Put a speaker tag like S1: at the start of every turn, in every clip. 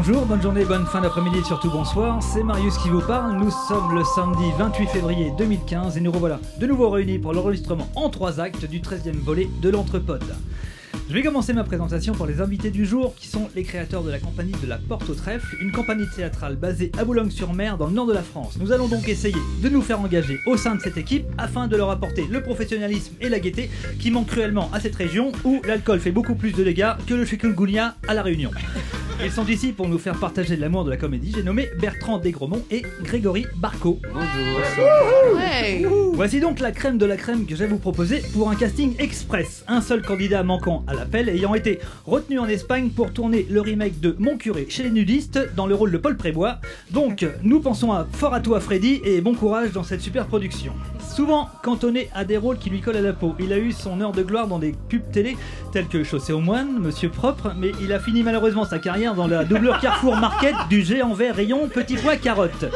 S1: Bonjour, bonne journée, bonne fin d'après-midi surtout bonsoir. C'est Marius qui vous parle. Nous sommes le samedi 28 février 2015 et nous revoilà de nouveau réunis pour l'enregistrement en trois actes du 13e volet de l'Entrepode. Je vais commencer ma présentation par les invités du jour qui sont les créateurs de la compagnie de la Porte au Trèfle, une compagnie théâtrale basée à Boulogne-sur-Mer dans le nord de la France. Nous allons donc essayer de nous faire engager au sein de cette équipe afin de leur apporter le professionnalisme et la gaieté qui manquent cruellement à cette région où l'alcool fait beaucoup plus de dégâts que le chikungunya à la Réunion. Ils sont ici pour nous faire partager de l'amour de la comédie. J'ai nommé Bertrand Desgromont et Grégory Barco. Voici donc la crème de la crème que je vais vous proposer pour un casting express. Un seul candidat manquant à l'appel ayant été retenu en Espagne pour tourner le remake de Mon curé chez les nudistes dans le rôle de Paul Prébois. Donc, nous pensons à fort à toi Freddy et bon courage dans cette super production. Souvent cantonné à des rôles qui lui collent à la peau, il a eu son heure de gloire dans des pubs télé tels que Chaussée au moine, Monsieur Propre, mais il a fini malheureusement sa carrière dans la doubleur Carrefour Market du géant vert rayon Petit Pois Carotte.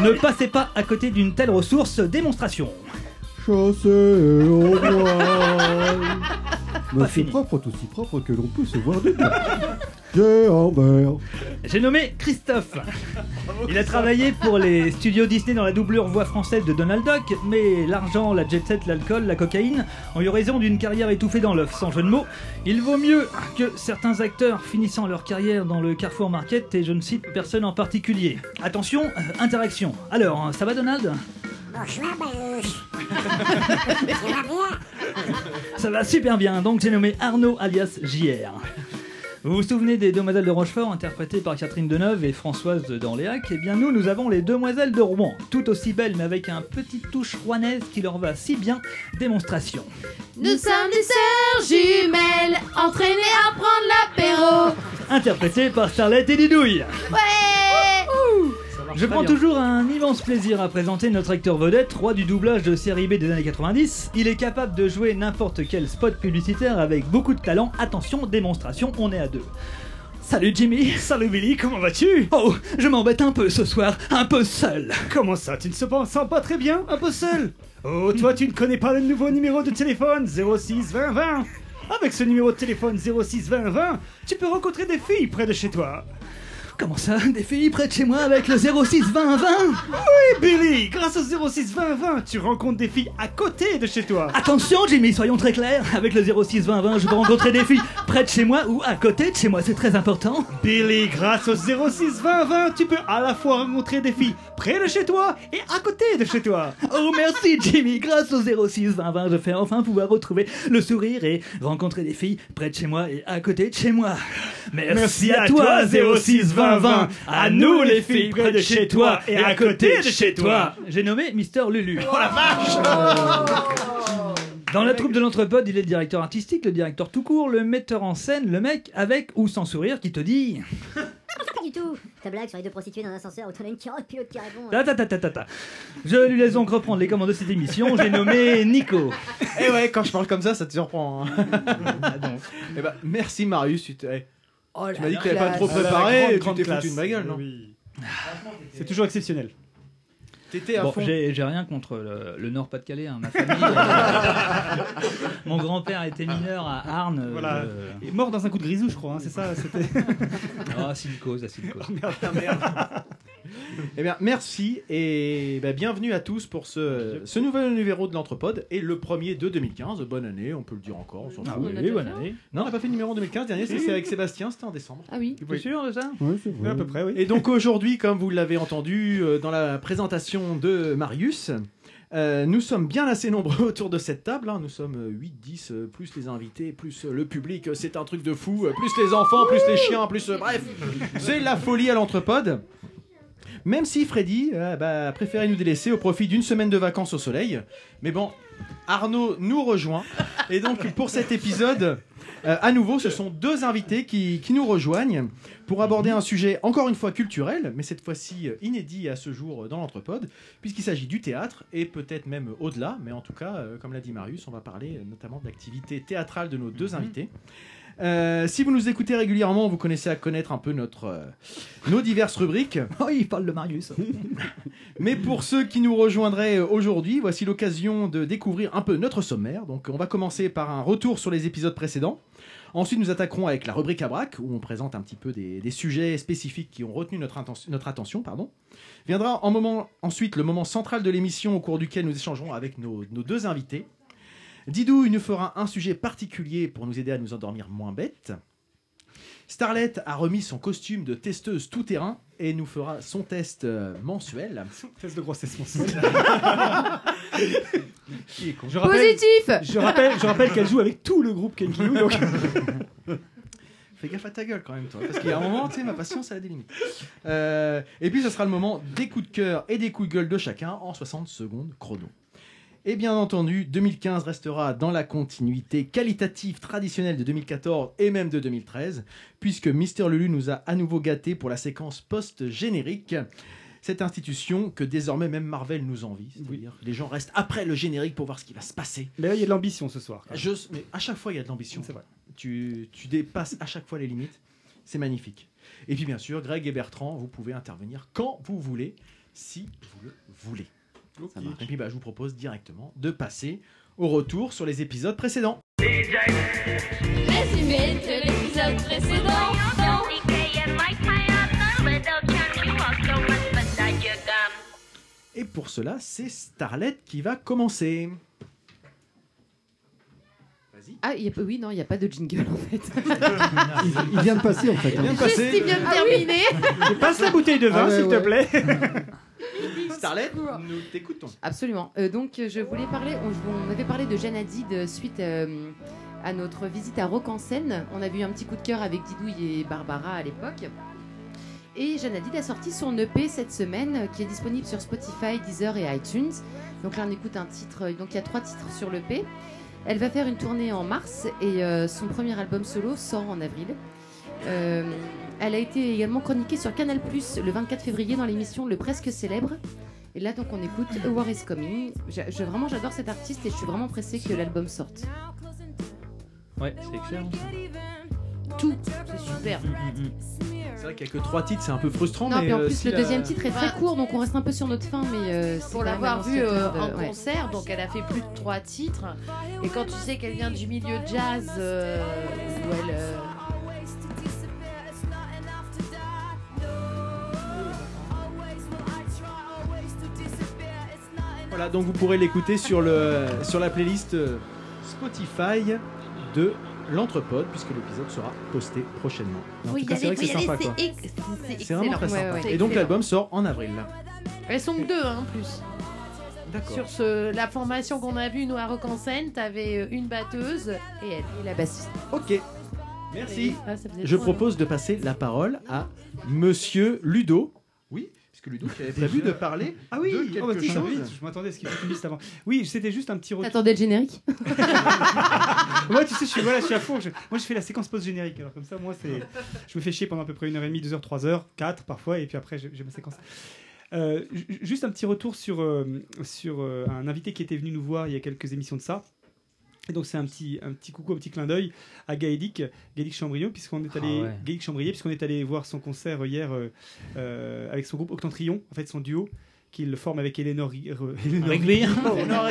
S1: Ne passez pas à côté d'une telle ressource, démonstration.
S2: Chaussée au.
S1: Fini.
S2: propre, aussi propre que l'on peut se voir vert.
S1: J'ai nommé Christophe. Il a travaillé pour les studios Disney dans la doublure voix française de Donald Duck, mais l'argent, la jet set, l'alcool, la cocaïne ont eu raison d'une carrière étouffée dans l'œuf, sans jeu de mots. Il vaut mieux que certains acteurs finissant leur carrière dans le Carrefour Market et je ne cite personne en particulier. Attention, euh, interaction. Alors, ça va Donald?
S3: Marius. Ça va bien
S1: Ça va super bien, donc j'ai nommé Arnaud alias JR. Vous vous souvenez des Demoiselles de Rochefort interprétées par Catherine Deneuve et Françoise d'Orléac? Eh bien nous, nous avons les Demoiselles de Rouen, tout aussi belles mais avec un petit touche rouennaise qui leur va si bien. Démonstration.
S4: Nous sommes des sœurs jumelles, entraînées à prendre l'apéro.
S1: Interprétées par Starlet et Didouille.
S4: Ouais
S1: Je prends toujours un immense plaisir à présenter notre acteur vedette, roi du doublage de série B des années 90. Il est capable de jouer n'importe quel spot publicitaire avec beaucoup de talent. Attention, démonstration, on est à deux. Salut Jimmy
S5: Salut Billy, comment vas-tu?
S1: Oh, je m'embête un peu ce soir, un peu seul.
S5: Comment ça, tu ne se sens pas très bien? Un peu seul? Oh, toi tu ne connais pas le nouveau numéro de téléphone 06 20 20 Avec ce numéro de téléphone 06 20 20, tu peux rencontrer des filles près de chez toi.
S1: Comment ça Des filles près de chez moi avec le 06 20 20
S5: Oui Billy, grâce au 06 20 20, tu rencontres des filles à côté de chez toi.
S1: Attention Jimmy, soyons très clairs. Avec le 06 20 20, je peux rencontrer des filles près de chez moi ou à côté de chez moi, c'est très important.
S5: Billy, grâce au 06 20 20, tu peux à la fois rencontrer des filles près de chez toi et à côté de chez toi.
S1: Oh merci Jimmy, grâce au 06 20 20, je vais enfin pouvoir retrouver le sourire et rencontrer des filles près de chez moi et à côté de chez moi. Merci, à, toi 06 20 20, à nous les filles près de chez toi et à côté de chez toi. J'ai nommé Mister Lulu. Oh la vache Dans la troupe de l'entrepode, il est le directeur artistique, le directeur tout court, le metteur en scène, le mec avec ou sans sourire qui te dit
S3: Pas du tout. Ta blague sur les deux prostituées dans un ascenseur où t'en as une qui rentre puis l'autre qui répond.
S1: Ta ta ta ta ta ta. Je lui laisse donc reprendre les commandes de cette émission. J'ai nommé Nico.
S6: Eh ouais, quand je parle comme ça, ça te surprend. hein. eh ben, merci Marius. Tu, t'es-
S4: Oh
S6: tu m'as dit que t'avais pas trop préparé et tu t'es foutu de ma gueule, non
S5: Oui. C'est toujours exceptionnel.
S6: T'étais à
S1: Bon,
S6: fond.
S1: j'ai rien contre le, le Nord-Pas-de-Calais, hein, ma famille. euh, Mon grand-père était mineur à Arnes.
S5: Voilà.
S1: euh,
S5: Il est mort dans un coup de grisou, je crois, hein, c'est ça c'était...
S1: Ah, silicose, à silicose.
S6: Eh bien, merci et ben, bienvenue à tous pour ce, ce nouvel numéro de l'Entrepode et le premier de 2015. Bonne année, on peut le dire encore, on s'en fout.
S1: Ah oui,
S4: a déjà
S1: bonne année.
S6: Non, on n'a pas fait le numéro 2015 dernier, c'est c'est avec Sébastien, c'était en décembre.
S4: Ah oui.
S1: Tu es sûr de ça
S2: Ouais, c'est vrai.
S5: à peu près, oui.
S6: Et donc aujourd'hui, comme vous l'avez entendu euh, dans la présentation de Marius, euh, nous sommes bien assez nombreux autour de cette table. hein. Nous sommes 8-10, euh, plus les invités, plus euh, le public. C'est un truc de fou. Plus les enfants, plus les chiens, plus... euh, bref, c'est la folie à l'entrepode. Même si Freddy euh, bah, a préféré nous délaisser au profit d'une semaine de vacances au soleil. Mais bon, Arnaud nous rejoint. Et donc pour cet épisode, euh, à nouveau, ce sont deux invités qui, qui nous rejoignent pour aborder un sujet encore une fois culturel, mais cette fois-ci euh, inédit à ce jour dans l'entrepode, puisqu'il s'agit du théâtre et peut-être même au-delà, mais en tout cas, euh, comme l'a dit Marius, on va parler notamment de l'activité théâtrale de nos deux invités. Euh, si vous nous écoutez régulièrement, vous connaissez à connaître un peu notre, euh, nos diverses rubriques.
S1: Oh, il parle de Marius.
S6: Mais pour ceux qui nous rejoindraient euh, aujourd'hui, voici l'occasion de découvrir un peu notre sommaire. Donc, on va commencer par un retour sur les épisodes précédents. Ensuite, nous attaquerons avec la rubrique à braque, où on présente un petit peu des, des sujets spécifiques qui ont retenu notre, notre attention. Pardon. Viendra en moment, ensuite le moment central de l'émission, au cours duquel nous échangerons avec nos, nos deux invités. Didou, il nous fera un sujet particulier pour nous aider à nous endormir moins bêtes. Starlet a remis son costume de testeuse tout-terrain et nous fera son test euh, mensuel.
S5: Test de grossesse mensuelle.
S6: Qui est con.
S5: Je rappelle,
S4: Positif
S5: je rappelle, je rappelle qu'elle joue avec tout le groupe Kenkyu. Donc...
S6: Fais gaffe à ta gueule quand même, toi. Parce qu'il y a un moment, tu sais, ma patience, elle a des limites. Euh, et puis, ce sera le moment des coups de cœur et des coups de gueule de chacun en 60 secondes chrono. Et bien entendu, 2015 restera dans la continuité qualitative traditionnelle de 2014 et même de 2013, puisque Mister Lulu nous a à nouveau gâtés pour la séquence post-générique. Cette institution que désormais même Marvel nous envie. C'est-à-dire les gens restent après le générique pour voir ce qui va se passer.
S5: Mais là, il y a de l'ambition ce soir.
S6: Je, mais à chaque fois, il y a de l'ambition.
S5: C'est vrai.
S6: Tu, tu dépasses à chaque fois les limites. C'est magnifique. Et puis, bien sûr, Greg et Bertrand, vous pouvez intervenir quand vous voulez, si vous le voulez. Ça marche. Et puis, bah, je vous propose directement de passer au retour sur les épisodes précédents.
S7: Résumé de l'épisode précédent.
S6: Et pour cela, c'est Starlet qui va commencer.
S4: Ah, il y a, oui, non, il n'y a pas de jingle en fait.
S2: Il, il vient de passer en fait. hein.
S6: Bien
S4: Juste, il
S6: passé.
S4: vient de terminer.
S5: Je passe la bouteille de vin,
S2: Ah ouais,
S5: s'il te plaît.
S6: Starlet, nous t'écoutons.
S4: Absolument. Euh, donc, euh, je voulais parler. On, on avait parlé de Jeanne Hadid suite euh, à notre visite à Rock en Seine. On avait eu un petit coup de cœur avec Didouille et Barbara à l'époque. Et Jeanne Hadid a sorti son EP cette semaine, qui est disponible sur Spotify, Deezer et iTunes. Donc là, on écoute un titre. Donc il y a trois titres sur l'EP. Elle va faire une tournée en mars et euh, son premier album solo sort en avril. Euh, elle a été également chroniquée sur Canal Plus le 24 février dans l'émission Le Presque Célèbre. Et là, donc, on écoute A War is Coming. Je- vraiment, j'adore cet artiste et je suis vraiment pressée que l'album sorte.
S1: Ouais, c'est excellent.
S4: Tout, c'est super.
S6: C'est vrai qu'il n'y a que trois titres, c'est un peu frustrant.
S4: Non,
S6: mais
S4: puis en
S6: euh,
S4: plus,
S6: si
S4: le
S6: la-
S4: deuxième titre est très
S8: Bah,
S4: court, donc on reste un peu sur notre fin, mais euh,
S8: Pour l'avoir vu
S4: annonciateur
S8: euh,
S4: de-
S8: en
S4: ouais.
S8: concert, donc elle a fait plus de trois titres. Et quand tu sais qu'elle vient du milieu jazz, euh, où elle.
S6: Voilà, donc vous pourrez l'écouter sur, le, sur la playlist euh, Spotify de l'Entrepode, puisque l'épisode sera posté prochainement. En
S8: Faut
S6: tout cas, c'est vrai que c'est sympa,
S8: c'est
S6: vraiment très sympa.
S4: ouais.
S6: Et donc l'album sort en avril.
S8: Elles sont que deux, hein, en plus.
S6: D'accord.
S8: Sur ce, la formation qu'on a vue, nous, à Rock en Seine, t'avais euh, une batteuse et elle.
S4: Et la bassiste.
S6: Ok. Merci.
S8: Ah,
S6: Je propose de passer la parole à Monsieur Ludo. Oui, puisque Ludo qui avait prévu de parler
S5: Ah oui,
S6: de
S5: oh, bah, tiens,
S6: chose.
S5: vite, je m'attendais à ce qu'il faut une liste avant. Oui, c'était juste un petit retour.
S4: T'attendais le générique?
S5: Moi, tu sais, je suis, voilà, je suis à fond. Je- moi, je fais la séquence post-générique. Alors, comme ça, moi, c'est. Je me fais chier pendant à peu près une heure et demie, deux heures, trois heures, quatre parfois, et puis après, j'ai ma séquence. Euh, ju- juste un petit retour sur, euh, sur euh, un invité qui était venu nous voir il y a quelques émissions de ça. Et donc, c'est un petit, un petit coucou, un petit clin d'œil à Gaëdic Chambrion, puisqu'on est allé,
S1: Ah ouais.
S5: Chambrier, puisqu'on est allé voir son concert hier euh, euh, avec son groupe Octantrion, en fait, son duo, qu'il forme avec Eleanor. euh, Eleanor
S1: Rigby.
S5: Eleanor,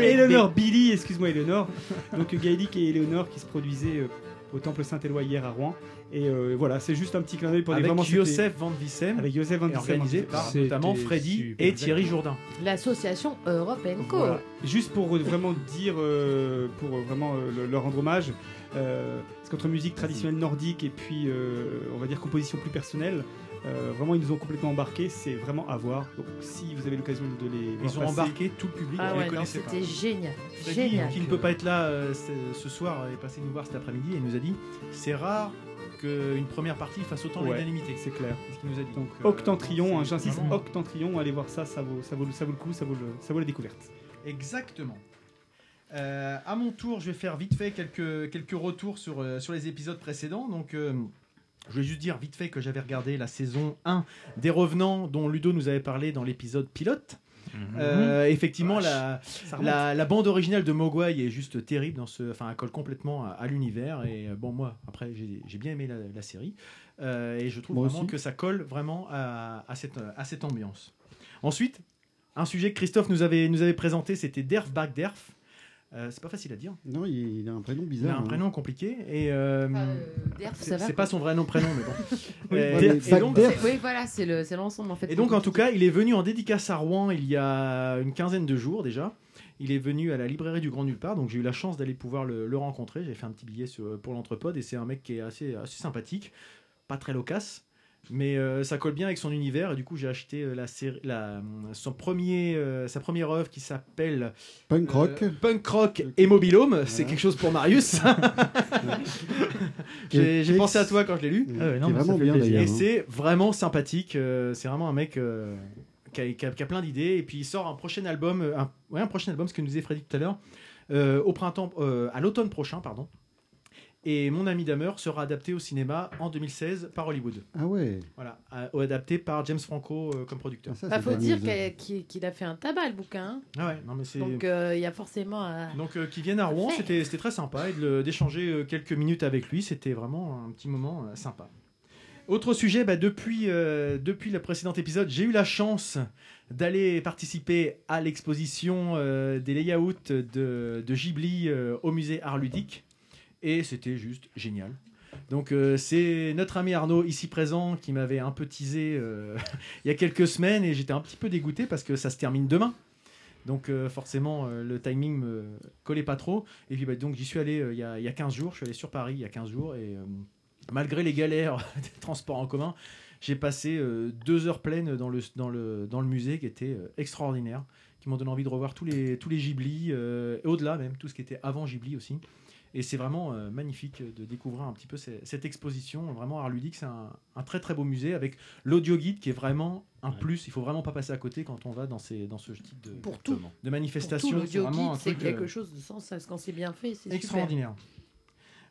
S5: Eleanor Billy, excuse-moi Eleanor. Donc Gaëlic et Eleanor qui se produisaient euh, au Temple Saint-Éloi hier à Rouen. Et euh, voilà, c'est juste un petit clin d'œil pour dire
S6: Avec
S5: vraiment c'était-
S6: Joseph Van Vissem,
S5: avec Joseph Van
S6: et
S5: Dissem,
S6: organisé par notamment Freddy
S5: super,
S6: et Thierry Jourdain.
S8: L'association European Co.
S5: Voilà. Juste pour euh, vraiment dire, euh, pour vraiment euh, le- leur rendre hommage, euh, parce qu'entre musique traditionnelle nordique et puis, euh, on va dire, composition plus personnelle, euh, vraiment, ils nous ont complètement embarqués. C'est vraiment à voir. Donc, si vous avez l'occasion de les voir
S6: Ils ont
S5: passer-
S6: embarqué tout le public.
S8: Ah ouais, c'était génial.
S6: Freddy,
S8: Génial.
S6: qui ne peut pas être là euh, ce- soir, est passé nous voir cet après-midi et nous a dit c'est rare qu'une première partie fasse autant
S5: Ouais.
S6: l'unanimité.
S5: c'est clair.
S6: C'est ce qu'il nous a dit.
S5: Donc,
S6: euh,
S5: Octantrion, hein, j'insiste, Octantrion, allez voir ça, ça vaut, ça vaut, le- ça vaut le coup, ça vaut, le, ça vaut la découverte.
S6: Exactement. Euh, à mon tour, je vais faire vite fait quelques, quelques retours sur, sur les épisodes précédents. Donc, euh, je vais juste dire vite fait que j'avais regardé la saison 1 des Revenants, dont Ludo nous avait parlé dans l'épisode pilote. Euh, effectivement, la,
S1: remonte.
S6: la, la bande originale de Mogwai est juste terrible. Dans ce, enfin, elle colle complètement à, à l'univers. Et euh, bon, moi, après, j'ai bien aimé la, la série. Euh, et je trouve
S2: Moi
S6: vraiment
S2: aussi.
S6: que ça colle vraiment à, à cette, à cette ambiance. Ensuite, un sujet que Christophe nous avait, nous avait présenté, c'était Derf Back Derf. Euh, c'est pas facile à dire.
S2: Non, il, il a un prénom
S6: Il a
S2: bizarre.
S6: un
S2: hein.
S6: prénom compliqué. Et euh,
S4: Derf,
S6: c'est
S4: ça va
S6: c'est
S4: quoi.
S6: pas son vrai nom prénom, mais bon.
S2: Oui,
S6: Euh,
S2: voilà,
S6: et donc,
S4: Oui, voilà, c'est le- c'est l'ensemble en fait.
S6: Et donc, en tout cas, il est venu en dédicace à Rouen il y a une quinzaine de jours déjà. Il est venu à la librairie du Grand Nulle Part, donc j'ai eu la chance d'aller pouvoir le, le rencontrer. J'ai fait un petit billet sur- pour l'entrepode et c'est un mec qui est assez, assez sympathique, pas très loquace, mais euh, ça colle bien avec son univers. Et du coup, j'ai acheté euh, la série, la, son premier, euh, sa première œuvre qui s'appelle
S2: Punk rock.
S6: euh, Punk Rock et Mobilhome. C'est
S2: Voilà.
S6: quelque chose pour Marius. j'ai pensé à toi quand je l'ai lu.
S1: Ah ouais, non, ça
S2: vraiment bien.
S6: Et c'est vraiment sympathique. euh, c'est vraiment un mec euh, qui, a, qui a- qui a plein d'idées. Et puis il sort un prochain album, euh, un, ouais, un prochain album, ce que nous disait Freddy tout à l'heure, euh, au printemps, euh, à l'automne prochain, pardon. Et Mon ami Damer sera adapté au cinéma en 2016 par Hollywood.
S2: Ah ouais.
S6: Voilà, euh, adapté par James Franco euh, comme producteur.
S2: Ah, ça,
S8: Bah, faut dire qu'elle- qu'il a fait un tabac le bouquin. hein.
S6: Ah ouais, non mais c'est.
S8: Donc euh, il y a forcément. un-
S6: Donc euh, qu'ils viennent à Rouen, c'était c'était très sympa et d'échanger euh, quelques minutes avec lui, c'était vraiment un petit moment euh, sympa. Autre sujet, bah, depuis, euh, depuis le précédent épisode, j'ai eu la chance d'aller participer à l'exposition euh, des layouts de, de Ghibli euh, au musée Art Ludique et c'était juste génial. Donc euh, c'est notre ami Arnaud ici présent qui m'avait un peu teasé euh, il y a quelques semaines et j'étais un petit peu dégoûté parce que ça se termine demain. Donc euh, forcément le timing me collait pas trop. Et puis bah, donc j'y suis allé il y, a, il y a 15 jours, je suis allé sur Paris il y a 15 jours et malgré les galères des transports en commun, j'ai passé deux heures pleines dans le, dans le, dans le musée qui était extraordinaire, qui m'ont donné envie de revoir tous les, tous les et au-delà même, tout ce qui était avant Ghibli aussi. Et c'est vraiment euh, magnifique de découvrir un petit peu ce- cette exposition. Vraiment, Art Ludique, c'est un, un très très beau musée avec l'audio guide qui est vraiment un plus. Il faut vraiment pas passer à côté quand on va dans, ces, dans ce type de,
S8: Pour tout.
S6: de
S8: Pour
S6: manifestation.
S8: tout,
S6: C'est
S8: l'audio
S6: vraiment
S8: guide,
S6: truc,
S8: quelque
S6: euh,
S8: chose de sens. Quand c'est bien fait, c'est super.
S6: extraordinaire.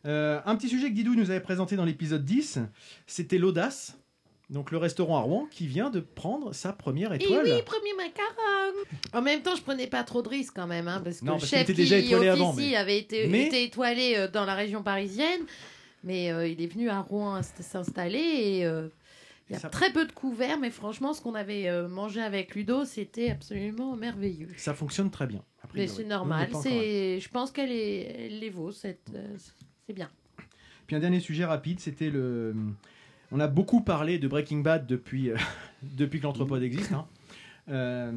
S6: Euh, un petit sujet que Didou nous avait présenté dans l'épisode 10, c'était l'audace. Donc le restaurant à Rouen qui vient de prendre sa première
S8: Et
S6: étoile.
S8: oui, premier macaron. En même temps, je prenais pas trop de risques quand même, hein, parce que
S6: Non,
S8: le
S6: parce
S8: chef
S6: était
S8: qui
S6: déjà étoilé avant, mais-
S8: avait été,
S6: Mais-
S8: été étoilé euh, dans la région parisienne, mais euh, il est venu à Rouen inst- s'installer et euh, il y a
S6: Ça-
S8: très peu de couverts, mais franchement, ce qu'on avait euh, mangé avec Ludo, c'était absolument merveilleux.
S6: Ça fonctionne très bien.
S8: Mais c'est normal, c'est, je pense qu'elle est, les vaut, c'est bien.
S6: Puis un dernier sujet rapide, c'était le. On a beaucoup parlé de Breaking Bad depuis, euh, depuis que l'entrepode existe. hein. Euh,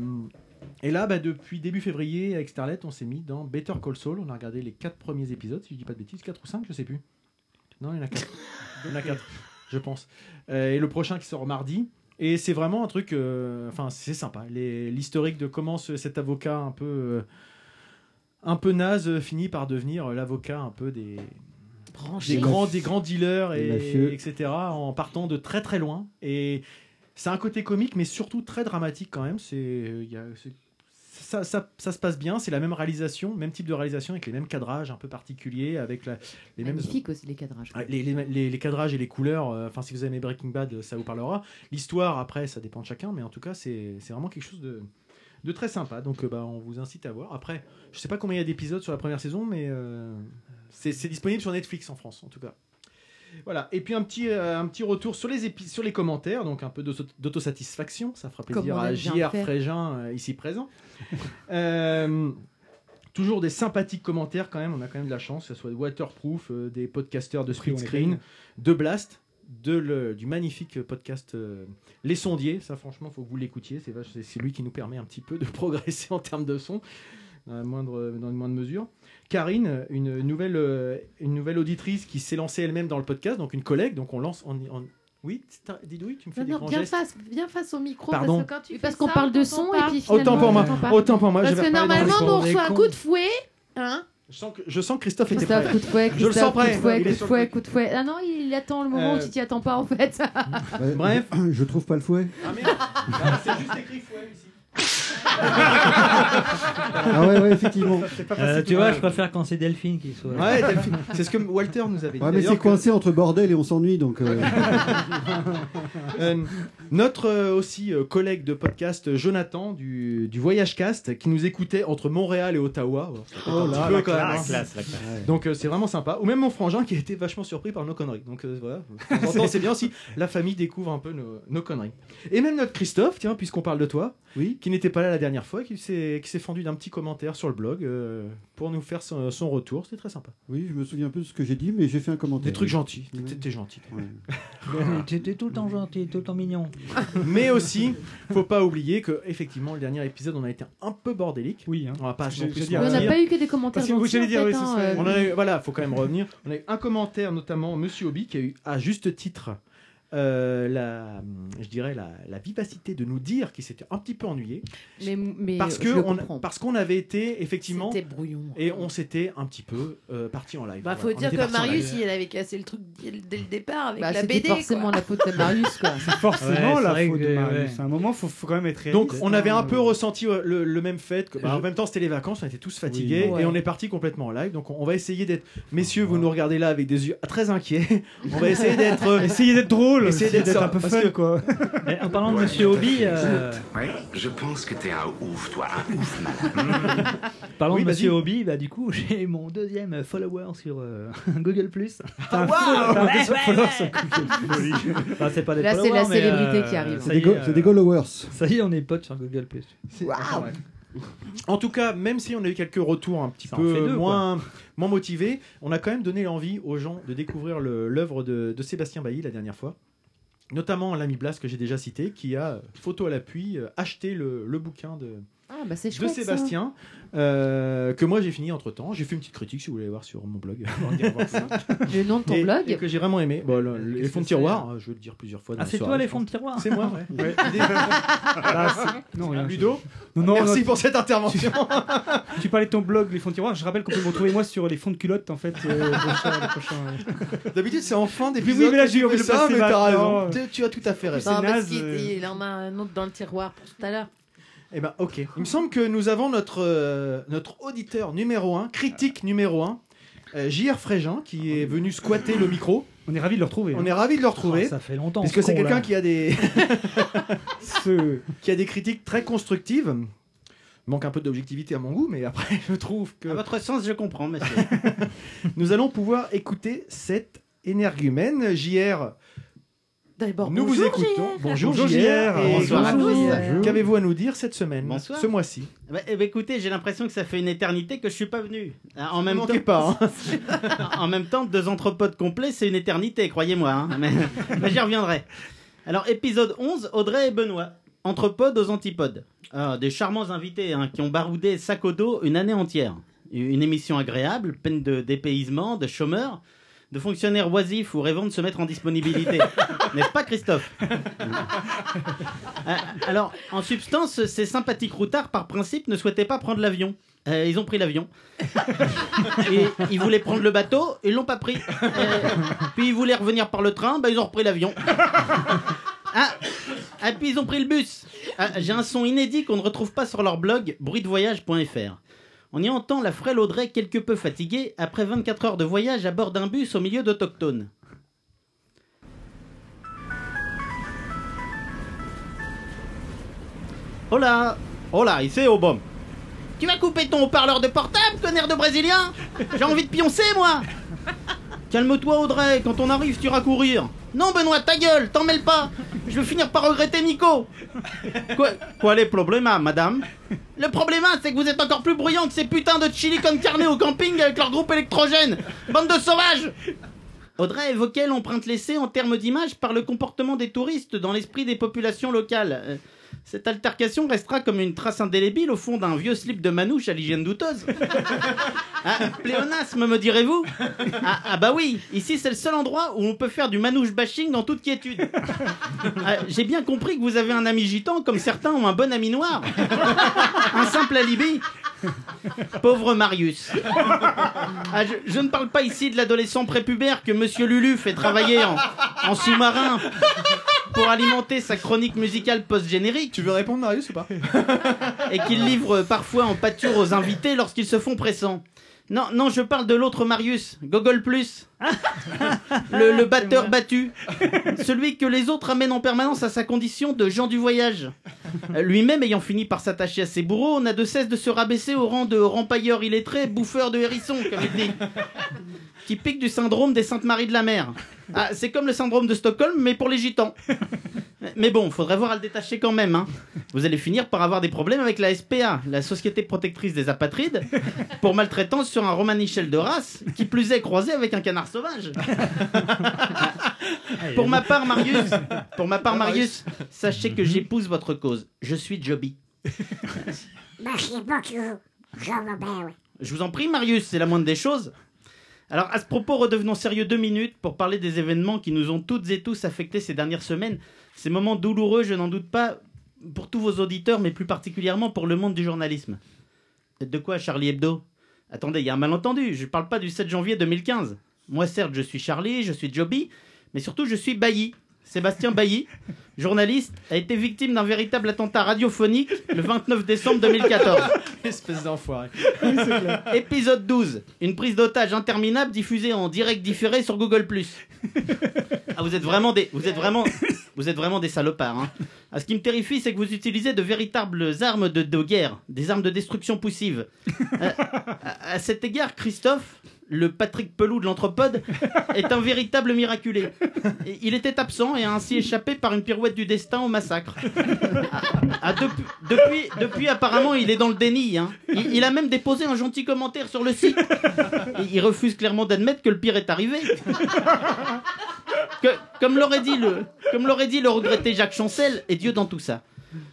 S6: et là, bah, depuis début février, avec Starlet, on s'est mis dans Better Call Saul. On a regardé les quatre premiers épisodes, si je dis pas de bêtises, 4 ou 5, je sais plus. Non, il y en a 4. il y en a 4, je pense. Euh, et le prochain qui sort mardi. Et c'est vraiment un truc. Enfin, c'est sympa. L'historique de comment ce- cet avocat un peu. un peu naze finit par devenir l'avocat un peu des. Des grands, des grands dealers, et, etc., en partant de très très loin. Et c'est un côté comique, mais surtout très dramatique quand même. C'est, euh, il y a- c'est- ça, ça, ça se passe bien, c'est la même réalisation, même type de réalisation, avec les mêmes cadrages un peu particuliers, avec la- les mêmes.
S4: Magnifique aussi les cadrages.
S6: Ah, Les, les- les- les cadrages et les couleurs, euh, enfin si vous aimez Breaking Bad, ça vous parlera. L'histoire, après, ça dépend de chacun, mais en tout cas, c'est c'est vraiment quelque chose de, de très sympa. Donc, euh, bah, on vous incite à voir. Après, je sais pas combien il y a d'épisodes sur la première saison, mais euh, c'est c'est disponible sur Netflix en France, en tout cas. Voilà. Et puis un petit, euh, un petit retour sur les, épi- sur les commentaires, donc un peu d'auto- d'autosatisfaction. Ça fera plaisir à JR. Frégin, euh, ici présent. Euh, Toujours des sympathiques commentaires quand même, on a quand même de la chance, que ce soit de Waterproof, euh, des podcasteurs de Split Screen, de Blast, de le, du magnifique podcast euh, Les Sondiers. Ça, franchement, faut que vous l'écoutiez. C'est, lui qui nous permet un petit peu de progresser en termes de son, dans, la moindre, dans une moindre mesure. Karine, une nouvelle, euh, une nouvelle auditrice qui s'est lancée elle-même dans le podcast, donc une collègue. Donc on lance. On, on- Oui, Didouille, tu me fais
S8: Non,
S6: des
S8: non,
S6: grands
S8: bien
S6: gestes.
S8: face, bien face au micro,
S6: Pardon.
S8: parce que quand tu
S4: Oui,
S8: fais
S4: parce qu'on parle de son
S8: on
S4: et
S8: parle-
S4: puis finalement,
S6: Autant pour moi. Autant pour moi.
S8: Parce
S6: je
S8: que normalement, on reçoit un coup de fouet, hein
S6: Je sens que, je sens que Christophe était
S4: Christophe,
S6: prêt.
S4: coup de fouet,
S6: Je le sens
S4: Christophe, coup
S6: prêt.
S4: de fouet, coup de fouet, coup de fouet. Ah non, il attend le moment
S6: Euh,
S4: où tu t'y attends pas en fait.
S6: Bref.
S2: Je trouve pas le fouet.
S6: Ah merde Ah, C'est juste écrit fouet ici.
S2: Ah ouais, ouais, effectivement.
S1: Euh, tu vois, je préfère quand c'est Delphine qui soit.
S6: Ouais, Delphine. C'est ce que Walter nous avait dit.
S2: Ouais, mais c'est
S6: que-
S2: coincé entre bordel et on s'ennuie, donc. euh,
S6: Euh, notre euh, aussi euh, collègue de podcast Jonathan du, du Voyage Cast qui nous écoutait entre Montréal et Ottawa. Fait un petit peu hein. Donc euh, c'est vraiment sympa. Ou même mon frangin qui a été vachement surpris par nos conneries. Donc euh, voilà, c'est bien si la famille découvre un peu nos, nos conneries. Et même notre Christophe, tiens, puisqu'on parle de toi,
S2: Oui.
S6: qui n'était pas là la dernière fois, qui s'est fendu d'un petit commentaire sur le blog euh, pour nous faire son, son retour. C'était très sympa.
S2: Oui, je me souviens un peu de ce que j'ai dit, mais j'ai fait un commentaire.
S6: Des trucs gentils.
S2: Ouais.
S6: T'étais gentil.
S2: Ouais.
S1: Tu étais tout le temps gentil, tout le temps mignon.
S6: Mais aussi, faut pas oublier que effectivement le dernier épisode, on a été un peu bordélique.
S5: Oui, hein.
S6: On va pas non plus
S4: on n'a pas eu que des commentaires
S5: Parce que vous dire, oui,
S4: hein, euh,
S6: On a eu- voilà, faut quand même revenir. On a eu un commentaire, notamment Monsieur Obi, qui a eu à juste titre euh, la, je dirais la, la vivacité de nous dire qu'il s'était un petit peu ennuyé
S4: Mais, mais
S6: parce
S4: je
S6: que
S4: le
S6: on,
S4: comprends.
S6: parce qu'on avait été effectivement
S8: brouillon.
S6: et on s'était un petit peu euh, parti en live.
S8: Bah,
S6: Voilà,
S8: faut
S6: on
S8: dire que Marius, il avait cassé le truc dès le départ avec
S4: Bah,
S8: la BD.
S4: forcément
S8: quoi.
S4: la faute de Marius, quoi.
S5: Forcément,
S1: Ouais, c'est
S5: la faute
S1: que,
S5: de Marius.
S1: ouais.
S5: À un moment, faut, faut quand même être réaliste.
S6: Donc on avait un peu ressenti euh, le, le même fait que bah, en même temps c'était les vacances, on était tous fatigués
S8: Oui. Ouais.
S6: et on est parti complètement en live. Donc on, on va essayer d'être messieurs, vous nous regardez là avec des yeux très inquiets. On va essayer d'être euh,
S5: Essayez d'être drôle,
S6: Essayez
S5: essayez
S6: d'être
S5: un peu fun,
S6: que-
S5: quoi.
S1: En parlant de Monsieur Hobby, euh,
S9: Ouais, je pense que t'es un ouf, toi, un ouf malade.
S1: parlant
S6: Oui,
S1: de. Monsieur Hobby, bah du coup j'ai mon deuxième follower sur euh, Google Plus.
S6: Ah,
S5: T'as un
S1: Ouais, ouais,
S5: follower
S1: ouais.
S5: sur Google.
S1: Enfin, c'est pas des
S4: Là, c'est la
S1: mais,
S4: célébrité
S1: euh,
S4: qui arrive.
S2: C'est des, followers.
S1: Ça y est, on est potes sur Google Plus.
S6: En tout cas, même si on a eu quelques retours un petit
S1: Ça en fait
S6: peu
S1: deux,
S6: moins, moins motivés, on a quand même donné l'envie aux gens de découvrir l'œuvre de, de Sébastien Bailly la dernière fois. Notamment l'ami Blas que j'ai déjà cité, qui a, photo à l'appui, euh, acheté le, le bouquin de,
S4: Ah, bah c'est
S6: de
S4: chouette.
S6: Sébastien, euh, que moi j'ai fini entre temps. J'ai fait une petite critique si vous voulez aller voir sur mon blog.
S4: Le nom de ton
S6: et,
S4: blog
S6: et que j'ai vraiment aimé. Bon, le- les fonds de tiroir, euh, je vais le dire plusieurs fois. dans
S1: Ah, c'est toi les fonds de tiroir
S6: C'est moi, ouais.
S5: Ah, c'est- non, rien.
S6: Ludo,
S5: Non, non,
S6: merci
S5: non,
S6: pour cette intervention.
S5: tu parlais de ton blog, les fonds de tiroir. Je rappelle qu'on peut me retrouver moi sur les fonds de culotte, en fait. euh, euh.
S6: D'habitude, c'est en fin
S5: Oui,
S6: d'épisode.
S5: oui, mais là, j'ai de
S6: ça,
S5: passer
S6: mais t'as
S5: maintenant.
S6: raison. Tu, as tout à fait raison.
S5: Euh.
S8: il en a un autre dans le tiroir pour tout à l'heure.
S6: Eh ben, ok. Il me semble que nous avons notre, euh, notre auditeur numéro 1, critique numéro 1, JR Frégin, qui est venu squatter le micro.
S5: On est ravis de le retrouver.
S6: On est ravis de le retrouver.
S1: Oh, Ça fait longtemps.
S6: Puisque
S1: ce
S6: c'est quelqu'un qui a des
S5: Ce-
S6: qui a des critiques très constructives. Il manque un peu d'objectivité à mon goût, mais après je trouve que
S10: À votre sens, je comprends, monsieur.
S6: nous allons pouvoir écouter cette énergumène. JR,
S8: D'abord,
S6: nous vous écoutons.
S8: JR.
S6: Bonjour,
S5: Bonjour,
S6: JR.
S5: JR.
S6: Et
S10: Bonsoir à tous.
S6: Qu'avez-vous à nous dire cette semaine,
S10: Bonsoir.
S6: ce mois-ci
S10: Bah, eh ben, écoutez, j'ai l'impression que ça fait une éternité que je suis pas venu. Ah, En même
S6: Ne
S10: temps,
S6: manquez pas. hein.
S10: en même temps, deux anthropodes complets, c'est une éternité, croyez-moi. hein. Mais, mais j'y reviendrai. Alors, épisode 11, Audrey et Benoît. Anthropodes aux antipodes. Ah, des charmants invités hein, qui ont baroudé sac au dos une année entière. Une émission agréable, pleine de dépaysement, de chômeurs, de fonctionnaires oisifs ou rêvant de se mettre en disponibilité. N'est-ce pas, Christophe? Euh, Alors, en substance, ces sympathiques routards, par principe, ne souhaitaient pas prendre l'avion. Euh, ils ont pris l'avion. Et ils voulaient prendre le bateau, ils l'ont pas pris. Euh, puis ils voulaient revenir par le train, bah ils ont repris l'avion. Ah, ah, puis ils ont pris le bus. Ah, J'ai un son inédit qu'on ne retrouve pas sur leur blog bruitdevoyage.fr. On y entend la frêle Audrey quelque peu fatiguée après 24 heures de voyage à bord d'un bus au milieu d'autochtones. Hola Hola, ici au bom. Tu vas couper ton haut-parleur de portable, connard de brésilien? J'ai envie de pioncer, moi Calme-toi, Audrey, quand on arrive, tu iras courir. Non, Benoît, ta gueule, t'en mêle pas. Je vais finir par regretter Nico. Quoi, quoi les problèmes, madame? Le problème, c'est que vous êtes encore plus bruyant que ces putains de chili con carne au camping avec leur groupe électrogène. Bande de sauvages! Audrey évoquait l'empreinte laissée en termes d'image par le comportement des touristes dans l'esprit des populations locales. Cette altercation restera comme une trace indélébile au fond d'un vieux slip de manouche à l'hygiène douteuse. Ah, pléonasme, me direz-vous? Ah, ah bah oui, ici c'est le seul endroit où on peut faire du manouche bashing dans toute quiétude. Ah, J'ai bien compris que vous avez un ami gitan comme certains ont un bon ami noir. Un simple alibi. Pauvre Marius. Ah, je, je ne parle pas ici de l'adolescent prépubère que Monsieur Lulu fait travailler en, en sous-marin pour alimenter sa chronique musicale post-générique.
S6: Tu veux répondre, Marius, ou pas
S10: Et qu'il livre parfois en pâture aux invités lorsqu'ils se font pressants. Non, non, je parle de l'autre Marius, Gogol Plus. Le, le batteur battu. Celui que les autres amènent en permanence à sa condition de gens du voyage. Lui-même ayant fini par s'attacher à ses bourreaux, n'a de cesse de se rabaisser au rang de rempailleur illettré, bouffeur de hérissons, comme il dit. Typique du syndrome des Saintes Maries de la Mer. Ah, c'est comme le syndrome de Stockholm, mais pour les gitans. Mais bon, faudrait voir à le détacher quand même. Hein. Vous allez finir par avoir des problèmes avec la SPA, la Société Protectrice des Apatrides, pour maltraitance sur un romanichel de race, qui plus est croisé avec un canard sauvage. pour ma part, Marius, pour ma part, Marius, sachez que j'épouse votre cause. Je suis Joby.
S3: Merci beaucoup. Je vais bien, oui.
S10: Je vous en prie, Marius, c'est la moindre des choses. Alors, à ce propos, redevenons sérieux deux minutes pour parler des événements qui nous ont toutes et tous affectés ces dernières semaines. Ces moments douloureux, je n'en doute pas, pour tous vos auditeurs, mais plus particulièrement pour le monde du journalisme. De quoi, Charlie Hebdo? Attendez, il y a un malentendu, je ne parle pas du 7 janvier 2015. Moi, certes, je suis Charlie, je suis Joby, mais surtout, je suis Bailly. Sébastien Bailly, journaliste, a été victime d'un véritable attentat radiophonique le 29 décembre 2014.
S6: Espèce d'enfoiré.
S10: Épisode 12. Une prise d'otage interminable diffusée en direct différé sur Google+. Ah, vous êtes vraiment des, vous êtes vraiment, vous êtes vraiment des salopards. Hein. Ah, ce qui me terrifie, c'est que vous utilisez de véritables armes de, de guerre, des armes de destruction poussive. Euh, à, à cet égard, Christophe, le Patrick Pelou de l'anthropode, est un véritable miraculé. Il était absent et a ainsi échappé par une pirouette du destin au massacre. Ah, depuis, depuis, depuis, apparemment, il est dans le déni. hein. Il, il a même déposé un gentil commentaire sur le site. Et il refuse clairement d'admettre que le pire est arrivé. Que- comme l'aurait dit le, comme l'aurait dit le regretté Jacques Chancel, et Dieu dans tout ça.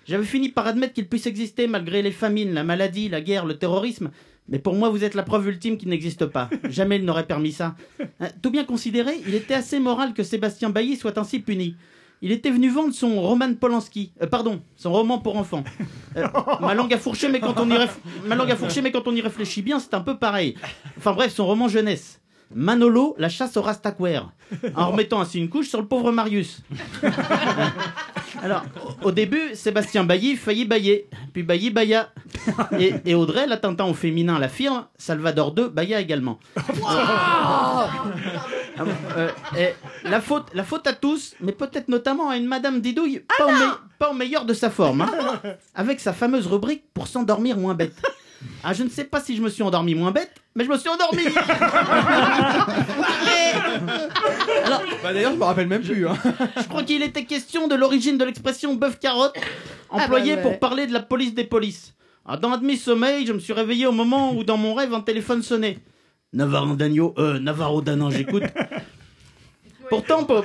S10: J'avais fini par admettre qu'il puisse exister malgré les famines, la maladie, la guerre, le terrorisme. Mais pour moi, vous êtes la preuve ultime qu'il n'existe pas. Jamais il n'aurait permis ça. Hein, Tout bien considéré, il était assez moral que Sébastien Bailly soit ainsi puni. Il était venu vendre son Roman Polanski, euh, pardon, son roman pour enfants. Euh, ma langue a fourché, mais quand on y ma langue a fourché, mais quand on y réfléchit bien, c'est un peu pareil. Enfin bref, son roman jeunesse. Manolo, la chasse au Rastaquaire, en remettant ainsi une couche sur le pauvre Marius. Alors, au début, Sébastien Bailly faillit bailler, puis Bailly bailla. Et, et Audrey, l'attentat au féminin, l'affirme, Salvador II bailla également. Ah euh, la, faute, la faute à tous, mais peut-être notamment à une Madame Didouille, pas, au, me- pas au meilleur de sa forme, hein, avec sa fameuse rubrique pour s'endormir moins bête. Ah, je ne sais pas si je me suis endormi moins bête, mais je me suis endormi Alors,
S6: Bah d'ailleurs, je me rappelle même plus. Hein.
S10: je crois qu'il était question de l'origine de l'expression bœuf carotte, employée
S4: Ah bah ouais.
S10: pour parler de la police des polices. Dans un demi-sommeil, je me suis réveillé au moment où, dans mon rêve, un téléphone sonnait. Navarro Dagno, euh, Navarro Danan, j'écoute. Pourtant pour...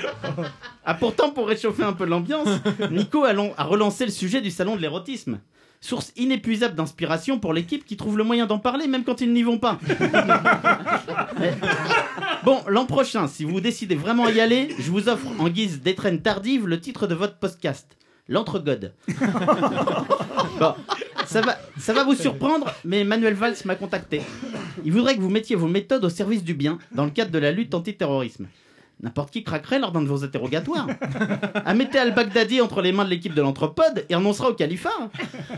S10: Ah, pourtant, pour réchauffer un peu l'ambiance, Nico a relancé le sujet du salon de l'érotisme. Source inépuisable d'inspiration pour l'équipe qui trouve le moyen d'en parler même quand ils n'y vont pas. Bon, l'an prochain, si vous décidez vraiment à y aller, je vous offre en guise d'étrenne tardive le titre de votre podcast. L'Entregode. Bon, ça va, ça va vous surprendre, mais Manuel Valls m'a contacté. Il voudrait que vous mettiez vos méthodes au service du bien dans le cadre de la lutte antiterrorisme. N'importe qui craquerait lors d'un de vos interrogatoires. Ah, mettez Al-Baghdadi entre les mains de l'équipe de l'anthropode et annoncera au califat.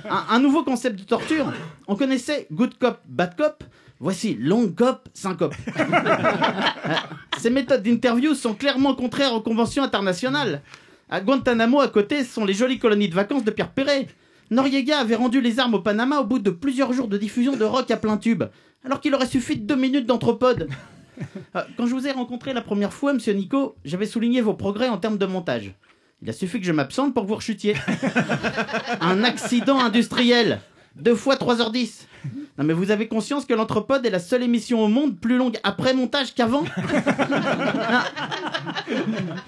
S10: Un, nouveau concept de torture. On connaissait Good Cop, Bad Cop. Voici Long Cop, Syncope. Ces méthodes d'interview sont clairement contraires aux conventions internationales. À Guantanamo, à côté, sont les jolies colonies de vacances de Pierre Perret. Noriega avait rendu les armes au Panama au bout de plusieurs jours de diffusion de rock à plein tube, alors qu'il aurait suffi de deux minutes d'anthropode. Euh, Quand je vous ai rencontré la première fois, monsieur Nico, j'avais souligné vos progrès en termes de montage. Il a suffi que je m'absente pour que vous rechutiez. Un accident industriel. Deux fois 3h10. Non mais vous avez conscience que l'Anthropode est la seule émission au monde plus longue après montage qu'avant? Non.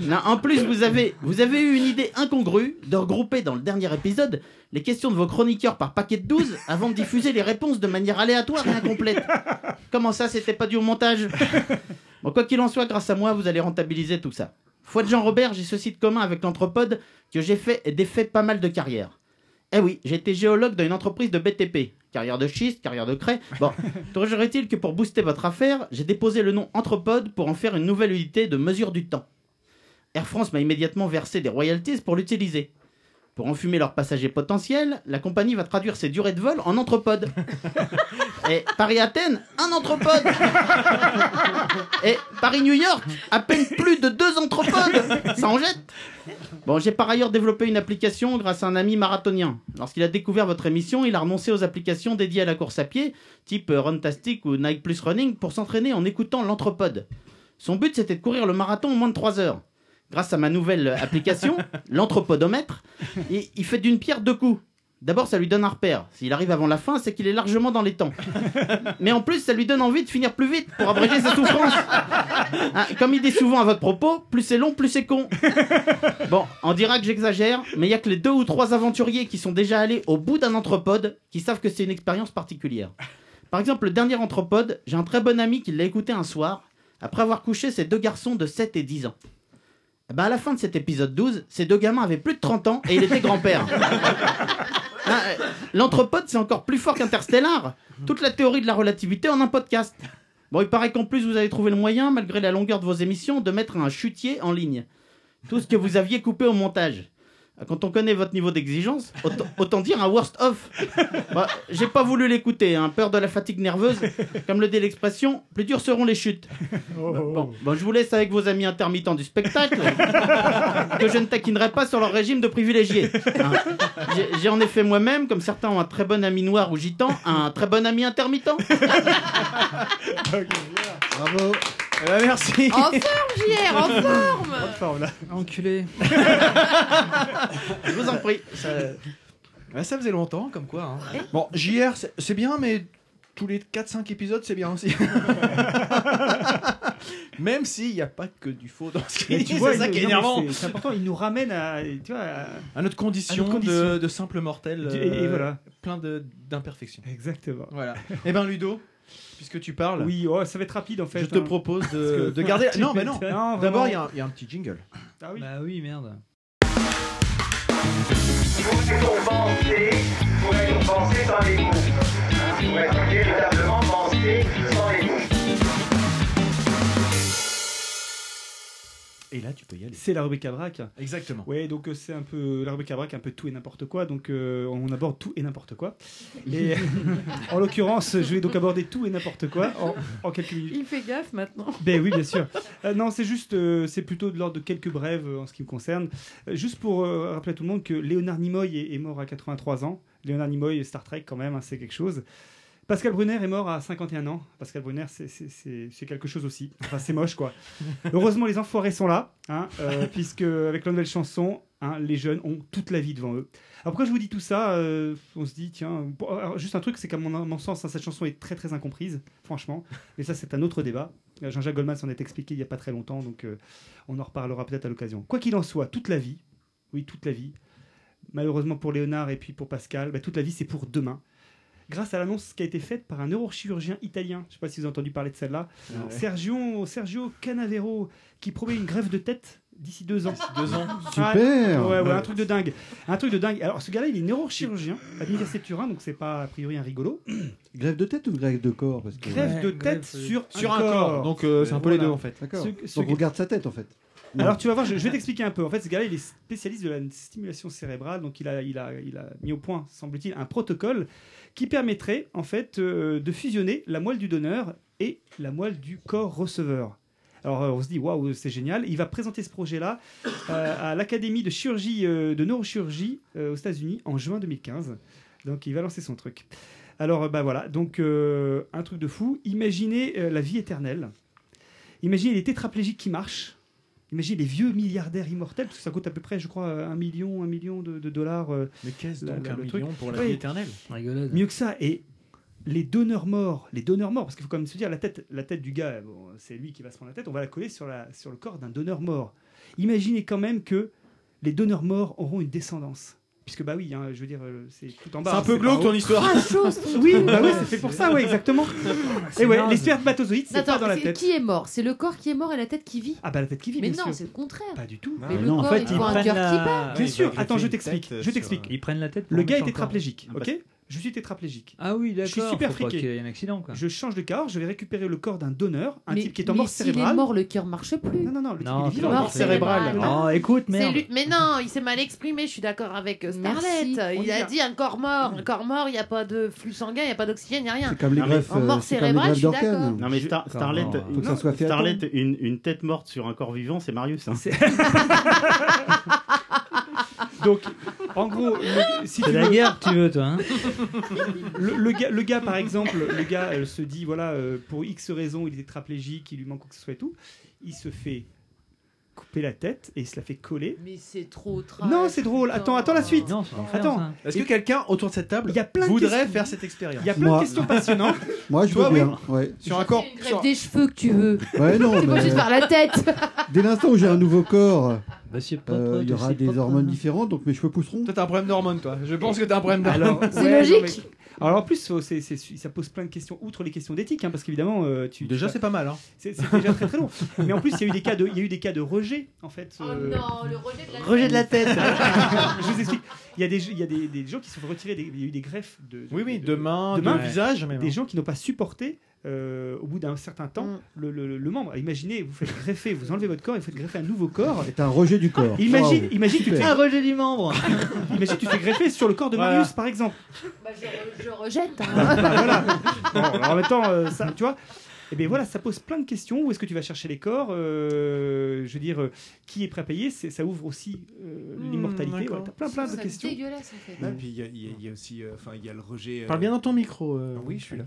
S10: Non, en plus, vous avez, vous avez eu une idée incongrue de regrouper dans le dernier épisode les questions de vos chroniqueurs par paquet de 12 avant de diffuser les réponses de manière aléatoire et incomplète. Comment ça, c'était pas dû au montage Bon, quoi qu'il en soit, grâce à moi, vous allez rentabiliser tout ça. Foi de Jean-Robert, j'ai ceci de commun avec l'Anthropode que j'ai fait et défait pas mal de carrières. Eh oui, j'ai été géologue dans une entreprise de BTP. Carrière de schiste, carrière de craie. Bon, trouverait-il que pour booster votre affaire, j'ai déposé le nom Anthropode pour en faire une nouvelle unité de mesure du temps. Air France m'a immédiatement versé des royalties pour l'utiliser. Pour enfumer leurs passagers potentiels, la compagnie va traduire ses durées de vol en entrepode. Et Paris-Athènes, un entrepode. Et Paris-New York, à peine plus de deux entrepodes. Ça en jette. Bon, j'ai par ailleurs développé une application grâce à un ami marathonien. Lorsqu'il a découvert votre émission, il a renoncé aux applications dédiées à la course à pied, type Runtastic ou Nike Plus Running, pour s'entraîner en écoutant l'entrepode. Son but, c'était de courir le marathon en moins de 3 heures. Grâce à ma nouvelle application, l'anthropodomètre, il, il fait d'une pierre deux coups. D'abord, ça lui donne un repère. S'il arrive avant la fin, c'est qu'il est largement dans les temps. Mais en plus, ça lui donne envie de finir plus vite pour abréger sa souffrance. Hein, comme il dit souvent à votre propos, plus c'est long, plus c'est con. Bon, on dira que j'exagère, mais il y a que les deux ou trois aventuriers qui sont déjà allés au bout d'un anthropode qui savent que c'est une expérience particulière. Par exemple, le dernier anthropode, j'ai un très bon ami qui l'a écouté un soir, après avoir couché ses deux garçons de 7 et 10 ans. Ben, à la fin de cet épisode 12, ces deux gamins avaient plus de 30 ans et il était grand-père. Hein, euh, L'anthropode, c'est encore plus fort qu'Interstellar. Toute la théorie de la relativité en un podcast. Bon, il paraît qu'en plus, vous avez trouvé le moyen, malgré la longueur de vos émissions, de mettre un chutier en ligne. Tout ce que vous aviez coupé au montage. Quand on connaît votre niveau d'exigence, autant, autant dire un worst off. Bah, J'ai pas voulu l'écouter, hein, peur de la fatigue nerveuse. Comme le dit l'expression, plus dures seront les chutes. Bon, bon, je vous laisse avec vos amis intermittents du spectacle, que je ne taquinerai pas sur leur régime de privilégiés. Hein. J'ai- J'ai en effet moi-même, comme certains ont un très bon ami noir ou gitan, un très bon ami intermittent.
S2: Bravo.
S6: Eh ben, merci.
S8: En forme, JR, en forme
S5: Forme, là.
S1: Enculé.
S10: Je vous en prie.
S6: Ça, Ouais, ça faisait longtemps, comme quoi. hein. Bon, JR, c'est- c'est bien, mais tous les 4-5 épisodes, c'est bien aussi. Même s'il n'y a pas que du faux dans ce
S5: Mais
S6: qu'il
S5: tu
S6: dit,
S5: vois,
S6: c'est ça
S5: il-
S6: qui est
S5: non, mais
S6: énervant.
S5: c'est- C'est important, il nous ramène à, tu vois, à-
S6: À notre condition,
S5: À notre condition.
S6: De, de simple mortel.
S5: Et- et
S6: euh,
S5: voilà.
S6: Plein de- d'imperfections.
S5: Exactement.
S6: Voilà. Eh ben Ludo, puisque tu parles,
S5: Oui, oh, ça va être rapide en fait.
S6: je te
S5: hein.
S6: propose de, de garder. Non, mais non.
S5: Non,
S6: D'abord,
S5: vraiment.
S6: il y, a un- il y a un petit jingle.
S5: Ah oui.
S1: Bah oui, merde.
S6: Et là, tu peux y aller.
S5: C'est la rubrique à braque.
S6: Exactement.
S5: Ouais, donc euh, c'est un peu la rubrique à braque, un peu tout et n'importe quoi. Donc euh, on aborde tout et n'importe quoi. Et en l'occurrence, je vais donc aborder tout et n'importe quoi en, en quelques minutes.
S8: Il fait gaffe maintenant.
S5: Ben oui, bien sûr. Euh, non, c'est juste, euh, c'est plutôt de l'ordre de quelques brèves euh, en ce qui me concerne. Euh, juste pour euh, rappeler à tout le monde que Léonard Nimoy est, est mort à 83 ans. Léonard Nimoy, Star Trek quand même, hein, c'est quelque chose. Pascal Brunner est mort à 51 ans. Pascal Brunner, c'est- quelque chose aussi. Enfin, c'est moche, quoi. Heureusement, les enfoirés sont là, hein, euh, puisque avec la nouvelle chanson, hein, les jeunes ont toute la vie devant eux. Alors pourquoi je vous dis tout ça euh, On se dit, tiens, bon, alors, juste un truc, c'est qu'à mon, mon sens, hein, cette chanson est très très incomprise, franchement. Mais ça, c'est un autre débat. Euh, Jean-Jacques Goldman s'en est expliqué il n'y a pas très longtemps, donc euh, on en reparlera peut-être à l'occasion. Quoi qu'il en soit, toute la vie, oui, toute la vie, malheureusement pour Léonard et puis pour Pascal, bah, toute la vie, c'est pour demain. Grâce à l'annonce qui a été faite par un neurochirurgien italien, je ne sais pas si vous avez entendu parler de celle-là,
S6: Ah
S5: Sergio, Sergio Canavero, qui promet une grève de tête d'ici deux ans.
S6: Deux ans.
S2: Super.
S5: Ouais, ouais, un truc de dingue. Un truc de dingue. Alors, ce gars-là, il est neurochirurgien à l'Université de Turin, donc c'est pas a priori un rigolo.
S2: Grève de tête ou grève de corps? Parce que...
S5: Grève de tête sur,
S6: Sur un corps. Donc, euh, c'est un peu les deux, en fait.
S2: D'accord.
S5: Ce- ce-
S2: Donc on garde sa tête en fait.
S5: Alors tu vas voir, je, vais t'expliquer un peu. En fait, ce gars-là, il est spécialiste de la stimulation cérébrale, donc il a, mis au point, semble-t-il, un protocole qui permettrait en fait euh, de fusionner la moelle du donneur et la moelle du corps receveur. Alors euh, on se dit waouh, c'est génial. Il va présenter ce projet-là euh, à l'Académie de chirurgie de neurochirurgie aux États-Unis en juin 2015. Donc il va lancer son truc. Alors bah voilà, donc un truc de fou. Imaginez la vie éternelle. Imaginez les tétraplégiques qui marchent. Imaginez les vieux milliardaires immortels, parce que ça coûte à peu près, je crois, un million, un million de, de dollars. euh,
S6: Mais qu'est-ce donc
S5: la-
S6: un
S5: le
S6: million
S5: truc.
S6: pour la vie éternelle?
S1: Rigolade.
S5: Mieux que ça. Et les donneurs morts, les donneurs morts, parce qu'il faut quand même se dire, la tête, la tête du gars, bon, c'est lui qui va se prendre la tête, on va la coller sur, la, sur le corps d'un donneur mort. Imaginez quand même que les donneurs morts auront une descendance. Puisque, bah oui, hein, je veux dire, euh, c'est tout en bas.
S6: C'est un
S5: hein,
S6: peu glauque ton histoire.
S5: Oui, bah oui, c'est fait pour ça, ouais, exactement.
S1: C'est
S5: Et ouais, les spermatozoïdes, c'est pas dans la
S8: c'est-
S5: tête.
S8: qui est mort? C'est le corps qui est mort et la tête qui vit?
S5: Ah bah la tête qui vit,
S8: Mais
S5: bien
S8: non, c'est le contraire.
S5: Pas du tout.
S8: Mais le
S2: non, en fait,
S8: il
S2: ils
S8: faut un
S1: prennent
S8: cœur qui
S1: la-
S8: bat.
S5: Bien
S11: il
S5: sûr. Attends, je t'explique. Je t'explique.
S1: Ils prennent la tête.
S5: Le gars est tétraplégique,
S11: Ah,
S5: ok? Je suis tétraplégique.
S1: Ah oui,
S5: Je suis
S1: d'accord,
S5: super friqué.
S1: qu'il y ait un accident, quoi.
S5: Je change de corps, je vais récupérer le corps d'un donneur, un
S4: Mais-
S5: type qui est en
S4: mais
S5: mort
S4: s'il est
S5: cérébrale.
S4: mort, le cœur marche plus.
S5: Non, non, non, le type,
S1: Non,
S5: il est vivant.
S1: mort
S8: cérébrale.
S1: Oh, écoute, merde.
S8: lui- Mais non, il s'est mal exprimé, je suis d'accord avec euh,
S4: Merci.
S8: Starlet.
S5: On
S8: Il a dit un corps mort, un corps mort, il n'y a pas de flux sanguin, il n'y a pas d'oxygène, il n'y a rien.
S2: C'est comme les
S10: Non,
S2: greffes,
S8: en mort cérébrale, je suis d'accord.
S10: Non mais Star- Starlet,
S1: Faut
S2: que ça soit fait à
S10: Starlet, une tête morte sur un corps vivant, c'est Marius. Hein.
S5: Donc, en gros, le- si
S1: C'est la
S5: veux-
S1: guerre que tu veux, toi. Hein
S5: le, le gars, le gars, par exemple, le gars euh, se dit voilà, euh, pour X raisons, il est tétraplégique, il lui manque quoi que ce soit et tout. Il se fait couper la tête et il se la fait coller.
S8: Mais c'est trop trash.
S5: Non, c'est drôle. Attends, attends la suite.
S1: Non, c'est l'enfer,
S5: Attends.
S1: ça.
S6: Est-ce que quelqu'un autour de cette table
S5: Il y a plein de
S6: voudrait
S5: questions.
S6: faire cette expérience
S5: Il y a plein
S2: Moi.
S5: de questions passionnantes.
S2: Moi, je
S6: Toi,
S2: veux
S6: oui.
S2: bien. Ouais.
S6: Sur un corps.
S4: Une greffe des cheveux que tu veux.
S2: Ouais, non,
S4: C'est pas
S2: mais
S4: juste par la tête.
S2: dès l'instant où j'ai un nouveau corps,
S1: Bah,
S2: euh, il y aura des hormones différentes, donc mes cheveux pousseront.
S6: Toi, t'as un problème d'hormones, toi. Je pense que t'as un problème d'hormones.
S4: C'est logique.
S5: Alors en plus, faut- c'est- c'est- ça pose plein de questions, outre les questions d'éthique, hein, parce qu'évidemment, euh, tu
S6: Déjà,
S5: tu-
S6: c'est pas mal. Hein.
S5: c'est c'est déjà très très long. Mais en plus, il y a eu des cas de, il y a eu des cas de rejet, en fait.
S8: Oh
S5: euh,
S8: non, le rejet de la
S5: Rejet de la tête. Je vous explique. Il y a des, il y a des, des gens qui se sont retirés. Des, il y a eu des greffes de.
S6: Oui, oui,
S5: de-
S6: de main,
S5: de main.
S6: visage, même.
S5: Des
S6: hein.
S5: gens qui n'ont pas supporté. Euh, au bout d'un certain temps,
S8: Mm.
S5: le, le- le membre. Imaginez, vous faites greffer, vous enlevez votre corps et vous faites greffer un nouveau corps.
S2: C'est un rejet du corps.
S5: Imagine, imagine, tu fais.
S1: Un rejet du membre
S5: imagine, tu te fais greffer sur le corps de
S6: Voilà.
S5: Marius, par exemple.
S8: Bah, je, je rejette. hein.
S5: Bah, voilà. Bon, alors en même temps, euh, ça, tu vois. Et bien voilà, ça pose plein de questions. Où est-ce que tu vas chercher les corps? Euh, Je veux dire, euh, qui est prêt à payer? C'est- Ça ouvre aussi euh,
S6: Hmm,
S5: l'immortalité. T'as plein plein de
S4: C'est
S5: questions.
S4: dégueulasse en fait.
S11: Et puis il y, a- y y aussi, euh, enfin il y a le rejet. euh,
S6: Parle bien dans ton micro. euh.
S11: Oui, je suis là.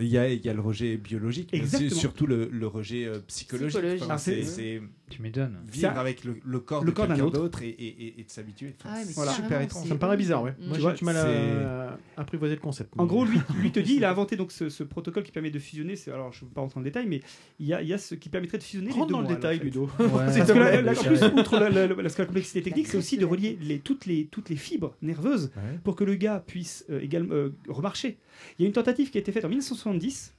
S11: Il y, a, il y a le rejet biologique, mais surtout le, le rejet euh, psychologique.
S8: Psychologique.
S11: Enfin,
S5: c'est-
S1: Tu m'étonnes.
S11: vivre
S5: Ça-
S11: avec le, le corps
S5: le
S11: de
S5: corps d'un autre.
S11: d'autre et, et, et- et de s'habituer. Enfin,
S4: Ah mais
S11: c'est
S5: Voilà.
S11: super
S4: carrément,
S11: étrange.
S6: Ça me paraît bizarre, ouais.
S4: Mm.
S6: Moi,
S5: Tu
S6: j'ai
S5: vois,
S6: du mal
S11: c'est-
S6: à apprivoiser le concept.
S5: En gros, lui, lui te dit, il a inventé donc ce, ce protocole qui permet de fusionner. c'est- Alors, je ne veux pas rentrer dans le détail, mais il y a, il y a ce qui permettrait de fusionner les
S6: rentre
S5: deux
S6: dans le
S5: mois,
S6: détail,
S5: en fait.
S6: Ludo.
S1: Ouais.
S5: Parce que la- la- en
S6: Chérie.
S5: plus, outre la, la- la- parce que la complexité technique, c'est aussi de relier les, toutes, les, toutes les fibres nerveuses pour que le gars puisse euh, également euh, remarcher. Il y a une tentative qui a été faite en 1970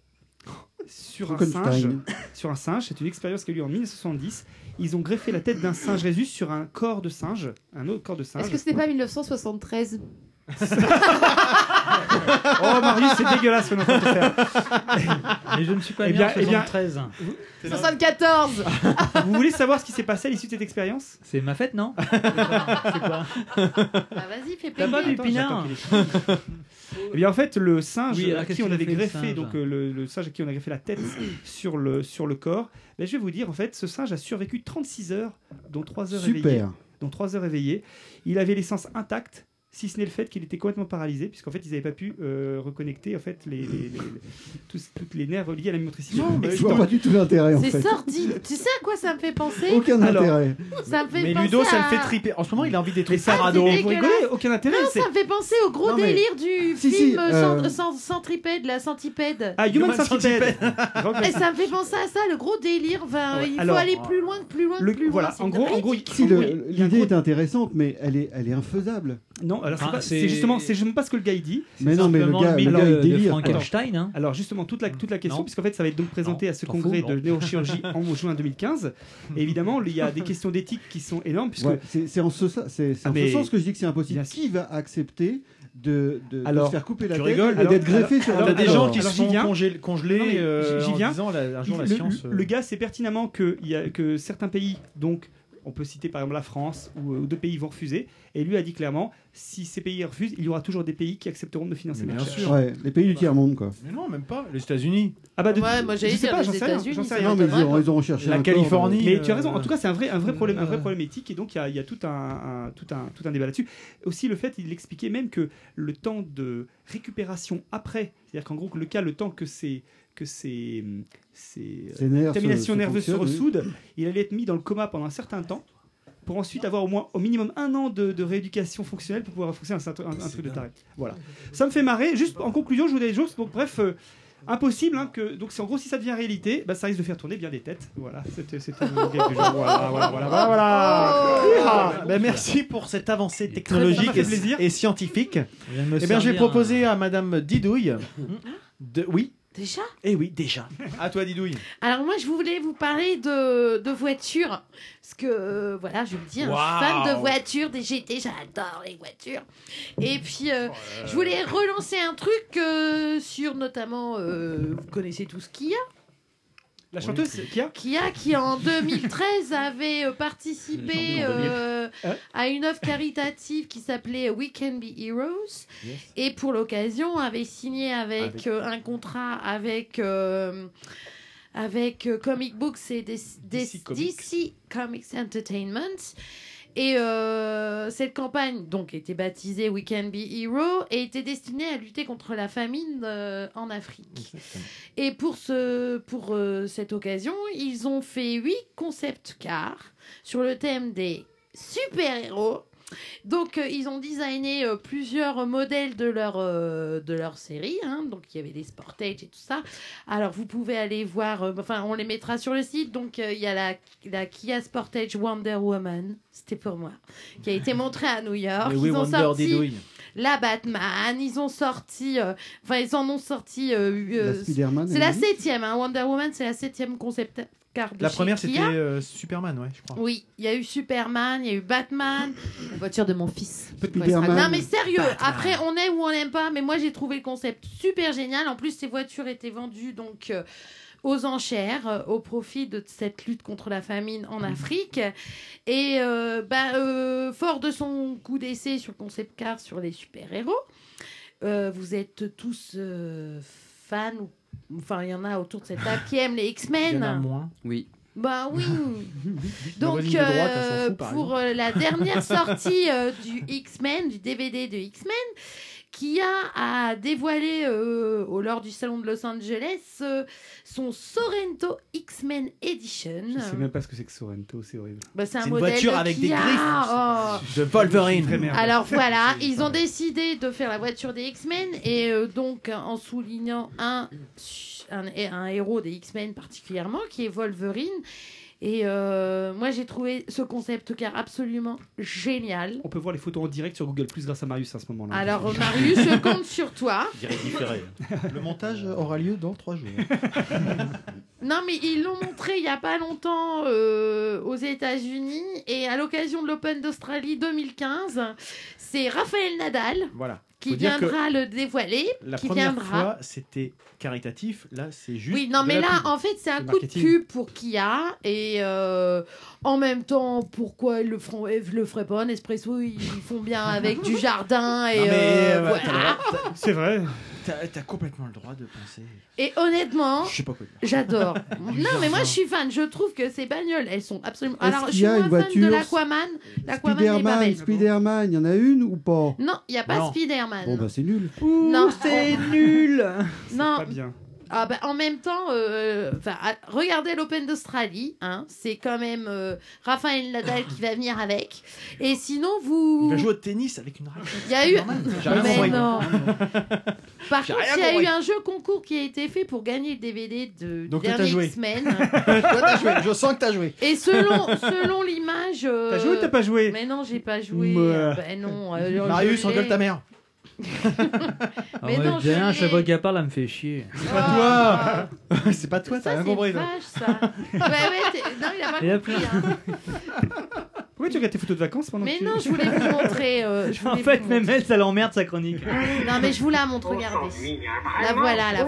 S5: sur un singe. Sur un singe, c'est une expérience qui a eu lieu en 1970. Ils ont greffé la tête d'un singe Rhésus sur un corps de singe, un autre corps de singe.
S4: Est-ce que c'était pas 1973
S5: Oh Marius, c'est dégueulasse ce qu'on est en train de faire.
S1: Et je ne suis pas
S5: Eh
S1: bien,
S5: bien, eh bien-
S1: 73.
S4: 74
S5: Vous voulez savoir ce qui s'est passé à l'issue de cette expérience?
S1: C'est ma fête, non? C'est quoi?
S8: Bah, vas-y, fais
S1: T'as pas du pinard?
S5: Eh bien en fait le singe
S1: Oui,
S5: à qui on avait
S1: le
S5: greffé
S1: singe
S5: donc euh, le, le singe à qui on a greffé la tête sur le sur le corps. ben, je vais vous dire en fait ce singe a survécu 36 heures dont 3 heures éveillé.
S2: Super.
S5: dont 3 heures éveillé. Il avait les sens intacts, si ce n'est le fait qu'il était complètement paralysé, puisqu'en fait, ils n'avaient pas pu euh, reconnecter en fait, les, les- les- tous, toutes les nerfs liés à la motricité.
S2: Non, mais je vois pas du tout l'intérêt en
S8: C'est sordide. Tu sais à quoi ça me fait penser
S2: Aucun
S5: Alors,
S2: intérêt.
S8: Ça me fait
S6: Mais
S8: penser
S6: Ludo, ça le fait triper. En ce moment, il a envie
S5: ça,
S6: parado.
S8: c'est
S5: vous rigolez Aucun intérêt
S8: Non, ça me fait penser au gros
S2: Non, mais-
S8: délire du
S2: Si, si,
S8: film
S2: euh,
S8: cent- cent- Centipède, la centipède.
S5: Ah, Human,
S6: Human
S5: Centipede. Grand
S8: Et ça me fait penser à ça, le gros délire. Enfin,
S5: Ouais,
S8: il faut
S5: alors,
S8: aller plus loin, plus loin,
S5: Le-
S8: plus loin.
S5: voilà, en gros, en gros.
S2: Si l'idée est intéressante, mais elle est, elle est infaisable.
S5: Non, alors c'est
S1: Ah,
S5: pas-
S1: c'est-
S5: c'est justement, c'est justement pas ce que le gars il dit.
S2: Mais non, mais le gars, le gars
S1: de-
S2: il délire.
S1: Frankenstein. hein.
S5: Alors justement toute la, toute la question,
S1: Non.
S5: puisqu'en fait ça va être donc présenté
S1: Non,
S5: à ce congrès
S1: fous,
S5: de neurochirurgie en juin 2015. Et évidemment, il y a des questions d'éthique qui sont énormes, puisque
S2: Ouais, c'est c'est en ce, c'est c'est
S5: Ah,
S2: en ce
S5: mais-
S2: sens que je dis que c'est impossible. Qui va accepter de, de, se faire couper la
S6: tu
S2: tête
S6: rigoles
S2: et d'être
S5: Alors,
S2: greffé sur
S5: alors,
S2: la
S6: T'as des gens qui se sont congelés
S5: Non,
S6: euh, en disant la- un jour la
S5: le,
S6: science.
S5: le-
S6: euh,
S5: le gars sait pertinemment que, il y a, que certains pays, donc on peut citer par exemple la France ou, ou deux pays vont refuser. Et lui a dit clairement, si ces pays refusent, il y aura toujours des pays qui accepteront de financer
S6: Mais
S5: la
S6: bien
S5: recherche.
S6: sûr.
S2: Ouais, les pays du tiers-monde, quoi.
S6: Mais non, même pas. Les États-Unis.
S5: Ah bah de,
S8: Ouais, moi, j'allais dire
S5: pas,
S8: les
S5: j'en sais rien,
S8: États-Unis,
S5: j'en sais
S8: ça
S5: rien.
S2: Non, mais ils
S8: m'étonnerait
S2: ont,
S8: pas.
S2: ils ont recherché
S6: La
S2: corps,
S6: Californie.
S5: Mais tu as
S6: euh,
S5: raison. En tout cas, c'est un vrai, un vrai problème, un vrai
S6: euh,
S5: problème éthique, et donc il y a, il y a tout un, un- tout un, tout un débat là-dessus. Aussi le fait, il expliquait même que le temps de récupération après, c'est-à-dire qu'en gros le cas, le temps que c'est que ces, ces
S2: Ces nerfs
S5: terminations
S2: se- se
S5: nerveuses se
S2: oui.
S5: ressoudent, il allait être mis dans le coma pendant un certain temps pour ensuite avoir au moins au minimum un an de, de rééducation fonctionnelle pour pouvoir fonctionner un, un, un truc de taré. Voilà. Ça me fait marrer. Juste en conclusion, je vous des. Donc bref. euh, Impossible, hein, que donc c'est en gros si ça devient réalité, bah, ça risque de faire tourner bien des têtes. Voilà, c'était. Voilà, voilà, voilà, voilà, voilà.
S6: Ah, ben merci pour cette avancée technologique et, et scientifique.
S1: Me
S6: Eh bien, je vais proposer à Madame Didouille. De... Oui.
S8: Déjà
S6: Eh oui, déjà. À toi, Didouille.
S8: Alors moi, je voulais vous parler de, de voitures. Parce que, euh, voilà, je me dis, un
S6: Waouh.
S8: fan de voitures, des GT, j'adore les voitures. Et puis, euh, je voulais relancer un truc euh, sur notamment, euh, vous connaissez tous Kia
S5: La chanteuse, Kia
S8: Kia qui en 2013 avait euh, participé euh,
S5: Hein
S8: à une œuvre caritative qui s'appelait We Can Be Heroes et pour l'occasion avait signé avec,
S12: Avec-
S8: euh, un contrat avec euh, avec euh, Comic Books et des, des-
S12: DC Comics.
S8: DC Comics Entertainment. Et euh, cette campagne, donc, était baptisée We Can Be Hero et était destinée à lutter contre la famine euh, en Afrique. Et pour, ce, pour euh, cette occasion, ils ont fait huit concept cars sur le thème des super-héros. Donc, euh, ils ont designé euh, plusieurs modèles de leur, euh, de leur série. hein. Donc, il y avait des Sportage et tout ça. Alors, vous pouvez aller voir, euh, enfin, on les mettra sur le site. Donc, euh, il y a la, la Kia Sportage Wonder Woman, c'était pour moi, qui a été montrée à New York.
S6: Mais oui,
S8: ils ont
S6: Wonder
S8: sorti
S6: Didouille.
S8: la Batman, ils ont sorti, euh, enfin, ils en ont sorti. euh, euh,
S2: La Spider-Man,
S8: c'est la septième, hein, Wonder Woman, c'est la septième concept
S6: La première, c'était euh, Superman, ouais, je crois.
S8: Oui, il y a eu Superman, il y a eu Batman, la voiture de mon fils. Non mais sérieux,
S6: Batman.
S8: après on aime ou on n'aime pas, mais moi j'ai trouvé le concept super génial. En plus ces voitures étaient vendues donc euh, aux enchères euh, au profit de cette lutte contre la famine en Afrique. Et euh, bah, euh, fort de son coup d'essai sur le concept car sur les super-héros, euh, vous êtes tous euh, fans ou Enfin, il y en a autour de cette table qui aiment les X-Men.
S6: Il y en a moins.
S13: Oui.
S8: Bah oui. Donc
S6: de droite,
S8: euh,
S6: fout,
S8: pour euh, la dernière sortie euh, du X-Men, du DVD de X-Men, Kia a dévoilé euh, au lors du salon de Los Angeles euh, son Sorento X-Men Edition.
S5: Je sais même pas ce que c'est que Sorrento, c'est horrible.
S8: Bah, c'est un
S6: une voiture
S8: de
S6: avec des griffes.
S8: Oh.
S6: De Wolverine.
S8: Alors voilà, ils ont décidé de faire la voiture des X-Men et euh, donc en soulignant un, un, un héros des X-Men particulièrement qui est Wolverine. Et euh, moi j'ai trouvé ce concept car absolument génial.
S5: On peut voir les photos en direct sur Google Plus grâce à Marius à ce moment-là.
S8: Alors Marius, je compte sur toi.
S6: Le montage aura lieu dans trois jours.
S8: Non, mais ils l'ont montré il y a pas longtemps euh, aux États-Unis et à l'occasion de l'Open d'Australie 2015, c'est Raphaël Nadal
S6: Voilà.
S8: Qui viendra le dévoiler,
S6: La
S8: qui
S6: première
S8: viendra.
S6: fois, c'était caritatif. Là, c'est juste.
S8: Oui, non, mais là,
S6: pub.
S8: en fait, c'est un coup de pub pour Kia. Et euh, en même temps, pourquoi ils le, feront, ils le feraient pas? Nespresso, ils font bien avec du jardin. Et euh,
S6: euh,
S8: voilà.
S5: C'est vrai.
S6: T'as complètement le droit de penser.
S8: Et honnêtement,
S6: Je sais pas quoi dire.
S8: j'adore. Non, mais moi, je suis fan. Je trouve que ces bagnoles, elles sont absolument. Alors, je suis
S2: y a
S8: moins
S2: une
S8: fan de
S2: voiture
S8: l'Aquaman. L'Aquaman n'est pas
S2: Spider-Man,
S8: belle.
S2: Spider-Man, il y en a une ou pas?
S8: Non, il n'y a pas. Spider-Man.
S2: Bon, bah c'est nul.
S8: non,
S1: c'est nul.
S8: Non.
S5: Pas bien.
S8: Ah bah, en même temps, euh, enfin, à- regardez l'Open d'Australie, hein, c'est quand même euh, Raphaël Nadal qui va venir avec. Et sinon, vous.
S6: Il va jouer au tennis avec une raquette.
S8: Il y a eu. Mais non. Par contre, il y a eu un jeu concours qui a été fait pour gagner le DVD de
S6: Donc, t'as joué. Je sens que t'as joué.
S8: Et selon, selon l'image. euh,
S5: T'as joué ou t'as pas joué?
S8: Mais non, j'ai pas joué. Ben non. euh,
S6: Marius, engueule ta mère.
S8: Mais non,
S1: chaque fois qu'elle parle, elle me fait chier.
S6: C'est pas toi C'est pas toi, t'as
S8: Ça,
S6: rien
S8: c'est
S6: compris. toi.
S8: vache, ça. ouais, ouais, t'es- non, il a pas
S1: Il
S8: compris.
S1: plein.
S8: hein.
S5: Pourquoi tu regardes tes photos de vacances pendant
S8: Mais
S5: que tu-
S8: non, je voulais vous montrer. euh, je
S1: En fait, même elle, ça l'emmerde sa chronique.
S8: Non, mais je vous la montre, regardez. La voilà, la,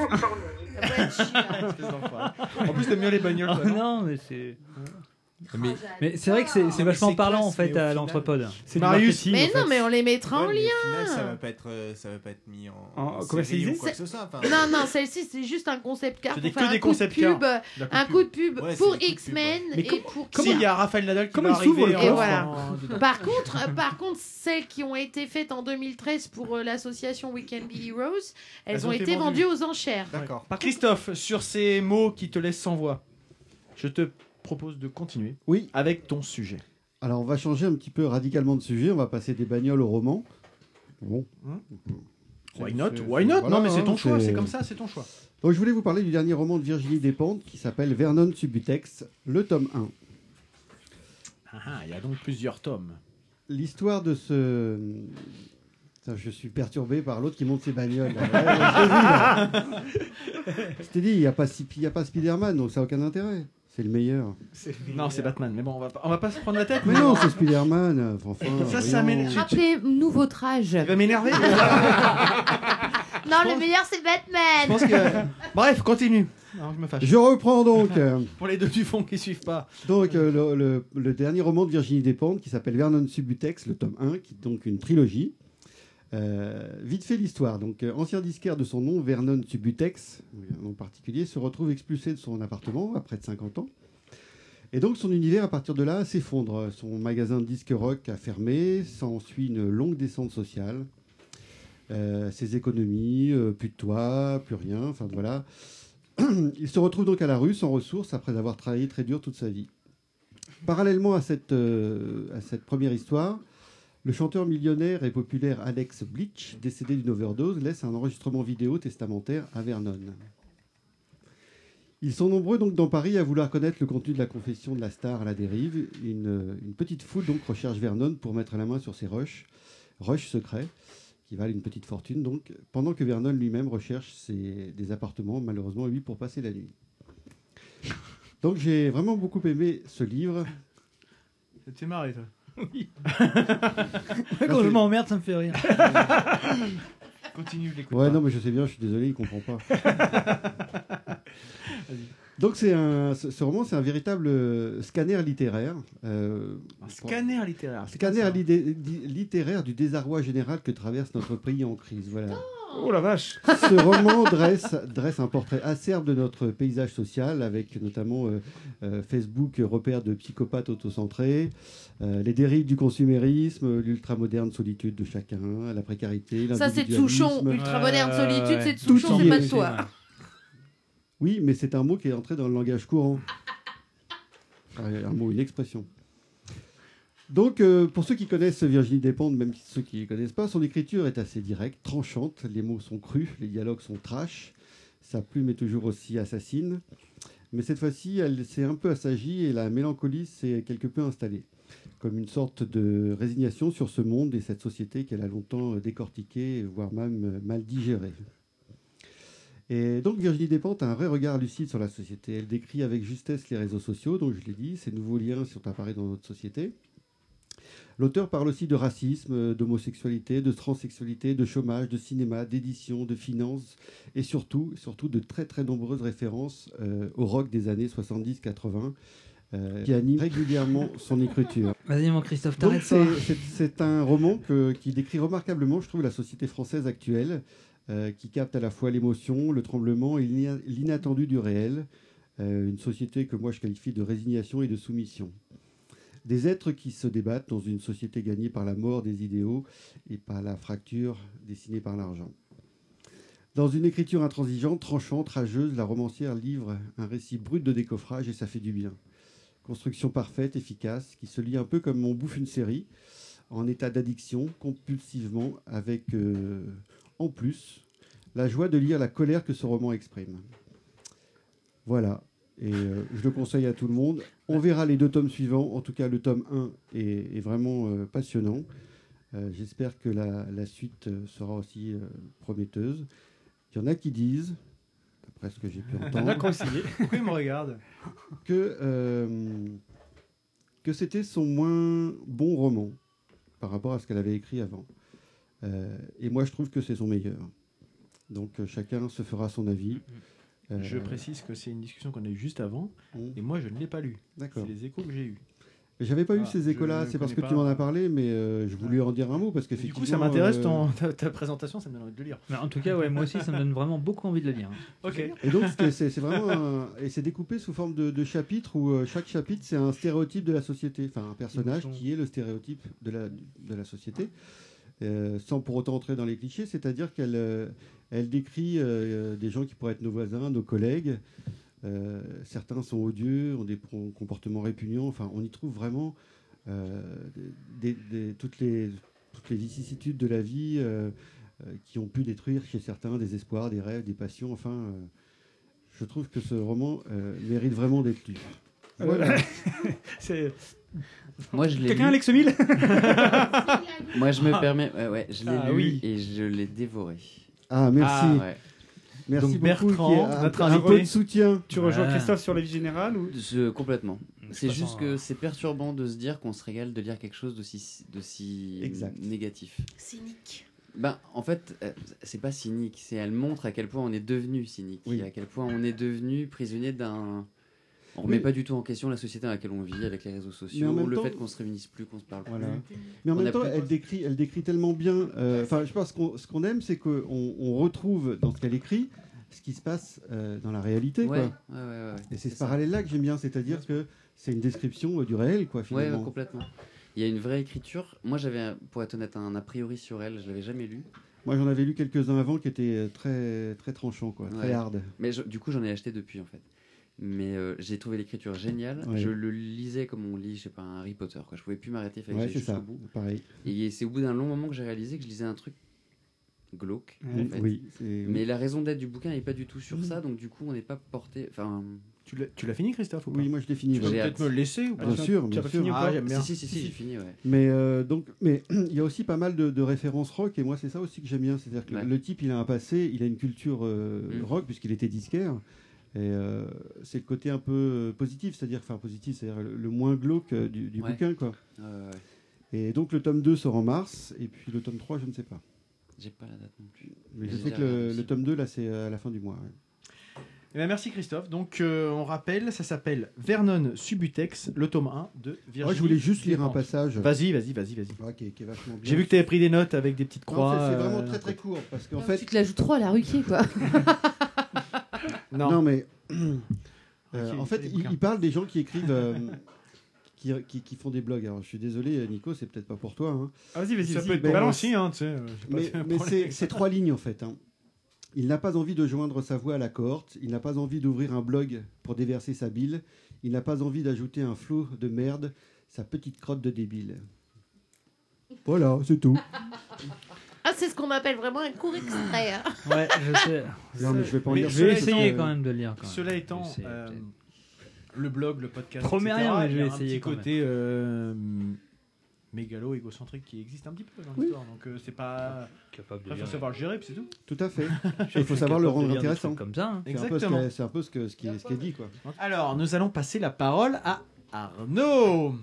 S6: d'enfoiré. En plus, t'aimes bien les bagnoles.
S1: Oh
S6: non,
S1: mais c'est.
S13: Mais
S1: Mais c'est vrai que c'est c'est vachement
S13: c'est
S1: parlant
S13: classe,
S1: en fait
S13: mais
S1: à
S13: final-
S1: l'entrepode.
S5: C'est
S6: Marius.
S8: Mais non,
S5: fait.
S8: mais on les mettra en
S11: Ouais, mais
S8: lien.
S11: au final, ça va pas être, euh, ça va pas être mis en,
S5: En-
S11: en série
S5: commercialisé
S11: ou quoi que ce soit. enfin.
S8: Non, non, celle-ci, c'est juste un concept car
S6: C'est
S8: pour
S6: des-
S8: faire
S6: que
S8: un
S6: des
S8: coup de pub, un
S6: coup de
S8: pub
S11: Ouais,
S8: pour X-Men
S5: Mais
S8: et
S5: com-
S8: pour
S6: Si, il y a Raphaël Nadal qui
S5: Comment s'ouvre,
S6: arriver.
S5: le
S8: voilà.
S6: dedans.
S8: Par contre, euh, par contre, celles qui ont été faites en 2013 pour euh, l'association We Can Be Heroes, elles, ont, été vendues aux enchères.
S11: D'accord.
S6: Christophe, sur ces mots qui te laissent sans voix, je te propose de continuer
S2: Oui.
S6: avec ton sujet.
S2: Alors, on va changer un petit peu radicalement de sujet. On va passer des bagnoles au roman. Bon.
S6: Why not Why not
S2: voilà,
S6: Non, mais c'est
S2: hein,
S6: ton choix,
S2: c'est-
S6: comme ça, c'est ton choix.
S2: Donc, je voulais vous parler du dernier roman de Virginie Despentes qui s'appelle Vernon Subutex, le tome 1.
S6: Ah, ah, il y a donc plusieurs tomes.
S2: L'histoire de ce, Putain, je suis perturbé par l'autre qui monte ses bagnoles. là. Je t'ai dit, il n'y a pas, pas Spider-Man, donc ça n'a aucun intérêt. C'est le meilleur.
S6: Non, c'est Batman. Mais bon, on va pas, on va pas se prendre la tête.
S2: Mais non, c'est Spider-Man. euh, Enfin,
S6: Ça, ça.
S4: Rappelez-nous votre âge.
S6: Il va m'énerver.
S8: Non, le meilleur c'est Batman.
S6: Je pense que. Bref, continue. Non, je me fâche.
S2: Je reprends donc. euh,
S6: Pour les deux du fond qui suivent pas.
S2: Donc, euh, le, le- le dernier roman de Virginie Despentes qui s'appelle Vernon Subutex, le tome 1, qui est donc une trilogie. Euh, vite fait l'histoire. Donc, euh, ancien disquaire de son nom, Vernon Subutex, nom particulier, se retrouve expulsé de son appartement à près de 50 ans. Et donc, son univers, à partir de là, s'effondre. Son magasin de disques rock a fermé, s'ensuit une longue descente sociale. Euh, ses économies, plus de toit, plus rien, enfin voilà. Il se retrouve donc à la rue sans ressources après avoir travaillé très dur toute sa vie. Parallèlement à cette première histoire, le chanteur millionnaire et populaire Alex Bleach, décédé d'une overdose, laisse un enregistrement vidéo testamentaire à Vernon. Ils sont nombreux donc dans Paris à vouloir connaître le contenu de la confession de la star à la dérive. Une, petite foule donc recherche Vernon pour mettre la main sur ses rushs, rushs secrets, qui valent une petite fortune donc, pendant que Vernon lui-même recherche ses- des appartements, malheureusement lui, pour passer la nuit. Donc j'ai vraiment beaucoup aimé ce livre.
S6: Ça te fait marrer, toi.
S1: Oui. Quand je m'emmerde, ça me fait rire.
S6: Continue, je l'écoute.
S2: Ouais,
S6: pas.
S2: non, mais je sais bien, je suis désolé, il comprend pas. Donc c'est un, ce, ce roman, c'est un véritable euh, scanner littéraire. euh,
S6: Un scanner littéraire.
S2: Scanner littéraire du désarroi général que traverse notre pays en crise. Voilà.
S5: Oh la vache
S2: Ce roman dresse, dresse un portrait acerbe de notre paysage social, avec notamment euh, euh, Facebook, repère de psychopathes autocentrés, euh, les dérives du consumérisme, l'ultramoderne solitude de chacun, la précarité,
S8: Ça c'est de Souchon.
S2: l'individualisme.
S8: Ultra-moderne solitude, c'est de
S2: Tout
S8: Souchon,
S2: y
S8: c'est pas de toi.
S2: Oui, mais c'est un mot qui est entré dans le langage courant. Ouais, Un mot, une expression. Donc, euh, pour ceux qui connaissent Virginie Despentes, même ceux qui ne connaissent pas, son écriture est assez directe, tranchante. Les mots sont crus, les dialogues sont trash. Sa plume est toujours aussi assassine. Mais cette fois-ci, elle s'est un peu assagie et la mélancolie s'est quelque peu installée. Comme une sorte de résignation sur ce monde et cette société qu'elle a longtemps décortiquée, voire même mal digérée. Et donc Virginie Despentes a un vrai regard lucide sur la société. Elle décrit avec justesse les réseaux sociaux, donc je l'ai dit, ces nouveaux liens sont apparus dans notre société. L'auteur parle aussi de racisme, d'homosexualité, de transsexualité, de chômage, de cinéma, d'édition, de finances et surtout, surtout de très très nombreuses références euh, au rock des années 70-80 euh, qui animent régulièrement son écriture.
S1: Vas-y, mon Christophe, t'arrêtes
S2: c'est- un roman que- qui décrit remarquablement, je trouve, la société française actuelle, euh, qui capte à la fois l'émotion, le tremblement et l'ina- l'inattendu du réel. Une société que moi je qualifie de résignation et de soumission. Des êtres qui se débattent dans une société gagnée par la mort des idéaux et par la fracture dessinée par l'argent. Dans une écriture intransigeante, tranchante, rageuse, la romancière livre un récit brut de décoffrage et ça fait du bien. Construction parfaite, efficace, qui se lit un peu comme on bouffe une série, en état d'addiction, compulsivement, avec euh, en plus la joie de lire la colère que ce roman exprime. Voilà, et euh, je le conseille à tout le monde. On verra les deux tomes suivants, en tout cas le tome 1 est, est vraiment euh, passionnant. Euh, J'espère que la, la suite sera aussi prometteuse. Il y en a qui disent, d'après ce que j'ai pu entendre.
S6: Pourquoi il me regarde
S2: que, que c'était son moins bon roman par rapport à ce qu'elle avait écrit avant. Et moi, je trouve que c'est son meilleur. Donc, chacun se fera son avis. Euh,
S6: Je précise que c'est une discussion qu'on a eue juste avant, et moi je ne l'ai pas lu.
S2: D'accord.
S6: C'est les échos que j'ai eus.
S2: J'avais pas eu
S6: Ah,
S2: ces échos-là, c'est parce que tu m'en as parlé, mais euh, je voulais en dire un mot parce
S6: Du coup, ça m'intéresse
S2: euh,
S6: ton- ta, ta présentation, ça me donne envie de le lire.
S1: Mais en tout cas, ouais, moi aussi, ça me donne vraiment beaucoup envie de le lire.
S6: Ok.
S2: Et donc, c'est vraiment. un- et c'est découpé sous forme de, de chapitres où euh, chaque chapitre, c'est un stéréotype de la société. Enfin, un personnage qui est le stéréotype de la, de la société. Euh, sans pour autant entrer dans les clichés, c'est-à-dire qu'elle euh, elle décrit euh, des gens qui pourraient être nos voisins, nos collègues. Certains sont odieux, ont des comportements répugnants. Enfin, on y trouve vraiment toutes, les, toutes les vicissitudes de la vie qui ont pu détruire chez certains des espoirs, des rêves, des passions. Enfin, je trouve que ce roman mérite vraiment d'être lu.
S5: Voilà. C'est-
S12: Moi, je l'ai
S5: Quelqu'un,
S12: lu.
S5: Alex Mille
S12: Moi, je me permets. ouais, ouais, je l'ai
S5: Ah
S12: lu
S5: oui.
S12: et je l'ai dévoré.
S2: Ah, merci.
S12: Ah, ouais.
S2: Merci
S12: Donc,
S2: beaucoup.
S12: Bertrand,
S2: un-
S12: notre
S2: un
S12: invité.
S2: peu de soutien.
S5: Tu rejoins. Christophe sur la vie générale ou
S12: Je- complètement. C'est juste que c'est perturbant de se dire qu'on se régale de lire quelque chose d'aussi d'aussi
S2: Exact.
S12: négatif.
S8: Cynique.
S12: Ben, en fait, euh, c'est pas cynique, c'est elle montre à quel point on est devenu cynique,
S2: Oui.
S12: à quel point on est devenu prisonnier d'un. On remet
S2: Oui.
S12: pas du tout en question la société dans laquelle on vit, avec les réseaux sociaux, le
S2: temps-
S12: fait qu'on se réunisse plus, qu'on se parle
S2: Voilà.
S12: plus.
S2: Mais en
S12: On
S2: même temps,
S12: plus-
S2: elle décrit, elle décrit tellement bien. euh, Enfin, je pense qu'on ce qu'on aime, c'est qu'on on retrouve dans ce qu'elle écrit ce qui se passe euh, dans la réalité.
S12: Ouais,
S2: quoi.
S12: ouais, ouais, ouais,
S2: Et c'est ce parallèle-là que j'aime bien, c'est-à-dire que c'est une description euh, du réel, quoi, finalement.
S12: ouais, complètement. Il y a une vraie écriture. Moi, j'avais, un- pour être honnête, un a priori sur elle. Je l'avais jamais lu.
S2: Moi, j'en avais lu quelques-uns avant qui étaient très, très tranchants, quoi, très hard.
S12: Mais je- du coup, j'en ai acheté depuis, en fait. Mais euh, j'ai trouvé l'écriture géniale.
S2: Ouais.
S12: Je le lisais comme on lit, je sais pas, un Harry Potter. Quoi. Je pouvais plus m'arrêter, il fallait
S2: Ouais,
S12: que jusqu'au bout.
S2: pareil.
S12: Et c'est au bout d'un long moment que j'ai réalisé que je lisais un truc glauque. en
S2: Oui,
S12: fait.
S2: oui, c'est-
S12: Mais la raison d'être du bouquin n'est pas du tout sur ça, donc du coup, on n'est pas porté. Enfin,
S6: Tu l'as- fini, Christophe ou pas?
S2: Oui, moi je l'ai fini.
S6: Tu peux
S2: ouais.
S6: peut-être me le laisser ou pas
S2: Bien sûr, bien sûr.
S6: fini ou pas Ah, j'aime bien.
S12: Si, si, si, si, j'ai fini, ouais.
S2: Mais euh, donc, mais il y a aussi pas mal de, de références rock et moi c'est ça aussi que j'aime bien, c'est-à-dire que
S12: Ouais.
S2: le type il a un passé, il a une culture euh,
S12: Mm.
S2: rock puisqu'il était disquaire et euh, c'est le côté un peu euh, positif, c'est-à-dire enfin positif, c'est-à-dire le, le moins glauque euh, du, du
S12: Ouais.
S2: bouquin quoi.
S12: Ouais, ouais, ouais.
S2: Et donc le tome 2 sort en mars et puis le tome 3 je ne sais pas.
S12: J'ai pas la date non plus.
S2: Mais je sais que le, tome 2 là c'est à la fin du mois. ouais.
S6: Eh ben, merci Christophe. Donc euh, on rappelle, ça s'appelle Vernon Subutex, le tome 1 de Virginie.
S2: Ouais, je voulais juste lire un passage.
S6: Vas-y, vas-y, vas-y, vas-y.
S2: Ouais, qui, est, qui est vachement bien.
S6: J'ai vu que tu avais pris des notes avec des petites croix.
S2: c'est- vraiment
S6: euh,
S2: très très court parce qu'en
S4: Non,
S2: fait
S4: Tu te la joues trop à la Ruquier, quoi.
S6: Non.
S2: Non, mais euh,
S6: Ok,
S2: en fait, il, parle des gens qui écrivent, euh, qui, qui- qui font des blogs. Alors, je suis désolé, Nico, c'est peut-être pas pour toi. hein.
S5: Ah, vas-y, vas-y,
S6: Ça peut être aussi, hein, tu sais. euh,
S2: Mais, c'est trois lignes en fait. hein. Il n'a pas envie de joindre sa voix à la cohorte. Il n'a pas envie d'ouvrir un blog pour déverser sa bile. Il n'a pas envie d'ajouter un flot de merde, sa petite crotte de débile. Voilà, c'est tout.
S8: Ah, c'est ce qu'on appelle vraiment un court extrait. hein.
S1: Ouais, je sais.
S2: Non, mais je vais pas en lire.
S1: Je vais essayer quand même de le lire. Quand même.
S6: Cela étant, euh, le blog, le podcast,
S1: Promets rien, mais je
S6: il y a
S1: vais
S6: un
S1: essayer
S6: petit
S1: quand même.
S6: côté euh, mégalo, égocentrique qui existe un petit peu dans l'histoire. Donc euh, c'est pas.
S1: Capable
S6: Après, faut savoir le gérer, puis c'est tout.
S2: Tout à fait. Il faut savoir le rendre intéressant.
S1: Comme ça. hein.
S2: C'est un peu ce
S6: Exactement.
S2: qu'elle- c'est un peu ce que- ce qui est ce qui est dit quoi.
S6: Alors, nous allons passer la parole à Arnaud.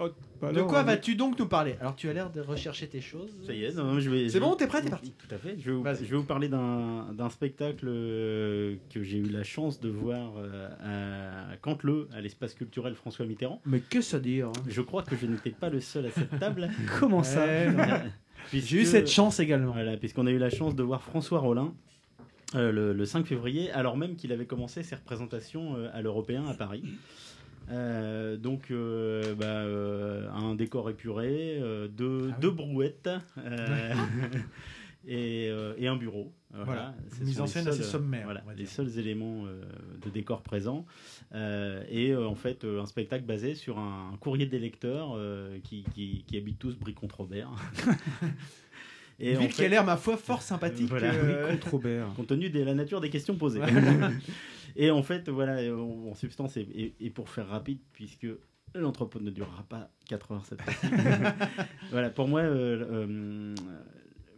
S5: Oh, bah
S6: de quoi vas-tu donc nous parler? Alors, tu as l'air de rechercher tes choses.
S13: Ça y est, non, je vais.
S6: C'est bon, t'es prêt, t'es parti.
S13: Tout à fait. Je vais vous,
S6: Vas-y.
S13: je vais vous parler d'un d'un spectacle euh, que j'ai eu la chance de voir euh, à Canteleu, à l'espace culturel François Mitterrand.
S6: Mais que ça dire hein?
S13: Je crois que je n'étais pas le seul à cette table.
S5: Comment ça?
S6: Ouais, J'ai eu cette chance également.
S13: Voilà, puisqu'on a eu la chance de voir François Rollin. euh, le, le 5 février, alors même qu'il avait commencé ses représentations euh, à l'Européen à Paris. Euh, donc, euh, bah, euh, un décor épuré, euh, deux, deux brouettes euh, et, euh, et un bureau.
S6: Voilà, une mise en
S13: les
S6: scène assez sommaire,
S13: Voilà, les seuls éléments euh, de décor présents. Euh, et euh, en fait, euh, un spectacle basé sur un courrier des lecteurs euh, qui, qui, qui habitent tous Brie-contre-Robert.
S6: Une ville qui a l'air, ma foi, fort sympathique, euh.
S5: Brie-contre-Robert.
S13: Compte tenu de la nature des questions posées. Et en fait, voilà, en, en substance, et, et- et pour faire rapide, puisque l'entrepôt ne durera pas 4 heures cette fois-ci. voilà, pour moi, euh, euh,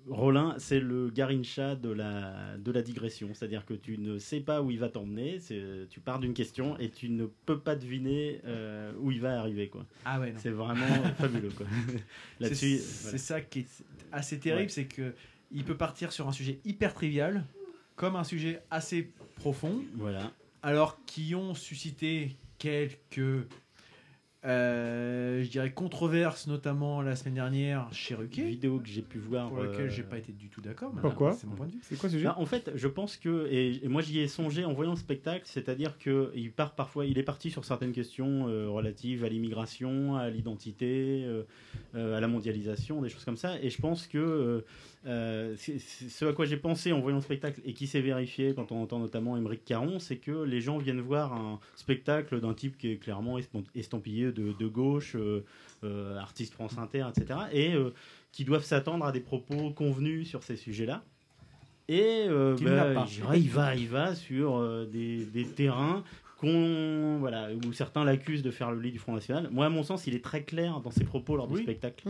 S13: Rollin, c'est le Garincha de la, de la digression. C'est-à-dire que tu ne sais pas où il va t'emmener, tu pars d'une question et tu ne peux pas deviner euh, où il va arriver. Quoi.
S6: Ah ouais.
S13: C'est vraiment fabuleux. Quoi.
S6: C'est
S13: Là-dessus,
S6: c'est
S13: voilà.
S6: ça qui est assez terrible,
S13: Ouais.
S6: c'est que il peut partir sur un sujet hyper trivial, comme un sujet assez profond.
S13: Voilà.
S6: Alors qui ont suscité quelques, euh, je dirais, controverses, notamment la semaine dernière chez Ruquier.
S13: Vidéo que j'ai pu voir.
S6: Pour lesquelles
S13: euh,
S6: j'ai pas été du tout d'accord. mais
S5: Pourquoi
S6: C'est mon point de vue.
S5: C'est quoi ce sujet
S13: Bah, en fait, je pense que, et, et moi j'y ai songé en voyant le spectacle, c'est-à-dire qu'il part parfois, il est parti sur certaines questions euh, relatives à l'immigration, à l'identité, euh, euh, à la mondialisation, des choses comme ça. Et je pense que euh, euh, ce à quoi j'ai pensé en voyant le spectacle et qui s'est vérifié quand on entend notamment Émeric Caron, c'est que les gens viennent voir un spectacle d'un type qui est clairement estamp- estampillé de, de gauche, euh, euh, artiste France Inter, etc. Et qui doivent s'attendre à des propos convenus sur ces sujets-là. Et bah, je dirais, il va, il va sur des, des terrains voilà où certains l'accusent de faire le lit du Front National. Moi, à mon sens, il est très clair dans ses propos lors du
S6: Oui.
S13: spectacle.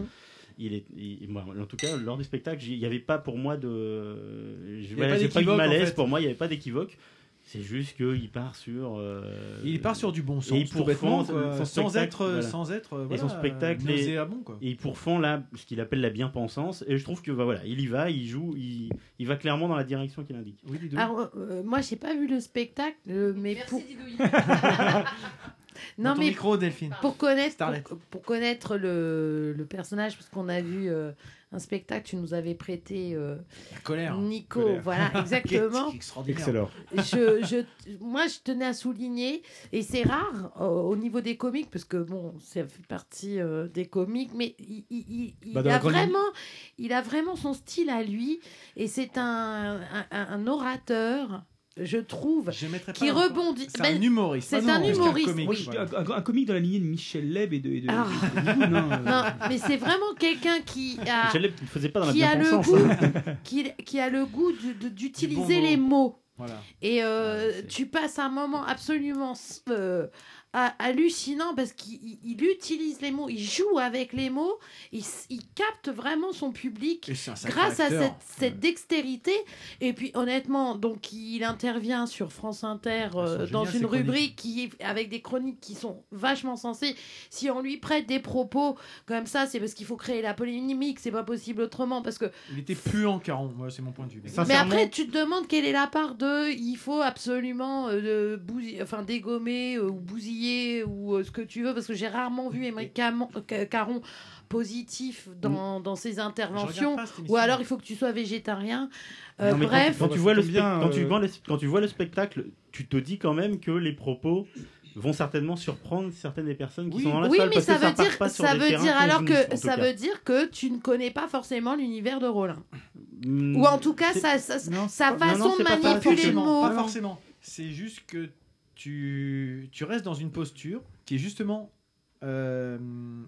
S13: Il est, il- moi, en tout cas, lors du spectacle, il n'y avait pas pour moi de, je-
S6: avait
S13: voilà,
S6: pas
S13: j'ai pas eu de
S6: d'équivoque, en
S13: malaise.
S6: fait.
S13: Pour moi, il n'y avait pas d'équivoque. C'est juste qu'il part sur. euh,
S6: Il part sur du bon sens,
S13: Et il pourfend
S6: sans être-
S13: voilà.
S6: sans être, euh,
S13: et son spectacle
S6: euh,
S13: est-
S6: quoi.
S13: Et il pourfend là ce qu'il appelle la bien-pensance. Et je trouve que bah, voilà, il y va, il joue, il, il va clairement dans la direction qu'il indique.
S8: Alors, euh, moi, j'ai pas vu le spectacle, euh, mais pour.
S6: Dans ton micro, Delphine.
S8: Pour connaître, pour, pour connaître le, le personnage, parce qu'on a vu euh, un spectacle, tu nous avais prêté euh,
S6: colère.
S8: Nico,
S6: Colère.
S8: voilà, exactement.
S2: Excellent.
S8: je, je, moi, je tenais à souligner, et c'est rare euh, au niveau des comiques, parce que bon, ça fait partie euh, des comiques, mais il, il- il- il
S5: Bah,
S8: a
S5: ligne.
S8: vraiment, il a vraiment son style à lui, et c'est un, un, un orateur. Je trouve qui
S5: pas-
S8: rebondit.
S5: c'est
S8: Ben,
S5: un humoriste.
S8: C'est
S5: Ah
S8: un
S5: non, plus qu'un
S8: humoriste.
S5: comique,
S8: oui.
S5: un, un comique dans la lignée de Michel Leb et de. et de-
S8: Ah.
S5: et de Guillaume, hein.
S8: Non, mais c'est vraiment quelqu'un qui a,
S13: Michel Leb, il faisait pas dans la
S8: qui a le goût, qui, qui a le goût d'utiliser
S6: bon
S8: les mots.
S6: Voilà.
S8: Et euh, tu passes un moment absolument euh, hallucinant parce qu'il il- il utilise les mots, il joue avec les mots, il, capte vraiment son public grâce à cette, cette dextérité. Et puis honnêtement, donc il intervient sur France Inter euh, dans une
S6: chroniques.
S8: rubrique qui avec des chroniques qui sont vachement sensées. Si on lui prête des propos comme ça, c'est parce qu'il faut créer la polémique, c'est pas possible autrement parce que
S6: Il était puant, Caron. C'est mon point de vue.
S8: mais après, tu te demandes quelle est la part de il faut absolument euh, bousiller- enfin, dégommer euh, ou bousiller ou euh, ce que tu veux, parce que j'ai rarement vu Émeric Caron positif dans, dans ses interventions, ou alors il faut que tu sois végétarien. Euh,
S13: Non, mais quand-
S8: bref,
S13: quand, tu vois le
S2: Comme bien,
S13: spec- quand, tu
S2: euh,
S13: vois le, quand tu vois le spectacle, tu te dis quand même que les propos vont certainement surprendre certaines des personnes qui sont dans la
S8: oui,
S13: salle
S8: mais
S13: parce
S8: ça
S13: que
S8: veut dire,
S13: pas
S8: ça veut dire alors que ça
S13: cas.
S8: veut dire que tu ne connais pas forcément l'univers de Rollin.
S13: Mm,
S8: Ou en tout cas, sa, sa,
S6: Non,
S8: sa façon
S6: non,
S8: de manipuler le mot.
S6: Pas forcément. C'est juste que tu, tu restes dans une posture qui est justement, euh,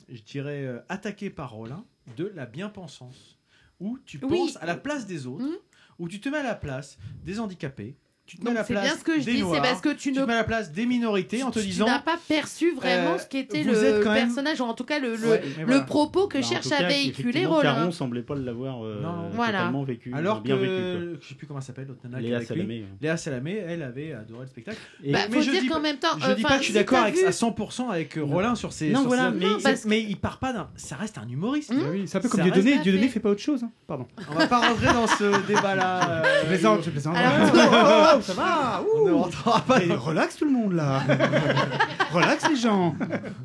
S6: je dirais, euh, attaquée par Rollin de la bien-pensance. Où tu
S8: Oui.
S6: penses à la place des autres,
S8: Mhm.
S6: où tu te mets à la place des handicapés, tu te mets
S8: Donc,
S6: à la
S8: c'est
S6: place
S8: bien ce que je
S6: des
S8: dis, c'est
S6: Noirs,
S8: parce que tu ne-
S6: mets à la place des minorités en te
S8: tu
S6: disant...
S8: n'as pas perçu vraiment
S6: euh,
S8: ce qu'était le
S6: même-
S8: personnage, ou en tout cas le, le,
S6: Ouais,
S8: propos que
S13: Bah,
S8: cherche à véhiculer Rollin.
S13: Caron semblait pas l'avoir euh,
S6: Non, non.
S8: Voilà.
S13: totalement vécu,
S6: Alors
S13: bien
S6: que,
S13: vécu.
S6: je sais plus comment elle s'appelle, l'autre nana qui
S13: Léa
S6: lui.
S13: Salamé, ouais.
S6: Léa Salamé, elle avait adoré le spectacle.
S13: Et-
S8: Bah,
S6: mais
S8: faut
S6: je
S8: dire
S6: dis,
S8: qu'en même temps,
S6: je
S8: euh,
S6: dis pas que je suis d'accord à 100% avec euh, Rollin sur ses.
S8: Non, voilà, mais-
S6: il part pas d'un. Ça reste un humoriste.
S8: Mmh.
S5: Ah oui, c'est un peu comme Dieudonné. Dieudonné fait pas autre chose. hein. Pardon.
S6: On va pas rentrer dans ce débat-là.
S5: Je plaisante, je plaisante.
S8: Alors,
S5: ça va
S6: On
S5: ouh.
S6: rentrera pas
S5: Relax tout le monde là. Relax les gens.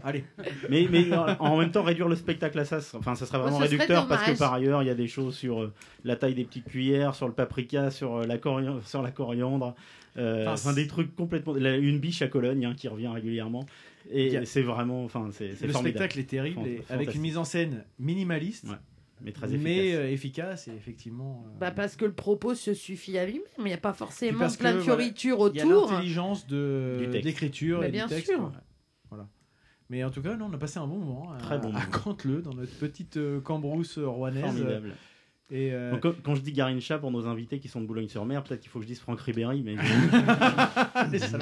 S6: Allez.
S13: Mais, mais en même temps, réduire le spectacle à ça, enfin, ça serait vraiment
S8: serait
S13: réducteur parce que par ailleurs, il y a des choses sur euh, la taille des petites cuillères, sur le paprika, sur, euh, la, corian- sur la coriandre, euh,
S6: Enfin,
S13: des trucs complètement. la- une biche à Cologne hein, qui revient régulièrement. Et
S6: a-
S13: c'est vraiment. Enfin, c'est
S6: Le
S13: formidable.
S6: spectacle est terrible, et avec une mise en scène minimaliste,
S13: Ouais, mais très efficace.
S6: mais euh, efficace et effectivement. euh,
S8: Bah parce que le propos se suffit à lui-même, il n'y a pas forcément
S6: parce
S8: plein
S6: que,
S8: de
S6: voilà,
S8: fioritures
S6: Il y a
S8: autour.
S6: l'intelligence de d'écriture
S8: Mais
S6: et
S8: bien
S6: du texte.
S8: sûr.
S6: ouais. Voilà. Mais en tout cas, non, on a passé un bon moment à,
S13: Très bon
S6: à
S13: moment.
S6: Canteleu, dans notre petite euh, cambrousse rouennaise.
S13: Formidable.
S6: Et euh,
S13: Donc, quand, quand je dis Garincha pour nos invités qui sont de Boulogne-sur-Mer, peut-être qu'il faut que je dise Franck Ribéry, mais.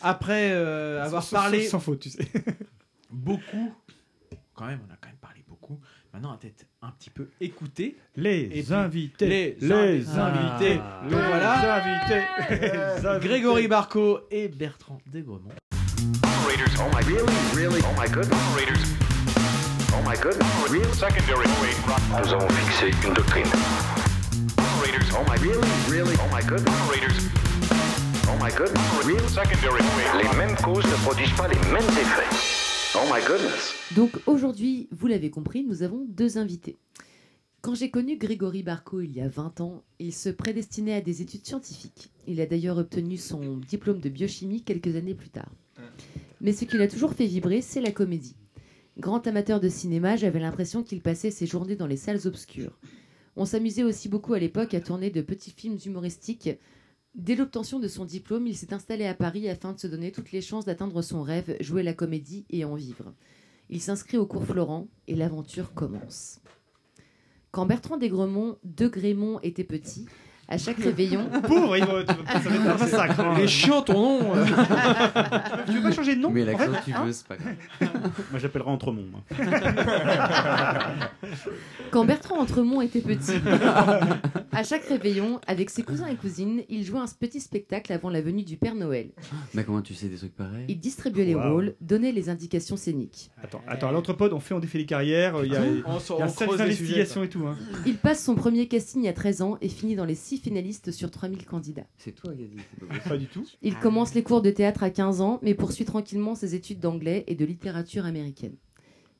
S6: Après euh, avoir
S5: Sans-
S6: parlé
S5: Sans, sans faute, tu sais.
S6: beaucoup, quand même, on a quand même parlé beaucoup. Maintenant, on va peut-être un petit peu écouter
S5: Les invités.
S6: les invités.
S5: Ah.
S6: Donc voilà.
S5: invités. Les invités.
S6: Grégory Barco et Bertrand Desgremont.
S9: Oh oh oh. Nous avons fixé une doctrine. Operators, oh my really, really, oh my goodness. Operators, oh my goodness. Real secondary. Les mêmes causes ne produisent pas les mêmes effets. Oh my goodness.
S4: Donc aujourd'hui, vous l'avez compris, nous avons deux invités. Quand j'ai connu Grégory Barco il y a 20 ans, il se prédestinait à des études scientifiques. Il a d'ailleurs obtenu son diplôme de biochimie quelques années plus tard. Mais ce qui l'a toujours fait vibrer, c'est la comédie. Grand amateur de cinéma, j'avais l'impression qu'il passait ses journées dans les salles obscures. On s'amusait aussi beaucoup à l'époque à tourner de petits films humoristiques. Dès l'obtention de son diplôme, il s'est installé à Paris afin de se donner toutes les chances d'atteindre son rêve, jouer la comédie et en vivre. Il s'inscrit au cours Florent et l'aventure commence. Quand Bertrand Desgremont de Grémont était petit, À chaque réveillon.
S5: Pauvre, il va- ça va être un massacre. hein.
S6: Il est chiant ton nom. euh.
S5: tu veux pas changer de nom
S12: Mais
S5: en
S12: l'accent
S5: fait
S12: tu
S5: Hein
S12: veux, c'est pas grave.
S13: Moi, j'appellerai Entremont. moi.
S4: Quand Bertrand Entremont était petit, à chaque réveillon, avec ses cousins et cousines, il jouait un petit spectacle avant la venue du Père Noël.
S12: Mais comment tu sais des trucs pareils
S4: Il distribuait les rôles, donnait les indications scéniques.
S5: Attends, attends, à l'entrepode, on fait, on défait les carrières, il y a, il
S6: On
S5: y a
S6: on creuse les sujets,
S5: et tout. hein.
S4: Il passe son premier casting a 13 ans et finit dans les 6 finalistes sur 3000 candidats.
S12: C'est toi qui as dit. c'est pas
S5: du tout.
S4: Il commence les cours de théâtre à 15 ans, mais poursuit tranquillement ses études d'anglais et de littérature américaine.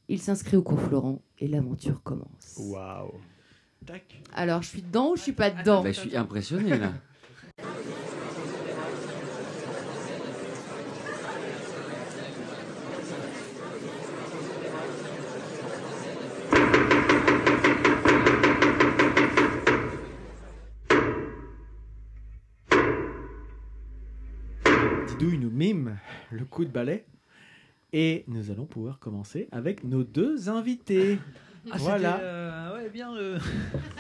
S4: Il s'inscrit au cours Florent et l'aventure commence.
S5: Waouh.
S6: Tac.
S4: Alors, je suis dedans ou je suis pas dedans?
S12: Bah, je suis impressionné là.
S6: Didou, il nous mime le coup de balai. Et nous allons pouvoir commencer avec nos deux invités.
S1: Ah,
S6: voilà.
S1: euh, ouais, bien. euh,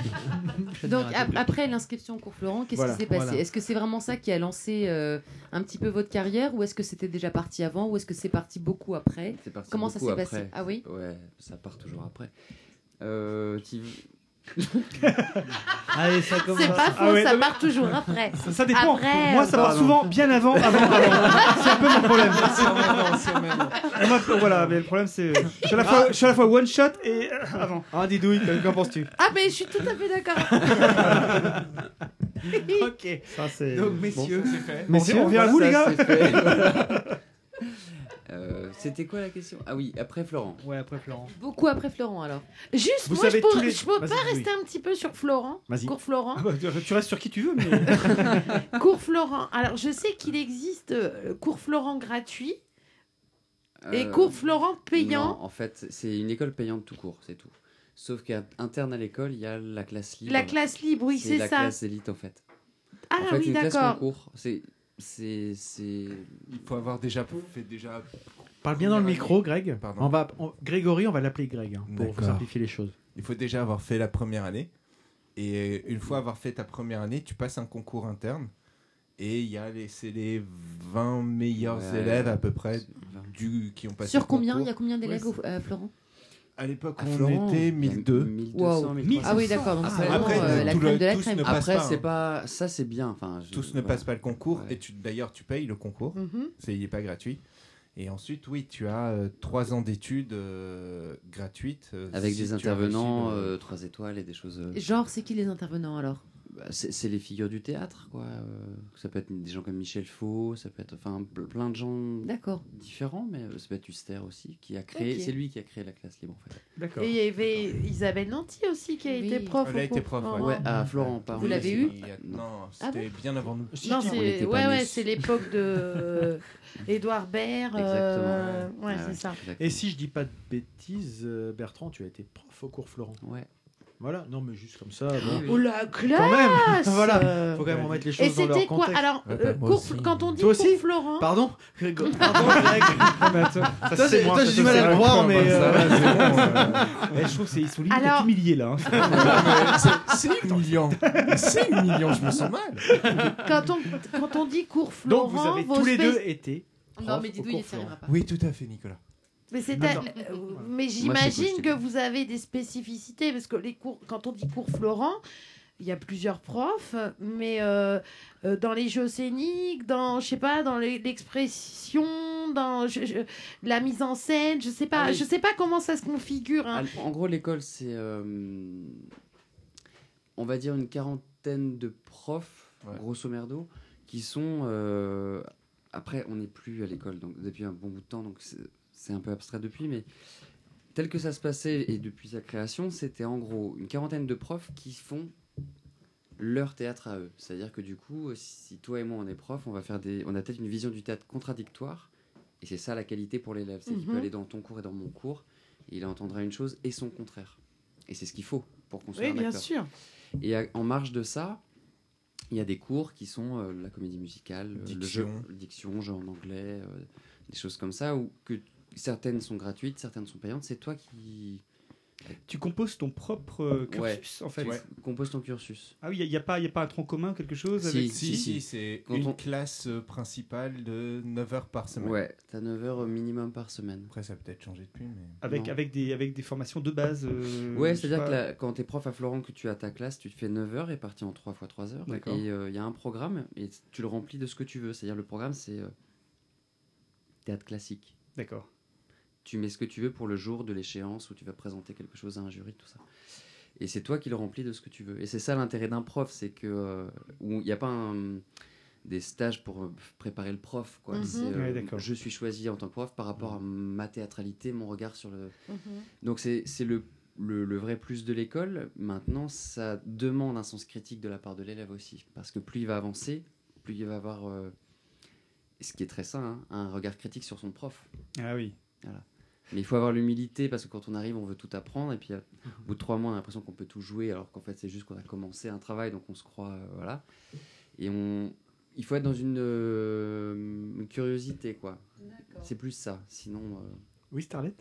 S4: Donc, ap- après l'inscription au cours Florent, qu'est-ce
S6: Voilà,
S4: qui s'est passé?
S6: voilà.
S4: Est-ce que c'est vraiment ça qui a lancé euh, un petit peu votre carrière ou est-ce que c'était déjà parti avant ou est-ce que c'est parti beaucoup après?
S12: C'est parti
S4: Comment ça s'est passé? Ah oui?
S12: Ouais, ça part toujours après. Euh, tu-
S1: Allez, ça commence.
S8: C'est pas faux,
S5: Ah ouais,
S8: ça part toujours après.
S5: Ça, ça dépend.
S8: Après,
S5: Pour moi, ça
S8: euh,
S5: part souvent bien avant. avant, avant. c'est un peu mon problème.
S11: Maintenant,
S5: voilà, mais le problème, c'est. Je suis à la fois, je suis à la fois one shot et euh, avant.
S6: Ah, Didouille, qu'en penses-tu?
S8: Ah, mais je suis tout à fait d'accord.
S6: Ok.
S5: Ça, c'est.
S6: Donc, messieurs,
S11: c'est fait.
S5: Bon, on revient à vous, les gars.
S12: Euh, C'était quoi la question? Ah oui, après Florent.
S1: Ouais, après Florent.
S4: Beaucoup après Florent alors.
S8: Juste,
S5: Vous
S8: moi,
S5: savez
S8: je peux,
S5: tous les-
S8: je peux
S5: Vas-y,
S8: pas
S5: oui.
S8: rester un petit peu sur Florent.
S5: Vas-y.
S8: Cours Florent.
S5: Ah bah, tu- tu restes sur qui tu veux, mais.
S8: Cours Florent. Alors, je sais qu'il existe euh, cours Florent gratuit et
S12: Euh,
S8: cours Florent payant.
S12: Non, en fait, c'est une école payante tout court, c'est tout. Sauf qu'interne à l'école, il y a la classe libre.
S8: La classe libre, oui, c'est
S12: la
S8: ça.
S12: classe élite en fait.
S8: Ah
S12: en fait,
S8: oui,
S12: une classe
S8: d'accord.
S12: concours, c'est c'est c'est
S11: Il faut avoir déjà fait déjà.
S6: Parle bien dans le micro, Greg.
S11: Pardon.
S6: On va, on- Grégory, on va l'appeler Greg hein, pour simplifier les choses.
S11: Il faut déjà avoir fait la première année. Et une fois avoir fait ta première année, tu passes un concours interne. Et il y a les, c'est les 20 meilleurs
S12: Ouais,
S11: élèves à peu près
S12: c'est 20.
S11: du, qui ont passé
S4: Sur combien? Il y a combien d'élèves
S11: Ouais,
S4: à Florent?
S11: À l'époque, on
S12: Florent,
S11: était
S12: il y a
S11: 1002.
S12: 1200,
S4: Wow.
S12: 1300.
S4: Ah oui, d'accord. Donc c'est
S12: Après,
S4: vraiment euh, la
S11: tout le-
S4: crème de la crème.
S12: Après,
S11: pas,
S12: c'est
S11: hein.
S12: pas ça, c'est bien. Enfin, je-
S11: Tous ne
S12: voilà.
S11: passent pas le concours.
S12: Ouais.
S11: Et tu, d'ailleurs, tu payes le concours.
S8: Mhm.
S11: C'est, il n'est pas gratuit. Et ensuite, oui, tu as euh, trois ans d'études euh, gratuites. euh,
S12: Avec
S11: si
S12: des intervenants,
S11: le-
S12: euh, trois étoiles et des choses. euh,
S4: Genre, c'est qui les intervenants alors?
S12: C'est c'est les figures du théâtre, quoi. euh, ça peut être des gens comme Michel Faux, ça peut être enfin ple- plein de gens
S4: D'accord.
S12: différents, mais euh, ça peut être Huster aussi, qui a créé. C'est lui qui a créé la classe libre, en fait.
S5: D'accord.
S8: Et il y avait Isabelle Nanty aussi qui a
S4: Oui.
S8: été prof.
S11: Elle a été prof.
S12: Ouais, à Florent, pas
S4: Vous l'avez eu
S12: Non.
S4: Ah
S11: c'était bien avant nous.
S8: Non,
S12: on
S8: c'est ouais, ouais, c'est l'époque de Édouard Baird. euh,
S12: Exactement.
S8: ouais,
S12: Ah
S8: c'est ça.
S12: exactement.
S6: Et si je dis pas de bêtises, euh, Bertrand, tu as été prof au cours Florent.
S12: Ouais.
S6: Voilà, non, mais juste comme ça. bon.
S12: Oui, oui.
S8: Oh la classe
S6: Quand même Voilà, faut quand même remettre les
S8: Et
S6: choses dans leur
S8: c'était quoi
S6: contexte.
S8: Alors, euh,
S11: bah,
S8: cours- quand on dit
S6: Toi
S8: cours
S6: aussi
S8: Florent,
S6: Pardon Pardon, Greg.
S5: Ah, ça,
S6: Toi,
S5: c'est moi,
S6: j'ai du mal à le croire, mais, euh,
S5: bon, euh. Eh, je trouve que c'est ils sont limite
S8: Alors-
S5: humiliés là. hein.
S11: C'est- humiliant. C'est humiliant, je me sens mal.
S8: quand on, quand on dit cours
S6: Donc
S8: Florent,
S6: vous avez
S8: vos
S6: tous les deux été.
S4: Non, mais
S6: au
S4: Didou,
S6: cours
S4: il s'y arrivera pas.
S11: Oui, tout à fait, Nicolas.
S8: Mais, c'est euh, mais
S12: c'est
S8: j'imagine que vous avez des spécificités parce que les cours, quand on dit cours Florent, il y a plusieurs profs, mais euh, euh, dans les jeux scéniques, dans je sais pas, dans l'expression, dans je- je- la mise en scène, je sais pas,
S12: Ah oui.
S8: je sais pas comment ça se configure. hein.
S12: En gros, l'école, c'est. euh, on va dire une quarantaine de profs,
S11: Ouais.
S12: grosso merdo, qui sont. euh, après, on n'est plus à l'école donc, depuis un bon bout de temps, donc c'est- un peu abstrait depuis, mais tel que ça se passait et depuis sa création, c'était en gros une quarantaine de profs qui font leur théâtre à eux. C'est-à-dire que du coup, si toi et moi on est profs, on va faire des, on a peut-être une vision du théâtre contradictoire, et c'est ça la qualité pour l'élève, c'est qu'il
S8: Mhm.
S12: peut aller dans ton cours et dans mon cours, et il entendra une chose et son contraire. Et c'est ce qu'il faut pour construire
S8: Oui,
S12: un
S8: bien
S12: acteur.
S8: sûr.
S12: Et à- en marge de ça, il y a des cours qui sont euh, la comédie musicale, euh, le jeu,
S11: Diction.
S12: diction, jeu en anglais, euh, des choses comme ça, où que certaines sont gratuites, certaines sont payantes. C'est toi qui,
S5: Tu composes ton propre euh, cursus,
S12: Ouais,
S5: en fait.
S12: tu composes ton cursus.
S5: Ah oui, il n'y a, pas- y a pas un tronc commun, quelque chose
S12: Si,
S5: avec...
S11: Si, si, c'est
S12: Quand
S11: une
S12: on-
S11: classe euh, principale de 9 heures par semaine.
S12: Ouais, t'as 9 heures minimum par semaine.
S11: Après, ça a peut-être changé depuis, mais.
S5: Avec,
S12: Non.
S5: avec, des, avec des formations de base. euh,
S12: Ouais, c'est-à-dire
S5: pas.
S12: que la- quand tu es prof à Florent, que tu as ta classe, tu te fais 9 heures réparties en 3 fois 3 heures. Et
S5: D'accord.
S12: il y a un programme et tu le remplis de ce que tu veux. C'est-à-dire le programme, c'est euh, théâtre classique.
S5: D'accord.
S12: Tu mets ce que tu veux pour le jour de l'échéance où tu vas présenter quelque chose à un jury, tout ça. Et c'est toi qui le remplis de ce que tu veux. Et c'est ça l'intérêt d'un prof, c'est que euh, où il n'y a pas un- des stages pour euh, préparer le prof. Quoi.
S5: Mhm.
S12: Euh,
S5: Ouais,
S12: je suis choisi en tant que prof par rapport à ma théâtralité, mon regard sur le.
S8: Mhm.
S12: Donc c'est c'est le, le, le vrai plus de l'école. Maintenant, ça demande un sens critique de la part de l'élève aussi. Parce que plus il va avancer, plus il va avoir, euh, ce qui est très sain, hein, un regard critique sur son prof.
S5: Ah oui.
S12: Voilà. Mais il faut avoir l'humilité parce que quand on arrive, on veut tout apprendre. Et puis euh, au bout de trois mois, on a l'impression qu'on peut tout jouer alors qu'en fait, c'est juste qu'on a commencé un travail, donc on se croit. euh, voilà. Et on. Il faut être dans une, euh, une curiosité, quoi. C'est plus ça. Sinon. euh,
S6: Oui, Starlet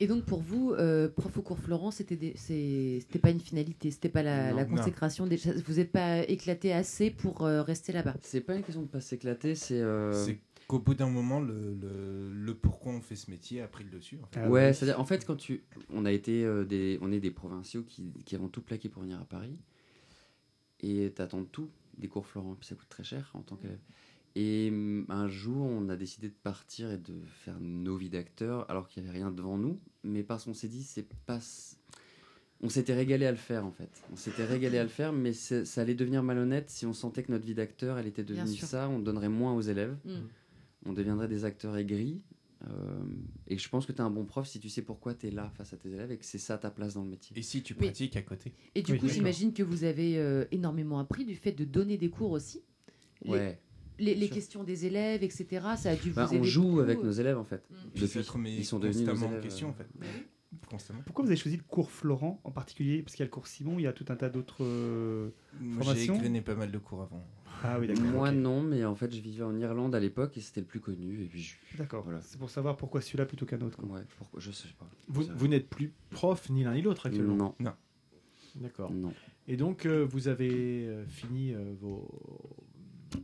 S4: Et donc pour vous, euh, prof au cours Florent, c'était c'était pas une finalité, c'était pas la,
S12: Non.
S4: la
S12: Non.
S4: consécration. Des, vous n'êtes pas éclaté assez pour euh, rester là-bas?
S12: C'est pas une question de pas s'éclater, c'est. euh,
S11: C'est qu'au bout d'un moment, le, le, le pourquoi on fait ce métier a pris le dessus. En fait.
S5: Ah
S12: ouais, c'est-à-dire, en fait, quand tu. On a été euh, des. On est des provinciaux qui, qui avons tout plaqué pour venir à Paris. Et t'attends tout, des cours Florent, puis ça coûte très cher en tant qu'élève. Et hum, un jour, on a décidé de partir et de faire nos vies d'acteurs, alors qu'il n'y avait rien devant nous. Mais parce qu'on s'est dit, c'est pas. On s'était régalé à le faire, en fait. On s'était régalé à le faire, mais ça allait devenir malhonnête si on sentait que notre vie d'acteur, elle était devenue ça. On donnerait moins aux élèves.
S4: Mm.
S12: On deviendrait des acteurs aigris. Euh, et je pense que tu es un bon prof si tu sais pourquoi tu es là face à tes élèves et que c'est ça ta place dans le métier.
S11: Et si tu
S4: Mais-
S11: pratiques à côté
S4: Et du
S12: Oui,
S4: coup, j'imagine que vous avez euh, énormément appris du fait de donner des cours aussi. Les-
S12: Ouais.
S4: Les, questions des élèves, etc. Ça a dû
S12: Bah,
S4: vous
S12: on
S4: aider
S12: joue
S4: beaucoup.
S12: avec nos élèves en fait.
S4: Mm.
S11: Remet
S12: ils sont devenus nos
S11: constamment en question,
S12: euh,
S11: en fait. Constamment.
S5: Pourquoi vous avez choisi le cours Florent en particulier? Parce qu'il y a le cours Simon, il y a tout un tas d'autres euh,
S11: Moi, j'ai
S5: formations.
S11: égrené pas mal de cours avant.
S5: Ah oui, d'accord.
S12: Moi non, mais en fait je vivais en Irlande à l'époque et c'était le plus connu. Et puis je-
S5: D'accord.
S12: Voilà.
S5: C'est pour savoir pourquoi celui-là plutôt qu'un autre. quoi.
S12: Ouais, pourquoi Je sais pas.
S6: Vous, vous n'êtes plus prof ni l'un ni l'autre actuellement?
S12: Non.
S11: Non.
S6: D'accord.
S12: Non.
S6: Et donc, euh, vous avez euh, fini euh, vos,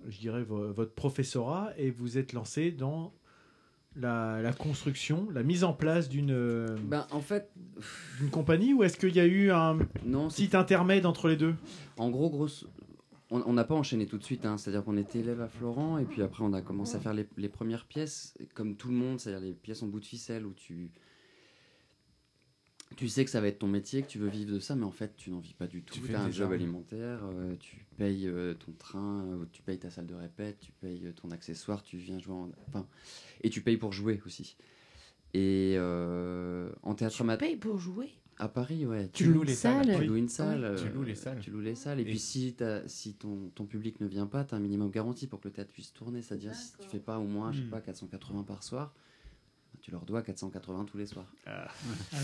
S6: je dirais, vo- votre professorat et vous êtes lancé dans la, la construction, la mise en place d'une euh,
S12: Ben en fait,
S6: d'une compagnie ou est-ce qu'il y a eu un
S12: non.
S6: petit intermède entre les deux?
S12: En gros, grosse. On on n'a pas enchaîné tout de suite, hein. c'est-à-dire qu'on était élève à Florent et puis après on a commencé à faire les, les premières pièces, comme tout le monde, c'est-à-dire les pièces en bout de ficelle où tu. Tu sais que ça va être ton métier, que tu veux vivre de ça, mais en fait tu n'en vis pas du tout.
S11: Tu
S12: Tu
S11: fais
S12: as un job alimentaire, euh, tu payes euh, ton train, euh, tu payes ta salle de répète, tu payes euh, ton accessoire, tu viens jouer en. Enfin, et tu payes pour jouer aussi. Et euh, en théâtre
S8: Tu
S12: amateur.
S8: payes pour jouer?
S12: À Paris, ouais.
S11: Tu loues les
S4: salle.
S11: salles.
S12: Tu loues une salle.
S11: Oui. Tu loues les salles.
S12: Tu loues les salles. Et,
S11: Et-
S12: puis si, t'as- si ton, ton public ne vient pas, tu as un minimum garanti pour que le théâtre puisse tourner. C'est-à-dire si tu fais pas au moins, je sais
S5: Hmm.
S12: pas, 480 par soir, tu leur dois 480 tous les soirs.
S5: Ah.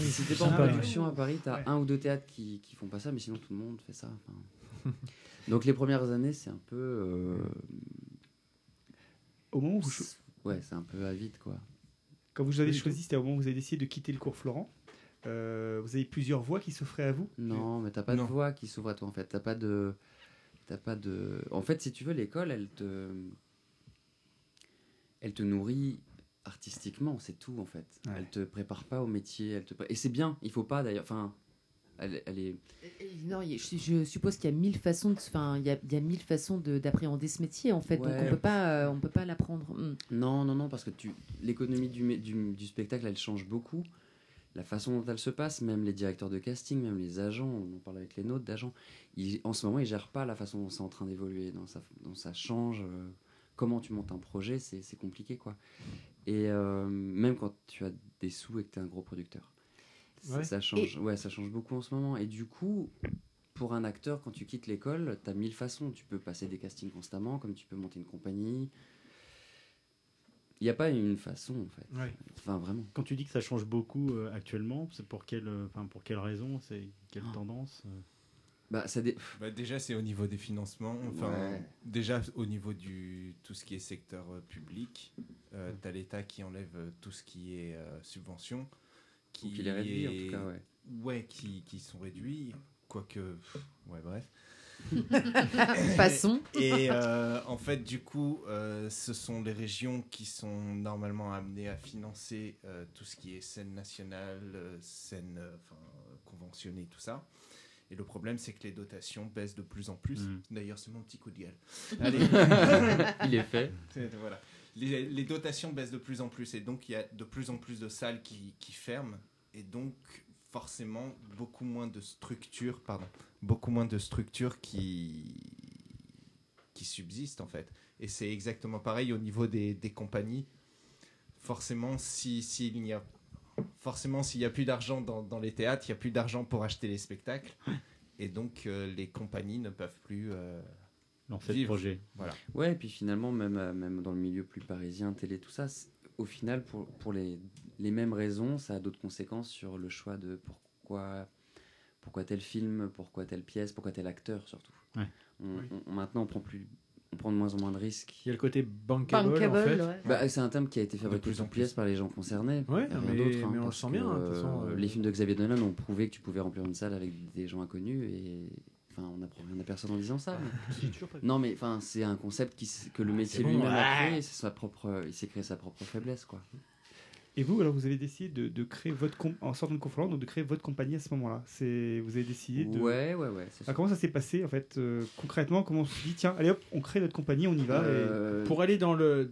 S12: Et si t'es pas en production à Paris, tu as
S5: Ouais.
S12: un ou deux théâtres qui, qui font pas ça, mais sinon tout le monde fait ça. Enfin, Donc les premières années, c'est un peu... euh,
S5: Au moment où
S12: Ouais, c'est un peu avide, quoi.
S5: quand vous avez
S12: Oui,
S5: choisi, c'était au moment où vous avez décidé de quitter le cours Florent. Euh, vous avez plusieurs voies qui s'offraient à vous?
S12: Non, mais t'as pas
S11: Non.
S12: de voix qui s'ouvre à toi en fait. T'as pas de, t'as pas de. En fait, si tu veux, l'école, elle te, elle te nourrit artistiquement, c'est tout en fait.
S5: Ouais.
S12: Elle te prépare pas au métier, elle te. Et c'est bien. Il faut pas d'ailleurs. Enfin, elle, elle est.
S4: Non, je, je suppose qu'il y a mille façons, de, enfin, il y a, il y a mille façons de- d'appréhender ce métier en fait. Donc on peut pas, euh, on peut pas l'apprendre. Mm.
S12: Non, non, non, parce que tu, l'économie du, du, du spectacle, elle change beaucoup. La façon dont elle se passe, même les directeurs de casting, même les agents, on en parle avec les nôtres d'agents, ils- en ce moment, ils gèrent pas la façon dont c'est en train d'évoluer, dont ça, dont ça change. euh, comment tu montes un projet, c'est c'est compliqué, quoi. Et euh, même quand tu as des sous et que tu es un gros producteur. Ça,
S6: Ouais.
S12: ça change, ouais, ça change beaucoup en ce moment. Et du coup, pour un acteur, quand tu quittes l'école, tu as mille façons. Tu peux passer des castings constamment, comme tu peux monter une compagnie. Il n'y a pas une façon, en fait.
S6: Ouais.
S12: Enfin, vraiment.
S13: Quand tu dis que ça change beaucoup euh, actuellement, c'est pour quelle, euh, enfin, pour quelle raison? C'est quelle tendance euh?
S12: Bah, ça dé-
S11: Bah, déjà, c'est au niveau des financements. Enfin,
S12: Ouais.
S11: déjà au niveau du tout ce qui est secteur euh, public, euh, t'as l'État qui enlève euh, tout ce qui est euh, subvention, qui
S12: qui les réduit, en
S11: est-
S12: tout cas, ouais.
S11: Ouais, qui, qui sont réduits, quoique. pff, Ouais, bref.
S4: Passons.
S11: Et euh, en fait, du coup, euh, ce sont les régions qui sont normalement amenées à financer euh, tout ce qui est scène nationale, scène enfin, conventionnée, tout ça. Et le problème, c'est que les dotations baissent de plus en plus.
S13: Mhm.
S11: D'ailleurs, c'est mon petit coup de gueule.
S12: Il est fait.
S11: Voilà. Les, les dotations baissent de plus en plus et donc il y a de plus en plus de salles qui, qui ferment et donc forcément beaucoup moins de structures, pardon, beaucoup moins de structures qui qui subsistent en fait. Et c'est exactement pareil au niveau des, des compagnies. Forcément, si s'il n'y a forcément s'il n'y a plus d'argent dans, dans les théâtres, il n'y a plus d'argent pour acheter les spectacles et donc euh, les compagnies ne peuvent plus euh,
S13: Lancer le
S11: vivre.
S13: projet.
S11: Voilà.
S12: Ouais, et puis finalement, même, euh, même dans le milieu plus parisien, télé, tout ça, au final, pour, pour les, les mêmes raisons, ça a d'autres conséquences sur le choix de pourquoi, pourquoi tel film, pourquoi telle pièce, pourquoi tel acteur surtout.
S13: Ouais.
S12: On- on- maintenant, on prend, plus, on prend de moins en moins de risques.
S6: Il y a le côté bankable, en fait.
S12: Bah, c'est un terme qui a été
S6: De
S12: fabriqué
S6: plus en
S12: sur pièce par les gens concernés.
S6: Ouais,
S12: a
S6: mais-
S12: d'autre, hein,
S6: mais on le sent
S12: que,
S6: bien, hein, de
S12: euh,
S6: façon, euh.
S12: Les films de Xavier Dolan ont prouvé que tu pouvais remplir une salle avec des gens inconnus et. Enfin, on n'apprend rien à personne en disant ça. mais-
S6: vu.
S12: Non, mais enfin, c'est un concept qui, que le métier
S5: c'est bon,
S12: lui-même a
S5: ouais.
S12: créé. C'est sa propre, il s'est créé sa propre faiblesse, quoi.
S5: Et vous, alors, vous avez décidé de, de créer votre com- en sortant de Conflans, donc de créer votre compagnie à ce moment-là. C'est vous avez décidé de.
S12: Ouais, ouais, ouais,
S5: Ah, comment ça s'est passé en fait euh, concrètement? Comment on se dit tiens, allez hop, on crée notre compagnie, on y va.
S12: Euh,
S5: et...
S6: Pour aller dans le,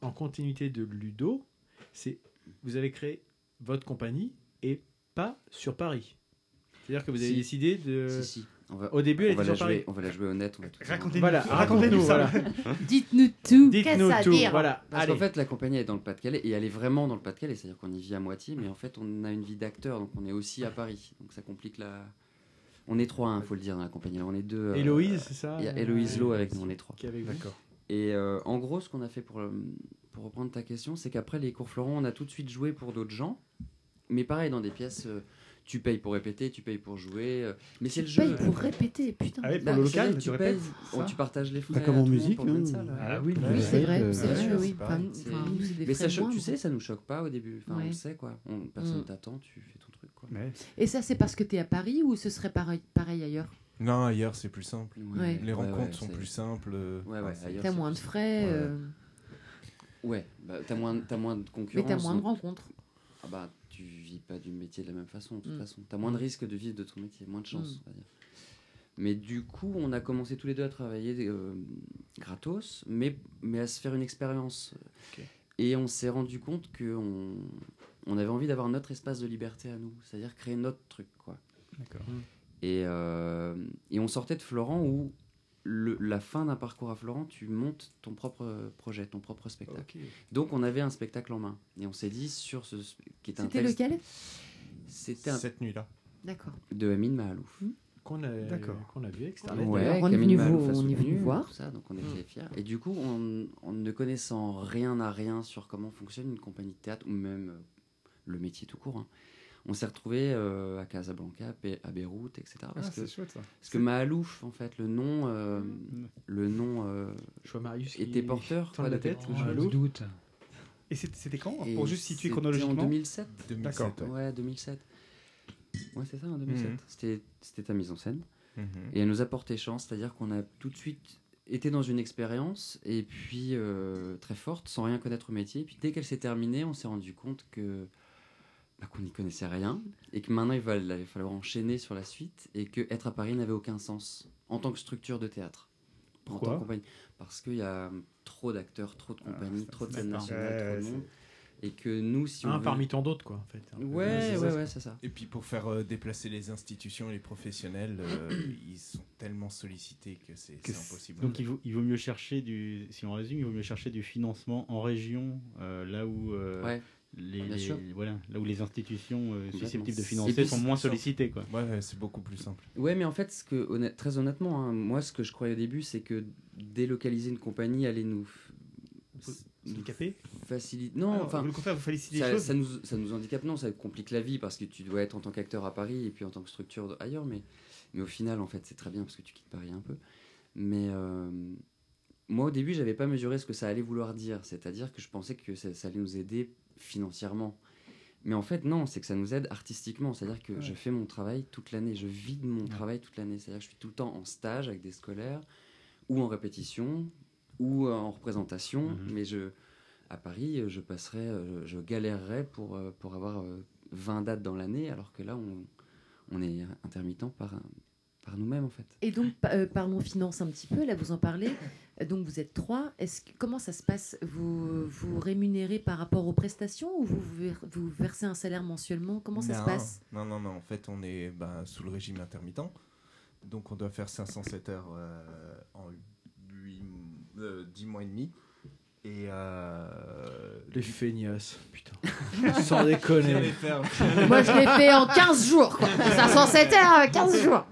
S6: en continuité de Ludo, c'est vous avez créé votre compagnie et pas sur Paris. C'est-à-dire que vous avez
S12: Si.
S6: décidé de.
S12: Si, si. On va-
S6: Au début, elle
S12: on va
S6: était
S12: la
S6: sur Paris.
S12: jouer, on va la jouer honnête. On va tout
S5: Racontez-nous.
S6: Voilà, racontez-nous.
S5: ça.
S6: Voilà.
S8: Dites-nous tout.
S6: Dites-nous
S8: Qu'est-ce à
S6: tout.
S8: dire
S6: Voilà.
S12: Parce
S6: Allez.
S12: qu'en fait, la compagnie est dans le Pas-de-Calais et elle est vraiment dans le Pas-de-Calais, c'est-à-dire qu'on y vit à moitié, mais en fait, on a une vie d'acteur, donc on est aussi à Paris. Donc ça complique la. On est trois, il faut le dire, dans la compagnie. On est deux. euh,
S6: Héloïse, c'est ça
S12: Il y a Héloïse Lowe avec nous, on est trois.
S6: Qui est avec vous. D'accord.
S12: Et euh, en gros, ce qu'on a fait pour, euh, pour reprendre ta question, c'est qu'après les cours Florent, on a tout de suite joué pour d'autres gens. Mais pareil, dans des pièces, euh, tu payes pour répéter, tu payes pour jouer. euh, mais c'est le jeu.
S8: Paye pour répéter, putain.
S5: Ah pour
S12: Bah,
S5: le local, tu
S12: tu payes, tu partages les frais.
S2: Comme en musique, hein.
S12: salle.
S2: Ah
S5: oui,
S8: Oui, c'est vrai, c'est vrai,
S2: sûr,
S8: oui. Enfin, des
S12: Mais ça, choque- tu sais, ça nous choque pas au début. Enfin, on le sait, quoi. On- personne
S8: Mm.
S12: t'attend, tu fais ton truc, quoi.
S5: Ouais.
S8: Et ça, c'est parce que tu es à Paris ou ce serait pareil, pareil ailleurs?
S11: Non, ailleurs c'est plus simple.
S8: Ouais.
S11: Les rencontres sont plus simples. euh,
S12: Ouais, ouais,
S11: enfin, c'est-
S12: ailleurs,
S8: T'as moins de frais.
S11: Ouais.
S8: euh,
S12: Ouais, bah, t'as moins, t'as moins de
S8: Mais
S12: concurrence.
S8: t'as moins de
S12: donc-
S8: rencontres.
S12: Ah bah, tu vis pas du métier de la même façon, de toute
S8: Mm.
S12: façon. T'as moins de risques de vivre de ton métier, moins de chance,
S8: Mm.
S12: on va dire. Mais du coup, on a commencé tous les deux à travailler euh, gratos, mais, mais à se faire une expérience. Et on s'est rendu compte qu'on on avait envie d'avoir notre espace de liberté à nous, c'est-à-dire créer notre truc, quoi.
S5: D'accord.
S12: Et, euh, et on sortait de Florent où le- la fin d'un parcours à Florent, tu montes ton propre projet, ton propre spectacle. Donc on avait un spectacle en main. Et on s'est dit sur ce qui est un
S8: C'était lequel?
S12: C'était un
S11: Cette nuit-là.
S8: D'accord.
S12: de Amine Mahalouf.
S6: Qu'on a,
S5: D'accord.
S6: qu'on a vu Starlet.
S12: Ouais,
S8: on est venu
S12: Mahalouf
S8: vous-
S12: a
S8: on est venu voir.
S12: tout ça, donc on était fiers. Et du coup, on, en ne connaissant rien à rien sur comment fonctionne une compagnie de théâtre, ou même euh, le métier tout court, hein, on s'est retrouvé à Casablanca, à Be- à Beyrouth, etc. Parce
S5: Ah,
S12: que,
S5: c'est chouette ça.
S12: parce que Mahalouf, en fait, le nom, euh, le nom euh,
S6: Je vois Marius
S12: était porteur quoi,
S6: la
S12: de
S6: tête. Je doute.
S5: Et c'était quand
S12: Et
S5: Pour juste situer
S12: c'était
S5: chronologiquement.
S12: En 2007.
S11: 2007,
S5: D'accord.
S11: ouais.
S12: Ouais, 2007. Ouais, c'est ça, en 2007.
S11: Mhm.
S12: C'était C'était ta mise en scène.
S11: Mhm.
S12: Et elle nous a porté chance, c'est-à-dire qu'on a tout de suite été dans une expérience, et puis euh, très forte, sans rien connaître au métier. Et puis dès qu'elle s'est terminée, on s'est rendu compte que qu'on n'y connaissait rien, et que maintenant il va, il falloir enchaîner sur la suite, et que être à Paris n'avait aucun sens en tant que structure de théâtre. En tant que compagnie. Parce qu'il y a trop d'acteurs, trop de compagnies, trop de scènes nationales,
S5: Ouais,
S12: trop de monde. Et que nous, si on
S6: Un
S12: veut-
S6: parmi tant d'autres, quoi, en fait.
S12: Ouais, ouais, ouais, c'est ça.
S11: Et puis pour faire euh, déplacer les institutions et les professionnels, euh, ils sont tellement sollicités que c'est impossible.
S13: Donc il vaut, il vaut mieux chercher du, si on résume, il vaut mieux chercher du financement en région, euh, là où euh,
S12: Ouais.
S13: Les, voilà, là où les institutions euh, susceptibles de financer
S12: puis,
S13: sont moins sollicitées, quoi.
S11: Ouais, c'est beaucoup plus simple.
S12: Ouais, mais en fait, ce que, honnête- très honnêtement, hein, moi, ce que je croyais au début, c'est que délocaliser une compagnie allait nous.
S5: Handicaper
S12: Facilite. Non,
S5: Ah,
S12: enfin.
S5: vous vous facilitez les
S12: ça,
S5: choses
S12: ça nous, ça nous handicape, non, ça complique la vie parce que tu dois être en tant qu'acteur à Paris et puis en tant que structure ailleurs, mais, mais au final, en fait, c'est très bien parce que tu quittes Paris un peu. Mais euh, moi, au début, j'avais pas mesuré ce que ça allait vouloir dire, c'est-à-dire que je pensais que ça, ça allait nous aider financièrement. Mais en fait, non, c'est que ça nous aide artistiquement. C'est-à-dire que
S1: Ouais.
S12: je fais mon travail toute l'année, je vis de mon travail toute l'année. C'est-à-dire que je suis tout le temps en stage avec des scolaires, ou en répétition, ou euh, en représentation.
S13: Mhm.
S12: Mais je, à Paris, euh, je passerai, euh, je galérerais pour, pour avoir euh, 20 dates dans l'année, alors que là, on, on est intermittent par, par nous-mêmes, en fait.
S4: Et donc, euh, parlons finance un petit peu, là vous en parlez. Euh, Donc vous êtes trois. Est-ce que- comment ça se passe? Vous, vous rémunérez par rapport aux prestations ou vous, vous ver- vous versez un salaire mensuellement? Comment ça se passe?
S11: Non, non, non. En fait, on est bah, sous le régime intermittent. Donc, on doit faire 507 heures euh, en huit- euh, 10 mois et demi. Et. Euh,
S6: Les feignasses, putain. Sans déconner.
S11: Faire-
S8: Moi, je l'ai fait en 15 jours, quoi. 507 heures, 15 jours.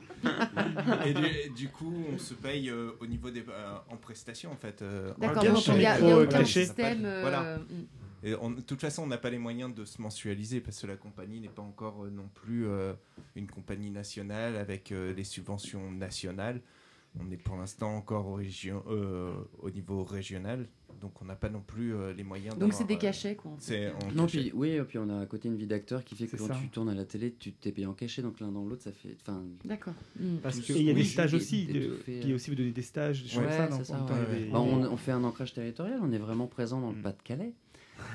S11: Et du, coup, on se paye euh, au niveau des euh, en prestation en fait. euh,
S4: D'accord, il y a- y a aucun système,
S11: Voilà.
S4: mm.
S11: Et on- de toute façon, on n'a pas les moyens de se mensualiser parce que la compagnie n'est pas encore non plus une compagnie nationale avec les subventions nationales. On est pour l'instant encore au, région, euh, au niveau régional, donc on n'a pas non plus euh, les moyens.
S4: Donc c'est des
S11: euh,
S4: cachets, quoi,
S12: Non,
S11: cachet.
S12: puis, oui, et puis on a à côté une vie d'acteur qui fait que quand
S5: ça.
S12: tu tournes à la télé, tu t'es payé en cachet, donc l'un dans l'autre, ça fait. Enfin,
S4: D'accord. Mm.
S5: Parce que- il y a des
S12: oui,
S5: stages aussi, qui aussi vous donnez des stages,
S12: Ouais,
S5: ça,
S12: ça, ouais,
S5: des-
S12: Bah, on, on fait un ancrage territorial, on est vraiment présent dans le
S5: Mm.
S12: Pas-de-Calais,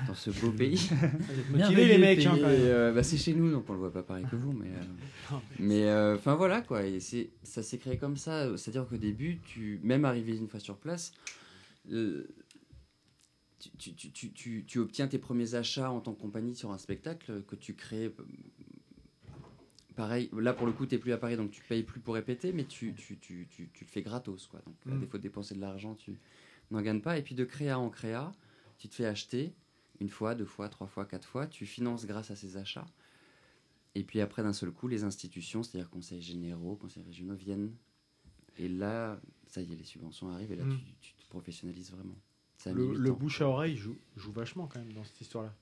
S12: dans ce beau pays.
S5: motivés, les mecs, hein,
S12: euh, bah, c'est chez nous, donc on le voit pas pareil que vous, mais. euh, mais euh, enfin voilà quoi, et c'est ça s'est créé comme ça. C'est-à-dire qu'au début, tu même arrivé une fois sur place. euh, tu, tu, tu, tu, tu- tu obtiens tes premiers achats en tant que compagnie sur un spectacle que tu crées pareil, là pour le coup, tu n'es plus à Paris, donc tu payes plus pour répéter, mais tu, tu, tu, tu, tu le fais gratos. Quoi. Donc, à
S5: Mm.
S12: défaut de dépenser de l'argent, tu n'en gagnes pas. Et puis de créa en créa, tu te fais acheter une fois, deux fois, trois fois, quatre fois, tu finances grâce à ces achats. Et puis après, d'un seul coup, les institutions, c'est-à-dire conseils généraux, conseils régionaux, viennent. Et là, ça y est, les subventions arrivent, et là,
S6: Mm.
S12: tu, tu te professionnalises vraiment. Ça
S6: Le, bouche à oreille joue, joue vachement quand même dans cette histoire-là.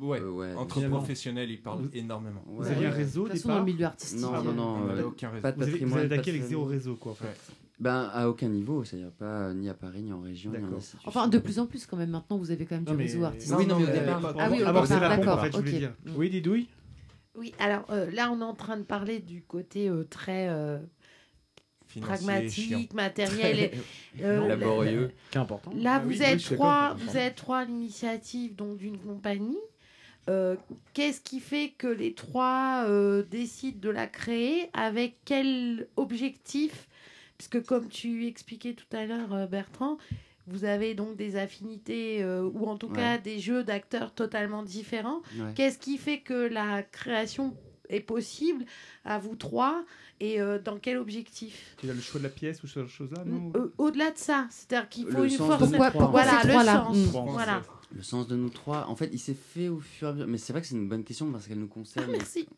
S11: Ouais,
S12: Euh, ouais,
S11: entre professionnels, ils parlent énormément.
S5: Vous aviez un réseau au
S4: De toute façon, dans le milieu artistique,
S12: Non, non, non, euh,
S11: aucun réseau.
S12: pas de
S5: Vous avez- vous
S12: patrimoine.
S5: avez attaqué avec zéro réseau, quoi, en fait.
S12: Ben, à aucun niveau, c'est-à-dire pas euh, ni à Paris, ni en région, ni en
S5: D'accord.
S12: institution.
S4: Enfin, de plus en plus quand même. Maintenant, vous avez quand même
S5: Non,
S4: du réseau artistique.
S12: Oui, non, mais au départ,
S4: Ah oui, au départ, d'accord.
S5: fait, je voulais
S4: ok.
S5: dire.
S4: Mm.
S6: Oui, Didouille
S8: Oui, alors euh, là, on est en train de parler du côté euh, très euh, pragmatique, matériel. et, euh,
S12: laborieux.
S8: Là,
S6: Ah
S8: vous
S6: oui,
S8: êtes trois, vous êtes trois à l'initiative donc d'une compagnie. Euh, Qu'est-ce qui fait que les trois euh, décident de la créer? Avec quel objectif Puisque comme tu expliquais tout à l'heure, euh, Bertrand, vous avez donc des affinités euh, ou en tout
S12: Ouais.
S8: cas des jeux d'acteurs totalement différents.
S12: Ouais.
S8: Qu'est-ce qui fait que la création est possible à vous trois et euh, dans quel objectif?
S5: Tu as le choix de la pièce ou ce genre de choses-là, non?
S8: Euh, Au-delà de ça, c'est-à-dire qu'il faut
S12: Le
S8: une force.
S4: Pourquoi- pourquoi
S8: voilà le sens. Voilà.
S12: Le sens de nous trois, en fait, il s'est fait au fur et à mesure. Mais c'est vrai que c'est une bonne question parce qu'elle nous concerne.
S8: Merci.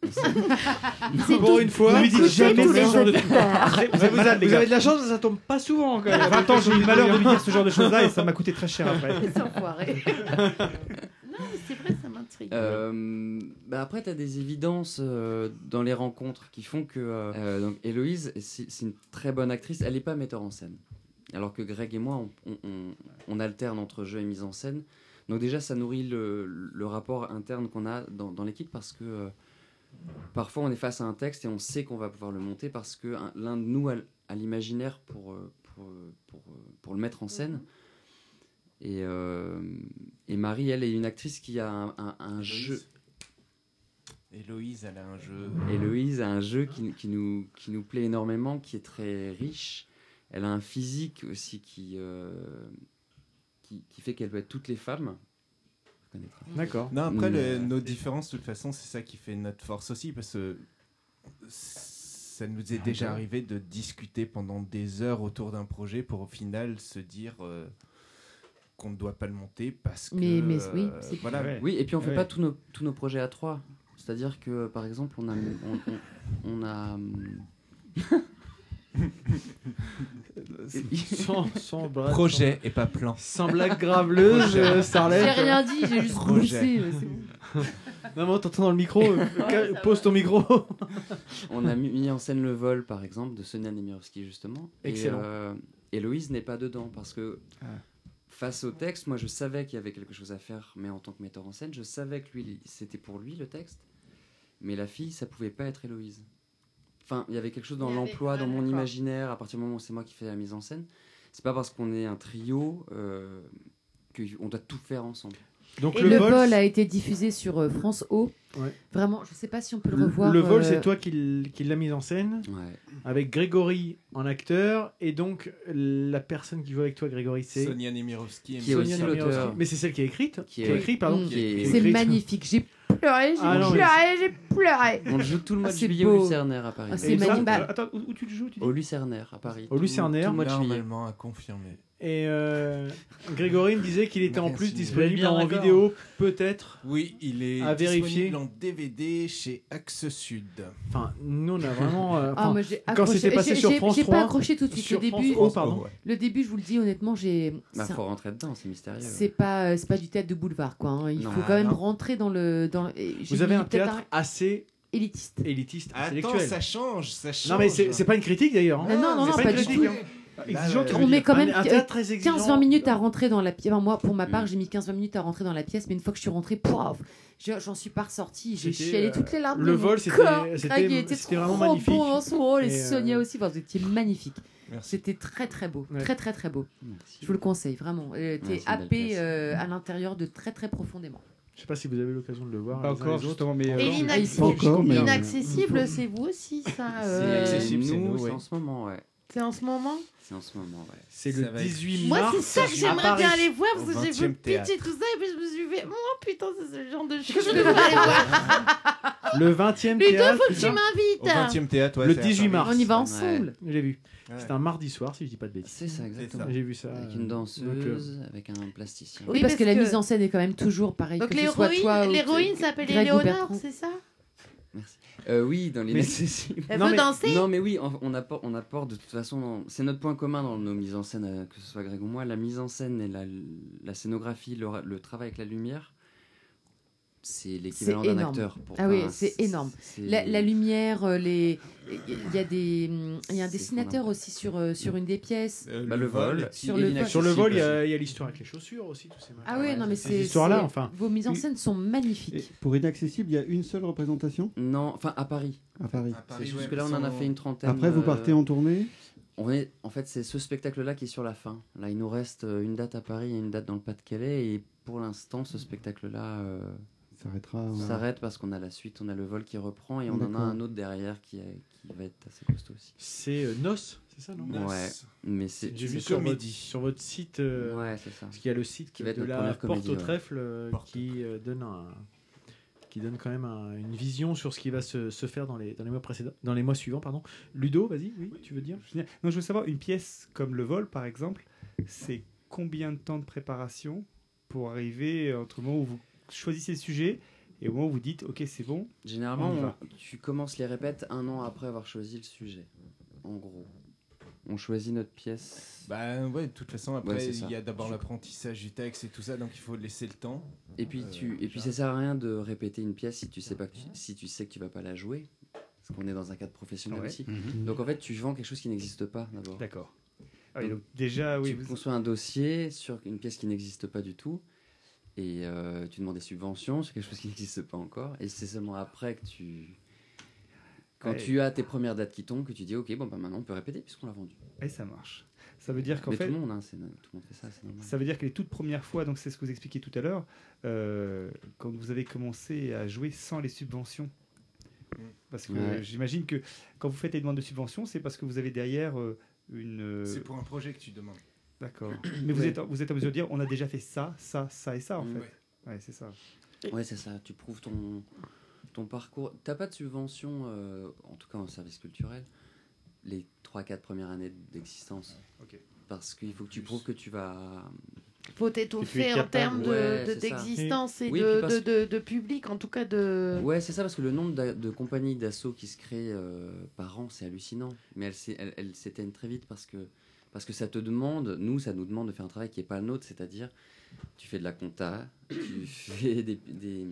S4: C'est
S6: Pour une fois,
S5: Ne lui dites
S6: que
S5: jamais ce genre de. Vous avez- vous avez-
S6: Vous avez de la chance, ça tombe pas souvent quand
S5: Il y a
S6: même.
S5: 20 ans, j'ai eu le malheur de lui dire ce genre de choses-là et ça m'a coûté très cher après.
S8: Les enfoirés. non, mais c'est vrai, ça m'intrigue.
S12: Euh, bah après, tu as des évidences euh, dans les rencontres qui font que. euh, donc, Héloïse, c'est c'est une très bonne actrice. Elle n'est pas metteur en scène. Alors que Greg et moi, on, on- on- on alterne entre jeu et mise en scène. Donc, déjà, ça nourrit le, le rapport interne qu'on a dans, dans l'équipe parce que. euh, Parfois, on est face à un texte et on sait qu'on va pouvoir le monter parce que un- l'un de nous a, a l'imaginaire pour, euh, pour, euh, pour, pour le mettre en scène. Et, euh, et Marie, elle, est une actrice qui a un, un- un jeu.
S11: Héloïse, elle a un jeu.
S12: Héloïse a un jeu qui, qui nous, qui nous plaît énormément, qui est très riche. Elle a un physique aussi qui, euh, qui, qui fait qu'elle peut être toutes les femmes.
S6: D'accord.
S11: Non, après, le-
S12: euh,
S11: nos différences, de toute façon, c'est ça qui fait notre force aussi, parce que ça nous est déjà arrivé de discuter pendant des heures autour d'un projet pour au final se dire euh, qu'on ne doit pas le monter parce que.
S4: Mais- mais oui,
S11: euh,
S4: c'est-
S11: voilà.
S5: Ouais.
S12: Oui, et puis on fait
S5: Ouais.
S12: pas tous nos, tous nos projets à trois. C'est-à-dire que, par exemple, on a... On, on- on a
S6: Sans, sans blague.
S11: Projet et pas plan.
S6: Sans blague graveleuse, euh, Starlet.
S8: J'ai rien dit, j'ai juste
S11: Projet.
S8: c'est bon.
S6: Non, mais t'entends dans le micro. euh, pose ton micro.
S12: On a mis en scène le vol, par exemple, de Sonia Nemirovsky, justement.
S6: Excellent.
S12: Et euh, Héloïse n'est pas dedans parce que
S5: Ah.
S12: face au texte, moi je savais qu'il y avait quelque chose à faire, mais en tant que metteur en scène, je savais que lui, c'était pour lui le texte, mais la fille, ça pouvait pas être Héloïse. Enfin, il y avait quelque chose dans l'emploi, dans mon imaginaire, à partir du moment où c'est moi qui fais la mise en scène. C'est pas parce qu'on est un trio euh, qu'on doit tout faire ensemble.
S6: Donc
S4: Et
S6: le,
S4: le,
S6: vol,
S4: vol, a été diffusé sur euh, France O.
S6: Ouais.
S4: Vraiment, je sais pas si on peut le
S6: le,
S4: revoir.
S6: le vol,
S4: euh,
S6: c'est toi qui, l'as mis en scène avec Grégory en acteur et donc la personne qui joue avec toi, Grégory, c'est
S11: Sonia Nemirovski.
S12: Qui est
S6: Sonia
S12: aussi l'auteur.
S6: Mais c'est celle qui a écrite,
S12: Qui est-
S6: écrit, pardon,
S4: Mm.
S6: qui a
S4: C'est magnifique. J'ai pleuré, j'ai
S6: Ah non, mais
S4: pleuré, j'ai pleuré.
S12: On le joue tout le mois
S4: Ah,
S12: de
S4: c'est
S12: juillet
S4: beau.
S12: au Lucernaire à Paris.
S4: Ah, c'est magnifique. Bah,
S5: Attends, où, où tu le joues tu dis
S12: Au Lucernaire à Paris.
S6: Au
S12: Tout-
S6: Lucernaire.
S12: tout le mois de juillet.
S11: Normalement à confirmer.
S6: Et euh, Grégory me disait qu'il était en
S11: Merci.
S6: plus disponible en
S11: d'accord
S6: vidéo, peut-être.
S11: Oui, il est
S6: à vérifier.
S11: disponible en DVD chez Axe Sud.
S6: Enfin, nous on a vraiment. euh,
S4: Ah,
S6: enfin,
S4: moi, j'ai
S6: quand
S4: accroché-
S6: c'était passé
S4: j'ai-
S6: sur
S4: j'ai-
S6: France
S4: J'ai
S6: 3,
S4: pas accroché tout de suite.
S6: sur
S4: Le
S6: France
S4: début,
S6: 3, pardon.
S4: le début, je vous le dis honnêtement, j'ai.
S12: Bah,
S4: c'est
S12: faut rentrer dedans, c'est mystérieux.
S4: C'est pas, euh, c'est pas du théâtre de boulevard, quoi. hein. Il
S12: Non.
S4: faut
S12: Ah,
S4: quand même
S12: non.
S4: rentrer dans le. Dans, et j'ai
S6: Vous avez
S4: mis
S6: un
S4: peut-être
S6: théâtre assez
S4: élitiste.
S6: élitiste,
S11: Attends,
S6: intellectuel.
S11: ça change, ça change.
S6: Non mais c'est c'est pas une critique d'ailleurs. hein.
S4: Ah, non, non,
S6: C'est
S4: non,
S6: une
S4: pas du
S6: critique,
S4: tout.
S6: hein.
S5: Exigeant, veux
S4: On met quand même
S6: Un- un théâtre très exigeant.
S4: 15-20 minutes à rentrer dans la pièce. Enfin, moi, pour ma
S6: Mm.
S4: part, j'ai mis 15-20 minutes à rentrer dans la pièce, mais une fois que je suis rentrée, pouf, j'en suis pas ressortie. J'ai chialé
S6: euh,
S4: toutes les larmes.
S6: le
S4: de mon
S6: vol, c'était- vraiment magnifique.
S4: bon dans son rôle, et,
S6: Et, euh,
S4: Sonia aussi. Enfin, vous étiez magnifique. C'était très très beau,
S6: Ouais.
S4: très très très beau. Je vous le conseille vraiment. Euh, T'es happé euh, à l'intérieur de très très profondément.
S6: Je sais pas si vous avez l'occasion de le voir.
S5: Pas encore, justement, mais. euh,
S8: Et l'inaccessible, l'inaccessible, c'est vous aussi, ça. euh,
S12: C'est
S11: accessible, c'est
S12: nous, en ce moment, ouais.
S8: C'est en ce moment
S12: C'est en ce moment, ouais.
S6: C'est le
S11: va être-
S6: 18
S8: Moi,
S6: mars.
S8: c'est ça que j'aimerais bien aller voir parce que j'ai vu
S11: 20e
S8: le pitch et tout ça, et puis je me suis fait, oh putain, c'est ce genre de choses que je devrais aller voir.
S6: Le 20e
S8: Ludo,
S6: théâtre.
S8: faut que tu
S6: putain.
S11: Au
S8: m'invites.
S11: 20e théâtre, ouais,
S6: Le
S11: c'est à
S6: 18
S11: Paris.
S6: mars.
S4: On y va ensemble.
S6: J'ai vu.
S11: Ouais.
S6: C'était un mardi soir, si je dis pas de bêtises.
S12: C'est ça, exactement.
S6: J'ai vu ça.
S12: Avec
S6: euh,
S12: une
S6: donc, euh,
S12: danseuse, avec un plasticien.
S4: Oui,
S8: Oui,
S4: parce,
S8: parce
S4: que la mise en scène est quand même toujours pareille.
S8: Donc l'héroïne, s'appelle
S4: Bertrand.
S8: c'est ça?
S12: Merci. Euh, oui, dans
S6: Mais-
S12: l'inaccessible.
S8: Elle
S6: Non,
S8: veut
S6: mais-
S8: danser
S12: Non, mais oui, on, on apporte, on apporte de toute façon. dans- C'est notre point commun dans nos mises en scène, euh, que ce soit Greg ou moi. La mise en scène et la, la scénographie, le, le travail avec la lumière, c'est l'équivalent d'un acteur. Pour
S4: Ah oui, c'est énorme. La, la lumière, euh, les... il y a des, il y a un dessinateur aussi sur, euh, sur une des pièces.
S11: Euh,
S12: Bah, le vol.
S4: Sur
S12: et
S4: le vol.
S12: l'inaccessible
S6: Sur le vol, il y a, l'histoire avec les chaussures aussi. Tous ces
S4: Ah oui, non mais
S6: ces
S4: c'est
S6: histoires-là,
S4: c'est-
S6: enfin.
S4: Vos mises en scène sont
S2: Et
S4: magnifiques.
S2: pour Inaccessible, il y a une seule représentation?
S12: Non, enfin à Paris.
S2: à Paris.
S11: À Paris,
S12: C'est
S11: ouais,
S12: jusque là, on en a fait une trentaine.
S2: Après, vous partez en tournée?
S12: On est, en fait, c'est ce spectacle-là qui est sur la fin. Là, il nous reste une date à Paris et une date dans le Pas-de-Calais. Et pour l'instant, ce spectacle-là euh,
S2: s'arrêtera. euh,
S12: s'arrête parce qu'on a la suite, on a le vol qui reprend et on en a un autre derrière qui, est- qui va être assez costaud aussi.
S6: C'est euh, Nos, c'est ça, non?
S11: Noce.
S12: Ouais, mais c'est
S6: J'ai vu
S12: sur
S6: votre,
S11: comédie.
S6: sur votre site. euh,
S12: Ouais, c'est ça.
S6: Parce qu'il y a le site
S12: Qui va être
S6: de la
S12: première
S6: Porte
S12: comédie,
S6: au
S12: ouais.
S6: trèfle euh,
S11: Porte.
S6: qui euh, donne un qui donne quand même un- une vision sur ce qui va se, se faire dans les, dans les mois précédents, dans les mois suivants, pardon. Ludo, vas-y, oui, tu veux dire?
S5: Je Non, je veux savoir, une pièce comme Le Vol, par exemple, c'est combien de temps de préparation pour arriver entre le moment où vous choisissez le sujet et au moment où vous dites, ok, c'est bon
S12: Généralement,
S5: On y va.
S12: on- tu commences les répètes un an après avoir choisi le sujet. En gros, on choisit notre pièce.
S11: Bah ouais, de toute façon, après,
S12: Ouais,
S11: il y a d'abord l'apprentissage du texte et tout ça, donc il faut laisser le temps.
S12: Et puis,
S11: Euh,
S12: tu, et puis ça sert à rien de répéter une pièce si tu sais pas que tu- si tu sais que tu vas pas la jouer. Parce qu'on est dans un cadre professionnel
S5: Ouais.
S12: aussi.
S2: Mhm.
S12: Donc en fait, tu vends quelque chose qui n'existe pas d'abord.
S5: D'accord. Ah oui, donc déjà, oui.
S12: tu
S5: vous-
S12: conçois un dossier sur une pièce qui n'existe pas du tout et euh, tu demandes des subventions sur quelque chose qui n'existe pas encore. Et c'est seulement après que tu. Quand
S5: Ouais.
S12: tu as tes premières dates qui tombent, que tu dis ok, bon, bah maintenant on peut répéter puisqu'on l'a vendu.
S5: Et ça marche. Ça veut dire qu'en fait,
S12: tout le monde, hein, c'est- tout le monde fait ça, c'est normal.
S5: ça veut dire que les toutes premières fois, donc c'est ce que vous expliquiez tout à l'heure, euh, quand vous avez commencé à jouer sans les subventions. Parce que
S12: Ouais.
S5: j'imagine que quand vous faites des demandes de subventions, c'est parce que vous avez derrière euh, une. euh,
S11: C'est pour un projet que tu demandes.
S5: D'accord. Mais vous
S12: Ouais.
S5: êtes, vous êtes en mesure de dire, on a déjà fait ça, ça, ça et ça en
S12: Mm.
S5: fait. Ouais, c'est ça.
S12: Ouais, c'est ça. Tu prouves ton, ton parcours. T'as pas de subvention, euh, en tout cas en service culturel, les 3-4 premières années d'existence?
S5: Ok.
S12: Parce qu'il faut que tu prouves que tu vas.
S8: Faut t'étoffer en termes de-
S12: Ouais,
S8: de- d'existence et
S12: Oui,
S8: de,
S12: parce-
S8: de, de- de public, en tout cas de.
S12: Ouais, c'est ça, parce que le nombre de compagnies d'assaut qui se créent euh, par an, c'est hallucinant. Mais elles s'éteignent très vite parce que, parce que ça te demande, nous, ça nous demande de faire un travail qui n'est pas le nôtre, c'est-à-dire tu fais de la compta, tu fais des, des-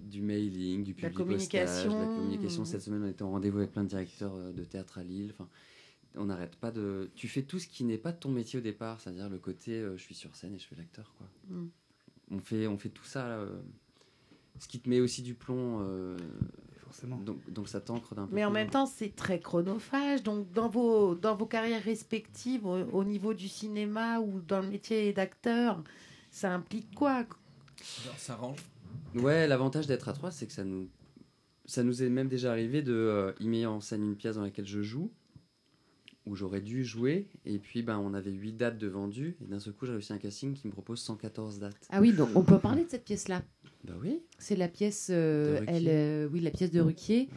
S12: du mailing, du
S8: La
S12: public postage, de la
S8: communication.
S12: communication. Cette semaine, on était en rendez-vous avec plein de directeurs euh, de théâtre à Lille. Enfin, on n'arrête pas de. Tu fais tout ce qui n'est pas de ton métier au départ, c'est-à-dire le côté euh, je suis sur scène et je fais l'acteur. quoi.
S8: Mm.
S12: On, fait, on fait tout ça. euh, ce qui te met aussi du plomb. euh,
S5: Forcément.
S12: Donc, donc ça t'ancre d'un peu.
S8: Mais en même temps, c'est très chronophage. Donc, dans vos, dans vos carrières respectives, au, au niveau du cinéma ou dans le métier d'acteur, ça implique quoi?
S11: Ça range.
S12: Ouais, l'avantage d'être à trois, c'est que ça nous, ça nous est même déjà arrivé de euh, y mettre en scène une pièce dans laquelle je joue, où j'aurais dû jouer, et puis ben on avait 8 dates de vendues, et d'un seul coup j'ai réussi un casting qui me propose 114 dates.
S4: Ah oui, donc on peut parler de cette pièce-là?
S12: Bah oui.
S4: C'est la pièce, euh,
S12: De Ruquier.
S4: elle, euh, oui, la pièce de Ruquier.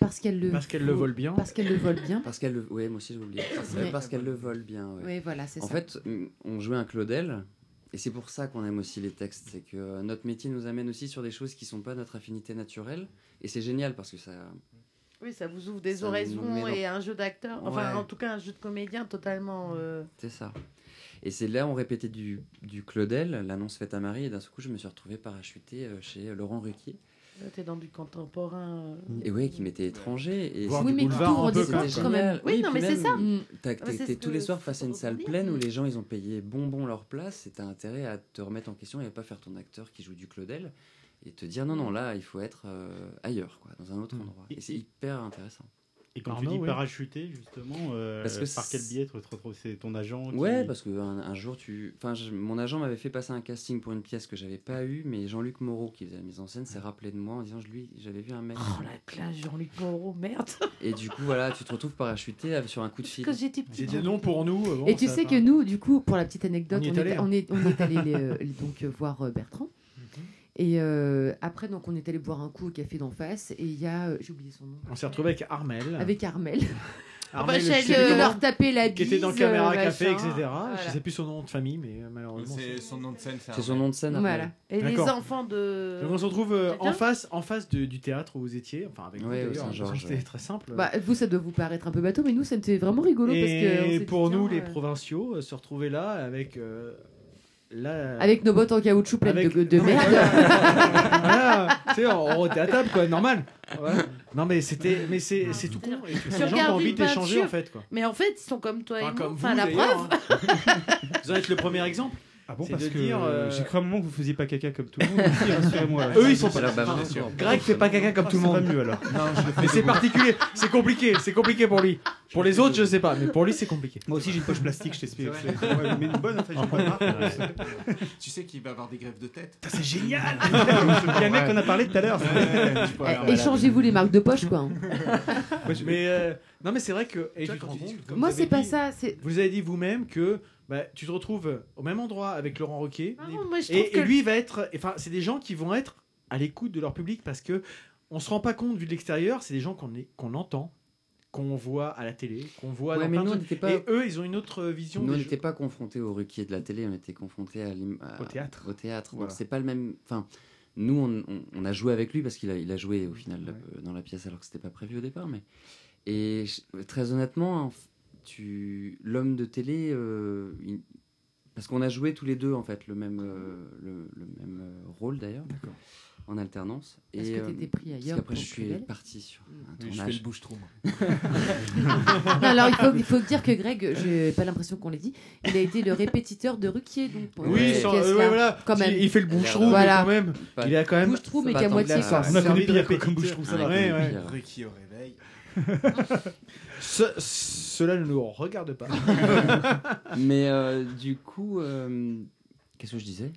S4: Parce qu'elle le.
S6: Parce qu'elle le vole bien.
S4: Parce qu'elle le vole bien.
S12: Parce qu'elle le, ouais, moi aussi j'ai oublié. Parce,
S4: Ouais.
S12: parce qu'elle le vole bien. Ouais,
S4: voilà, c'est
S12: En
S4: ça.
S12: fait, mm, on jouait un Claudel, et c'est pour ça qu'on aime aussi les textes, c'est que euh, notre métier nous amène aussi sur des choses qui sont pas notre affinité naturelle, et c'est génial parce que ça,
S8: Oui, ça vous ouvre des horizons et un jeu d'acteur. Enfin,
S12: Ouais.
S8: en tout cas, un jeu de comédien totalement. euh,
S12: C'est ça. Et c'est là on répétait du, du Claudel, l'annonce faite à Marie, et d'un seul coup je me suis retrouvé parachuté euh, chez Laurent Ruquier.
S8: Là, t'es dans du contemporain. euh.
S12: Et oui, qui m'était étranger. Et
S6: Voir Oui, mais boulevard un peu, quand même.
S8: Oui, non, mais c'est ça. Mm.
S12: T'es tous
S8: que-
S12: les soirs face à une salle
S8: dire,
S12: pleine où les gens ils ont payé bonbon leur place et t'as intérêt à te remettre en question et à pas faire ton acteur qui joue du Claudel et te dire non, non, là il faut être euh, ailleurs, quoi, dans un autre endroit. Et c'est hyper intéressant.
S13: Et quand
S12: Arnaud,
S13: tu dis
S12: oui.
S13: parachuter, justement, euh,
S12: Parce que
S13: par quel biais tu te retrouves C'est ton agent qui-
S12: Ouais, parce que un, jour, tu, enfin, je- mon agent m'avait fait passer un casting pour une pièce que j'avais pas eu, mais Jean-Luc Moreau, qui faisait la mise en scène, s'est rappelé de moi en disant, je lui, j'avais vu un mec.
S8: Oh la classe, Jean-Luc Moreau, merde.
S12: Et du coup, voilà, tu te retrouves parachuté sur un coup de fil.
S8: Quand j'étais petite.
S6: J'ai dit non pour nous. euh, bon,
S4: Et tu sais que nous, du coup, pour la petite anecdote,
S6: On est allé,
S4: on, est, on est allé les, donc euh, voir euh, Bertrand. Et euh, après, donc, on est allé boire un coup au café d'en face. Et il y a, euh, j'ai oublié son nom.
S6: On s'est retrouvé avec Armel.
S4: Avec Armel.
S6: Armel,
S4: Enfin,
S6: plus
S4: euh, leur taper la
S6: Qui était dans
S4: bise,
S6: Caméra
S4: euh,
S6: Café,
S4: machin.
S6: etc.
S8: Voilà.
S6: Je sais plus son nom de famille, mais malheureusement.
S11: C'est son nom de scène.
S12: C'est son nom de scène.
S8: Voilà. Et les enfants de.
S6: Donc on se retrouve euh, en face, en face de- du théâtre où vous étiez, enfin avec
S12: Ouais, Saint-Georges,
S6: c'était
S12: ouais.
S6: très simple.
S4: Bah, vous, ça doit vous paraître un peu bateau, mais nous, c'était vraiment rigolo. parce que
S6: Et pour
S4: tiens,
S6: nous, les
S4: euh,
S6: provinciaux, se retrouver là avec euh,
S4: Avec nos bottes en caoutchouc pleines
S6: Avec-
S4: de, de
S6: Non,
S4: merde.
S6: voilà, tu sais, on était à table, quoi, normal. Voilà. Non, mais c'était, mais c'est, c'est tout con. Et des gens ont envie d'échanger en fait, quoi.
S8: Mais en fait, ils sont comme toi et
S6: Enfin,
S8: moi.
S6: comme
S8: Enfin, la preuve.
S6: hein. Vous en êtes le premier exemple.
S5: Ah bon,
S6: C'est
S5: parce
S6: de
S5: que
S6: dire, euh,
S5: j'ai cru à un moment que vous faisiez pas caca comme tout le monde. aussi, Rassurez-moi. là.
S6: Eux, ils sont
S12: C'est
S6: pas.
S12: sûr.
S6: Greg fait pas caca comme
S5: Ah,
S6: tout le monde.
S5: mieux alors.
S6: Mais c'est particulier, c'est compliqué, c'est compliqué pour lui. Pour les autres, je sais pas, mais pour lui, c'est compliqué.
S5: Moi aussi j'ai une poche plastique, je t'explique.
S11: C'est.
S5: Ouais, mais une bonne en fait, pas.
S11: Tu sais qu'il va avoir des greffes de tête.
S5: C'est génial Il y a un mec qu'on a parlé tout à l'heure.
S4: Eh, Échangez-vous les marques de poche, quoi. hein.
S6: Mais euh, non, mais c'est vrai que.
S4: Moi, c'est pas ça. C'est
S6: Vous avez dit vous-même que bah, tu te retrouves au même endroit avec Laurent Roquet.
S8: Ah non, moi,
S6: et,
S8: que-
S6: et lui va être. Enfin, c'est des gens qui vont être à l'écoute de leur public parce que on se rend pas compte vu de l'extérieur. C'est des gens qu'on est- qu'on entend, qu'on voit à la télé, qu'on voit
S12: Ouais,
S6: dans
S12: mais
S6: plein
S12: nous,
S6: de
S12: on pas-
S6: Et eux, ils ont une autre vision.
S12: Nous, on n'était pas confrontés au Ruquier de la télé, on était confrontés à l'im- à-
S5: Au théâtre.
S12: Au théâtre.
S5: Voilà.
S12: Donc c'est pas le même. Enfin, nous, on, on- on a joué avec lui parce qu'il a, il a joué au final euh, dans la pièce alors que c'était pas prévu au départ. Mais et très honnêtement, tu l'homme de télé, euh, il- parce qu'on a joué tous les deux en fait le même euh, le, le même euh, rôle d'ailleurs. En alternance.
S4: Parce
S12: et
S4: que
S12: euh,
S4: t'étais pris
S12: parce
S4: ailleurs
S12: qu'après,
S4: pour
S12: je suis parti sur un
S11: Oui, je fais
S12: tournage.
S11: le bouche-trou. moi.
S4: Non, alors il faut, il faut dire que Greg, j'ai pas l'impression qu'on l'ait dit, il a été le répétiteur de Ruquier. Donc,
S6: Oui, sans- euh, ouais, voilà.
S4: Quand même.
S6: Il, il fait le bouche-trou,
S4: Voilà.
S6: mais quand même.
S12: Pas-
S6: Il a quand même.
S4: Bouche-trou, mais
S12: pas
S4: qu'à moitié.
S12: ça.
S5: On a connu pire comme
S6: répétiteur.
S5: bouche-trou, ça.
S11: Ricky au réveil.
S6: Ce- cela ne nous regarde pas.
S12: Mais euh, du coup, euh, qu'est-ce que je disais?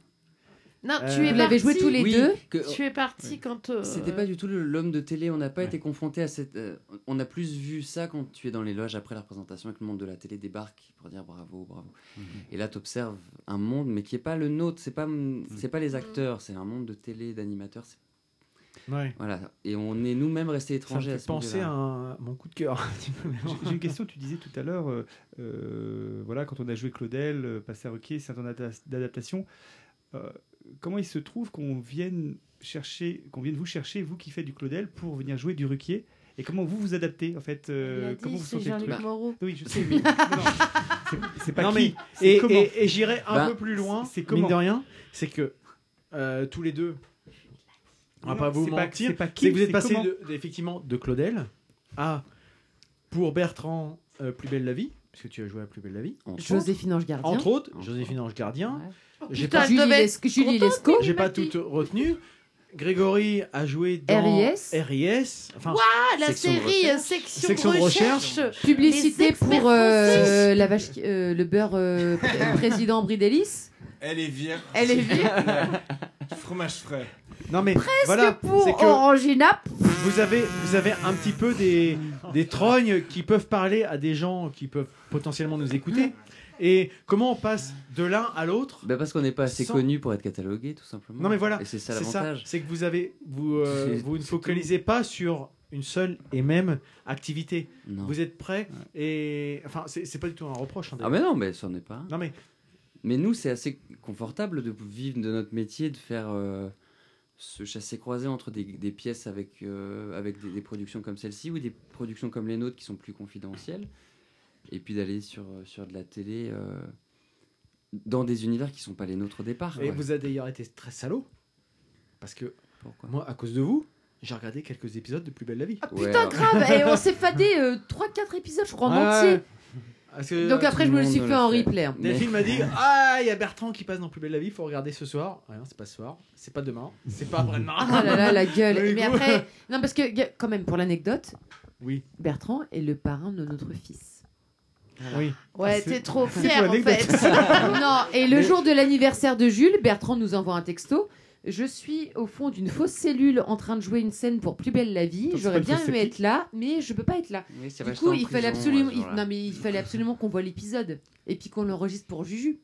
S8: Non,
S6: Euh,
S8: tu es
S4: Vous l'avez joué tous les
S12: Oui,
S4: deux.
S12: que-
S8: Tu es parti quand. euh,
S12: C'était pas du tout l'homme de télé, on n'a pas
S6: Ouais.
S12: été confronté à cette. euh, on a plus vu ça quand tu es dans les loges après la représentation et que le monde de la télé débarque pour dire bravo, bravo. Et là, tu observes un monde, mais qui est pas le nôtre, c'est pas, c'est pas les acteurs, c'est un monde de télé, d'animateurs. c'est-
S6: Ouais.
S12: Voilà. Et on est nous-mêmes restés
S6: Ça me
S12: étrangers à
S6: fait
S12: ce
S6: penser à un- mon coup de cœur.
S5: J'ai- une question, tu disais tout à l'heure, euh, euh, voilà, quand on a joué Claudel, euh, Passé à Ruquier, c'est un ada- d'adaptation. Euh, comment il se trouve qu'on vienne chercher, qu'on vienne vous chercher, vous qui faites du Claudel, pour venir jouer du Ruquier? Et comment vous vous adaptez en fait euh,
S8: dit,
S5: Comment vous sentez
S8: Jean-Luc Moreau.
S5: Oui, je sais, mais non, non, c'est- pas
S6: Non,
S5: qui,
S6: mais et, et- et j'irai un
S12: Bah,
S6: peu plus loin,
S5: c'est
S6: mine de rien, c'est que euh, tous les deux, on va
S5: Non,
S6: pas vous mentir,
S5: c'est pas qui,
S6: c'est que vous êtes passé de, effectivement de Claudel à pour Bertrand euh, Plus belle la vie, parce que tu as joué à Plus belle la vie.
S12: Entre
S4: Joséphine Ange Gardien.
S6: Entre autres, Joséphine Ange Gardien. J'ai
S4: putain,
S6: pas,
S4: Julie contente, Lescaut.
S6: J'ai pas
S4: Mélanie.
S6: tout retenu. Grégory a joué dans
S4: RIS.
S6: RIS. Enfin,
S8: la série
S6: recherche.
S8: euh, section,
S6: Section de recherche.
S4: Publicité pour euh, la vache, euh, le beurre euh, pr- président Bridelis.
S11: Elle est vire.
S4: Elle est vire.
S11: Fromage frais.
S6: Non mais
S4: Presque
S6: voilà,
S4: pour
S6: c'est que
S4: Orangina.
S6: vous avez vous avez un petit peu des des trognes qui peuvent parler à des gens qui peuvent potentiellement nous écouter. Et comment on passe de l'un à l'autre
S12: Bah parce qu'on n'est pas assez
S6: Sans-
S12: connu pour être catalogué, tout simplement.
S6: Non mais voilà,
S12: Et c'est ça
S6: c'est
S12: l'avantage.
S6: C'est que vous avez vous euh, vous ne focalisez pas sur une seule et même activité.
S12: Non.
S6: Vous êtes prêts et enfin c'est c'est pas du tout un reproche. hein,
S12: Ah mais non, mais ça n'en est pas.
S6: Non mais
S12: Mais nous, c'est assez confortable de vivre de notre métier, de faire euh, ce chassé-croisé entre des, des pièces avec, euh, avec des, des productions comme celle-ci ou des productions comme les nôtres qui sont plus confidentielles. Et puis d'aller sur, sur de la télé euh, dans des univers qui sont pas les nôtres au départ.
S6: Et
S12: quoi.
S6: vous avez d'ailleurs été très salaud. Parce que
S12: Pourquoi?
S6: moi, à cause de vous, j'ai regardé quelques épisodes de Plus belle la vie.
S12: Ouais,
S4: Putain,
S12: alors-
S4: grave. Et on s'est fadé 3-4 épisodes, je crois, en
S6: Ouais.
S4: entier.
S6: Que,
S4: Donc après, je me
S12: le
S4: suis fait en replay. hein.
S6: Delphine m'a dit Ah, il y a Bertrand qui passe dans Plus belle la vie, faut regarder ce soir. Rien, c'est pas ce soir, c'est pas demain, c'est pas après-demain.
S4: Ah là là, la gueule. Mais après, non, parce que, quand même, pour l'anecdote,
S6: Oui.
S4: Bertrand est le parrain de notre fils.
S6: Oui.
S8: Ouais, t'es trop fier en fait.
S4: non, et le
S6: Mais-
S4: jour de l'anniversaire de Jules, Bertrand nous envoie un texto. Je suis au fond d'une fausse cellule en train de jouer une scène pour Plus belle la vie. J'aurais bien aimé être là, mais je peux pas être là.
S12: Oui,
S4: Du coup, il fallait absolument, il- non mais il fallait absolument qu'on voit l'épisode et puis qu'on l'enregistre pour Juju.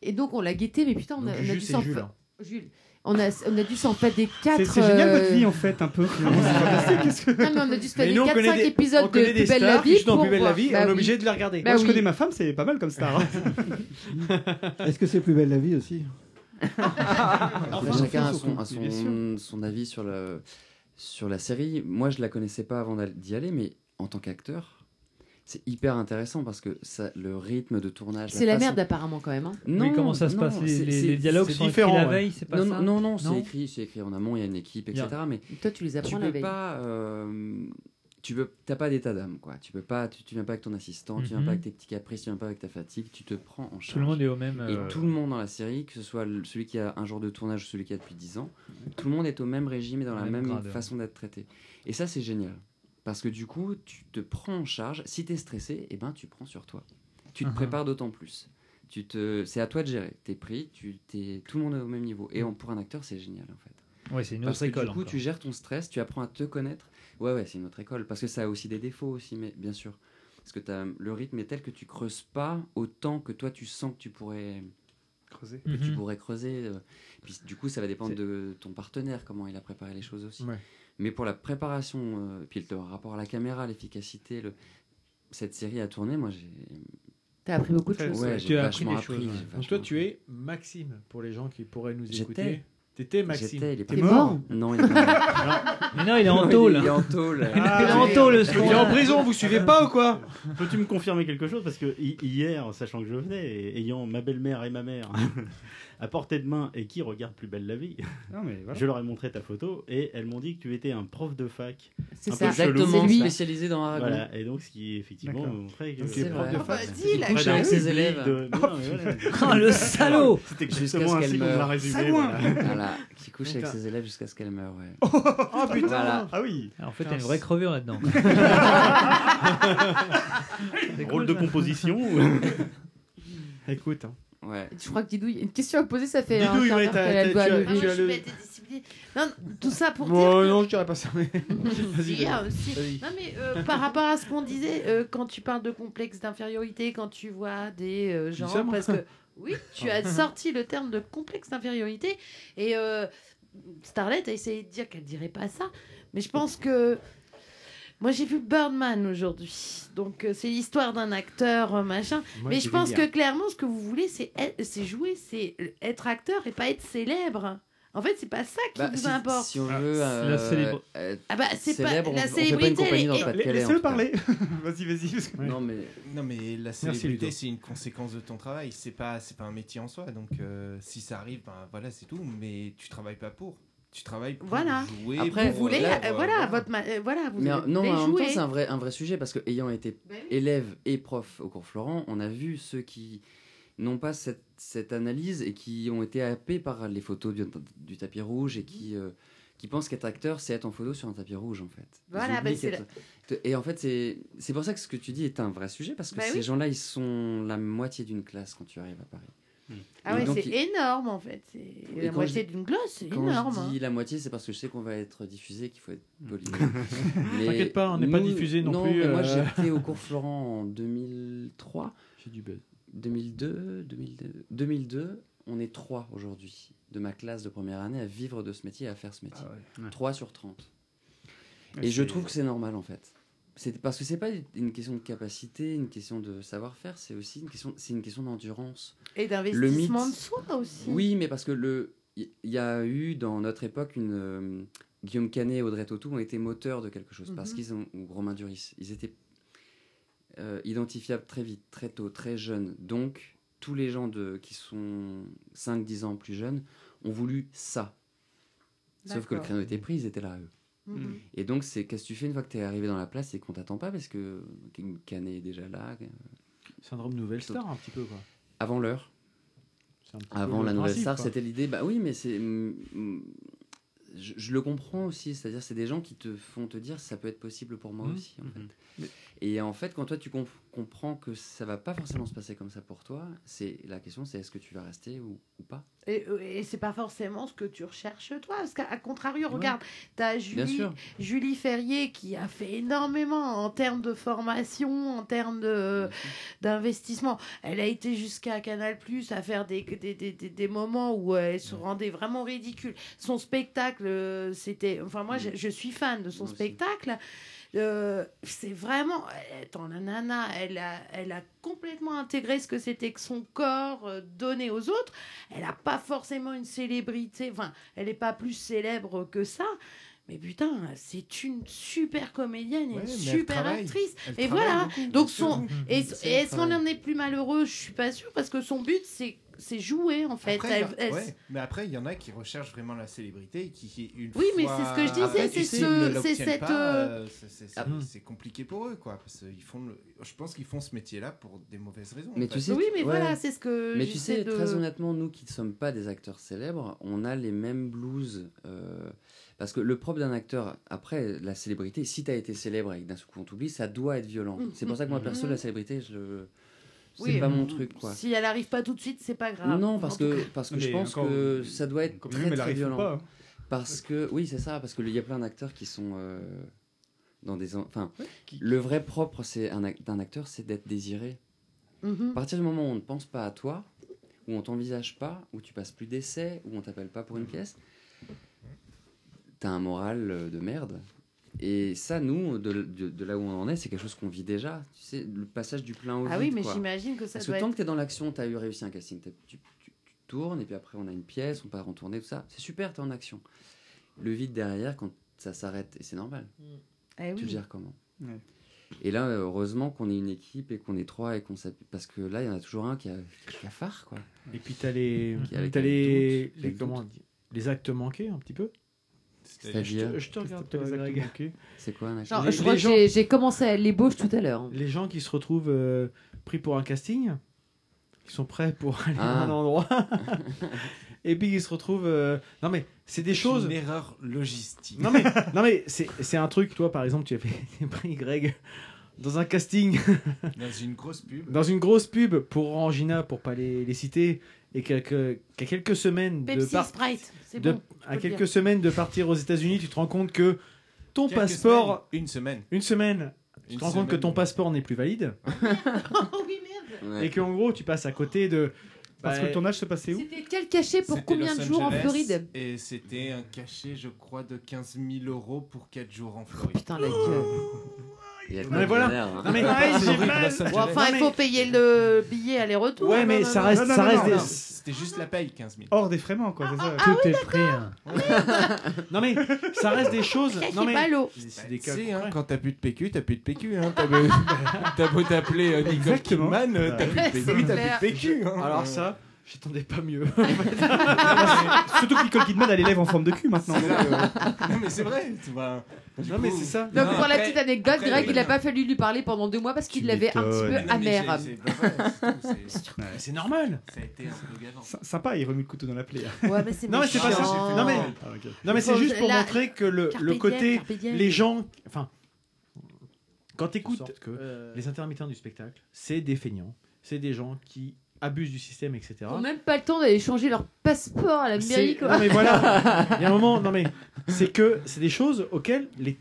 S4: Et donc on l'a guetté, mais putain, on a, on dû s'en
S6: Jules, hein.
S4: Jules. On a, on a dû s'en faire des quatre.
S5: C'est c'est génial votre
S4: euh,
S5: vie en fait, un peu. finalement, c'est fantastique. Qu'est-ce que-
S4: Non, mais on a dû se faire
S6: Mais
S4: des
S6: nous, on
S4: 4-5
S6: connaît des,
S4: épisodes
S6: on
S4: de Plus belle la vie. pour
S6: Plus belle la
S4: voir.
S6: vie,
S4: Bah
S6: on est
S4: oui.
S6: obligé de les regarder.
S4: Bah
S5: Moi, je connais ma femme, c'est pas mal comme star. hein.
S2: Est-ce que c'est plus belle la vie aussi?
S12: Chacun a son, a
S5: Bien
S12: son, son avis sur, le, sur la série. Moi, je la connaissais pas avant d'y aller, mais en tant qu'acteur, c'est hyper intéressant parce que ça, le rythme de tournage.
S4: C'est la
S12: façon-
S4: merde apparemment quand même. hein.
S12: Non,
S1: Oui, comment ça se
S12: non,
S1: passe les, les- les dialogues
S6: c'est
S1: sont écrits la veille, c'est pas
S12: non,
S1: ça
S12: non, non, c'est
S1: Non
S12: écrit, c'est écrit en amont, il y a une équipe, etc. Mais
S4: Toi, tu les
S12: tu
S4: apprends la
S12: peux
S4: veille.
S12: pas, euh, tu peux, t'as pas d'état d'âme, quoi. Tu peux pas, tu, tu viens pas avec ton assistant, tu viens
S1: Mhm.
S12: pas avec tes petits caprices, tu viens pas avec ta fatigue, tu te prends en charge.
S1: Tout le monde est au même.
S12: Et
S1: euh,
S12: tout le monde dans la série, que ce soit celui qui a un jour de tournage ou celui qui a depuis 10 ans, tout le monde est au même régime et dans la
S1: Même grade,
S12: façon d'être traité. Et ça, c'est génial. Parce que du coup, tu te prends en charge. Si tu es stressé, eh ben, tu prends sur toi. Tu te
S1: Mhm.
S12: prépares d'autant plus. Tu te... C'est à toi de gérer. Tu es pris, tu... t'es- tout le monde est au même niveau. Et en- pour un acteur, c'est génial en fait.
S1: Ouais, c'est une
S12: Parce
S1: autre
S12: que
S1: école.
S12: du coup,
S1: encore.
S12: tu gères ton stress, tu apprends à te connaître. Ouais, ouais, c'est une autre école. Parce que ça a aussi des défauts aussi, mais bien sûr. Parce que t'as- le rythme est tel que tu creuses pas autant que toi tu sens que tu pourrais
S5: Creuser.
S12: que tu
S1: Mhm.
S12: pourrais creuser. euh, Puis du coup, ça va dépendre de ton partenaire, comment il a préparé les choses aussi.
S6: Ouais.
S12: Mais pour la préparation, euh, puis le rapport à la caméra, l'efficacité, le... cette série à tourner, moi j'ai.
S4: T'as appris beaucoup de choses.
S12: Ouais,
S1: tu
S12: j'ai
S1: as appris des choses,
S12: appris.
S1: ouais.
S12: j'ai
S6: Donc toi, tu es Maxime pour les gens qui pourraient nous écouter. T'étais Maxime.
S12: J'étais, il
S5: T'es mort
S12: Non, il est.
S1: Mais non, il est en tôle.
S12: Il est en tôle.
S5: Ah,
S1: Il est en tôle, ce
S6: Il est en prison, vous suivez pas ou quoi
S13: Peux-tu me confirmer quelque chose? Parce que hi- hier, sachant que je venais, et ayant ma belle-mère et ma mère à portée de main et qui regardent plus belle la vie,
S5: Non, mais voilà.
S13: je leur ai montré ta photo et elles m'ont dit que tu étais un prof de fac.
S4: C'est ça.
S12: Exactement,
S4: lui.
S12: spécialisé dans Aragon.
S13: Voilà, et donc ce qui effectivement montrait que
S12: c'est
S13: es prof de
S12: Ah
S13: fac.
S8: bah, dis, la
S12: couche
S13: Près d'un
S12: avec ses élèves.
S13: de- Non, voilà.
S1: Ah, le salaud
S13: C'était
S12: ce
S13: ainsi
S12: qu'elle
S13: qu'on l'a
S12: meure.
S13: résumé. Voilà.
S12: Voilà, qui couche avec ses élèves jusqu'à ce qu'elle meure. Ouais.
S6: Oh putain
S12: Voilà.
S13: Ah oui,
S1: En fait, t'as une vraie crevure là-dedans.
S13: Rôle de composition. ou-
S6: Écoute, hein.
S12: Ouais.
S4: Je crois que Didouille, une question à poser, ça fait un
S6: Didouille,
S4: quart
S6: ouais, t'as-
S4: doit lever.
S6: tu as
S8: je disciplinée. Non, tout ça pour dire
S6: Bon,
S8: que-
S6: non, je dirais pas ça, mais.
S8: Si,
S6: Vas-y,
S8: ah. Non mais euh, par rapport à ce qu'on disait, euh, quand tu parles de complexe d'infériorité, quand tu vois des euh, gens,
S6: ça,
S8: parce que oui, tu as sorti le terme de complexe d'infériorité et euh, Starlet a essayé de dire qu'elle dirait pas ça, mais je pense que moi j'ai vu Birdman aujourd'hui, donc euh, c'est l'histoire d'un acteur euh, machin,
S6: Moi,
S8: mais je pense que clairement ce que vous voulez c'est être- c'est jouer, c'est être acteur et pas être célèbre. En fait, c'est pas ça qui
S12: Bah,
S8: vous
S12: si,
S8: importe.
S12: si on
S1: Ah,
S12: veut.
S1: la
S12: euh,
S1: célèbre-
S12: euh,
S8: Ah bah c'est pas
S12: célèbre, on-
S8: la
S12: on fait pas une
S8: célébrité.
S5: Laissez-le parler. vas-y, vas-y.
S12: Non, mais.
S11: Non mais la célébrité c'est une conséquence de ton travail, c'est pas c'est pas un métier en soi donc euh, si ça arrive ben voilà c'est tout mais tu travailles pas pour, Tu travailles pour
S8: Voilà.
S11: jouer.
S12: Après,
S8: vous voulez, euh, voilà, votre, ma- euh, voilà, vous
S12: Mais non, en même temps, c'est un vrai, un vrai sujet parce que, ayant été élève et prof au cours Florent, on a vu ceux qui n'ont pas cette, cette analyse et qui ont été happés par les photos du, du tapis rouge et qui, euh, qui pensent qu'être acteur, c'est être en photo sur un tapis rouge, en fait.
S8: Voilà, bah, c'est
S12: qu'être- Et en fait, c'est c'est pour ça que ce que tu dis est un vrai sujet parce que
S8: Bah
S12: ces
S8: oui.
S12: gens-là, ils sont la moitié d'une classe quand tu arrives à Paris.
S8: Ah
S12: Et
S8: ouais, c'est
S12: il-
S8: énorme en fait.
S12: Et
S8: la
S12: quand
S8: moitié d'une glosse, c'est
S12: Quand
S8: énorme.
S12: je dis
S8: hein.
S12: la moitié, c'est parce que je sais qu'on va être diffusé, qu'il faut être poli.
S6: T'inquiète pas, on n'est pas diffusé non plus,
S12: mais moi,
S6: euh.
S12: j'étais au cours Florent en 2003.
S6: J'ai du buzz.
S12: 2002, 2002, 2002, on est trois aujourd'hui de ma classe de première année à vivre de ce métier, à faire ce métier.
S13: Ouais.
S12: 3 sur 30.
S13: Ouais,
S12: Et je trouve que c'est normal en fait. C'est parce que c'est pas une question de capacité, une question de savoir-faire, c'est aussi une question, c'est une question d'endurance.
S8: Et d'investissement
S12: mythe-
S8: de soi aussi.
S12: Oui, mais parce que le, il y, a eu dans notre époque une euh, Guillaume Canet et Audrey Tautou ont été moteurs de quelque chose parce
S8: Mhm.
S12: qu'ils ont ou Romain Duris, ils étaient euh, identifiables très vite, très tôt, très jeunes. Donc tous les gens de qui sont 5-10 ans plus jeunes ont voulu ça. Sauf que le créneau était pris, ils étaient là eux.
S8: Mhm.
S12: Et donc c'est qu'est-ce que tu fais une fois que tu es arrivé dans la place et qu'on t'attend pas parce que Guillaume Canet est déjà là.
S6: Syndrome nouvelle star, un petit peu, quoi.
S12: Avant l'heure. Avant la
S6: le
S12: nouvelle
S6: principe,
S12: star, c'était l'idée. Bah oui, mais c'est. mm, Je, je le comprends aussi, c'est-à-dire c'est des gens qui te font te dire ça peut être possible pour moi
S6: Mhm.
S12: aussi en fait. Et en fait, quand toi tu comp- comprends que ça va pas forcément se passer comme ça pour toi, c'est la question c'est est-ce que tu vas rester ou, ou pas?
S8: Et, et c'est pas forcément ce que tu recherches toi. Parce qu'à contrario, regarde, t'as
S12: Bien
S8: Julie. Julie Ferrier qui a fait énormément en termes de formation, en termes d'investissement. Elle a été jusqu'à Canal Plus à faire des, des, des, des, des moments où elle se rendait vraiment ridicule. Son spectacle, euh, c'était. Enfin, moi, je, je suis fan de son spectacle. Euh, c'est vraiment. Attends, la nana, elle a, elle a complètement intégré ce que c'était que son corps euh, donné aux autres. Elle n'a pas forcément une célébrité. Enfin, elle n'est pas plus célèbre que ça. Mais putain, c'est une super comédienne et
S11: Ouais,
S8: une super actrice.
S11: Elle
S8: et voilà.
S11: beaucoup,
S8: Donc son et, et est-ce qu'on en est plus malheureux? Je suis pas sûre parce que son but c'est c'est jouer en fait.
S11: Après,
S8: Elle-
S11: il y a-
S8: elle-
S11: ouais, mais après, il y en a qui recherchent vraiment la célébrité et qui, une
S8: Oui, mais c'est ce que je disais, c'est ce- c'est cette, euh,
S11: euh, c'est-
S12: Ah.
S11: C'est compliqué pour eux, quoi. Parce qu'ils font le- Je pense qu'ils font ce métier-là pour des mauvaises raisons.
S12: Mais tu sais,
S8: Oui, mais
S12: ouais.
S8: voilà, c'est ce que
S12: Mais tu sais,
S8: de-
S12: très honnêtement, nous qui ne sommes pas des acteurs célèbres, on a les mêmes blues. euh, parce que le propre d'un acteur, après la célébrité, si tu as été célèbre et que d'un seul coup on t'oublie, ça doit être violent.
S8: Mhm.
S12: C'est pour ça que moi, perso,
S8: Mhm.
S12: la célébrité, je... c'est
S8: Oui,
S12: pas mon truc, quoi.
S8: Si elle arrive pas tout de suite, c'est pas grave.
S12: Non, parce que, parce que
S5: Mais
S12: je pense
S5: encore,
S12: que ça doit être très,
S5: même,
S12: violent.
S5: pas, hein.
S12: Parce que, oui, c'est ça, parce qu'il y a plein d'acteurs qui sont euh, dans des. en- Enfin, le vrai propre c'est un ac- d'un acteur, c'est d'être désiré.
S8: Mhm.
S12: À partir du moment où on ne pense pas à toi, où on t'envisage pas, où tu passes plus d'essais, où on t'appelle pas pour une pièce, t'as un moral euh, de merde. Et ça, nous, de, de- de là où on en est, c'est quelque chose qu'on vit déjà. Tu sais, le passage du plein au
S8: Ah oui, mais
S12: quoi.
S8: j'imagine que ça
S12: Parce
S8: doit
S12: que tant
S8: être-
S12: que tu es dans l'action, tu as eu réussi un casting, t'as- tu, tu- tu tournes, et puis après on a une pièce, on part en tournée, tout ça. C'est super, tu es en action. Le vide derrière, quand ça s'arrête, et c'est normal.
S8: Eh
S12: Tu
S8: oui.
S12: gères comment
S5: Ouais.
S12: Et là, heureusement qu'on est une équipe et qu'on est trois et qu'on s'appuie. Parce que là, il y en a toujours un qui a, qui a phare, quoi.
S6: Et puis t'as les, t'as les, les, comment les actes manqués un petit peu.
S12: C'est-à-dire
S6: Je te, je te regarde,
S12: C'est quoi un
S4: Non,
S6: Les-
S4: je crois que j'ai- commencé à l'ébauche tout à l'heure.
S6: Les gens qui se retrouvent euh, pris pour un casting, qui sont prêts pour aller à
S12: Ah.
S6: un endroit, et puis ils se retrouvent. euh, Non mais c'est des
S11: C'est
S6: choses.
S11: une erreur logistique.
S6: Non mais, non mais c'est c'est un truc, toi par exemple, tu as fait pris Greg dans un casting,
S11: Dans une grosse pub.
S6: dans une grosse pub pour Orangina, pour pas les, les citer, et quelques, qu'à quelques semaines de
S8: Pepsi,
S6: par-
S8: Sprite, c'est
S6: de-
S8: bon,
S6: à quelques
S8: dire.
S6: semaines de partir aux États-Unis, tu te rends compte que ton
S11: Quelques
S6: passeport,
S11: semaines, une semaine,
S6: une semaine, tu
S11: Une
S6: te rends compte que ton passeport n'est plus valide,
S8: oh oui, merde.
S6: et qu'en gros tu passes à côté de.
S5: Parce
S6: bah,
S5: que le tournage se passait où
S4: C'était quel cachet pour combien de jours en Floride
S11: Et c'était un cachet, je crois, de 15 000 euros pour 4 jours en Floride.
S4: Putain, la gueule.
S12: Il y a
S6: Non,
S12: pas
S6: mais voilà.
S12: galère, hein.
S6: Non mais
S11: Ouais.
S8: Bon, enfin, il faut payer le billet aller-retour.
S6: Ouais, mais ça reste, ça reste des.
S11: C'était juste la paye, 15 000.
S5: Hors des frais, quoi, c'est ça
S1: Tout est pris. hein.
S6: Non mais ça reste des choses. Non mais
S8: pas l'eau.
S6: c'est- des
S11: tu
S6: cas
S11: sais, hein, quand t'as plus de PQ, t'as plus de PQ. Hein. T'as beau, t'appeler euh, Nicole. Kidman, euh, t'as plus de PQ, t'as plus de PQ. hein.
S6: Alors ça, J'attendais pas mieux.
S5: Surtout que Nicole Kidman a les lèvres en forme de cul maintenant. donc, euh,
S11: non, mais c'est vrai. tu vois. Du
S6: Non, mais
S11: coup-
S6: c'est ça.
S4: Donc,
S11: Non,
S4: pour la petite anecdote,
S11: après,
S4: Greg, il n'a pas fallu lui parler pendant deux mois parce qu'il l'avait un petit peu
S11: Mais non, mais
S4: amer.
S11: c'est- c'est- voilà, c'est tout, c'est-
S6: C'est normal.
S11: Ça a été un peu gavant.
S5: sy- Sympa, il remue le couteau dans la plaie.
S4: Ouais, mais c'est
S6: Non mais c'est pas ça. Non mais,
S5: Ah, ok.
S6: non mais c'est juste pour
S4: la-
S6: montrer que le,
S4: Carpe
S6: le
S4: diem,
S6: côté,
S4: carpe diem.
S6: les gens, enfin, quand t'écoutes
S1: Euh,
S6: les intermittents du spectacle, c'est des feignants, c'est des gens qui abusent du système, etc.
S4: Ils n'ont même pas le temps d'aller changer leur passeport à la
S6: C'est-
S4: mairie. quoi.
S6: Non mais voilà, il y a un moment, non mais c'est que c'est des choses auxquelles les,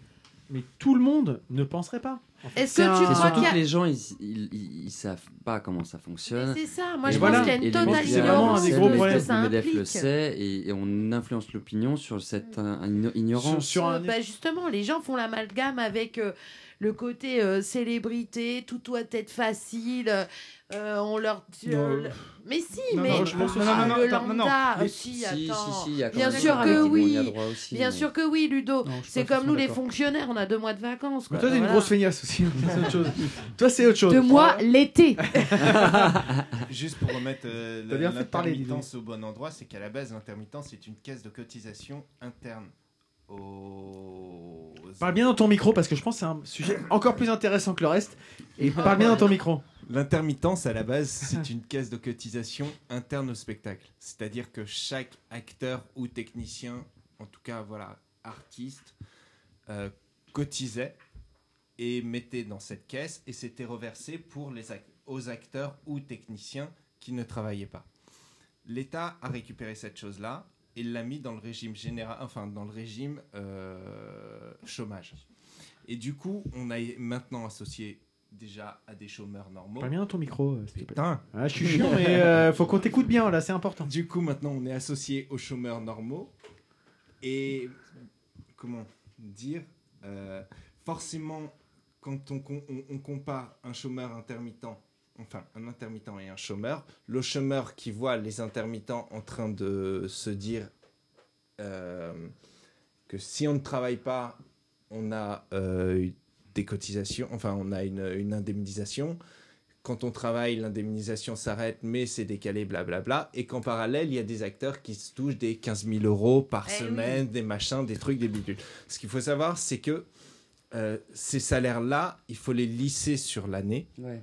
S6: mais tout le monde ne penserait pas. en fait.
S4: Est-ce
S6: C'est
S4: que tu
S6: un-
S12: C'est
S4: crois
S12: surtout
S4: a-
S12: que les gens, ils, ils, ils- ils savent pas comment ça fonctionne.
S4: C'est ça, moi
S6: Et
S4: je
S6: voilà.
S4: pense qu'il y a une totale
S12: médias,
S6: vraiment un
S4: ignorance
S6: des
S4: de
S6: gros
S4: ce
S6: problèmes.
S4: que ça
S12: Le MEDEF le sait et, et on influence l'opinion sur cette euh, igno- ignorance.
S6: Sur- sur un-
S8: Bah, justement, les gens font l'amalgame avec euh, le côté euh, célébrité, tout doit être facile. euh, on leur dit,
S5: Non.
S8: euh, le- Mais si,
S5: Non,
S8: mais
S5: non, je pense-
S8: ah,
S5: non, non, non,
S8: le lambda, euh, si, attends. Bien sûr que oui.
S12: aussi,
S8: Bien
S12: mais-
S8: sûr que oui, Ludo. C'est comme nous les fonctionnaires, on a deux mois de vacances.
S6: Mais toi t'es une
S8: Voilà.
S6: grosse feignasse aussi, c'est autre chose. Toi c'est autre chose.
S4: De moi, l'été.
S11: Juste pour remettre euh, l'intermittence au bon endroit, c'est qu'à la base, l'intermittence c'est une caisse de cotisation interne aux.
S6: Parle bien dans ton micro parce que je pense que c'est un sujet encore plus intéressant que le reste. Et parle bien dans ton micro.
S11: L'intermittence, à la base, c'est une caisse de cotisation interne au spectacle. C'est-à-dire que chaque acteur ou technicien, en tout cas, voilà, artiste, euh, cotisait et mettait dans cette caisse et c'était reversé pour les ac- aux acteurs ou techniciens qui ne travaillaient pas. L'État a récupéré cette chose-là et l'a mis dans le régime général, enfin dans le régime euh, chômage. Et du coup, on a maintenant associé déjà à des chômeurs normaux.
S6: Parle bien ton micro. euh.
S11: Putain.
S6: Ah, je suis chiant mais euh, faut qu'on t'écoute bien là, c'est important.
S11: Du coup, maintenant, on est associé aux chômeurs normaux. Et comment dire euh, Forcément, quand on, com- on- on compare un chômeur intermittent, enfin un intermittent et un chômeur, le chômeur qui voit les intermittents en train de se dire euh, que si on ne travaille pas, on a euh, des cotisations, enfin on a une, une indemnisation. Quand on travaille, l'indemnisation s'arrête, mais c'est décalé, blablabla. Et qu'en parallèle, il y a des acteurs qui se touchent des 15 000 euros par
S8: Eh
S11: semaine, des machins, des trucs, des bidules. Ce qu'il faut savoir, c'est que euh, ces salaires-là, il faut les lisser sur l'année.
S12: Ouais.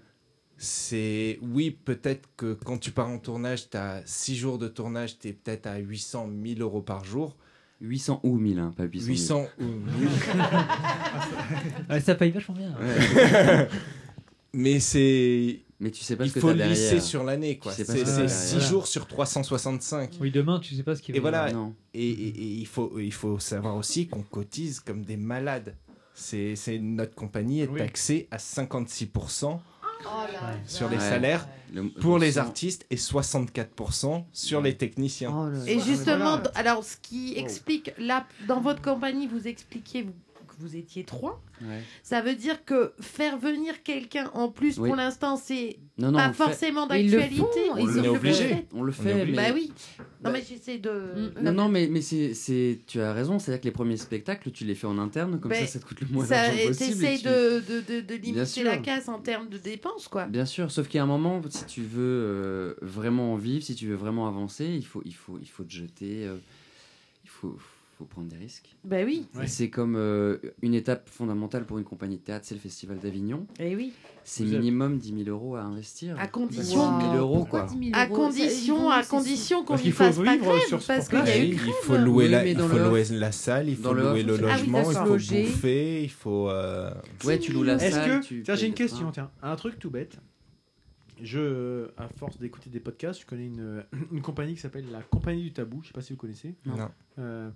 S11: C'est oui, peut-être que quand tu pars en tournage, tu as 6 jours de tournage, tu es peut-être à 800 1000 euros par jour.
S12: 800 ou 1000, hein, pas 800.
S11: 800 ou 1000.
S1: Ouais, ça paye vachement bien.
S11: Mais c'est.
S12: Mais tu sais pas
S11: Il
S12: ce que
S11: faut
S12: t'as
S11: le
S12: derrière.
S11: lisser sur l'année, quoi.
S12: Tu sais
S11: C'est
S12: ce que t'as
S11: c'est
S12: derrière.
S11: 6 jours sur 365.
S1: Oui, demain, tu sais pas ce qui va
S11: Et voilà.
S12: Non.
S11: Et, et- et il, faut, il faut savoir aussi qu'on cotise comme des malades. C'est c'est- notre compagnie est
S6: Oui.
S11: taxée à 56% sur les
S12: Ouais.
S11: salaires
S12: Le-
S11: pour
S12: le
S11: les artistes et 64% sur les techniciens.
S4: Oh.
S8: Et justement, alors ce qui explique, là, dans votre compagnie, vous expliquiez vous- que vous étiez trois.
S12: Ouais.
S8: Ça veut dire que faire venir quelqu'un en plus,
S12: Oui.
S8: pour l'instant, c'est
S12: Non, non, on
S8: pas
S12: fait.
S8: forcément
S4: Ils le
S8: d'actualité.
S4: font,
S8: Ils
S11: On
S8: le
S11: est
S8: font.
S11: obligé.
S12: On le
S11: On est
S12: fait, mais...
S8: Bah oui. Non, mais j'essaie de.
S12: Non, non, mais, mais c'est, c'est, tu as raison, c'est-à-dire que les premiers spectacles, tu les fais en interne, comme
S8: Ben,
S12: ça, ça te coûte le moins d'argent possible. tu-
S8: de, de, de, de
S12: Bien
S8: limiter
S12: sûr.
S8: la casse en termes de dépenses, quoi.
S12: Bien sûr, sauf qu'il y a un moment, si tu veux euh, vraiment en vivre, si tu veux vraiment avancer, il faut, il faut, il faut te jeter, euh, il faut, faut prendre des risques.
S8: Bah oui.
S12: C'est comme euh, une étape fondamentale pour une compagnie de théâtre, c'est le Festival d'Avignon.
S8: Et oui.
S12: C'est minimum 10 000 euros à investir.
S8: À condition
S12: Wow.
S8: que-
S12: 10 000 euros, quoi.
S4: 10 000
S8: À
S4: euros?
S8: condition, à condition qu'on ne
S6: qu'il faut
S8: fasse pas
S6: sur ce
S8: parce qu'il y a
S11: il faut louer,
S12: Oui,
S11: la, il faut louer la salle, il faut
S12: le
S11: louer le
S12: c'est-
S8: Ah oui,
S11: logement, il faut
S4: Loger.
S11: bouffer, il faut. euh,
S12: Ouais, tu loues la salle.
S6: que
S12: tu
S6: tiens, j'ai une question,
S12: train.
S6: tiens, un truc tout bête. Je, à force d'écouter des podcasts, je connais une, une compagnie qui s'appelle la Compagnie du Tabou. Je sais pas si vous connaissez.
S12: Non.
S11: Non.
S6: Euh,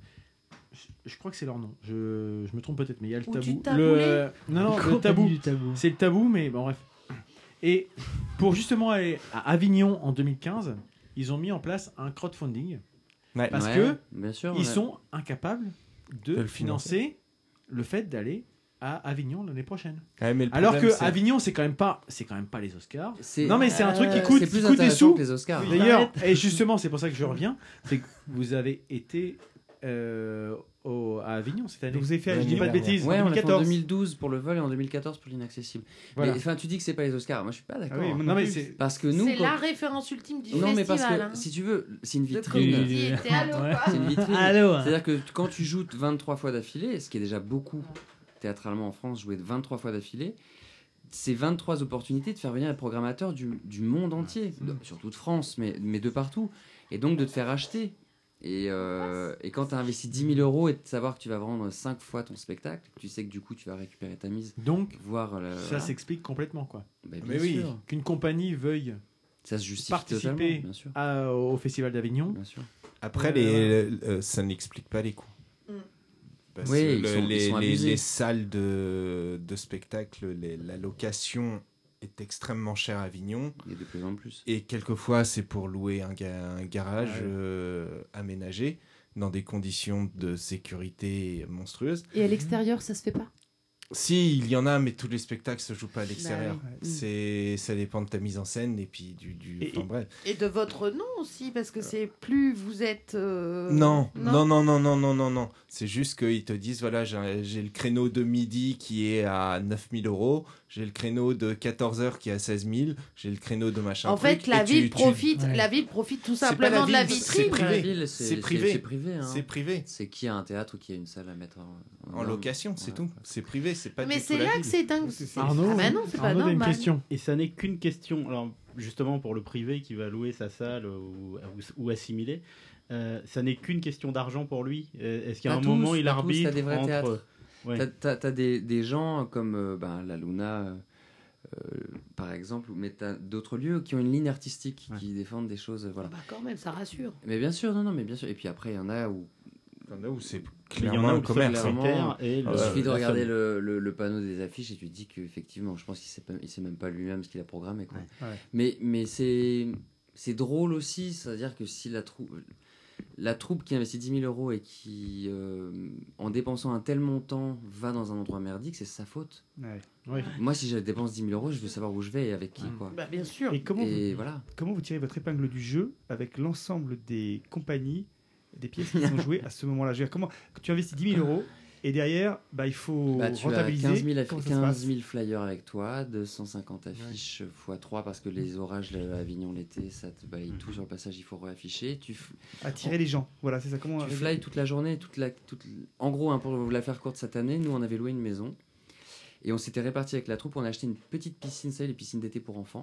S6: je, crois que c'est leur nom. Je, je me trompe peut-être, mais il y a le
S8: Ou
S6: tabou.
S8: du
S6: le, non, non, le tabou. C'est le tabou, mais bon, bref. Et pour justement aller à Avignon en 2015, ils ont mis en place un crowdfunding
S11: Ouais.
S6: parce
S12: Ouais,
S6: que
S12: bien sûr,
S6: ils
S12: ouais.
S6: sont incapables de,
S11: De le
S6: financer le fait d'aller à Avignon l'année prochaine.
S11: Ouais, mais le
S6: Alors que Avignon, c'est quand même pas, c'est quand même pas les Oscars. Non mais c'est un truc qui
S12: Euh,
S6: coûte,
S12: c'est
S6: qui
S12: plus
S6: coûte des sous.
S12: que les Oscars.
S6: D'ailleurs, et justement, c'est pour ça que je reviens, c'est que vous avez été euh, au- à Avignon cette année.
S5: Vous avez fait
S6: Je dis pas de bêtises.
S12: Ouais,
S6: en
S12: on l'a fait en
S6: 2014.
S12: 2012 pour le vol et en 2014 pour l'inaccessible.
S6: Voilà.
S12: Mais enfin, tu dis que c'est pas les Oscars. Moi, je suis pas d'accord.
S5: Ah oui, moi non
S6: Non, mais c'est-
S12: Parce que nous,
S8: C'est
S12: quand-
S8: la référence ultime du
S12: non, mais
S8: festival.
S12: parce que
S8: hein.
S12: si tu veux, c'est une
S8: De
S12: vitrine. C'est une vitrine. C'est-à-dire que quand tu joues 23 fois d'affilée, ce qui est déjà beaucoup théâtralement en France, jouer 23 fois d'affilée, c'est 23 opportunités de faire venir les programmateurs du, du monde entier, de- surtout de France, mais, mais de partout. Et donc de te faire acheter. Et, euh, et quand tu as investi 10 000 euros et de savoir que tu vas vendre 5 fois ton spectacle, tu sais que du coup tu vas récupérer ta mise.
S6: Donc,
S12: voir le-
S6: ça
S12: voilà.
S6: s'explique complètement quoi.
S12: Bah, bien
S6: mais oui, qu'une compagnie veuille
S12: Ça se justifie
S6: participer
S12: totalement, bien sûr.
S6: à- au Festival d'Avignon.
S12: Bien sûr.
S11: Après,
S6: Euh,
S11: les, euh, ça n'explique pas les coûts. Parce
S12: Oui,
S11: que
S12: ils
S11: le-
S12: sont- ils
S11: les, les- salles de, de spectacle, les- la location est extrêmement chère à Avignon.
S12: Et de plus en plus.
S11: Et quelquefois, c'est pour louer un, ga- un garage
S12: Ouais.
S11: euh, aménagé dans des conditions de sécurité monstrueuses.
S4: Et à l'extérieur, ça se fait pas?
S11: Si, il y en a, mais tous les spectacles se jouent pas à l'extérieur.
S8: Bah oui.
S11: C'est, ça dépend de ta mise en scène et puis du, du enfin, bref.
S8: Et de votre nom aussi, parce que c'est plus vous êtes. euh,
S11: Non, non, non, non, non, non, non, non. C'est juste qu'ils te disent voilà, j'ai le créneau de midi qui est à 9000 euros, j'ai le créneau de 14h qui est à 16 000, j'ai le créneau de machin.
S8: En fait,
S11: truc,
S8: la
S11: tu-
S8: ville
S11: tu-
S8: profite, la ville profite tout simplement de la
S11: ville,
S8: vitrine.
S11: C'est privé.
S12: C'est
S11: privé.
S12: C'est privé. hein.
S11: C'est privé.
S12: C'est qui a un théâtre ou qui a une salle à mettre en,
S11: En location, c'est tout. C'est privé, c'est pas
S8: Mais c'est là que c'est dingue.
S13: Arnaud,
S8: Ah bah non, c'est pas normal.
S13: Et ça n'est qu'une question. Alors, justement, pour le privé qui va louer sa salle ou, ou, ou assimiler, euh, ça n'est qu'une question d'argent pour lui. Euh, Est-ce qu'à un
S12: tous,
S13: moment, il
S12: tous,
S13: arbitre
S12: t'as des vrais
S13: entre... Ouais.
S12: T'as- des, des gens comme euh, ben, la Luna, euh, par exemple, mais t'as d'autres lieux qui ont une ligne artistique, qui défendent des choses. Voilà.
S8: Bah quand même, ça rassure.
S12: Mais bien sûr, non, non, mais bien sûr. Et puis après, il y en a où.
S11: Il y en a où c'est
S13: il où le commerce,
S12: Clairement,
S13: et
S12: il
S13: le-
S12: suffit de regarder le, le- le panneau des affiches et tu te dis qu'effectivement, je pense qu'il sait, pas- il sait même pas lui-même ce qu'il a programmé. Quoi.
S5: Ouais. Ouais.
S12: Mais, mais c'est, c'est drôle aussi, c'est-à-dire que si la troupe, la troupe qui investit 10 000 euros et qui, euh, en dépensant un tel montant, va dans un endroit merdique, c'est sa faute.
S5: Ouais.
S12: Moi, si je dépense 10 000 euros, je veux savoir où je vais et avec qui. Quoi.
S8: Bah bien sûr.
S5: Et comment,
S12: Et
S5: vous,
S12: voilà.
S5: comment vous tirez votre épingle du jeu avec l'ensemble des compagnies, des pièces qui sont jouées à ce moment-là Je veux dire, comment, Tu investis 10 000 euros et derrière, bah, il faut
S12: Bah, tu as
S5: rentabiliser.
S12: 15 000, affi-
S5: Comment ça se
S12: 15
S5: passe
S12: 000 flyers avec toi, 250 affiches x 3 parce que les orages à Avignon l'été, ça te balaye tout sur le passage, il faut réafficher. Tu f-
S5: Attirer les gens. Voilà, c'est ça. Comment
S12: tu fly toute la journée, toute la, toute... en gros, hein, pour vous la faire courte cette année, nous on avait loué une maison et on s'était réparti avec la troupe. On a acheté une petite piscine, ça, les piscines d'été pour enfants.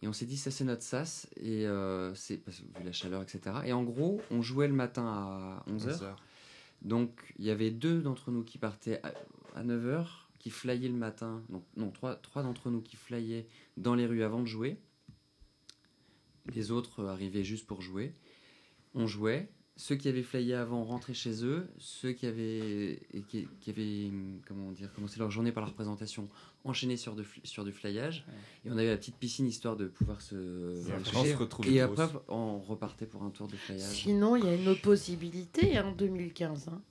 S12: Et on s'est dit ça c'est notre sas et euh, c'est parce que vu la chaleur etc. Et en gros, on jouait le matin à 11h.
S11: 11 heures.
S12: Donc il y avait deux d'entre nous qui partaient à, 9h, qui flyaient le matin. Donc, non, trois, trois d'entre nous qui flyaient dans les rues avant de jouer. Les autres arrivaient juste pour jouer. On jouait. Ceux qui avaient flyé avant rentraient chez eux. Ceux qui avaient, et qui, qui avaient comment dire, commencé leur journée par la représentation enchaînaient sur, de, sur du flyage. Et on avait la petite piscine histoire de pouvoir se
S11: Et après,
S12: rafraîchir.
S11: on se retrouve
S12: Et après, on repartait pour un tour de flyage.
S8: Sinon, il y a une autre possibilité en 2015. hein.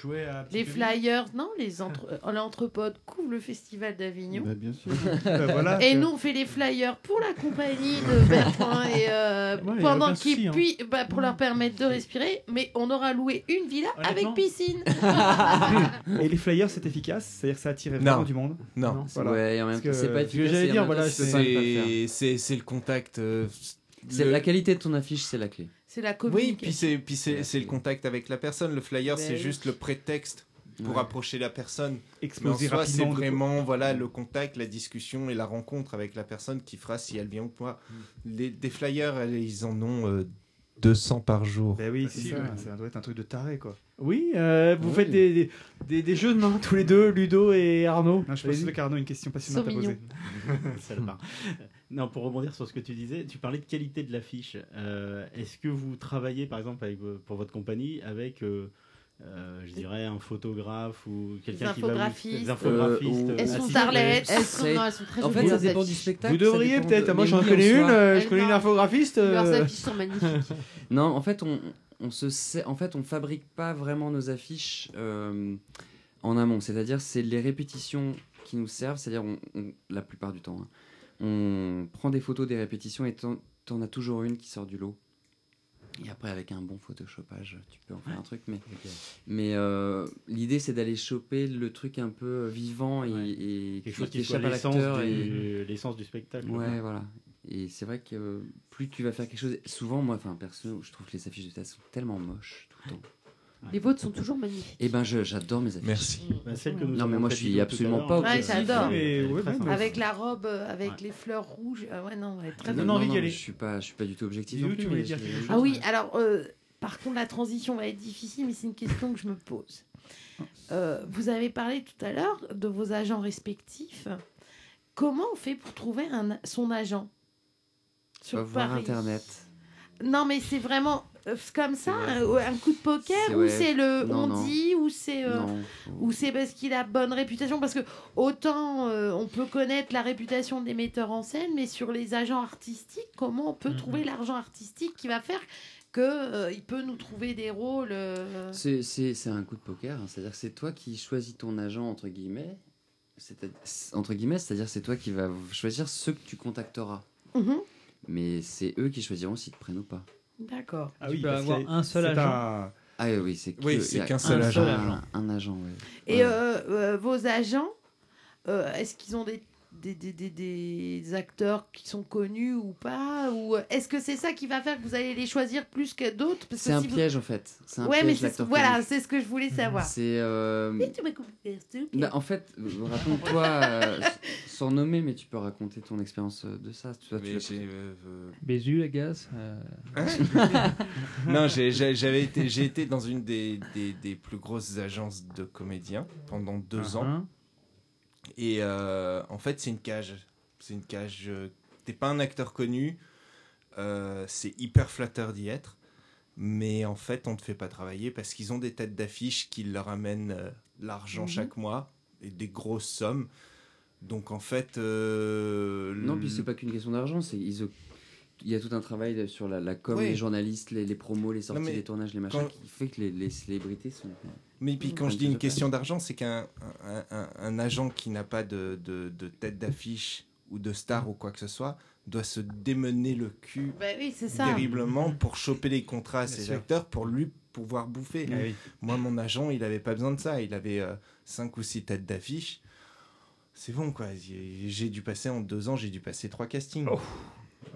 S6: Jouer à
S8: Les flyers, non, les entre... euh, l'entrepode couvre le festival d'Avignon.
S2: Bah, bien sûr.
S5: Bah, voilà,
S8: et nous, on fait les flyers pour la compagnie de Bertrand et euh,
S6: Ouais,
S8: pendant qu'ils
S6: hein.
S8: puissent, bah, pour leur permettre de respirer, mais on aura loué une villa avec piscine.
S5: Et les flyers, c'est efficace? C'est-à-dire que ça attire vraiment
S11: Non.
S5: du monde?
S11: Non.
S5: Voilà.
S12: Ouais, en même
S5: Parce
S12: temps, c'est pas efficace.
S6: j'allais dire, voilà.
S11: C'est le contact. euh, le-
S12: la qualité de ton affiche, c'est la clé.
S8: C'est la
S11: Oui,
S8: communication.
S11: puis c'est puis c'est c'est le contact avec la personne. Le flyer, c'est
S8: oui.
S11: juste le prétexte pour
S12: Ouais.
S11: approcher la personne.
S5: Exposer
S11: Mais en soi, c'est vraiment voilà le contact, la discussion et la rencontre avec la personne qui fera si elle vient ou pas.
S5: Mm.
S11: Les, des flyers, elles, ils en ont euh, 200 par jour.
S5: Ben oui, c'est
S6: Facile,
S5: ça.
S6: ouais.
S5: Ça doit être un truc de taré, quoi.
S6: Oui, euh, vous
S12: Oui.
S6: faites des, des, des, des jeux de main tous les deux, Ludo et Arnaud.
S5: Non, je pense que Arnaud a une question passionnante à poser.
S13: Non, pour rebondir sur ce que tu disais, tu parlais de qualité de l'affiche. Euh, Est-ce que vous travaillez, par exemple, avec, vo- pour votre compagnie, avec, euh, euh, je dirais, un photographe ou quelqu'un qui va. Des infographistes.
S12: Euh,
S8: Elles
S13: euh,
S8: sont starlettes, elles sont, non, elles sont très
S12: En fait, ça dépend du spectacle.
S6: Vous devriez peut-être.
S12: de-
S6: Moi, j'en connais une. euh, je connais une infographiste.
S8: Leurs
S6: euh,
S8: affiches sont magnifiques.
S12: Non, en fait, on, on se sait, en fait, on fabrique pas vraiment nos affiches euh, en amont. C'est-à-dire, c'est les répétitions qui nous servent. C'est-à-dire, on- on- la plupart du temps, hein, on prend des photos des répétitions et t'en t'en as toujours une qui sort du lot. Et après, avec un bon photoshopage, tu peux en faire un truc. Mais, mais euh, l'idée, c'est d'aller choper le truc un peu vivant et, et
S13: Quelque chose qui
S12: échappe à
S13: l'essence
S12: l'acteur.
S13: du,
S12: et-
S13: l'essence du spectacle.
S12: Ouais, voilà. Et c'est vrai que plus tu vas faire quelque chose. Souvent, moi, enfin, perso, je trouve que les affiches de théâtre sont tellement moches tout le temps.
S4: Les vôtres sont toujours magnifiques.
S12: Et ben, j'adore mes affiches.
S11: Merci.
S13: Bah, celle que nous
S12: non, mais moi, je suis absolument pas
S4: Ouais,
S12: objectif.
S4: j'adore.
S13: Mais,
S5: ouais,
S13: sympa.
S8: Avec la robe, euh, avec les fleurs rouges. euh, ouais, non, ouais, très
S5: Non,
S8: bien.
S5: non, envie d'y aller.
S12: Je suis pas, je suis pas du tout objectif. Non plus,
S5: tu voulais
S12: mais
S5: dire
S12: je-
S5: quelque chose
S8: Ah oui, alors, euh, par contre, la transition va être difficile, mais c'est une question que je me pose. Euh, vous avez parlé tout à l'heure de vos agents respectifs. Comment on fait pour trouver un, son agent? Paris
S12: Internet.
S8: Non, mais c'est vraiment comme ça, euh, un coup de poker, ou
S12: ouais.
S8: c'est le
S12: Non,
S8: on
S12: non.
S8: dit, ou c'est euh, ou c'est parce qu'il a bonne réputation Parce que autant euh, on peut connaître la réputation des metteurs en scène, mais sur les agents artistiques, comment on peut
S12: Mhm.
S8: trouver l'argent artistique qui va faire que euh, il peut nous trouver des rôles euh,
S12: C'est- un coup de poker, hein. c'est-à-dire que c'est toi qui choisis ton agent, entre guillemets. Entre guillemets, c'est-à-dire c'est toi qui vas choisir ceux que tu contacteras.
S8: Mhm.
S12: Mais c'est eux qui choisiront s'ils te prennent ou pas.
S8: D'accord.
S5: Ah
S1: Tu
S5: oui,
S1: peux avoir un seul
S5: c'est
S1: agent.
S5: un-
S12: Ah oui, c'est
S11: Oui, qu'un seul
S12: un
S11: agent.
S12: Un agent, ouais.
S8: Et
S12: Ouais.
S8: euh, euh, vos agents, euh, est-ce qu'ils ont des, des, des, des- des acteurs qui sont connus ou pas Ou est-ce que c'est ça qui va faire que vous allez les choisir plus que d'autres?
S12: C'est un
S8: si vous-
S12: piège en fait. C'est un
S8: Ouais, mais
S12: piège,
S8: c'est
S12: l'acteur
S8: voilà, c'est ce que je voulais savoir.
S12: C'est. euh. Bah, en fait, raconte-toi, euh, sans nommer, mais tu peux raconter ton expérience euh, de ça. Tu
S11: Mais
S1: Bézu, la gaz. euh,
S11: non, j'avais été, j'ai été dans une des, des, des plus grosses agences de comédiens pendant deux ans. Et euh, en fait, c'est une cage. C'est une cage. euh, T'es pas un acteur connu. euh, c'est hyper flatteur d'y être. Mais en fait, on te fait pas travailler parce qu'ils ont des têtes d'affiche qui leur amènent euh, l'argent
S12: Mhm.
S11: chaque mois et des grosses sommes. Donc en fait. euh,
S12: Non, puis c'est pas qu'une question d'argent, c'est ils il y a tout un travail sur la, la com,
S11: Oui.
S12: les journalistes, les, les promos, les sorties, les tournages, les machins,
S11: quand-
S12: qui fait que les, les célébrités sont.
S11: Mais puis quand je dis une question d'argent, c'est qu'un un, un- un agent qui n'a pas de, de, de tête d'affiche ou de star ou quoi que ce soit doit se démener le cul
S8: Bah oui, c'est ça.
S11: terriblement pour choper les contrats à
S5: Bien
S11: ses
S5: sûr.
S11: acteurs pour lui pouvoir bouffer.
S5: Ah oui.
S11: Moi, mon agent, il avait pas besoin de ça. Il avait euh, cinq ou six têtes d'affiche. C'est bon, quoi. J'ai dû passer en deux ans, j'ai dû passer trois castings.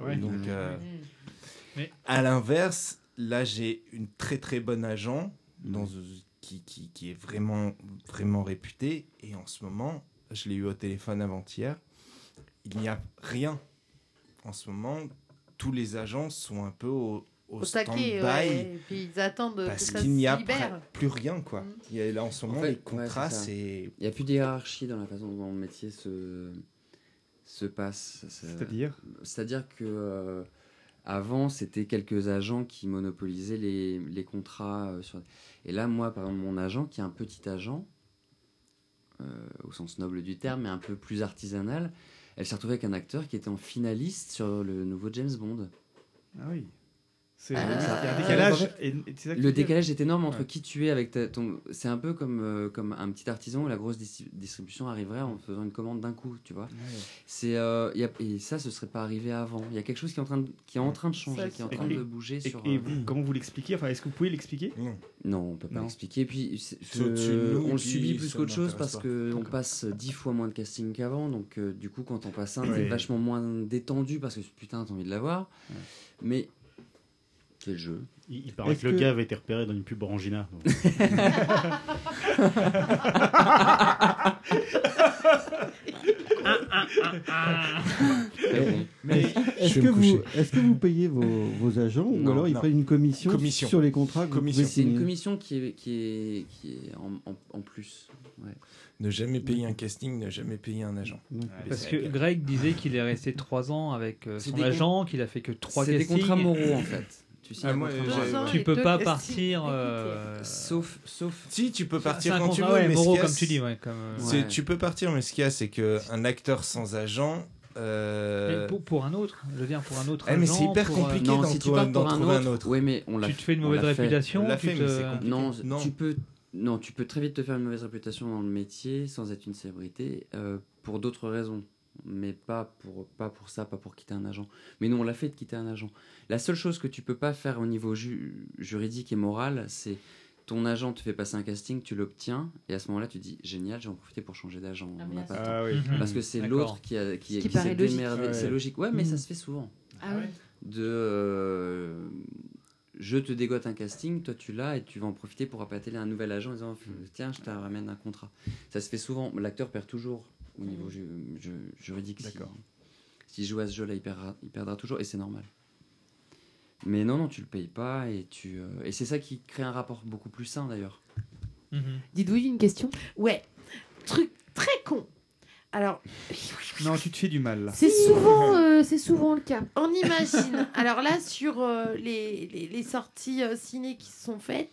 S5: Ouais.
S11: Donc, euh,
S1: Mais-
S11: à l'inverse, là, j'ai une très très bonne agent dans,
S12: Mmh.
S11: qui, qui, qui est vraiment, vraiment réputée. Et en ce moment, je l'ai eu au téléphone avant-hier, il n'y a rien. En ce moment, tous les agents sont un peu au, au
S8: Au
S11: stand-by.
S8: taquet, ouais, et puis ils attendent
S11: Parce
S8: que ça
S11: qu'il n'y a plus rien, quoi. Il y a, là, en ce moment,
S12: fait,
S11: les contrats,
S12: c'est. Il n'y a plus de hiérarchie dans la façon dont le métier se, se passe.
S5: C'est-à-dire
S12: C'est-à-dire que euh, avant, c'était quelques agents qui monopolisaient les, les contrats. euh, sur... Et là, moi, par exemple, mon agent, qui est un petit agent, euh, au sens noble du terme, mais un peu plus artisanal, elle s'est retrouvée avec un acteur qui était en finaliste sur le nouveau James Bond.
S5: Ah oui. C'est
S12: Ah,
S5: il y a un
S12: en
S5: décalage.
S12: fait,
S5: et- et c'est ça que
S12: le décalage est énorme entre
S5: Ouais.
S12: qui tu es avec ta, ton. C'est un peu comme, euh, comme un petit artisan où la grosse dis- distribution arriverait en faisant une commande d'un coup, tu vois. C'est euh, et ça, ce serait pas arrivé avant. Il y a quelque chose qui est en train de, qui est en train de changer, qui est en train
S5: et-
S12: de bouger
S5: et-
S12: sur.
S5: Et
S12: euh,
S5: vous, comment vous l'expliquez? Enfin, est-ce que vous pouvez l'expliquer?
S12: Non, on peut pas
S5: Non.
S12: l'expliquer. Puis c'est-
S11: C'est
S12: je- on le subit plus qu'autre chose parce
S11: pas.
S12: que on passe dix fois moins de casting qu'avant. Donc euh, du coup, quand on passe un, t'es
S5: Ouais.
S12: vachement moins détendu parce que putain, t'as envie de l'avoir. Mais c'est le jeu.
S13: Il, il paraît que le gars avait été repéré dans une pub Orangina. donc.
S2: Est-ce que, vous, est-ce que vous payez vos, vos agents ou alors ils
S12: non.
S2: prennent une commission,
S12: Commission.
S2: sur les contrats
S12: C'est une commission qui est, qui est, qui est en, en- en plus. Ouais.
S11: Ne jamais payer un casting, ne jamais payer un agent.
S1: Parce que Greg disait qu'il est resté 3 ans avec euh, son
S12: des
S1: agent, qu'il a fait que 3
S12: C'est des
S1: castings.
S12: contrats moraux en fait. Tu signes
S11: Ah, moi.
S1: Tu peux pas partir. euh,
S12: Sauf, sauf.
S11: Si, tu peux partir quand tu veux.
S1: contrat, ouais,
S11: mais ce
S1: moraux,
S11: qu'il y a,
S1: comme tu dis, ouais, comme, euh,
S11: c'est-
S12: Ouais.
S11: Tu peux partir, mais ce qu'il y a, c'est qu'un acteur sans agent. euh,
S1: mais pour, pour un autre, je veux dire pour un autre
S11: Eh, mais
S1: agent,
S11: c'est hyper
S1: pour, euh,
S11: compliqué d'en
S12: si
S11: trouver
S12: autre,
S11: un autre.
S12: Oui, mais on l'a
S1: tu te fais une mauvaise réputation,
S11: On l'a
S1: tu
S11: fait,
S1: te-
S11: mais c'est compliqué.
S12: Non,
S11: Non.
S12: tu peux, non, tu peux très vite te faire une mauvaise réputation dans le métier sans être une célébrité euh, pour d'autres raisons. Mais pas pour, pas pour ça, pas pour quitter un agent. Mais nous, on l'a fait de quitter un agent. La seule chose que tu peux pas faire au niveau ju- juridique et moral, c'est ton agent te fait passer un casting, tu l'obtiens, et à ce moment-là, tu dis génial, j'ai en profité pour changer d'agent.
S5: Ah oui. Mhm.
S12: Parce que c'est l'autre qui, a, qui,
S4: qui
S12: qui s'est démerdé.
S5: Ouais.
S12: C'est logique. Ouais, mais ça
S5: Mhm.
S12: se fait souvent.
S4: Ah ouais
S12: De. euh, je te dégote un casting, toi tu l'as et tu vas en profiter pour appâter un nouvel agent en disant tiens, je te ramène un contrat. Ça se fait souvent. L'acteur perd toujours au niveau ju- ju- juridique. D'accord. S'il joue à ce jeu-là, il perdra, il perdra toujours et c'est normal. Mais non, non, tu le payes pas et tu euh, et c'est ça qui crée un rapport beaucoup plus sain d'ailleurs.
S4: Dites-vous une question?
S8: Ouais. Truc très con. Alors,
S14: Non, tu te fais du mal là.
S4: C'est souvent, euh, c'est souvent le cas.
S8: on imagine. Alors là, sur euh, les, les, les sorties euh, ciné qui se sont faites,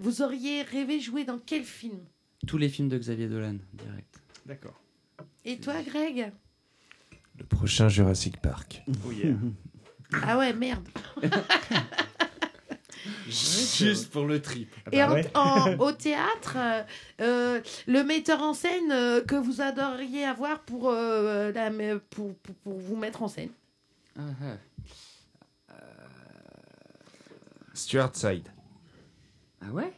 S8: vous auriez rêvé jouer dans quel film?
S12: Tous les films de Xavier Dolan, direct.
S14: D'accord.
S8: Et toi, Greg
S11: Le prochain Jurassic Park.
S14: Oh yeah.
S8: Ah ouais, merde.
S11: Juste pour le trip.
S8: Et en- en- au théâtre, euh, euh, le metteur en scène euh, que vous adoreriez avoir pour, euh, la- pour, pour, pour vous mettre en scène.
S12: Ah, ah.
S11: Stuart Side.
S12: Ah ouais?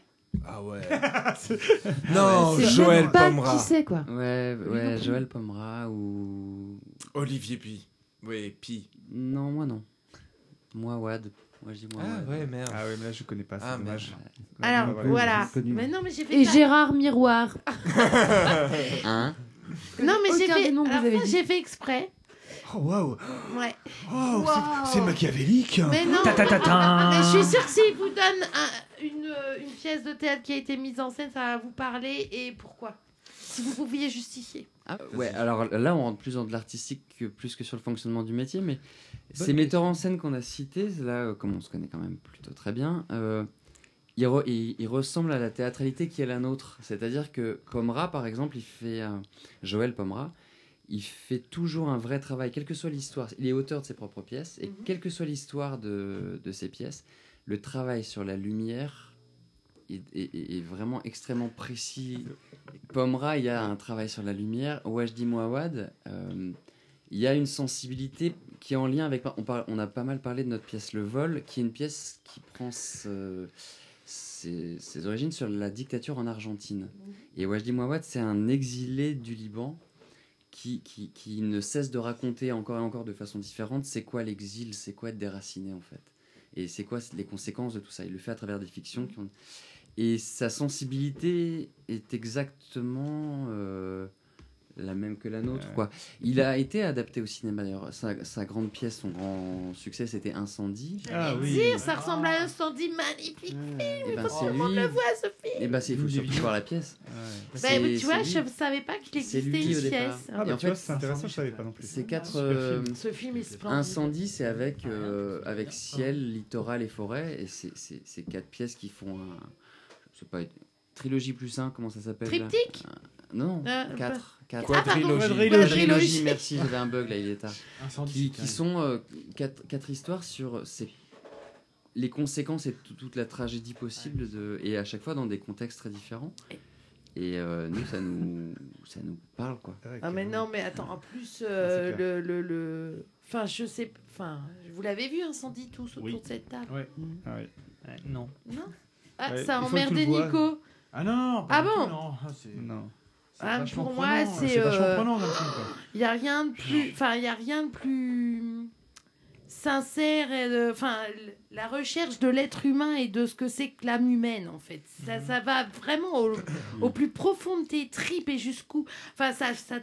S11: Ah ouais.
S12: non,
S11: non, Joël Pomera.
S4: quoi.
S12: Ouais, ouais,
S11: non plus.
S12: Joël Pomera ou.
S11: Olivier Pi. Oui, Pi.
S12: Non, moi non. Moi, Wad. Moi, je dis moi.
S11: Ah
S12: Wad.
S11: ouais, merde.
S14: Ah ouais, mais là je connais pas, c'est
S11: Ah,
S14: dommage.
S8: Alors,
S14: Ouais,
S8: voilà.
S14: j'ai connu.
S8: Mais non, mais j'ai fait
S4: Et. Gérard Miroir.
S12: Hein
S8: Non, mais j'ai fait, alors, j'ai fait exprès.
S14: Oh waouh
S8: Ouais.
S14: Oh, c'est-
S8: Wow.
S14: c'est machiavélique
S8: Mais non.
S1: Ta-ta-ta-ta.
S8: Mais je suis sûre que s'il vous donne un- une, euh, une pièce de théâtre qui a été mise en scène, ça va vous parler et pourquoi? Si vous pouviez justifier.
S12: Ah, ouais, alors là, on rentre plus dans de l'artistique que plus que sur le fonctionnement du métier, mais
S1: Bonne
S12: ces metteurs en scène qu'on a cités, là, euh, comme on se connaît quand même plutôt très bien, euh, ils, re- ils- ils ressemblent à la théâtralité qui est la nôtre. C'est-à-dire que Pomera, par exemple, il fait. Joël Pomera, il fait toujours un vrai travail, quelle que soit l'histoire. Il est auteur de ses propres pièces, et quelle que soit l'histoire de, de ses pièces, le travail sur la lumière est, est- est- est vraiment extrêmement précis. Pomera, il y a un travail sur la lumière. Wajdi Mouawad, euh, il y a une sensibilité qui est en lien avec. On, parle- on a pas mal parlé de notre pièce Le Vol, qui est une pièce qui prend ce- ses, ses origines sur la dictature en Argentine. Et Wajdi Mouawad, c'est un exilé du Liban qui, qui, qui ne cesse de raconter encore et encore de façon différente c'est quoi l'exil, c'est quoi être déraciné en fait. Et c'est quoi les conséquences de tout ça? Il le fait à travers des fictions. Et sa sensibilité est exactement euh, la même que la nôtre. Quoi. Il a été adapté au cinéma d'ailleurs. Sa, sa grande pièce, son grand succès, c'était Incendie.
S8: Ah Dire, ça ressemble à un standy magnifique film.
S12: Eh
S8: Il
S12: ben,
S8: faut
S12: c'est
S8: que tout le monde le voit, ce film.
S12: Et bah, c'est il faut surtout voir la pièce.
S8: Bah,
S12: C'est-
S8: oui, tu
S12: c'est
S8: vois,
S12: lui.
S8: je ne savais pas qu'il
S12: C'est
S8: existait une pièce.
S14: Ah bah
S12: Et en
S14: tu vois,
S12: fait,
S14: c'est intéressant, je savais pas non plus.
S12: Ces quatre. Euh,
S14: film.
S8: Ce film est splendide.
S12: Incendie, c'est avec, euh, avec ciel, littoral et forêt. Et c'est- c'est c'est quatre pièces qui font un. Je sais pas, trilogie plus un, comment ça s'appelle
S8: Triptyque?
S12: Non,
S8: Euh,
S12: quatre.
S8: pas-
S12: quatre.
S8: Ah, pardon.
S12: Quadrilogie.
S8: Quadrilogie.
S12: Merci, j'avais un bug là, il est tard.
S6: Incendie,
S12: Qui, qui sont euh, quatre, quatre histoires sur ces- les conséquences et tout- toute la tragédie possible, de, et à chaque fois dans des contextes très différents. Et euh, nous, ça nous, ça nous parle, quoi.
S8: Ah mais non, mais attends, en plus, euh,
S12: clair.
S8: le, le, le... Enfin, je sais... Enfin, vous l'avez vu, Incendie, tous autour
S14: Oui.
S8: de cette table?
S14: Ouais. Ah ouais.
S1: non.
S8: Non? Ah,
S14: Ouais,
S8: ça a emmerdé. Nico
S6: Ah non, pas
S8: Ah bon?
S6: non. Ah,
S14: Non.
S8: Ah, Pour moi, c'est... Euh. Il n'y a rien de plus... Enfin, il y a rien de plus sincère et de... Enfin, la recherche de l'être humain et de ce que c'est que l'âme humaine, en fait. Ça,
S6: Mhm.
S8: ça va vraiment au, au plus profond de tes tripes et jusqu'où... Enfin, ça, ça,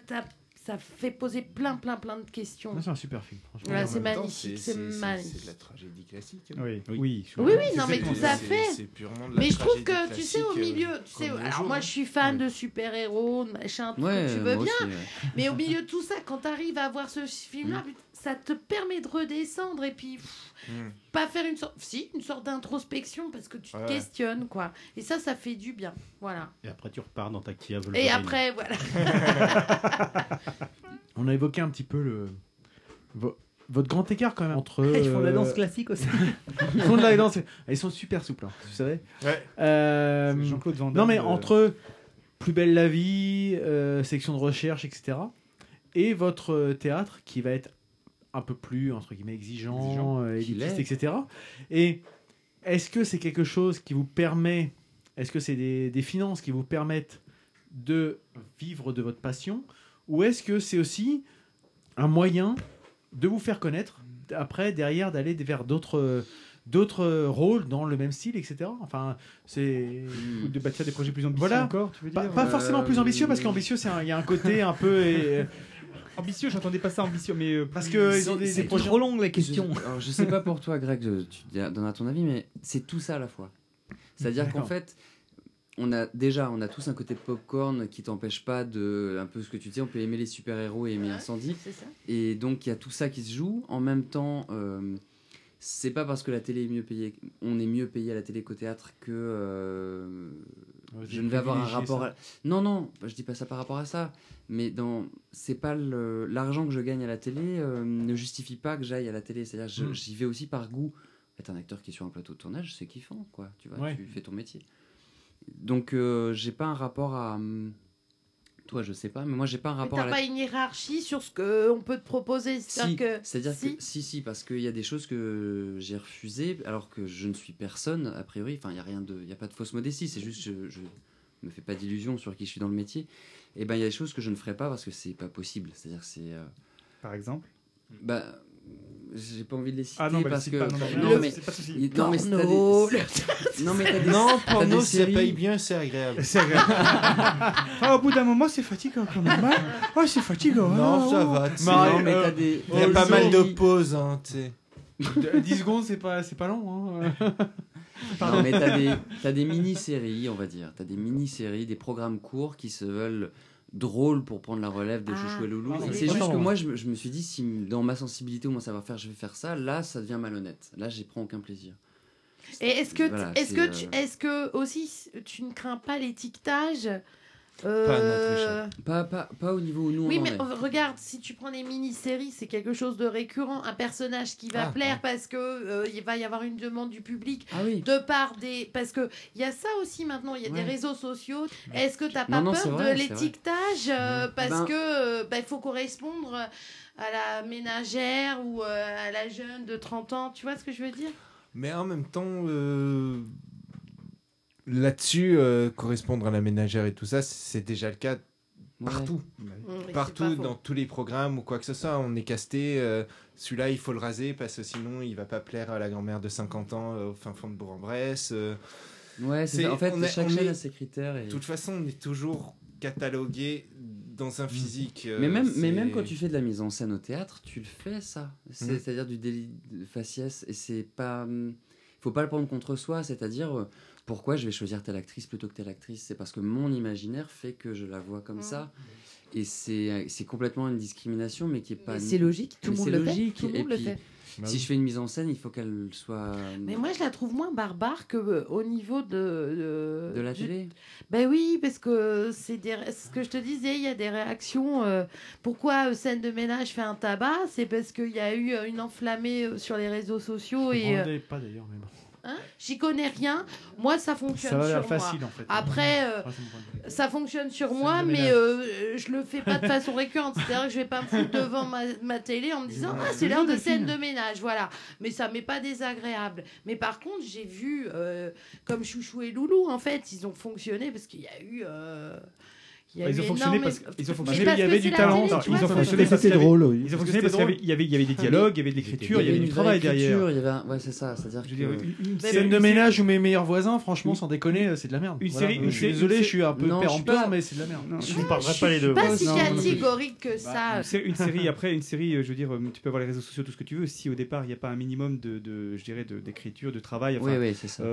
S8: ça fait poser plein, plein, plein de questions.
S6: C'est un super film, franchement.
S8: Ouais, c'est magnifique,
S11: c'est-
S8: magnifique.
S11: C'est de la tragédie classique.
S14: Oui, oui.
S8: Oui, oui, non, mais tout à fait.
S11: c'est purement de la
S8: Mais je trouve que, tu sais, au
S11: classique,
S8: milieu,
S11: euh,
S8: tu sais, alors moi
S11: hein.
S8: je suis fan de super-héros, de machin, tout
S12: Ouais,
S8: que tu veux bien.
S12: aussi, ouais.
S8: Mais au milieu de tout ça, quand tu arrives à voir ce
S11: Mm.
S8: film-là, putain, ça te permet de redescendre et puis pff,
S11: Mm.
S8: pas faire une sorte, si, une sorte d'introspection parce que tu te questionnes, quoi. Et ça, ça fait du bien. Voilà.
S13: Et après, tu repars dans ta Kia
S8: Et
S13: Wolverine.
S8: après, voilà.
S6: On a évoqué un petit peu le vo- votre grand écart quand même entre.
S1: Ils font de la danse
S6: euh,
S1: classique aussi.
S6: Ils font de la danse. Ils sont super souples, hein, vous savez.
S11: Ouais.
S6: Euh,
S14: C'est Jean-Claude Van
S6: Non mais entre Plus belle la vie, euh, section de recherche, etc. et votre théâtre qui va être un peu plus entre guillemets exigeant,
S13: Exigeant.
S6: euh, élitiste, etc. Et est-ce que c'est quelque chose qui vous permet, est-ce que c'est des, des finances qui vous permettent de vivre de votre passion, ou est-ce que c'est aussi un moyen de vous faire connaître après derrière d'aller vers d'autres euh, d'autres rôles dans le même style etc enfin c'est
S14: Ou de bâtir des projets plus ambitieux
S6: voilà
S14: encore, tu veux
S6: pas,
S14: dire
S6: pas
S14: Euh,
S6: forcément plus ambitieux parce qu'ambitieux il y a un côté un peu et-
S14: Ambitieux, j'entendais pas ça ambitieux, mais euh,
S6: Parce que ils ont des- projets-
S1: trop longue la question.
S12: Je, alors, je sais pas pour toi, Greg, je- tu donneras ton avis, mais c'est tout ça à la fois. C'est-à-dire qu'en fait, on a déjà, on a tous un côté popcorn qui t'empêche pas de, un peu ce que tu dis, on peut aimer les super-héros et aimer Incendie.
S8: c'est ça.
S12: Et donc il y a tout ça qui se joue. En même temps, euh, c'est pas parce que la télé est mieux payée, on est mieux payé à la télé qu'au théâtre que euh,
S6: Ouais,
S12: je ne vais avoir un rapport. À... Non, non, je dis pas ça par rapport à ça. Mais dans, c'est pas l'argent que je gagne à la télé euh, ne justifie pas que j'aille à la télé. C'est-à-dire,
S6: Mm.
S12: j'y vais aussi par goût. Être un acteur qui est sur un plateau de tournage, c'est kiffant, quoi. Tu vois,
S6: Ouais.
S12: tu fais ton métier. Donc, euh, j'ai pas un rapport à. Toi, je sais pas, mais moi, j'ai pas un rapport à
S8: t'as
S12: la
S8: pas une hiérarchie sur ce qu'on peut te proposer.
S12: si,
S8: C'est-à-dire que
S12: c'est-à-dire
S8: si.
S12: que si, si, parce qu'il y a des choses que j'ai refusées, alors que je ne suis personne, a priori. Enfin, il n'y a rien de, il y a pas de fausse modestie. C'est juste, je, je me fais pas d'illusions sur qui je suis dans le métier. Et ben, il y a des choses que je ne ferai pas parce que c'est pas possible. C'est-à-dire, que c'est. euh,
S14: Par exemple?
S12: Bah, j'ai pas envie de les citer
S14: Ah non, bah,
S12: parce que.
S14: pas, non, non, non,
S12: mais non, mais
S14: Porno,
S12: non, mais des,
S11: Non, porno, ça
S12: séries-
S11: paye bien, c'est agréable.
S14: C'est agréable. Ah, au bout d'un moment, c'est fatigant quand même. hein. Oh, c'est fatigant.
S11: Non,
S14: hein,
S11: ça
S14: oh.
S11: va. Non, mais
S6: euh,
S11: t'as des- Il y a pas mal de pauses, hein, tu sais.
S6: De- 10 secondes c'est pas c'est pas long hein.
S12: Non, mais t'as des, t'as des mini-séries, on va dire. T'as des mini-séries, des programmes courts qui se veulent drôles pour prendre la relève de
S8: Ah.
S12: Chouchou et Loulou.
S8: Ah, oui.
S12: c'est juste que moi, je, me- je me suis dit, si dans ma sensibilité ou mon savoir-faire, je vais faire ça, là, ça devient malhonnête. Là, j'y prends aucun plaisir.
S8: Et est-ce que,
S12: Voilà,
S8: est-ce que, tu,
S12: euh,
S8: est-ce que aussi tu ne crains pas l'étiquetage euh,
S12: Pas au niveau où nous
S8: Oui,
S12: on en
S8: mais
S12: est.
S8: euh, regarde, si tu prends des mini-séries, c'est quelque chose de récurrent, un personnage qui va
S12: Ah,
S8: plaire parce que euh, il va y avoir une demande du public
S12: Ah oui.
S8: de part des parce que il y a ça aussi maintenant, il y a
S12: Ouais.
S8: des réseaux sociaux. Est-ce que tu n'as
S12: Non,
S8: pas
S12: non,
S8: peur
S12: vrai,
S8: de l'étiquetage euh, parce
S12: Ben-
S8: que euh, ben, il faut correspondre à la ménagère ou euh, à la jeune de 30 ans, tu vois ce que je veux dire?
S11: Mais en même temps, euh, là-dessus, euh, correspondre à la ménagère et tout ça, c'est déjà le cas partout.
S8: C'est
S11: Partout, dans tous les programmes ou quoi que ce soit. On est casté, euh, celui-là, il faut le raser parce que sinon, il va pas plaire à la grand-mère de 50 ans euh, au fin fond de Bourg-en-Bresse.
S12: Ouais, c'est. En fait,
S11: on est-
S12: chaque
S11: on
S12: chaîne
S11: est-
S12: a ses critères et-
S11: De toute façon, on est toujours catalogué dans un physique. euh,
S12: Mais même, mais même quand tu fais de la mise en scène au théâtre, tu le fais ça.
S11: Mhm.
S12: C'est-à-dire du délit de faciès. Et c'est pas. faut pas le prendre contre soi. C'est-à-dire, pourquoi je vais choisir telle actrice plutôt que telle actrice C'est parce que mon imaginaire fait que je la vois comme ça. Et c'est c'est complètement une discrimination, mais qui est pas.
S8: C'est logique, tout
S12: Mais
S8: le monde le fait,
S12: logique.
S8: tout le
S12: Et
S8: monde le
S12: puis,
S8: fait.
S6: Bah
S12: si je fais une mise en scène, il faut qu'elle soit.
S8: Mais moi, je la trouve moins barbare que euh, au niveau de de,
S12: De la
S8: du-
S12: télé
S8: Ben oui, parce que c'est des... ce que je te disais, il y a des réactions. euh, pourquoi euh, scène de ménage fait un tabac? C'est parce qu'il y a eu euh, une enflammée sur les réseaux sociaux
S6: Je
S8: et. euh,
S6: pas d'ailleurs mais bon.
S8: Hein, J'y connais rien. Moi, ça fonctionne
S6: Ça va
S8: sur
S6: l'air
S8: moi.
S6: facile, en fait.
S8: Après, euh,
S6: ça
S8: fonctionne sur moi, mais euh, je le fais pas de façon récurrente. C'est-à-dire que je vais pas me foutre devant ma, ma télé en me disant ah, c'est l'heure de scène de ménage, voilà. Mais ça m'est pas désagréable. Mais par contre, j'ai vu euh, comme Chouchou et Loulou, en fait, ils ont fonctionné parce qu'il y a eu. Il
S14: ils ont fonctionné parce qu'ils ont
S8: Mais
S14: fonctionné.
S8: parce
S14: Il y avait du talent.
S8: télé,
S14: Ils
S8: vois
S14: ont fonctionné parce qu'il y avait-
S2: drôle, oui.
S14: Ils ont fonctionné parce qu'il y avait- il y des dialogues, il y avait de l'écriture, il y avait du
S12: une
S14: travail derrière.
S12: Il y avait un- Ouais, c'est ça. C'est-à-dire que-
S14: une- une
S6: Scène de ménage ou mes meilleurs voisins, franchement, sans déconner, euh, c'est de la merde.
S14: Une série- une
S6: je suis désolé, je suis un peu
S12: Non, suis
S6: péremptoire,
S12: pas-
S6: mais c'est de la merde.
S14: Non,
S13: Je ne parlerai pas les deux.
S8: pas si catégorique que
S14: Bah,
S8: ça.
S14: une sé- une série après une série euh, je veux dire euh, tu peux avoir les réseaux sociaux tout ce que tu veux si au départ il n'y a pas un minimum de, de je dirais de- d'écriture de travail
S12: Oui, oui, c'est ça.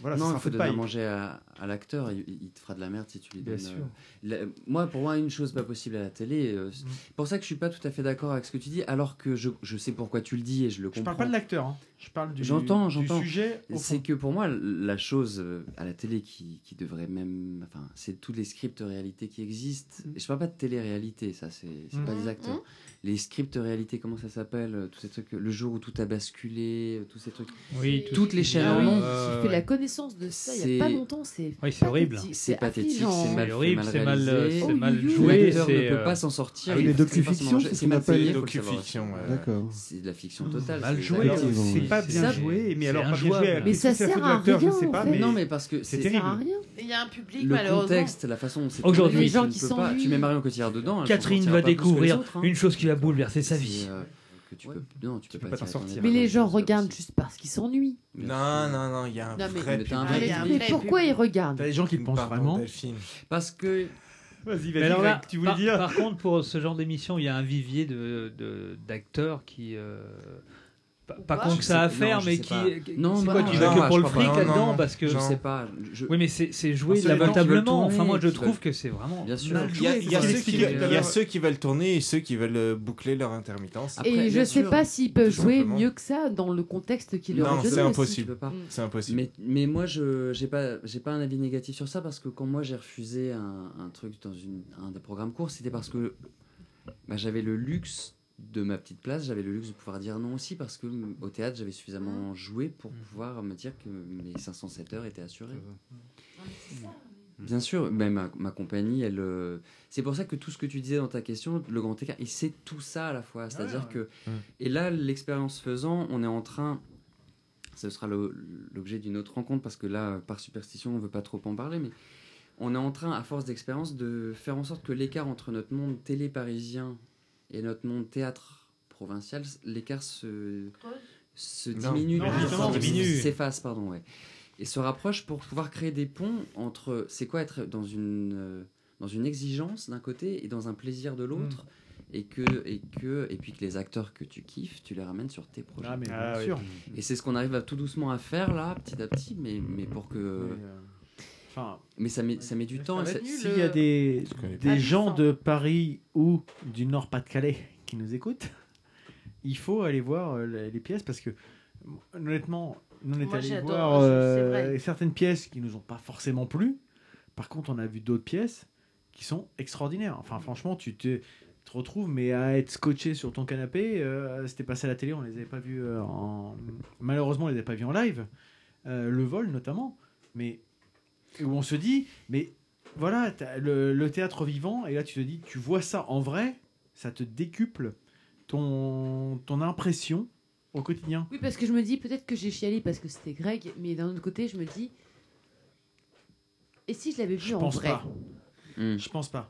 S14: voilà
S12: non,
S14: ça
S12: il faut donner à manger à, l'acteur. Il, te fera de la merde si tu lui
S14: Bien
S12: donnes. La- moi, pour moi, une chose pas possible à la télé. euh,
S14: Mm.
S12: c'est pour ça que je suis pas tout à fait d'accord avec ce que tu dis, alors que je, je sais pourquoi tu le dis et je le
S6: Je
S12: comprends.
S6: parle pas de l'acteur. hein. Je parle du,
S12: J'entends,
S6: du
S12: j'entends.
S6: sujet.
S12: C'est que pour moi, la chose euh, à la télé qui, qui devrait même. Enfin, c'est tous les scripts réalité qui existent. Et je parle pas de télé-réalité, ça, c'est pas
S6: Mhm.
S12: des acteurs. Les scripts réalité, comment ça s'appelle euh, Tous ces trucs. Le jour où tout a basculé, tous ces trucs.
S1: Oui, tout
S12: Toutes les chaînes
S1: Ah
S12: en
S1: oui,
S12: ont.
S1: euh,
S4: J'ai fait la connaissance de ça il y a pas longtemps. C'est
S1: Oui, c'est horrible.
S12: C'est pathétique, c'est mal,
S1: horrible, c'est
S12: mal
S1: mal, euh,
S12: réalisé.
S1: c'est mal
S12: L'acteur
S1: joué,
S12: ne
S1: c'est,
S12: peut
S1: euh,
S12: pas s'en sortir.
S2: Ah oui, les docu-fictions, c'est ce qu'on appelle
S12: le
S11: ouais.
S2: D'accord.
S12: C'est de la fiction totale.
S1: Mal
S12: c'est-
S1: joué,
S14: C'est pas bien joué, mais alors pas bien joué.
S4: Mais ça sert à
S14: l'acteur, je
S4: rien,
S12: Non, mais parce que
S14: c'est
S12: c'est
S4: Ça sert à
S14: terrible.
S4: rien.
S8: Il y a un public,
S12: le
S8: malheureusement.
S12: contexte, la façon dont c'est
S1: Aujourd'hui,
S4: les gens
S12: tu ne
S4: qui sont.
S12: Tu mets Marion Cotillard dedans. s'en
S1: Catherine va découvrir
S12: hein.
S1: une chose qui va bouleverser sa vie.
S12: Que tu peux, non, tu peux
S14: peux
S12: pas
S14: t'en sortir.
S4: Mais les gens regardent juste parce qu'ils s'ennuient.
S11: Non, non, non, il y a un
S4: Non,
S11: vrai
S12: Mais un vrai
S4: pourquoi ils regardent
S6: T'as des gens qui le pensent vraiment.
S12: Parce que
S14: Vas-y, vas-y,
S1: là,
S14: tu voulais
S1: par,
S14: dire
S1: par contre, pour ce genre d'émission, il y a un vivier de de- d'acteurs qui. euh, pas pas que ça à faire,
S12: non,
S1: mais qui. qui-
S12: Non,
S1: c'est quoi,
S12: non,
S1: tu
S12: non,
S1: vas
S12: non,
S1: que pour le fric.
S11: Non,
S1: là-dedans
S11: non,
S1: Parce que.
S12: je
S11: Non.
S12: sais pas. je-
S1: Oui, mais c'est c'est joué
S12: qui
S1: lamentablement. Enfin, moi, je
S12: qui
S1: trouve que c'est vraiment.
S12: Bien sûr.
S11: Il y a, ceux qui, qui veulent tourner et ceux qui veulent euh, boucler leur intermittence.
S12: Après,
S4: Et je
S12: bien
S4: sais pas s'ils peuvent jouer
S11: simplement.
S4: mieux que ça dans le contexte qui leur
S11: Non,
S4: est donné
S11: c'est
S4: aussi.
S11: impossible.
S12: Tu peux pas.
S4: Mm.
S11: C'est impossible.
S12: Mais, mais moi, je j'ai pas, j'ai pas un avis négatif sur ça parce que quand moi j'ai refusé un, truc dans une, un des programmes courts, c'était parce que bah, j'avais le luxe de ma petite place, j'avais le luxe de pouvoir dire non aussi parce que mm, au théâtre j'avais suffisamment joué pour pouvoir me dire que mes 507 heures étaient assurées. Bien sûr, mais ma, ma compagnie, elle. euh, C'est pour ça que tout ce que tu disais dans ta question, le grand écart, et c'est tout ça à la fois. C'est-à-dire que. Et là, l'expérience faisant, on est en train. Ce sera l'objet d'une autre rencontre parce que là, par superstition, on ne veut pas trop en parler, mais on est en train, à force d'expérience, de faire en sorte que l'écart entre notre monde télé parisien et notre monde théâtre provincial, l'écart se, se diminue, Ah, s'efface, pardon, ouais et se rapproche pour pouvoir créer des ponts entre c'est quoi être dans une euh, dans une exigence d'un côté et dans un plaisir de l'autre et que et que et puis que les acteurs que tu kiffes tu les ramènes sur tes projets
S6: Ah, mais bien
S14: Ah, oui.
S6: sûr.
S12: et c'est ce qu'on arrive à tout doucement à faire là petit à petit mais mais pour que
S6: Mais, euh, Enfin,
S12: mais ça met ça met du temps
S6: s'il y a des,
S11: connais
S6: des gens de Paris ou du Nord-Pas-de-Calais qui nous écoutent, il faut aller voir euh, les, les pièces parce que, honnêtement, nous on est
S8: Moi,
S6: allé voir euh, certaines pièces qui nous ont pas forcément plu. Par contre, on a vu d'autres pièces qui sont extraordinaires. Enfin, franchement, tu te, te retrouves, mais à être scotché sur ton canapé, euh, c'était passé à la télé, on les avait pas vus euh, en. Malheureusement, on les avait pas vus en live. Euh, le vol, notamment. Mais où on se dit, mais voilà, le, le théâtre vivant, et là tu te dis, tu vois ça en vrai, ça te décuple ton, ton impression au quotidien.
S4: Oui, parce que je me dis peut-être que j'ai chialé parce que c'était Greg, mais d'un autre côté, je me dis. Et si je l'avais vu
S6: Je
S4: en
S6: pense
S4: vrai
S6: pas.
S12: Hmm.
S6: Je pense pas.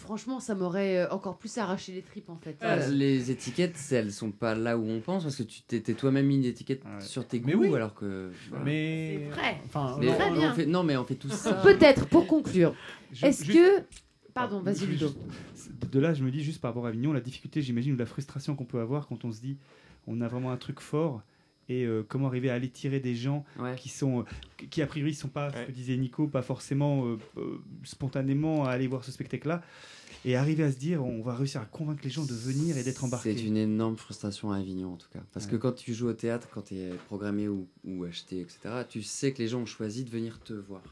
S4: Franchement, ça m'aurait euh, encore plus arraché les tripes en fait. Euh,
S12: les étiquettes, elles sont pas là où on pense parce que tu t'es t'es toi-même mis une étiquette sur tes goûts
S6: Mais oui.
S12: alors que. voilà.
S6: Mais.
S4: C'est vrai.
S6: Enfin,
S12: Mais
S4: Très
S12: on-
S4: bien.
S12: on fait- non, mais on fait tout ça.
S4: Peut-être, pour conclure, est-ce
S14: juste-
S4: que. Pardon, vas-y Ludo.
S14: juste- De là, je me dis juste par rapport à Avignon, la difficulté, j'imagine, ou la frustration qu'on peut avoir quand on se dit on a vraiment un truc fort et euh, comment arriver à aller tirer des gens
S12: Ouais.
S14: qui sont euh, qui a priori sont pas ce que disait Nico pas forcément euh, euh, spontanément à aller voir ce spectacle là et arriver à se dire on va réussir à convaincre les gens de venir et d'être embarqués
S12: C'est une énorme frustration à Avignon en tout cas. Parce que
S14: Ouais.
S12: quand tu joues au théâtre, quand tu es programmé ou, ou acheté, etc., tu sais que les gens ont choisi de venir te voir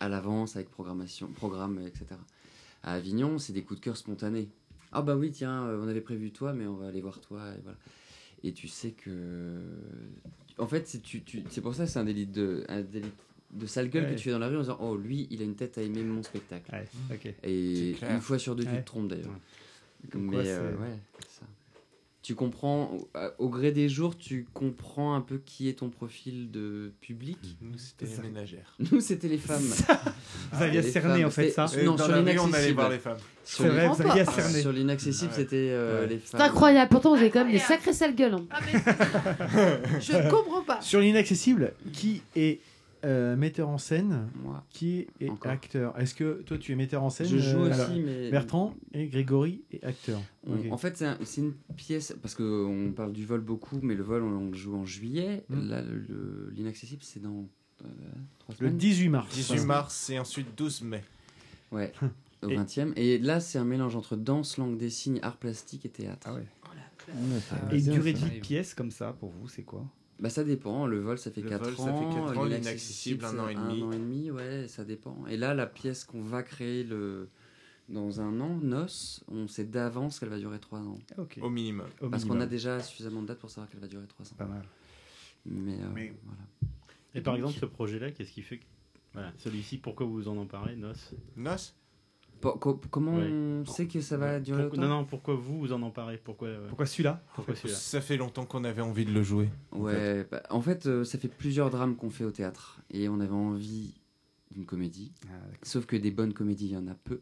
S12: à l'avance avec programmation, programme, etc. À Avignon, c'est des coups de cœur spontanés. Ah bah oui, tiens, on avait prévu toi, mais on va aller voir toi. Et, voilà. Et tu sais que. En fait, c'est tu, tu- c'est pour ça que c'est un délit de, un délit de sale gueule
S14: Ouais.
S12: que tu fais dans la rue en disant Oh, lui, il a une tête à aimer mon spectacle. Et une fois sur deux, tu te trompes d'ailleurs. Mais
S14: quoi,
S12: euh, ouais, c'est ça. Tu comprends, au- gré des jours, tu comprends un peu qui est ton profil de public.
S11: Nous, c'était les ménagères.
S12: Nous, c'était les femmes.
S14: Vous aviez
S12: Les
S14: cerné,
S12: femmes,
S14: en fait, ça
S12: Non,
S11: dans
S12: sur
S11: rue, on allait
S12: l'inaccessible.
S11: voir les femmes.
S12: Sur
S14: C'est vrai,
S12: l'in-
S14: vous aviez cerné.
S12: Sur l'inaccessible, c'était euh, les femmes.
S4: C'est incroyable, pourtant vous avez quand même des sacrées sales gueules. hein.
S8: Je ne comprends pas.
S6: Sur l'inaccessible, qui est euh, metteur en scène
S12: Moi.
S6: Qui est acteur Est-ce que toi tu es metteur en scène
S12: Je joue
S6: euh,
S12: aussi,
S6: alors,
S12: mais-
S6: Bertrand et Grégory est acteur.
S12: On-. En fait, c'est un- c'est une pièce, parce qu'on parle du vol beaucoup, mais le vol, on, on le joue en juillet.
S6: Mm.
S12: Là, le- le- l'inaccessible, c'est dans euh,
S6: Le
S12: semaines.
S6: 18 mars.
S11: 18 mars et ensuite 12 mai.
S12: Ouais, au
S6: Et-
S12: 20e. Et là, c'est un mélange entre danse, langue des signes, art plastique et théâtre.
S14: Ah ouais. Et une
S12: ça,
S14: durée de vie de pièce comme ça, pour vous, c'est quoi?
S12: Bah ça dépend, le vol ça fait
S11: Le
S12: 4
S11: vol,
S12: ans,
S11: ça fait quatre ans,
S12: l'inaccessible,
S11: un
S12: c'est
S11: an et demi.
S12: Un an et demi, ouais, ça dépend. Et là, la pièce qu'on va créer le... dans un an, Nos, on sait d'avance qu'elle va durer 3 ans.
S11: Au minimum.
S14: Au
S12: Parce qu'on a déjà suffisamment de dates pour savoir qu'elle va durer 3 ans.
S14: Pas mal.
S12: Mais, euh,
S13: Mais-
S12: voilà.
S13: Et par exemple, ce projet-là, qu'est-ce qui fait que. Voilà, celui-ci, pourquoi vous en emparez, Nos
S11: Nos
S12: Pour- co- comment
S13: Ouais.
S12: on sait que ça va durer
S13: Pourquoi-
S12: autant
S13: Non, non, pourquoi vous vous en emparez? Pourquoi, euh,
S14: Pourquoi celui-là?
S13: Pourquoi celui-là?
S11: Ça fait longtemps qu'on avait envie de le jouer. en
S12: Ouais,
S11: fait.
S12: bah, en fait, euh, ça fait plusieurs drames qu'on fait au théâtre. Et on avait envie d'une comédie.
S14: Ah,
S12: Sauf que des bonnes comédies, il y en a peu.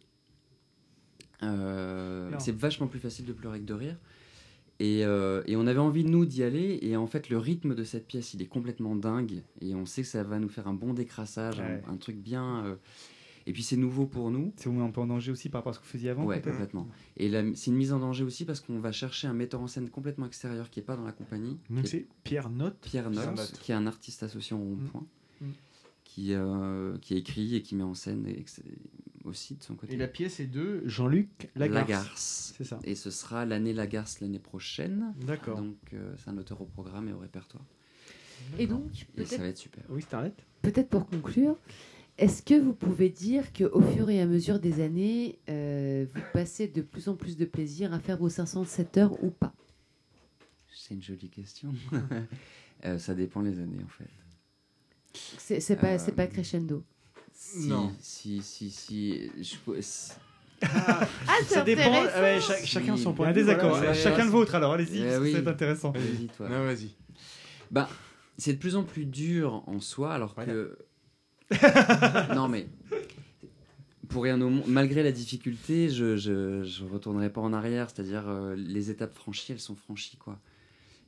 S12: Euh, c'est vachement plus facile de pleurer que de rire. Et, euh, et on avait envie, nous, d'y aller. Et en fait, le rythme de cette pièce, il est complètement dingue. Et on sait que ça va nous faire un bon décrassage, un, truc bien. Et puis, c'est nouveau pour nous.
S14: C'est un peu en danger aussi par rapport à ce que vous faisiez avant
S12: Ouais, complètement. Et c'est une mise en danger aussi parce qu'on va chercher un metteur en scène complètement extérieur qui n'est pas dans la compagnie.
S6: Donc c'est Pierre Note.
S12: Pierre Note, qui est un artiste associé en rond-point,
S6: Mm.
S12: qui, euh, qui écrit et qui met en scène et, aussi de son côté.
S6: Et la pièce est de Jean-Luc Lagarce.
S12: Lagarce.
S6: C'est ça.
S12: Et ce sera l'année Lagarce l'année prochaine.
S6: D'accord.
S12: Donc euh, c'est un auteur au programme et au répertoire.
S8: Et donc,
S12: Et ça va être super.
S6: Oui, Starlet
S4: Peut-être pour conclure, est-ce que vous pouvez dire qu'au fur et à mesure des années, euh, vous passez de plus en plus de plaisir à faire vos 507 heures ou pas?
S12: C'est une jolie question. Euh, ça dépend les années en fait.
S4: C'est c'est pas,
S12: Euh,
S4: c'est pas crescendo.
S12: Si,
S11: Non.
S12: Si, si, si. je peux- si-
S8: Ah, c'est
S6: Ça dépend.
S8: intéressant.
S6: ouais, cha- chacun son point
S14: a
S6: de vue.
S14: des accords.
S6: voilà,
S14: Alors,
S6: c'est-
S14: Chacun le vôtre, alors allez-y, ça
S12: oui.
S14: va être intéressant.
S12: Vas-y, toi.
S11: Non, vas-y.
S12: Ben, c'est de plus en plus dur en soi, alors
S11: Voilà.
S12: que. non, mais. Pour rien au monde, malgré la difficulté, je, je, retournerai pas en arrière, c'est-à-dire euh, les étapes franchies, elles sont franchies, quoi.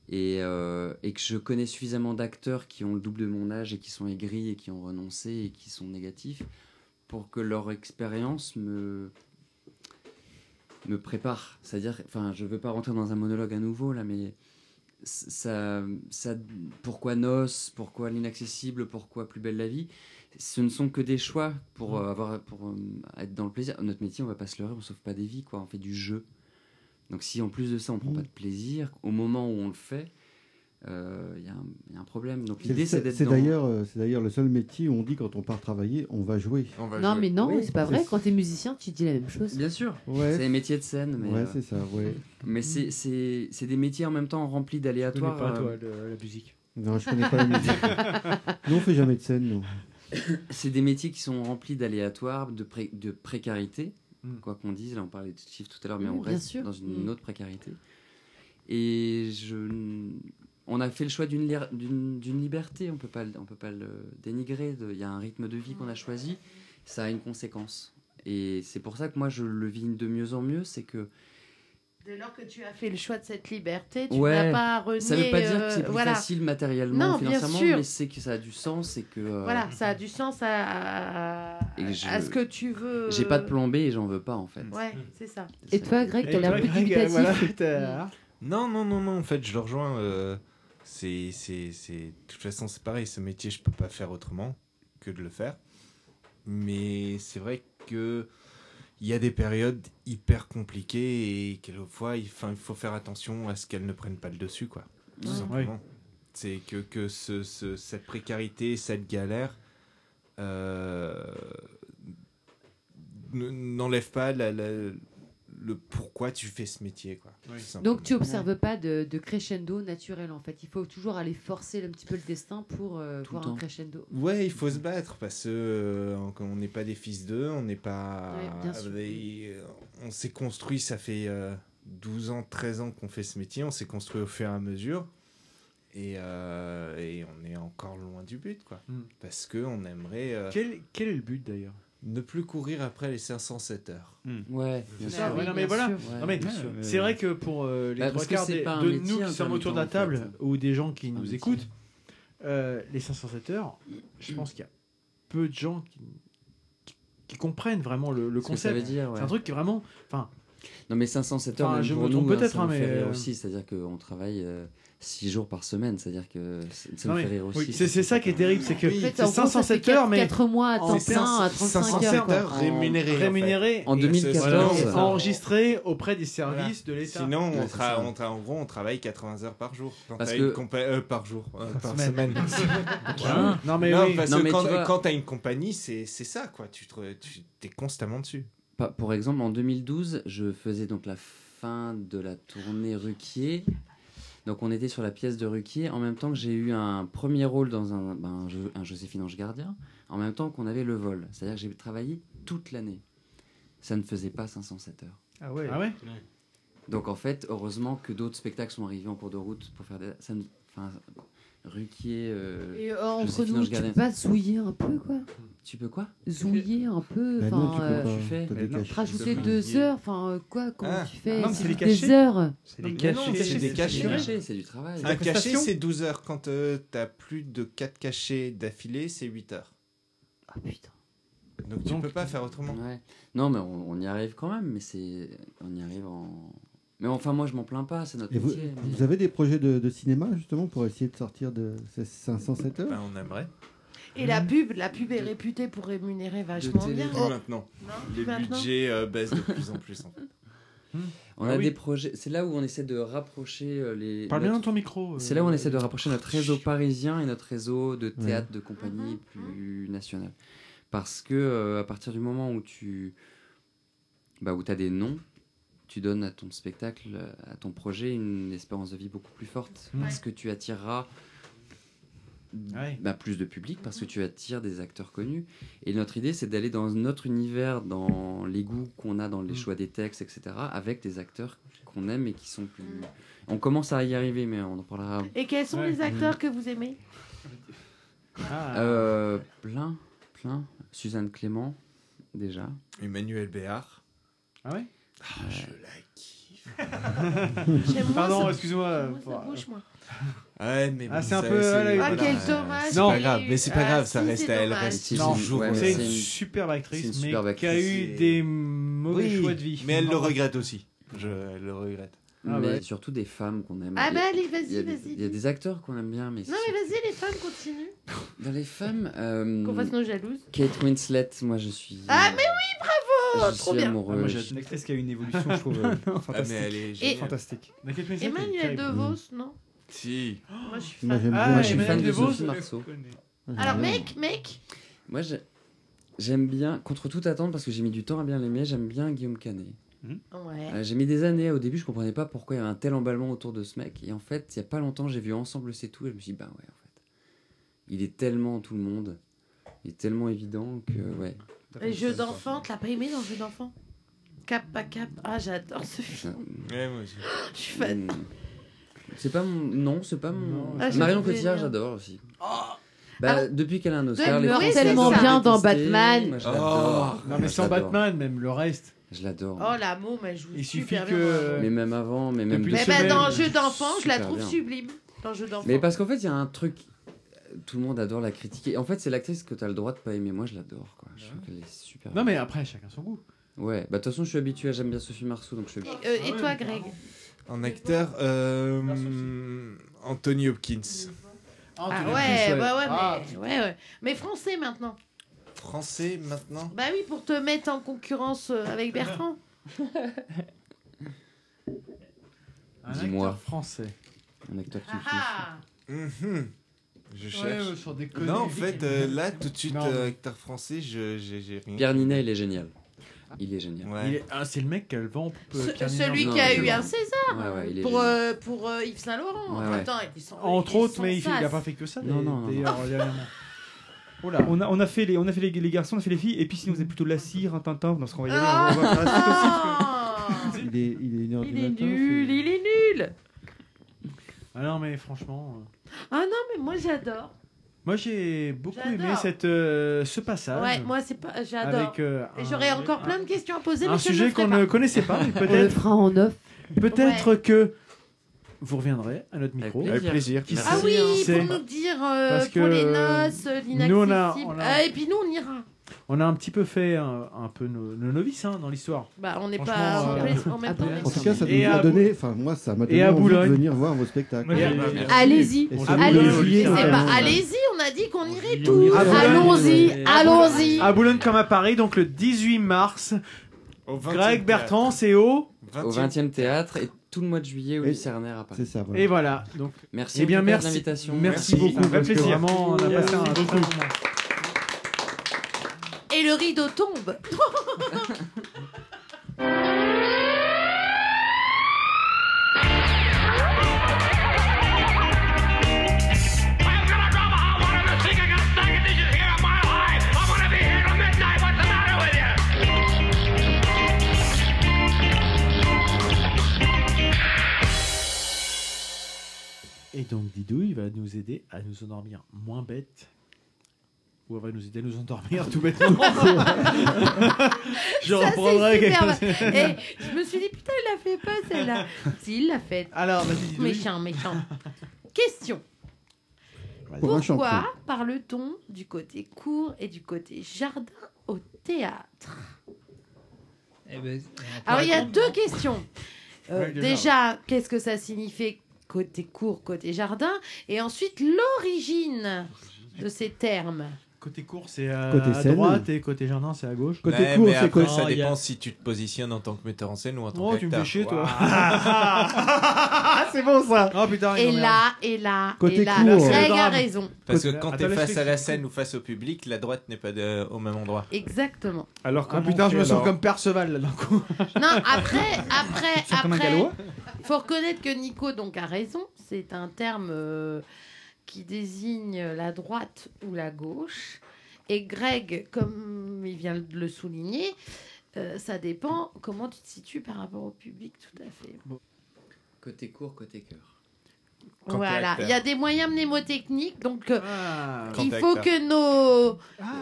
S12: Et, euh, et que je connais suffisamment d'acteurs qui ont le double de mon âge et qui sont aigris et qui ont renoncé et qui sont négatifs pour que leur expérience me me prépare. C'est-à-dire, enfin, je veux pas rentrer dans un monologue à nouveau là, mais ça, ça, pourquoi Nos, pourquoi l'inaccessible, pourquoi Plus belle la vie, ce ne sont que des choix pour euh, avoir, pour euh, être dans le plaisir. Notre métier, on va pas se leurrer, on sauve pas des vies, quoi. On fait du jeu. Donc si en plus de ça, on prend pas de plaisir, au moment où on le fait, euh, il y, a un- il y a un problème. Donc l'idée, c'est d'être
S2: c'est
S12: dans-
S2: d'ailleurs c'est d'ailleurs le seul métier où on dit quand on part travailler, on va jouer.
S11: On va
S4: Non,
S11: jouer.
S4: mais non,
S12: Oui,
S4: c'est pas
S2: c'est-
S4: vrai. Quand t'es musicien, tu dis la même chose.
S12: Bien sûr,
S2: Ouais.
S12: c'est des métiers de scène, mais,
S2: ouais,
S12: euh,
S2: c'est ça, ouais.
S12: mais c'est- c'est c'est des métiers en même temps remplis
S6: Je connais
S12: d'aléatoires.
S6: pas, toi, le- la musique.
S2: Non, je connais pas la musique. Nous, on fait jamais de scène, nous.
S12: c'est des métiers qui sont remplis d'aléatoires, de, pré- de précarité,
S6: Mm.
S12: quoi qu'on dise. Là, on parlait de chiffres tout à l'heure, mais
S4: Mm,
S12: on reste
S4: sûr.
S12: dans une
S4: Mm.
S12: autre précarité. Et je, on a fait le choix d'une liberté. On peut pas, on peut pas le dénigrer. de- Il y a un rythme de vie qu'on a choisi. Ça a une conséquence. Et c'est pour ça que moi, je le vis de mieux en mieux. C'est que
S8: Dès lors que tu as fait le choix de cette liberté, tu
S12: Ouais,
S8: n'as pas renié.
S12: ça veut pas dire que
S8: euh,
S12: c'est plus
S8: voilà.
S12: facile matériellement,
S8: Non,
S12: financièrement, mais c'est que ça a du sens et que. euh,
S8: Voilà, ça a du sens à, à,
S12: Et je-
S8: à ce que tu veux.
S12: J'ai pas de plan B et j'en veux pas en fait.
S8: Ouais, c'est ça.
S4: Et toi, Greg, t'as l'air plus
S6: Greg, voilà,
S11: Non, non, non, non, en fait, je le rejoins. euh, c'est, c'est, c'est... De toute façon, c'est pareil, ce métier, je peux pas faire autrement que de le faire. Mais c'est vrai que il y a des périodes hyper compliquées et quelquefois, il, il faut faire attention à ce qu'elles ne prennent pas le dessus, quoi. Tout
S6: Ouais.
S11: simplement. C'est que, que ce, ce- cette précarité, cette galère euh, ne- n'enlève pas la- la- le pourquoi tu fais ce métier, quoi.
S4: Donc tu observes pas de, de crescendo naturel en fait. Il faut toujours aller forcer un petit peu le destin pour euh, voir un crescendo.
S11: Ouais, il faut se battre parce que euh, on n'est pas des fils d'eux, on n'est pas.
S4: Ouais, bien sûr.
S11: des- on s'est construit, ça fait euh, 12 ans, 13 ans qu'on fait ce métier, on s'est construit au fur et à mesure. Et, euh, et on est encore loin du but, quoi.
S6: Mm.
S11: Parce que on aimerait. euh,
S6: Quel, quel est le but d'ailleurs?
S11: Ne plus courir après les 507 heures.
S12: Ouais,
S6: Bien
S12: bien
S6: sûr.
S12: sûr.
S6: Ouais, non, mais voilà.
S12: Ouais,
S6: Non, mais
S12: sûr.
S6: c'est vrai que pour euh, les
S12: Bah,
S6: trois quarts des- de
S12: métier,
S6: nous qui sommes autour de la
S12: temps, en fait.
S6: table ou des gens qui
S12: Un
S6: nous
S12: métier.
S6: écoutent, euh, les 507 heures, je pense qu'il y a peu de gens qui, qui, qui comprennent vraiment le, concept.
S12: ouais.
S6: C'est un truc qui est vraiment. Enfin,
S12: Non, mais 507 heures,
S6: Enfin, je me trompe
S12: hein,
S6: peut-être, hein, mais, euh,
S12: aussi. C'est-à-dire qu'on travaille 6 jours par semaine. C'est-à-dire que ça
S6: Non, mais-
S12: fait rire
S6: oui,
S12: aussi.
S6: c'est c'est ça qui est terrible, c'est que c'est
S8: en gros, ça
S6: 507
S8: fait
S6: heures,
S8: quatre-
S6: mais
S8: quatre mois à temps plein, à
S6: 507
S8: 35 heures,
S11: en fait.
S6: rémunérés
S12: En
S6: et
S12: 2014,
S6: voilà, enregistrés auprès des services de l'État.
S11: Sinon, on tra- on tra- en gros, on travaille 80 heures par jour. Quand
S12: Parce que-
S11: une euh, par jour, euh, par
S6: semaine.
S11: semaine.
S6: Non, mais oui.
S11: parce
S12: Non,
S11: que
S12: mais
S11: quand,
S12: tu vois-
S11: quand t'as une compagnie, c'est ça, quoi. Tu te, tu es constamment dessus.
S12: Pas- Pour exemple, en 2012, je faisais donc la fin de la tournée Ruquier. Donc on était sur la pièce de Ruquier en même temps que j'ai eu un premier rôle dans un, ben, un, jeu- un Joséphine Ange Gardien, en même temps qu'on avait le vol. C'est-à-dire que j'ai travaillé toute l'année. Ça ne faisait pas 507 heures.
S14: Ah ouais.
S6: Ah ouais
S12: Donc en fait, heureusement que d'autres spectacles sont arrivés en cours de route pour faire des... Ça ne- Enfin, Ruquier... euh,
S4: Et euh, entre nous, tu peux pas zouiller un peu, quoi
S12: Tu peux quoi?
S4: Zouiller un peu,
S2: Bah
S4: enfin,
S2: non, tu peux
S4: euh,
S2: pas.
S12: tu fais
S2: des
S14: non.
S2: cachets.
S4: rajouter
S11: De
S4: deux heures, enfin, euh, quoi, comment
S11: Ah.
S4: tu fais?
S14: Ah non, c'est
S4: des
S14: cachets.
S4: heures.
S14: C'est des cachets.
S11: c'est des cachets.
S12: C'est du travail.
S11: Un cachet, c'est 12 heures. Quand euh, t'as plus de 4 cachets d'affilée, c'est 8 heures.
S4: Ah putain.
S11: Donc tu
S6: Donc-
S11: peux pas faire autrement.
S12: Ouais. Non, mais on, on y arrive quand même, mais c'est. On y arrive en. Mais enfin, moi, je m'en plains pas, c'est notre
S2: Et vous,
S12: métier. mais-
S2: vous avez des projets de, de cinéma justement pour essayer de sortir de ces 507 heures?
S11: Ben, on aimerait.
S8: Et la pub, la pub est réputée pour rémunérer vachement
S12: télé-
S8: bien.
S11: Plus maintenant.
S8: Non,
S11: Les
S8: maintenant.
S11: budgets euh, baissent de plus en plus. En fait.
S12: On
S6: Ah
S12: a
S6: oui.
S12: des projets. C'est là où on essaie de rapprocher euh, les.
S6: Parle bien
S12: notre-
S6: dans ton micro. euh.
S12: C'est là où on essaie de rapprocher notre réseau parisien et notre réseau de théâtre de compagnie
S8: Mhm.
S12: plus national. Parce que euh, à partir du moment où tu bah, où as des noms, tu donnes à ton spectacle, à ton projet une espérance de vie beaucoup plus forte. Parce que tu attireras
S6: Ouais.
S12: bah, plus de public, parce que tu attires des acteurs connus? Et notre idée, c'est d'aller dans notre univers, dans les goûts qu'on a dans les
S6: Mhm.
S12: choix des textes, etc., avec des acteurs qu'on aime et qui sont plus... On commence à y arriver, mais on en parlera
S8: Et quels sont
S6: Ouais.
S8: les acteurs que vous aimez?
S6: Ah.
S12: Euh, plein, plein. Suzanne Clément, déjà.
S11: Emmanuel Béard.
S6: Ah ouais?
S11: Ah, je la kiffe.
S6: Pardon, excuse-moi.
S11: Ouais, mais
S6: Ah,
S11: bon,
S6: c'est un peu-
S8: Ah,
S11: voilà,
S8: quel dommage,
S11: C'est pas grave, mais c'est pas
S8: Ah,
S11: grave,
S8: si,
S11: ça reste à elle reste
S6: Non,
S11: toujours.
S12: ouais,
S6: c'est une
S12: une-
S6: superbe actrice,
S12: une
S6: mais
S12: superbe
S6: qui a
S12: actrice.
S6: eu des mauvais
S11: Oui,
S6: choix de vie.
S11: mais elle le
S6: Non.
S11: regrette aussi. Je elle le regrette.
S6: Ah
S12: mais
S6: ouais.
S12: surtout des femmes qu'on aime.
S8: Ah bah allez, vas-y, vas-y.
S12: Il y a des acteurs qu'on aime bien, mais...
S8: Non mais vas-y, les femmes continuent.
S12: Dans les femmes... euh,
S8: Qu'on fasse nos jalouses.
S12: Kate Winslet, moi je suis...
S8: Ah mais oui, bravo
S12: je
S8: Trop
S12: suis
S8: bien.
S14: Ah,
S12: amoureux.
S14: moi,
S12: je-
S14: j'ai une actrice qui a une évolution, je trouve, euh,
S11: Ah, mais elle est
S8: Et-.
S14: Fantastique.
S8: Emmanuel
S6: terrible.
S8: DeVos, non
S11: Si.
S8: Moi je suis
S2: Moi,
S8: fan.
S2: j'aime
S6: Ah,
S2: bien.
S12: Moi, je suis
S6: Emmanuel
S12: fan de
S6: DeVos,
S12: Sophie Marceau.
S8: Alors
S12: Ah,
S8: mec, mec,
S12: Moi, j'ai- j'aime bien, contre toute attente, parce que j'ai mis du temps à bien l'aimer, j'aime bien Guillaume Canet.
S8: ouais.
S12: Euh, j'ai mis des années, au début, je comprenais pas pourquoi il y avait un tel emballement autour de ce mec. Et en fait, il y a pas longtemps, j'ai vu Ensemble, c'est tout, et je me suis dit, bah ouais, en fait. Il est tellement tout le monde, il est tellement évident que, ouais.
S8: Les jeux d'enfants, tu l'as pas aimé dans le jeu d'enfants Cap pas cap. Ah j'adore ce film.
S11: Ouais, moi aussi.
S8: Je suis fan.
S12: Hmm. C'est pas mon. Non, c'est pas mon.
S8: Ah,
S12: Marion Cotillard, j'adore aussi.
S8: Oh.
S12: Bah,
S8: Ah,
S12: depuis qu'elle a un
S8: elle
S12: Oscar, les
S8: meurt
S12: Français
S8: tellement bien dans. Batman.
S12: Moi, je
S6: Oh. Non, mais sans. Batman, même le reste.
S12: Je l'adore.
S8: Oh la môme, elle joue
S6: Il suffit
S8: super
S6: que-
S8: bien.
S12: Mais même avant, mais même
S6: Depuis
S8: Mais bah, dans le jeu d'enfant, je la trouve
S12: bien.
S8: sublime. Dans jeu d'enfant.
S12: Mais parce qu'en fait, il y a un truc. Tout le monde adore la critiquer. En fait, c'est l'actrice que tu as le droit de pas aimer. Moi, je l'adore. quoi. Je trouve qu'elle est super.
S6: Non, mais après, chacun son goût.
S12: Ouais, bah de toute façon, je suis habitué. J'aime bien Sophie Marceau, donc je suis habitué.
S8: Euh, et toi, Greg?
S11: En acteur, euh, Anthony Hopkins.
S8: Ah
S6: Anthony
S8: ouais, ouais, ouais,
S6: Ah,
S8: mais, ouais, ouais. Mais français maintenant.
S11: Français maintenant?
S8: Bah oui, pour te mettre en concurrence euh, avec Bertrand.
S6: Un
S12: Dis-moi.
S6: acteur français.
S12: Un acteur qui me
S8: Ah
S11: Mhm. Je
S6: Ouais,
S11: cherche.
S6: euh,
S11: non, en fait, euh, là, tout de suite,
S6: Non,
S11: euh, acteur français, je j'ai rien.
S12: Pierre Ninet, il est génial. Il est génial.
S11: Ouais.
S6: Il est- ah, c'est le mec qui a le vent pour
S8: Ce- celui
S6: Ninet.
S8: qui a
S12: Non,
S8: eu un César
S12: Ouais, ouais,
S8: pour, euh, pour euh, Yves Saint Laurent. Sans-
S6: Entre autres, mais il, il a
S8: sas.
S6: pas fait que ça.
S12: Non, non,
S6: D'ailleurs.
S14: On a, on a fait, les, on a fait les, les garçons, on a fait les filles, et puis sinon vous êtes plutôt la cire, un tintin, dans ce qu'on va y aller, on va- on va faire la suite aussi. parce que-
S8: Ah
S2: Il est, il est
S8: Il nul, il est nul.
S6: Ah non, mais franchement. Euh,
S8: Ah non, mais moi j'adore.
S6: Moi, j'ai beaucoup aimé
S8: J'adore.
S6: cette, euh, ce passage.
S8: Ouais, moi c'est pas, j'adore.
S6: Avec, euh,
S8: Et
S6: un-
S8: j'aurais encore plein de questions à poser,
S6: un
S8: je
S6: sujet
S8: ferai
S6: qu'on
S8: pas.
S6: ne connaissait pas. mais
S4: On le
S6: Peut-être
S4: fera en neuf.
S6: peut-être que vous reviendrez à notre micro.
S12: Avec plaisir.
S6: Qui
S8: Ah
S6: sait,
S8: oui,
S6: c'est-
S8: pour nous dire euh,
S6: Parce que,
S8: pour les
S6: euh,
S8: noces, euh,
S6: nous, on a-
S8: l'inaccessible.
S6: on a-
S8: Ah, et puis nous on ira.
S6: On a un petit peu fait un, un peu nos, nos novices hein, dans l'histoire.
S8: Bah, on n'est pas en
S6: euh,
S8: plein- en même temps.
S2: En tout cas, ça nous a donné, enfin moi, ça m'a donné
S6: à
S2: envie de venir voir vos spectacles.
S8: Allez-y, allez-y. pas allez-y, on a dit qu'on irait tous. Allons-y, allons-y.
S6: À Boulogne comme à Paris, donc le 18 mars.
S11: Au 20e
S6: Greg Bertrand, c'est au
S12: Au 20e théâtre et tout le mois de juillet au Lucernaire à Paris.
S2: C'est ça,
S6: Et voilà. Donc,
S12: Merci
S6: Eh bien, merci,
S12: l'invitation.
S6: merci, beaucoup.
S12: Un vrai plaisir.
S6: Vraiment, on a passé un
S12: Merci
S6: très
S12: beaucoup.
S6: bon moment.
S8: Et le rideau tombe.
S6: Et donc Didou, il va nous aider à nous endormir moins bête. Va nous aider à nous endormir tout bêtement. Je
S8: Ça,
S6: reprendrai quelque chose.
S8: Et je me suis dit, putain, il l'a fait pas celle-là. si, il l'a fait.
S6: Alors, vas-y.
S8: Méchant, méchant. Question. Pourquoi parle-t-on du côté court et du côté jardin au théâtre?
S1: Eh ben,
S8: Alors, il y a deux questions. Euh,
S1: Ouais, déjà.
S8: déjà, qu'est-ce que ça signifie côté court, côté jardin? Et ensuite, l'origine de ces termes.
S6: Côté court, c'est à,
S2: Côté
S6: à
S2: scène.
S6: droite et côté jardin, c'est à gauche.
S2: Côté
S11: Ouais,
S2: court,
S11: mais
S2: c'est
S11: après,
S2: quoi
S11: ça
S1: Non, il y a-
S11: dépend si tu te positionnes en tant que metteur en scène ou en tant
S6: Oh, tu me
S11: qu'acteur.
S6: fais chier, toi.
S2: c'est bon ça.
S6: Oh putain,
S8: Et là, et là,
S2: Côté
S8: et là,
S2: court.
S8: Greg a raison.
S11: Parce que
S2: Côté-
S11: quand
S6: Attends,
S11: tu es
S6: laisse
S11: face à la scène ou face au public, la droite n'est pas de- au même endroit.
S8: Exactement.
S14: Alors
S6: Ah putain, je me sens comme Perceval là d'un coup.
S8: Non, après, après,
S14: comme un
S8: après,
S14: Gallois
S8: faut reconnaître que Nico donc a raison. C'est un terme euh, qui désigne la droite ou la gauche. Et Greg, comme il vient de le souligner, euh, ça dépend comment tu te situes par rapport au public, tout à fait.
S12: Côté court, côté cœur.
S11: Quand
S8: Voilà, il y a des moyens mnémotechniques, donc euh,
S11: Quand
S8: il faut
S11: acteur.
S8: que nos,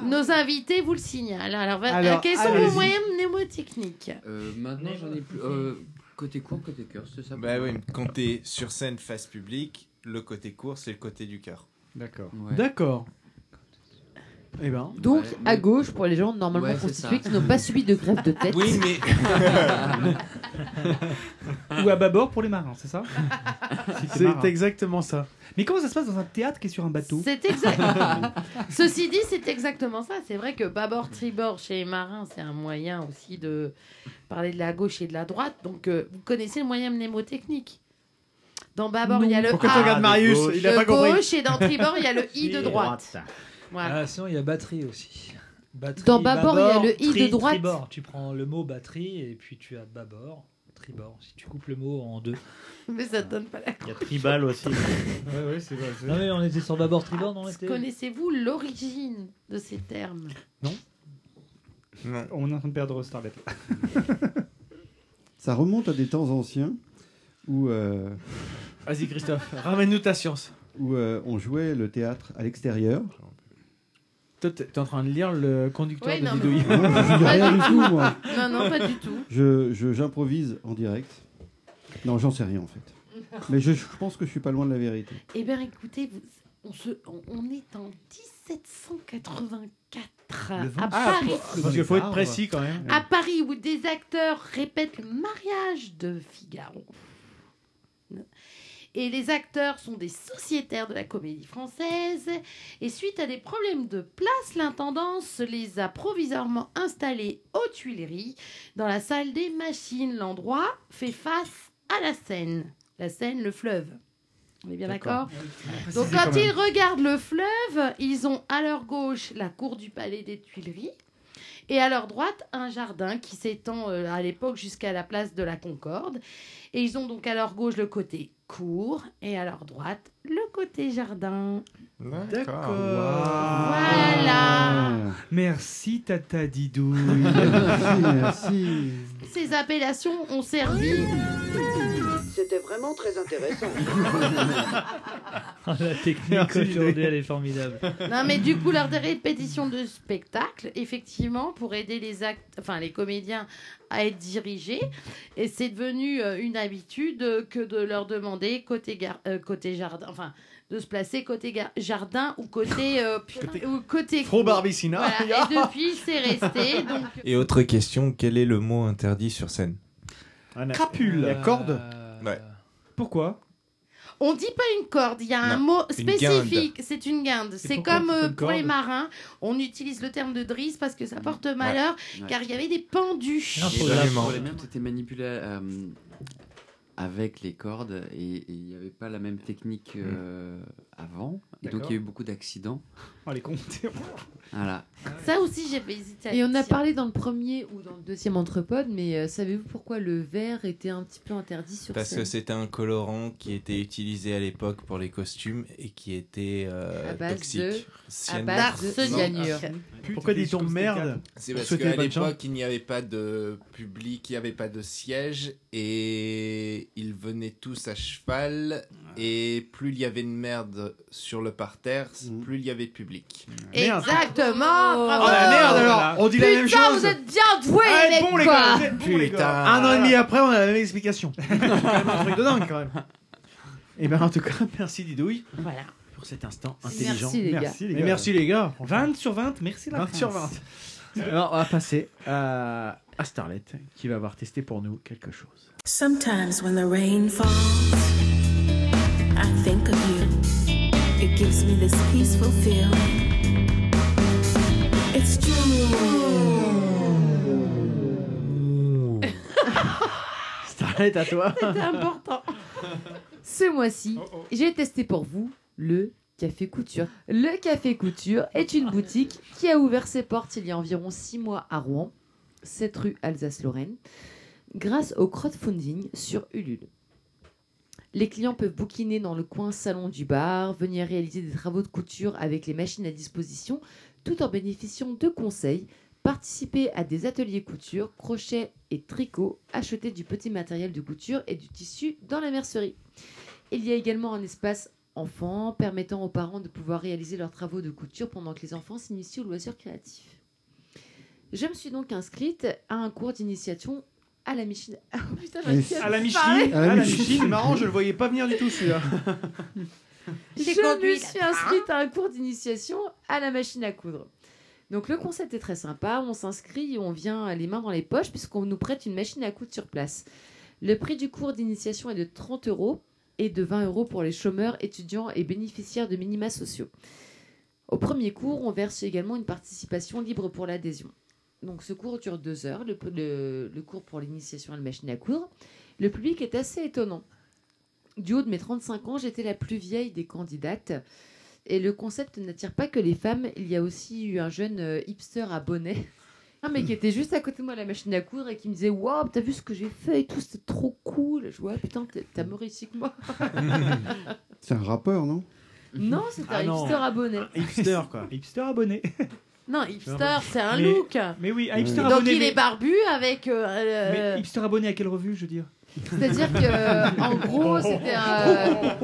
S8: nos invités vous le signalent. Alors,
S14: Alors,
S8: quels sont vos moyens mnémotechniques?
S12: Euh, maintenant, j'en ai plus. euh, côté court, côté cœur, c'est ça?
S11: Bah oui, quand t'es sur scène face public, le côté court, c'est le côté du cœur.
S14: D'accord.
S12: Ouais.
S6: D'accord. Eh ben.
S4: Donc,
S12: Ouais,
S4: à gauche, pour les gens normalement
S12: Ouais,
S4: constitués qui n'ont pas subi de grève de tête.
S11: Oui, mais
S14: Ou à bâbord pour les marins, c'est ça Si t'es marin.
S6: C'est exactement ça.
S14: Mais comment ça se passe dans un théâtre qui est sur un bateau
S8: C'est exact. Ceci dit, c'est exactement ça. C'est vrai que bâbord, tribord chez les marins, c'est un moyen aussi de parler de la gauche et de la droite. Donc, euh, vous connaissez le moyen mnémotechnique. Dans bâbord, il y a le
S6: Pourquoi tu
S8: A
S6: regardes Marius Il a
S8: de
S6: compris.
S8: gauche et dans tribord, il y a le I de droite. Voilà.
S1: Ah, sinon, il y a batterie aussi. Batterie,
S4: Dans bâbord, il y a le i de
S1: tri-
S4: droite.
S1: Tribord. Tu prends le mot batterie et puis tu as bâbord, tribord. Si tu coupes le mot en deux.
S8: Mais ça donne pas la
S13: Il y a tribal aussi.
S14: Ouais, ouais, c'est vrai.
S1: Non, mais on était sur bâbord, tribord, non on était...
S8: Connaissez-vous l'origine de ces termes?
S11: Non.
S14: On est en train de perdre Starlet.
S2: Ça remonte à des temps anciens où, euh,
S6: Vas-y, Christophe, ramène-nous ta science.
S2: où euh, on jouait le théâtre à l'extérieur.
S6: Toi, t'es t'es en train de lire le conducteur
S8: Ouais,
S6: de
S8: non,
S6: Didouille.
S2: Non, je dis rien du tout, moi.
S8: Non, non, pas du tout.
S2: Je, je- j'improvise en direct. Non, j'en sais rien en fait. Mais je, je pense que je suis pas loin de la vérité.
S8: Eh bien, écoutez, vous- on, se, on, on est en 1784
S14: Le vent
S8: à
S14: souffle.
S8: Paris.
S6: Parce qu'il faut être précis quand même.
S8: À Paris, où des acteurs répètent le mariage de Figaro. Et les acteurs sont des sociétaires de la comédie française. Et suite à des problèmes de place, l'intendance les a provisoirement installés aux Tuileries, dans la salle des machines. L'endroit fait face à la Seine. La Seine, le fleuve. On est bien d'accord Donc quand
S14: quand
S8: ils regardent le fleuve, ils ont à leur gauche la cour du palais des Tuileries et à leur droite un jardin qui s'étend euh, à l'époque jusqu'à la place de la Concorde. Et ils ont donc à leur gauche le côté cour et à leur droite le côté jardin.
S6: D'accord.
S8: Voilà.
S14: Merci Tata Didouille.
S2: Merci, merci.
S8: Ces appellations ont servi.
S15: C'était vraiment très intéressant.
S1: La technique
S6: Merci,
S1: aujourd'hui, elle est formidable.
S8: Non, mais du coup, lors des répétitions de spectacle, effectivement, pour aider les actes, enfin les comédiens à être dirigés, et c'est devenu euh, une habitude euh, que de leur demander côté, gar- euh, côté jardin, enfin de se placer côté jardin ou côté euh, ou côté
S6: Fro. Barbicina.
S8: Voilà, Et depuis, c'est resté. Donc
S11: Et autre question, quel est le mot interdit sur scène?
S6: Crapule. La corde.
S11: Ouais.
S14: Pourquoi?
S8: On dit pas une corde, il y a un
S11: Non,
S8: mot spécifique, c'est une guinde. C'est comme euh, pour les marins, on utilise le terme de drisse parce que ça porte malheur,
S12: Ouais.
S8: car il y avait des pendus.
S12: Là,
S11: vraiment.
S12: pour les mêmes, c'était manipulé euh, avec les cordes et il n'y avait pas la même technique euh, avant. Et donc il y a eu beaucoup d'accidents.
S14: Oh, les comptes.
S12: Voilà.
S8: Ça aussi, j'ai hésité à
S4: Et on a parlé dans le premier ou dans le deuxième entrepode, mais euh, savez-vous pourquoi le verre était un petit peu interdit sur
S11: Parce
S4: scène
S11: que c'était un colorant qui était utilisé à l'époque pour les costumes et qui était euh,
S4: À base
S11: toxique.
S4: de-
S11: Cyanure.
S4: à base de cyanure.
S6: Pourquoi dit-on merde
S11: C'est parce qu'à l'époque, il n'y avait pas de public, il n'y avait pas de siège et ils venaient tous à cheval. Et plus il y avait de merde sur le parterre, plus il y avait de public.
S8: Exactement bravo.
S6: Oh la merde alors On dit la même
S8: Putain,
S6: chose
S8: vous êtes bien doués,
S6: Ah,
S8: les
S6: bon, les gars, vous êtes bons, les gars. Un an et demi après, on a la même explication. C'est quand même un truc de dingue quand même. Et ben en tout cas, merci Didouille.
S8: Voilà.
S6: Pour cet instant intelligent.
S14: Merci, les gars.
S6: Merci les gars. merci les gars.
S14: 20 sur 20, merci la
S6: 20
S14: France.
S6: sur 20. Alors on va passer à, à Starlet qui va avoir testé pour nous quelque chose.
S16: Sometimes when the rain falls, I think of you. Gives me this peaceful feeling. It's true.
S6: Starlet à toi.
S4: C'était important. Ce mois-ci, j'ai testé pour vous le Café Couture. Le Café Couture est une boutique qui a ouvert ses portes il y a environ 6 mois à Rouen, 7 rue Alsace-Lorraine, grâce au crowdfunding sur Ulule. Les clients peuvent bouquiner dans le coin salon du bar, venir réaliser des travaux de couture avec les machines à disposition, tout en bénéficiant de conseils, participer à des ateliers couture, crochet et tricot, acheter du petit matériel de couture et du tissu dans la mercerie. Il y a également un espace enfant permettant aux parents de pouvoir réaliser leurs travaux de couture pendant que les enfants s'initient aux loisirs créatifs. Je me suis donc inscrite à un cours d'initiation à la machine. Ah, putain,
S6: À la. Micheline. À la Micheline. C'est marrant, je le voyais pas venir du tout celui-là.
S8: J'ai
S4: Je
S8: conduit
S4: me suis inscrite à un cours d'initiation à la machine à coudre. Donc le concept est très sympa, on s'inscrit et on vient les mains dans les poches puisqu'on nous prête une machine à coudre sur place. Le prix du cours d'initiation est de 30 euros et de 20 euros pour les chômeurs, étudiants et bénéficiaires de minima sociaux. Au premier cours, on verse également une participation libre pour l'adhésion. Donc ce cours dure deux heures, le, le- le cours pour l'initiation à la machine à coudre. Le public est assez étonnant. Du haut de mes 35 ans, j'étais la plus vieille des candidates. Et le concept n'attire pas que les femmes. Il y a aussi eu un jeune euh, hipster à bonnet. Un mec qui était juste à côté de moi à la machine à coudre et qui me disait Waouh, t'as vu ce que j'ai fait et tout, c'était trop cool. Je vois, putain, t'es- t'as moins réussi que moi.
S2: C'est un rappeur, non?
S4: Non, c'était
S14: Ah
S4: un
S14: non.
S4: hipster à bonnet.
S6: Hipster quoi.
S14: Hipster abonné.
S8: Non, hipster, c'est un
S14: Mais-
S8: look.
S14: Mais oui, un hipster
S8: Donc
S14: abonné.
S8: il est barbu avec. euh, euh,
S14: Mais hipster abonné à quelle revue, je veux dire
S4: C'est-à-dire que, en gros, c'était un.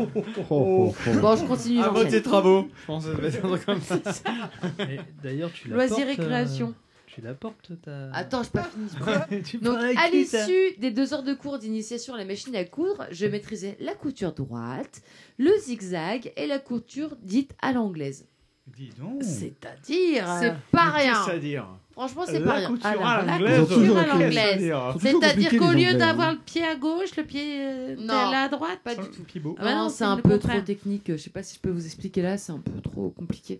S4: Bon, je continue.
S6: À tes travaux. Je pense que ça va être un truc comme ça.
S1: D'ailleurs, tu
S4: Loisirs et création.
S1: euh, tu la portes ta.
S4: Attends, je pas fini. Donc, à l'issue des deux heures de cours d'initiation à la machine à coudre, je maîtrisais la couture droite, le zigzag et la couture dite à l'anglaise.
S14: Dis donc.
S8: C'est-à-dire.
S4: C'est pas
S6: Mais
S4: rien.
S6: dire
S4: Franchement, c'est
S6: La
S4: pas rien. la
S6: l'anglaise.
S4: couture à l'anglaise.
S6: C'est-à-dire-
S8: qu'au lieu d'avoir
S2: hein.
S8: le pied à gauche, le pied euh,
S4: Non.
S8: tel à droite.
S4: Pas du tout.
S8: Ah bah
S4: non,
S8: non,
S4: c'est
S8: c'est
S4: un peu
S8: contraire.
S4: trop technique. Je sais pas si je peux vous expliquer là, c'est un peu trop compliqué.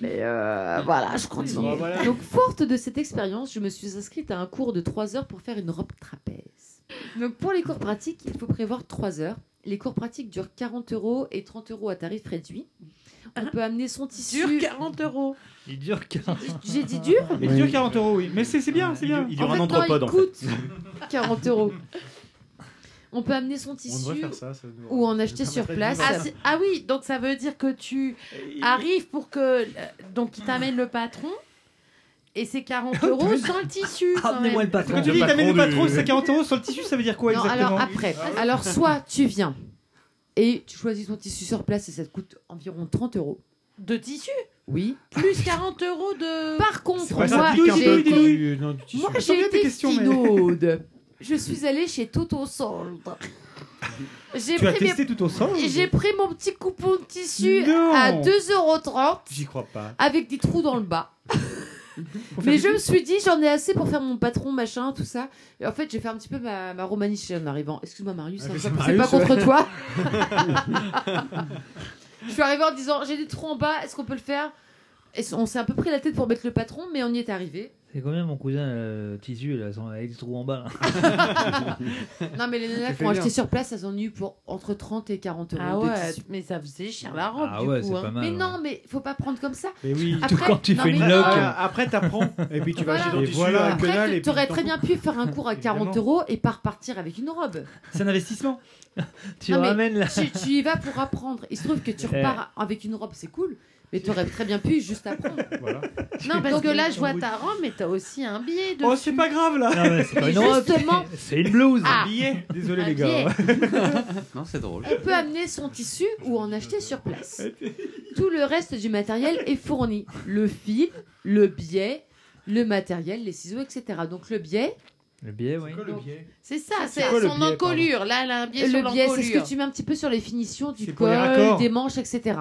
S4: Mais euh, voilà, je continue.
S6: Bon, voilà.
S4: Donc, forte de cette expérience, je me suis inscrite à un cours de 3 heures pour faire une robe trapèze. Donc, pour les cours pratiques, il faut prévoir 3 heures. Les cours pratiques durent 40 euros et 30 euros à tarif réduit. On peut amener son tissu.
S8: Sur 40 euros.
S1: Il dure 40
S4: J'ai dit dur
S14: Il dure 40 euros, oui. Mais c'est c'est bien, c'est bien.
S13: Il dure
S4: En
S13: un
S4: fait, non,
S13: entrepode
S4: il
S13: en fait.
S4: coûte 40 euros. On peut amener son
S6: On
S4: tissu
S6: faire ça. ça nous-
S4: ou en acheter sur place.
S8: Ah, c'est- ah oui, donc ça veut dire que tu arrives pour que. euh, Donc il t'amène le patron. Et c'est 40 euros sans le tissu. quand
S1: Amenez-moi
S8: même.
S1: le patron.
S14: Quand tu dis
S6: Le
S14: t'amènes le
S6: patron
S14: c'est 40 euros sur le tissu, ça veut dire quoi
S4: non,
S14: exactement?
S4: alors après. Alors, soit tu viens et tu choisis ton tissu sur place et ça te coûte environ 30 euros.
S8: De tissu?
S4: Oui.
S8: Plus 40 euros de.
S4: Par contre, moi, j'ai été, moi, j'ai été finaude. Je suis allée chez Toto Solde. J'ai
S5: Tu as
S4: pris mes-
S5: testé tout ensemble
S4: J'ai pris mon petit coupon de tissu
S5: Non.
S4: à 2,30€
S5: J'y crois pas.
S4: avec des trous dans le bas. Mais je me suis dit, j'en ai assez pour faire mon patron, machin, tout ça. Et en fait, j'ai fait un petit peu ma, ma en arrivant. Excuse-moi, Marius,
S6: Ah,
S4: hein, c'est pas-
S6: Marius,
S4: c'est pas contre
S6: ouais.
S4: toi. je suis arrivée en disant, j'ai des trous en bas, est-ce qu'on peut le faire? Et on s'est un peu pris la tête pour mettre le patron, mais on y est arrivé.
S1: C'est combien mon cousin euh, tissu là, sans- avec des trous en bas là
S4: Non, mais les nanas qui ont acheté sur place, elles en ont eu pour entre 30 et 40 euros. Ah de ouais, tissu. mais ça faisait cher la robe
S1: Ah
S4: du
S1: ouais,
S4: coup.
S1: c'est
S4: hein.
S1: pas mal,
S4: mais
S1: ouais.
S4: non, mais faut pas prendre comme ça.
S5: Mais oui,
S4: Après-
S1: quand tu
S4: non,
S1: fais une loque.
S6: Ah, après, t'apprends, et puis tu vas acheter ton
S5: Et
S6: tissu
S5: voilà.
S6: à
S4: Après,
S6: et
S4: tu
S6: puis
S4: aurais
S6: t'en
S4: très bien pu faire un cours à 40 euros et pas repartir avec une robe.
S5: C'est un investissement.
S1: Tu
S4: Non,
S1: ramènes là.
S4: tu, tu y vas pour apprendre. Il se trouve que tu
S1: Eh.
S4: repars avec une robe, c'est cool. Mais tu aurais très bien pu juste apprendre. Non, parce Donc, que là, je vois ta robe, mais t'as aussi un billet dessus.
S5: Oh, c'est pas grave là.
S1: Non, mais c'est pas une
S4: justement-
S1: c'est une blouse.
S4: Ah.
S5: Billet. Désolé
S4: Un
S5: les gars.
S12: Non, c'est drôle.
S4: On peut amener son tissu ou en acheter sur place. Tout le reste du matériel est fourni. Le fil, le biais, le matériel, les ciseaux, etc. Donc le biais,
S1: Le billet, oui.
S4: c'est ça,
S5: C'est le
S4: son
S5: biais,
S4: encolure. Là, elle a un biais sur
S5: Le biais, c'est ce
S4: l'encolure.
S5: que
S4: tu mets un petit peu sur les finitions du col, des manches, etc.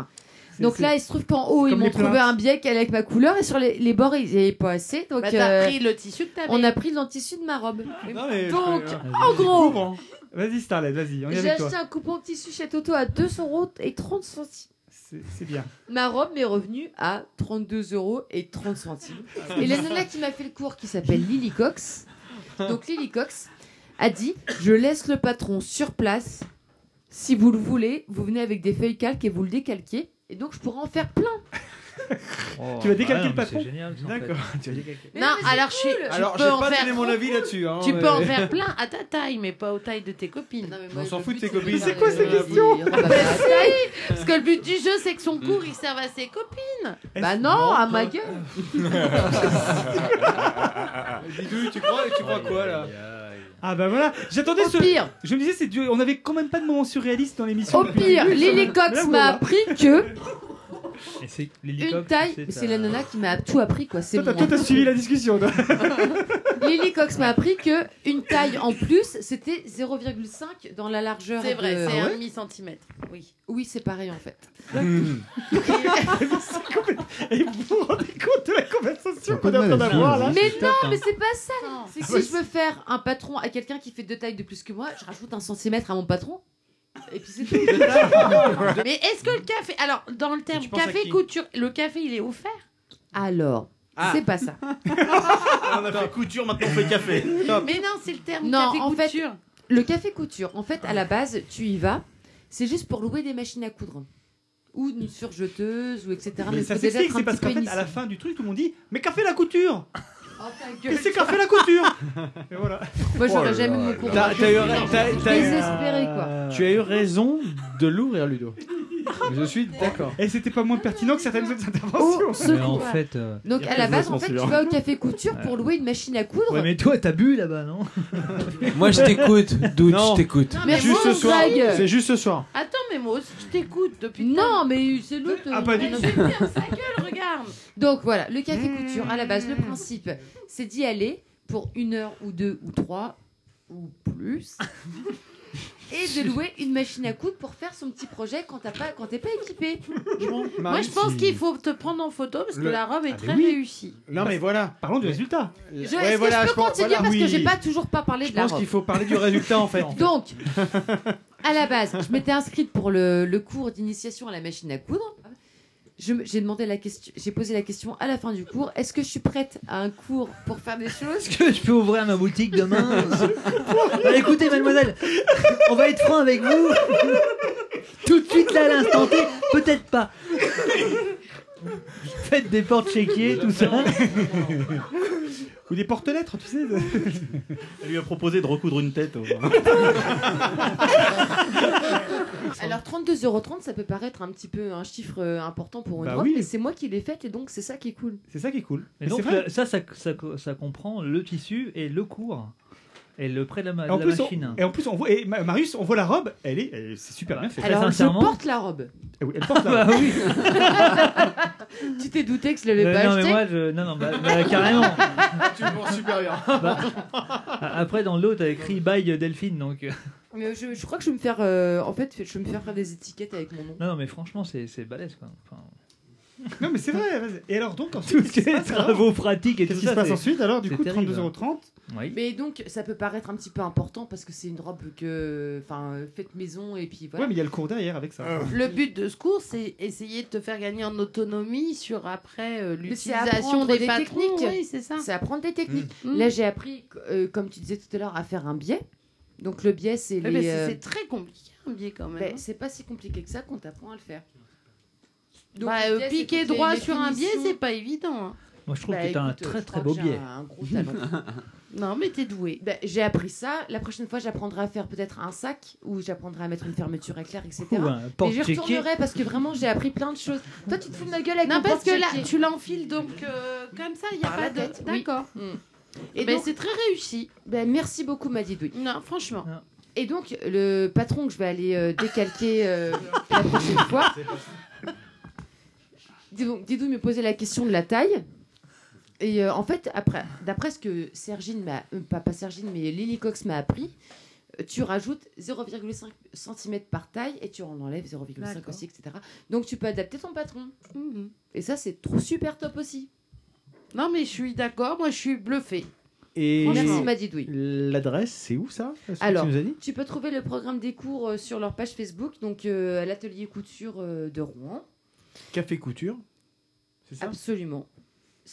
S4: Donc là, il se trouve qu'en haut, ils m'ont trouvé un biais qui allait avec ma couleur et sur les, les bords, ils n'avaient pas assez. Donc,
S8: Bah, t'as
S4: euh,
S8: pris le tissu que t'avais.
S4: on a pris le tissu de ma robe.
S5: Non, mais je
S4: Donc,
S5: peux-
S4: en gros,
S5: Vas-y Starlet, vas-y, on est
S4: j'ai
S5: avec toi.
S4: acheté un coupon de tissu chez Toto à 200 euros et 30 centimes.
S5: C'est c'est bien.
S4: Ma robe m'est revenue à 32 euros et 30 centimes. Et la nana qui m'a fait le cours, qui s'appelle Lily Cox, donc Lily Cox, a dit Je laisse le patron sur place. Si vous le voulez, vous venez avec des feuilles calques et vous le décalquez. Et donc, je pourrais en faire plein.
S1: Oh,
S5: Tu vas décalquer le patron
S1: C'est génial. ça, en fait.
S5: D'accord, tu vas décalquer.
S4: Mais
S8: non, alors je suis.
S6: Alors,
S8: peux
S6: j'ai
S8: en
S6: pas
S8: faire
S6: donné mon avis là-dessus. hein,
S8: Tu
S6: mais-
S8: peux en faire plein à ta taille, mais pas aux tailles de tes copines.
S4: Non, mais
S6: On s'en fout de
S4: but,
S6: tes copines. C'est quoi ces questions
S8: Bah. Parce que le but du jeu, c'est que son cours, il serve à ses copines.
S4: Bah non, à ma gueule.
S6: Tu crois, tu crois quoi là?
S5: Ah bah voilà, j'attendais
S4: Au
S5: ce.
S4: pire.
S5: Je me disais, c'est dur. On avait quand même pas de moment surréaliste dans l'émission.
S4: Au pire, Lily
S5: m'a-
S4: Cox m'a appris que
S1: Et c'est
S4: une taille.
S1: c'est
S4: C'est
S1: ta-
S4: la nana qui m'a tout appris, quoi. C'est
S5: Toi, t'as-
S4: moi.
S5: toi, t'as suivi la discussion. toi.
S4: Lily Cox m'a appris que une taille en plus, c'était 0,5 dans la largeur.
S8: C'est vrai,
S4: de-
S8: c'est
S4: Ah
S8: un
S4: ouais
S8: demi-centimètre. Oui.
S4: Oui, c'est pareil en fait.
S5: Et vous vous rendez compte de la conversation qu'on est en train d'avoir là
S2: hein.
S4: Mais non,
S1: hein.
S4: mais c'est pas ça. C'est que
S5: Ah ouais,
S4: si je veux faire un patron à quelqu'un qui fait deux tailles de plus que moi, je rajoute un centimètre à mon patron. Et puis c'est tout.
S8: Mais est-ce que le café. Alors, dans le terme café couture, le café, il est offert?
S4: Alors,
S6: Ah.
S4: c'est pas ça.
S13: On a fait couture, maintenant on fait café.
S8: Mais non, c'est le terme
S4: Non,
S8: café
S4: en fait,
S8: couture.
S4: Le café couture, en fait, à la base, tu y vas, c'est juste pour louer des machines à coudre. Ou une surjeteuse, ou etc.
S5: Mais ça s'explique,
S4: être un
S5: c'est parce qu'en fait, à la fin du truc, tout le monde dit Mais qu'a fait la couture
S4: Oh,
S5: Mais
S4: gueule.
S5: c'est qu'a fait la couture Et voilà.
S4: Moi, j'aurais
S6: Oh
S4: jamais
S6: là
S4: mon cours.
S6: T'as- eu- eu-
S4: Désespéré, quoi.
S6: Tu as eu raison de l'ouvrir, Ludo. Je suis d'accord.
S5: Et c'était pas moins pertinent que certaines autres
S4: Au
S5: interventions.
S1: Mais
S4: secours.
S1: en fait. euh,
S4: Donc, à la base, en fait, tu vas au café couture pour louer une machine à coudre.
S1: Ouais, mais toi, t'as bu là-bas, non
S11: Moi je t'écoute, Doute, je t'écoute.
S8: Non, mais
S6: Juste ce soir. C'est juste ce soir.
S8: Attends, mais moi aussi, je t'écoute depuis.
S4: Non, mais c'est l'autre.
S5: Ah, pas du
S4: euh,
S5: tout.
S8: Ferme sa gueule, regarde.
S4: Donc voilà, le café couture, à la base, le principe, c'est d'y aller pour une heure ou deux ou trois ou plus. Et de louer une machine à coudre pour faire son petit projet quand t'as pas, quand t'es pas équipé.
S8: Moi, je pense qu'il faut te prendre en photo parce que
S6: Le-
S8: la robe est
S5: Ah, mais
S8: très
S5: oui.
S8: réussie.
S6: Non mais voilà.
S5: Parlons du résultat.
S4: Je,
S6: Ouais,
S4: est-ce
S6: voilà,
S4: que je
S6: je
S4: peux
S6: pense-
S4: continuer
S6: voilà,
S4: parce que j'ai pas toujours pas parlé
S6: Je
S4: de la
S6: pense
S4: robe.
S6: qu'il faut parler du résultat en fait.
S4: Donc, à la base, je m'étais inscrite pour le, le cours d'initiation à la machine à coudre. J'ai demandé la question, j'ai posé la question à la fin du cours. Est-ce que je suis prête à un cours pour faire des choses?
S1: Est-ce que je peux ouvrir ma boutique demain? Bah, Écoutez, mademoiselle, on va être franc avec vous. Tout de suite là, à l'instant T, peut-être pas. Faites des portes chéquiers, tout ça.
S5: Ou des porte-lettres, tu sais.
S13: Elle lui a proposé de recoudre une tête. au moins.
S4: Alors 32,30€, ça peut paraître un petit peu un chiffre euh, important pour une
S5: Bah oui.
S4: mais c'est moi qui l'ai faite et donc c'est ça qui est cool.
S5: C'est ça qui est cool.
S1: Mais donc
S5: c'est vrai.
S1: le- ça, ça, ça, ça comprend le tissu et le cours. Et le près de la, ma-
S5: Et en,
S1: de la
S5: plus, on,
S1: machine.
S5: et en plus, on voit. Et Ma- Marius, on voit la robe. Elle est, elle- c'est super bien fait.
S4: Alors je porte la robe.
S5: Eh oui, elle porte
S1: Bah
S5: la robe.
S1: oui.
S4: Tu t'es douté que je l'avais
S1: Euh,
S4: pas
S1: non, mais moi, je... non, non, bah, bah, carrément.
S6: Tu le vends supérieur.
S1: Bah, a- après, dans l'autre, t'as écrit Bye Delphine, donc. euh,
S4: Mais je, je crois que je vais me faire. euh, en fait, je vais me faire faire des étiquettes avec mon nom.
S1: Non, non, mais franchement, c'est c'est balèze quoi. Enfin,
S14: Non, mais c'est vrai. vas-y. Et alors, donc,
S1: Tout
S14: ensuite,
S1: ce qui est travaux pratiques et
S14: Qu'est-ce
S1: tout
S14: qui
S1: ça,
S14: se passe
S1: c'est-
S14: ensuite alors Du
S1: c'est
S14: coup,
S1: terrible.
S14: 32,30€.
S1: Oui.
S4: Mais donc, ça peut paraître un petit peu important parce que c'est une robe que. Enfin, euh, faite maison et puis voilà.
S14: Ouais, mais il y a le cours derrière avec ça.
S8: Le but de ce cours, c'est essayer de te faire gagner en autonomie sur après euh,
S4: Mais c'est
S8: l'utilisation
S4: apprendre
S8: des, patrons.
S4: techniques.
S8: Oui, c'est ça.
S4: C'est apprendre des techniques.
S8: Mm.
S4: Là, j'ai appris, euh, comme tu disais tout à l'heure, à faire un biais. Donc, le biais, c'est
S8: Ouais,
S4: les.
S8: mais c'est-
S4: euh,
S8: c'est très compliqué un biais quand même.
S4: ben,
S8: hein.
S4: c'est pas si compliqué que ça qu'on t'apprend à le faire. Donc,
S8: Bah, euh,
S4: biais,
S8: piquer droit sur un biais, c'est pas évident. hein.
S1: Moi, je trouve
S4: Bah,
S1: que t'as un très
S4: je
S1: très beau biais.
S4: Un, un gros talent.
S8: Non, mais t'es doué.
S4: Ben, j'ai appris ça. La prochaine fois, j'apprendrai à faire peut-être un sac ou j'apprendrai à mettre une fermeture éclair, etc.
S1: Ou un
S4: Mais
S1: porte-checker.
S4: retournerai parce que vraiment, j'ai appris plein de choses. Toi, tu te fous de ma gueule avec
S8: Non, parce que là, tu l'enfiles donc euh, comme ça, il n'y a
S4: Par
S8: pas
S4: la
S8: de.
S4: tête, oui.
S8: D'accord.
S4: Mm.
S8: Et
S4: Et
S8: ben,
S4: donc-
S8: c'est très réussi.
S4: Ben, merci beaucoup, Madidoui.
S8: Non, franchement.
S4: Et donc, le patron que je vais aller euh, décalquer euh, la prochaine fois. Didou me posait la question de la taille. Et euh, en fait, après, d'après ce que Sergine m'a, euh, pas, pas Sergine, mais Lily Cox m'a appris, euh, tu rajoutes 0,5 cm par taille et tu en enlèves 0,5
S8: D'accord.
S4: aussi, etc. Donc tu peux adapter ton patron. Et ça, c'est trop super top aussi.
S8: Non, mais je suis d'accord, moi je suis bluffé.
S6: Et
S4: Merci, Madidoui.
S6: L'adresse, c'est où ça? Ce que
S4: Alors,
S6: tu nous as dit?
S4: tu peux trouver le programme des cours euh, sur leur page Facebook, donc euh, à l'atelier couture euh, de Rouen.
S6: Café Couture. Ça
S4: Absolument.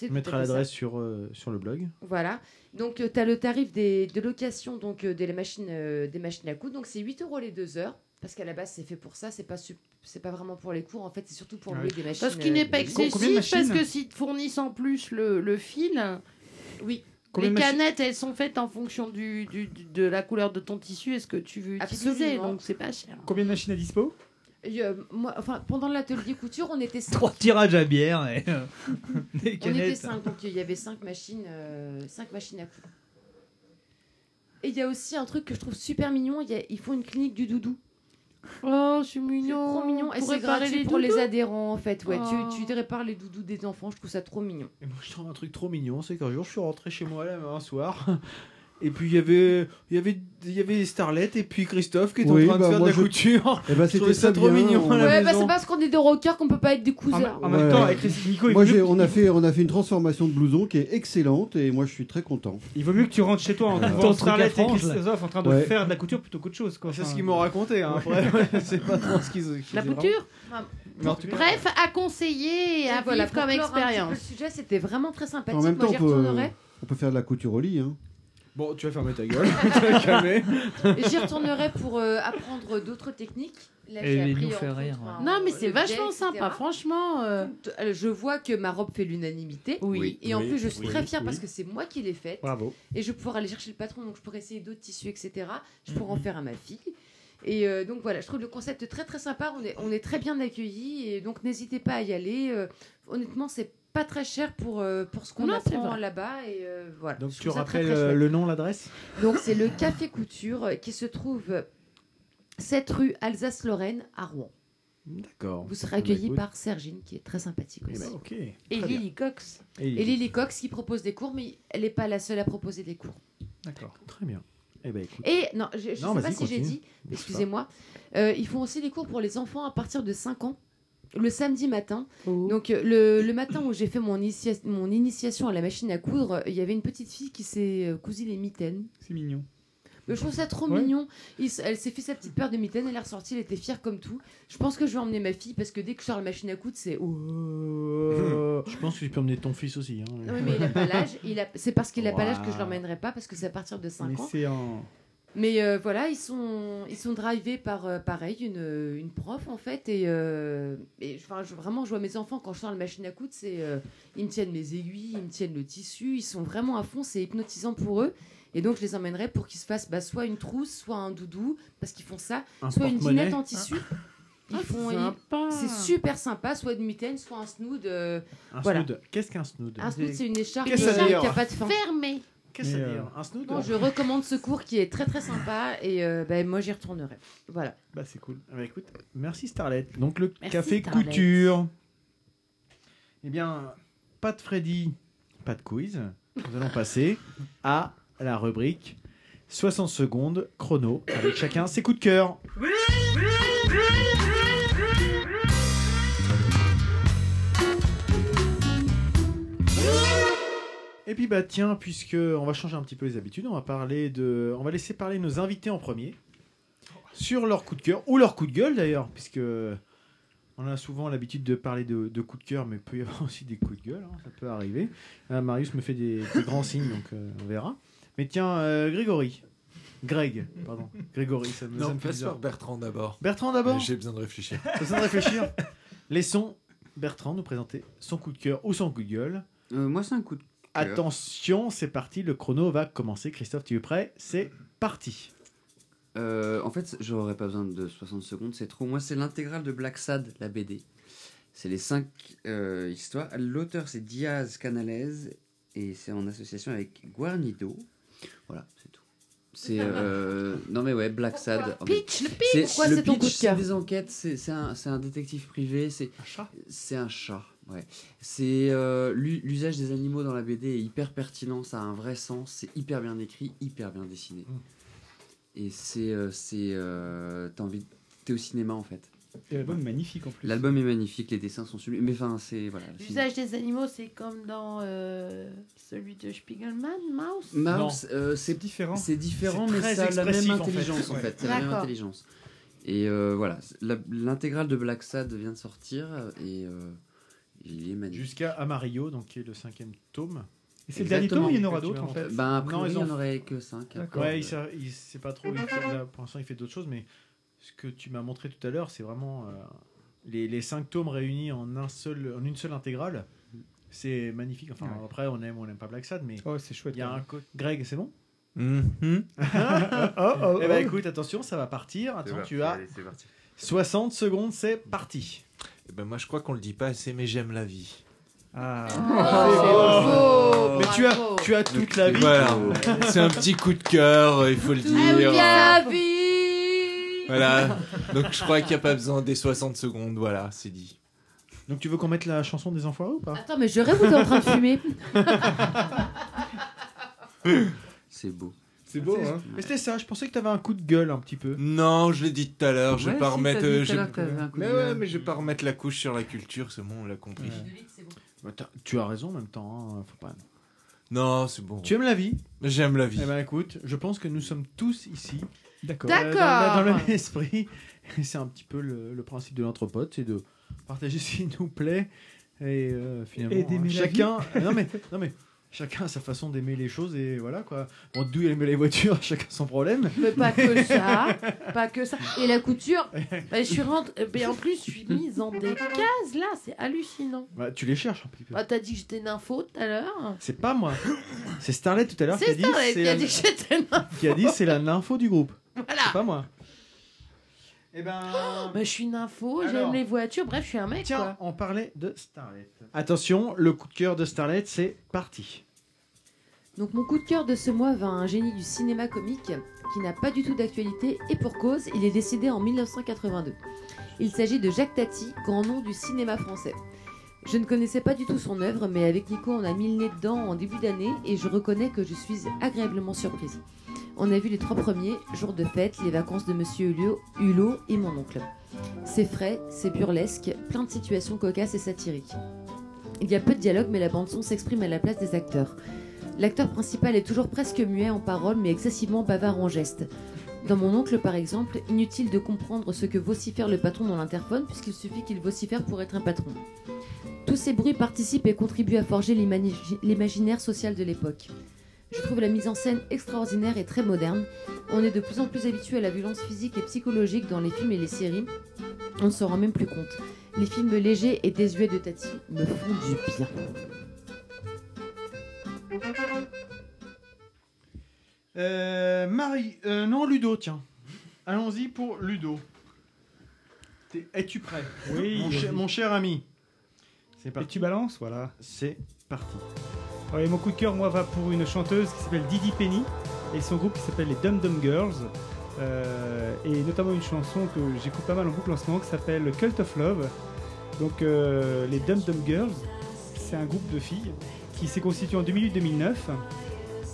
S6: On mettra l'adresse sur, euh, sur le blog.
S4: Voilà. Donc, tu as le tarif des, de location donc, euh, des, machines, euh, des machines à coudre. Donc, c'est 8 euros les deux heures. Parce qu'à la base, c'est fait pour ça. C'est pas, c'est pas vraiment pour les cours. En fait, c'est surtout pour
S8: Ah
S4: louer
S8: oui.
S4: des machines.
S8: Ce qui n'est pas
S4: euh,
S8: excessif, parce que s'ils te fournissent en plus le, le fil,
S4: oui.
S14: Combien
S8: les canettes, elles sont faites en fonction du, du- du- de la couleur de ton tissu et ce que tu veux utiliser,
S4: Absolument.
S8: donc c'est pas cher.
S14: Combien de machines à dispo?
S4: Euh, moi, enfin, pendant l'atelier couture, on était 5.
S1: Trois tirages à bière et euh, des
S4: On était. 5, donc il y avait 5 machines, euh, cinq machines à coudre. Et il y a aussi un truc que je trouve super mignon, il y a- ils font une clinique du doudou.
S8: Oh, c'est mignon.
S4: trop mignon. Et
S8: Pour
S4: c'est
S8: réparer
S4: gratuit
S8: les
S4: pour les
S8: doudous
S4: adhérents, en fait. Ouais,
S8: Oh.
S4: tu, tu répares les doudous des enfants, je trouve ça trop mignon.
S6: Et moi, je trouve un truc trop mignon, c'est qu'un jour, je suis rentré chez moi là, un soir. Et puis il y avait il y avait il y avait Starlet et puis Christophe qui était
S2: Oui,
S6: en train de
S2: bah,
S6: faire de la
S2: je-
S6: couture.
S2: Eh ben,
S6: Je
S2: c'était
S6: ça trop
S2: bien,
S6: mignon
S2: on-
S6: à la
S4: Ouais, bah c'est parce qu'on est des rockers qu'on peut pas être des cousins.
S14: En même
S2: Ouais.
S14: temps, avec Nico, il
S2: Moi, on, a fait, on a fait une transformation de blouson qui est excellente et moi, je suis très content.
S14: Il vaut mieux que tu rentres chez toi en et
S2: là.
S14: Christophe en train de
S2: Ouais.
S14: faire de la couture plutôt qu'autre chose. quoi.
S6: C'est
S14: Enfin,
S6: ce qu'ils m'ont raconté, hein, c'est pas trop ce qu'ils qu'ils
S8: La couture Bref, à conseiller et à
S4: voilà,
S8: vivre
S4: pour
S8: comme expérience.
S4: Le sujet, c'était vraiment très sympathique.
S2: En même
S4: Moi,
S2: temps, on peut faire de la couture au lit. Hein.
S6: Bon, tu vas fermer ta gueule, tu vas calmer.
S4: Et J'y retournerai pour euh, apprendre d'autres techniques. Là,
S1: Et il nous fait rire, ouais.
S8: Non, mais c'est vachement
S4: etc.
S8: sympa, franchement. euh,
S4: Euh, Je vois que ma robe fait l'unanimité.
S8: Oui.
S4: Et en
S8: Oui,
S4: plus, je suis
S8: oui,
S4: très fière
S8: oui.
S4: parce que c'est moi qui l'ai faite.
S14: Bravo.
S4: Et je vais pouvoir aller chercher le patron, donc je pourrais essayer d'autres tissus, etc. Je pourrais en
S14: Mhm.
S4: faire à ma fille. Et euh, donc voilà, je trouve le concept très très sympa. On est, on est très bien accueillis. Et donc n'hésitez pas à y aller. Euh, honnêtement, c'est pas très cher pour, euh, pour ce qu'on apprend là-bas. Et euh, voilà.
S6: Donc
S4: Je
S6: tu
S4: très,
S6: rappelles
S4: très
S6: le nom, l'adresse?
S4: Donc c'est le Café Couture qui se trouve 7 rue Alsace-Lorraine à Rouen.
S6: D'accord.
S4: Vous serez
S6: Bah,
S4: accueilli
S6: écoute.
S4: par Sergine qui est très sympathique
S6: Eh
S4: aussi.
S6: ben, ok.
S8: Et
S6: Très bien.
S8: Lily Cox.
S6: Et
S4: Et Lily Cox qui propose des cours, mais elle n'est pas la seule à proposer des cours.
S6: D'accord. Très bien. Eh ben écoute.
S4: Et non, je ne sais pas si j'ai
S6: continue.
S4: dit, excusez-moi, euh, ils font aussi des cours pour les enfants à partir de 5 ans. Le samedi matin.
S8: Oh.
S4: Donc euh, le, le matin où j'ai fait mon, initia- mon initiation à la machine à coudre, il y avait une petite fille qui s'est euh, cousue les mitaines.
S14: C'est mignon.
S4: Mais je trouve ça trop
S14: Ouais.
S4: mignon. Il elle s'est fait sa petite paire de mitaines, elle est ressortie, elle était fière comme tout. Je pense que je vais emmener ma fille parce que dès que je sors la machine à coudre, c'est. Oh.
S6: Je pense que tu peux emmener ton fils aussi. hein.
S4: Oui, mais il a pas l'âge. a- C'est parce qu'il a pas l'âge que je l'emmènerai pas parce que c'est à partir de 5
S14: Mais
S4: ans.
S14: en.
S4: Mais euh, voilà, ils sont, ils sont drivés par, euh, pareil, une, une prof en fait. Et, euh, et je- vraiment, je vois mes enfants quand je sors la machine à coudre, c'est, euh, ils me tiennent mes aiguilles, ils me tiennent le tissu, ils sont vraiment à fond, c'est hypnotisant pour eux. Et donc, je les emmènerai pour qu'ils se fassent bah, soit une trousse, soit un doudou, parce qu'ils font ça,
S6: Un
S4: soit une dinette en tissu.
S8: Ah,
S4: font,
S8: c'est
S4: ils-
S8: sympa.
S4: c'est super sympa, soit une mitaine, soit un snood. euh,
S6: Un
S4: voilà.
S6: snood. Qu'est-ce qu'un snood
S4: Un snood, c'est une écharpe qui n'a pas de fin.
S8: Fermé.
S6: Qu'est-ce que ça veut
S14: euh,
S6: dire Un snood
S4: Non, je recommande ce cours qui est très très sympa et euh, bah, moi j'y retournerai. Voilà.
S14: Bah, c'est cool.
S6: Ah bah écoute, merci Starlet. Donc le
S8: Merci,
S6: café
S8: Starlet.
S6: couture. Eh bien, pas de Freddy, pas de quiz. Nous allons passer à la rubrique 60 secondes, chrono, avec chacun ses coups de cœur. Et puis bah tiens, puisque on va changer un petit peu les habitudes, on va parler de, on va laisser parler nos invités en premier sur leur coup de cœur ou leur coup de gueule d'ailleurs, puisque on a souvent l'habitude de parler de, coups de cœur, mais il peut y avoir aussi des coups de gueule, hein, ça peut arriver. Là, Marius me fait des, des grands signes, donc euh, on verra. Mais tiens, euh, Grégory. Greg, pardon. Grégory, ça me, ça
S17: Non,
S6: me fait bizarre.
S17: par Bertrand d'abord.
S6: Bertrand d'abord
S17: J'ai besoin de réfléchir.
S6: T'as besoin de réfléchir Laissons Bertrand nous présenter son coup de cœur ou son coup de gueule.
S12: Euh, moi, c'est un coup de cœur.
S6: Attention, c'est parti, le chrono va commencer. Christophe, tu es prêt? C'est parti.
S12: Euh, en fait, j'aurais pas besoin de 60 secondes, c'est trop. Moi, c'est l'intégrale de Black Sad, la BD. C'est les 5 histoires. L'auteur, c'est Diaz Canales et c'est en association avec Guarnido. Voilà, c'est tout. C'est euh, non mais ouais Black Sad. Fait,
S8: Pitch, le pitch.
S12: Le
S8: c'est ton coup de
S12: pitch,
S8: cœur
S12: C'est des enquêtes. C'est c'est un, c'est un détective privé. C'est un chat? C'est un chat. Ouais. C'est euh, l'u- l'usage des animaux dans la BD est hyper pertinent. Ça a un vrai sens. C'est hyper bien écrit, hyper bien dessiné. Et c'est euh, c'est euh, t'as envie de- t'es au cinéma en fait.
S14: Et l'album est magnifique en plus.
S12: L'album est magnifique, les dessins sont sublimes. Mais enfin c'est voilà.
S8: L'usage des animaux, c'est comme dans euh, celui de Spiegelman, Mouse?
S12: Mouse, euh, c'est
S14: différent.
S12: C'est différent, mais ça a la même
S6: expressif, en fait.
S12: intelligence en
S6: Ouais.
S12: fait. C'est la même intelligence. Et euh, voilà, l'intégrale de Black Sad vient de sortir et euh, il est magnifique.
S6: Jusqu'à Amarillo, donc qui est le cinquième tome.
S14: Et c'est le dernier tome ou il y en aura d'autres en fait?
S12: Ben, a priori,
S6: Non, ils
S12: il n'y en aurait que 5.
S6: Ouais, il sait, il sait pas trop. il fait- là, pour l'instant, il fait d'autres choses, mais ce que tu m'as montré tout à l'heure, c'est vraiment euh, les, les cinq tomes réunis en, un seul, en une seule intégrale. C'est magnifique. Enfin,
S14: Ouais.
S6: après, on aime ou on n'aime pas Black Sad, mais
S14: Oh, c'est chouette.
S6: il y a un Greg, c'est bon?
S17: Mhm.
S14: oh, oh,
S6: Eh ben,
S14: oh.
S6: écoute, attention, ça va partir. Attends, tu as
S17: allez, c'est parti.
S6: 60 secondes, c'est parti.
S17: Eh ben, moi, je crois qu'on le dit pas assez, mais j'aime la vie.
S14: Ah.
S6: Mais tu as, tu as toute la vie.
S17: Voilà. C'est un petit coup de cœur, il faut le dire.
S8: La vie
S17: Voilà. Donc, je crois qu'il n'y a pas besoin des 60 secondes. Voilà, c'est dit.
S6: Donc, tu veux qu'on mette la chanson des enfoirés ou pas?
S4: Attends, mais je rêve où t'es en train de fumer?
S12: C'est beau.
S17: C'est beau, hein
S6: Mais c'était ça, je pensais que tu avais un coup de gueule un petit peu.
S17: Non, je l'ai dit tout à l'heure, je vais
S12: Ouais,
S17: pas
S12: si,
S17: remettre.
S12: t'as dit
S17: euh,
S12: tout à
S17: je-
S12: l'heure que t'avais un coup de
S17: Mais
S12: gueule.
S17: ouais, mais je vais pas remettre la couche sur la culture, c'est bon, on l'a compris.
S6: Bah, t'as- tu as raison en même temps. hein, faut pas...
S17: Non, c'est bon.
S6: Tu aimes la vie?
S17: J'aime la vie.
S6: Eh ben écoute, je pense que nous sommes tous ici.
S14: D'accord.
S6: euh, dans, dans- dans le
S8: D'accord.
S6: même esprit. C'est un petit peu le, le principe de l'anthropote, c'est de partager ce qui nous plaît et euh, finalement
S14: Et
S6: chacun. non mais non mais chacun a sa façon d'aimer les choses et voilà quoi. Bon, d'où il aime les voitures, chacun son problème.
S8: Mais pas que ça, pas que ça. Et la couture, bah, je suis rentre... mais en plus, je suis mise en des cases là, c'est hallucinant.
S6: Bah, tu les cherches un petit peu.
S8: Bah, t'as dit que j'étais nympho tout à l'heure.
S6: C'est pas moi. C'est Starlet tout à l'heure qui a
S8: C'est
S6: dit.
S8: Starlet
S6: c'est
S8: qui a
S6: la-
S8: dit que j'étais nympho.
S6: qui a dit c'est la nympho du groupe.
S8: Voilà.
S6: C'est pas moi. Eh ben.
S8: Bah, je suis nympho,
S6: Alors.
S8: j'aime les voitures, bref, je suis un mec
S6: Tiens,
S8: quoi.
S6: on parlait de Starlet. Attention, le coup de cœur de Starlet, c'est parti.
S4: Donc mon coup de cœur de ce mois va à un génie du cinéma comique qui n'a pas du tout d'actualité et pour cause, il est décédé en 1982. Il s'agit de Jacques Tati, grand nom du cinéma français. Je ne connaissais pas du tout son œuvre, mais avec Nico, on a mis le nez dedans en début d'année et je reconnais que je suis agréablement surprise. On a vu les trois premiers, Jour de fête, Les vacances de Monsieur Hulot, et mon oncle. C'est frais, c'est burlesque, plein de situations cocasses et satiriques. Il y a peu de dialogue, mais la bande-son s'exprime à la place des acteurs. L'acteur principal est toujours presque muet en paroles, mais excessivement bavard en gestes. Dans mon oncle, par exemple, inutile de comprendre ce que vocifère le patron dans l'interphone, puisqu'il suffit qu'il vocifère pour être un patron. Tous ces bruits participent et contribuent à forger l'imaginaire social de l'époque. Je trouve la mise en scène extraordinaire et très moderne. On est de plus en plus habitué à la violence physique et psychologique dans les films et les séries. On ne s'en rend même plus compte. Les films légers et désuets de Tati me font du bien.
S6: Euh, Marie, euh, non, Ludo, tiens. Allons-y pour Ludo. Es-tu prêt?
S14: Oui,
S6: mon,
S14: vas-y.
S6: cher- mon cher ami. C'est
S14: Et tu balances, voilà.
S6: C'est parti.
S14: Ouais, mon coup de cœur, moi, va pour une chanteuse qui s'appelle Didi Penny et son groupe qui s'appelle les Dum Dum Girls. Euh, et notamment une chanson que j'écoute pas mal en boucle en ce moment qui s'appelle Cult of Love. Donc, euh, les Dum Dum Girls, c'est un groupe de filles qui s'est constitué en 2008-2009.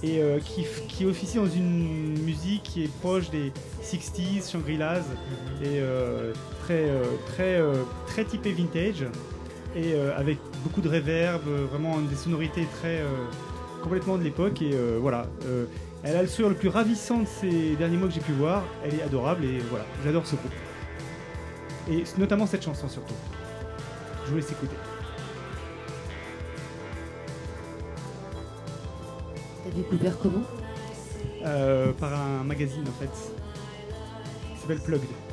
S14: et euh, qui, qui officie dans une musique qui est proche des 60s, Shangri-Las, et euh, très, très, très typé vintage, et euh, avec beaucoup de reverb, euh, vraiment des sonorités très euh, complètement de l'époque. Et voilà, elle a le sourire le plus ravissant de ces derniers mois que j'ai pu voir. Elle est adorable et voilà, j'adore ce groupe. Et notamment cette chanson surtout. Je vous laisse écouter.
S4: T'as découvert comment?
S14: Euh, par un magazine en fait. qui s'appelle Plugged.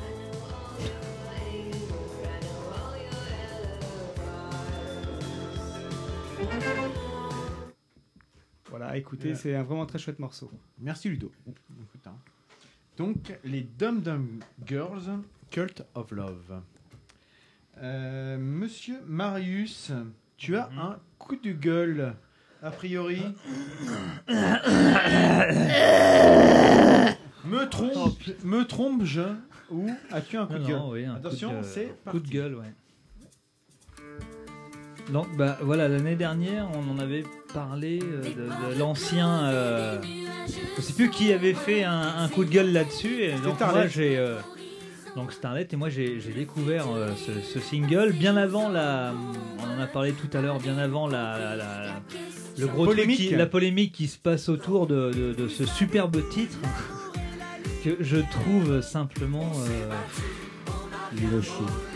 S14: Voilà, écoutez, c'est un vraiment très chouette morceau.
S6: Merci Ludo. Hein. Donc, les Dum Dum Girls, Cult of Love. Euh, Monsieur Marius, tu as un coup de gueule, a priori. me trompe, me trompe-je ou as-tu un coup
S1: Non,
S6: de gueule
S1: oui,
S6: Attention,
S1: coup
S6: c'est
S1: coup
S6: parti.
S1: de gueule, ouais. Donc, bah voilà, l'année dernière, on en avait parlé euh, de, de l'ancien. euh, je sais plus qui avait fait un, un coup de gueule là-dessus. Et donc, moi,
S6: Starlet.
S1: j'ai. euh, donc Starlet et moi j'ai découvert euh, ce, ce single bien avant la on en a parlé tout à l'heure bien avant la, la- la- le gros truc
S6: Polémique.
S1: qui- la polémique qui se passe autour de, de- de ce superbe titre que je trouve simplement euh,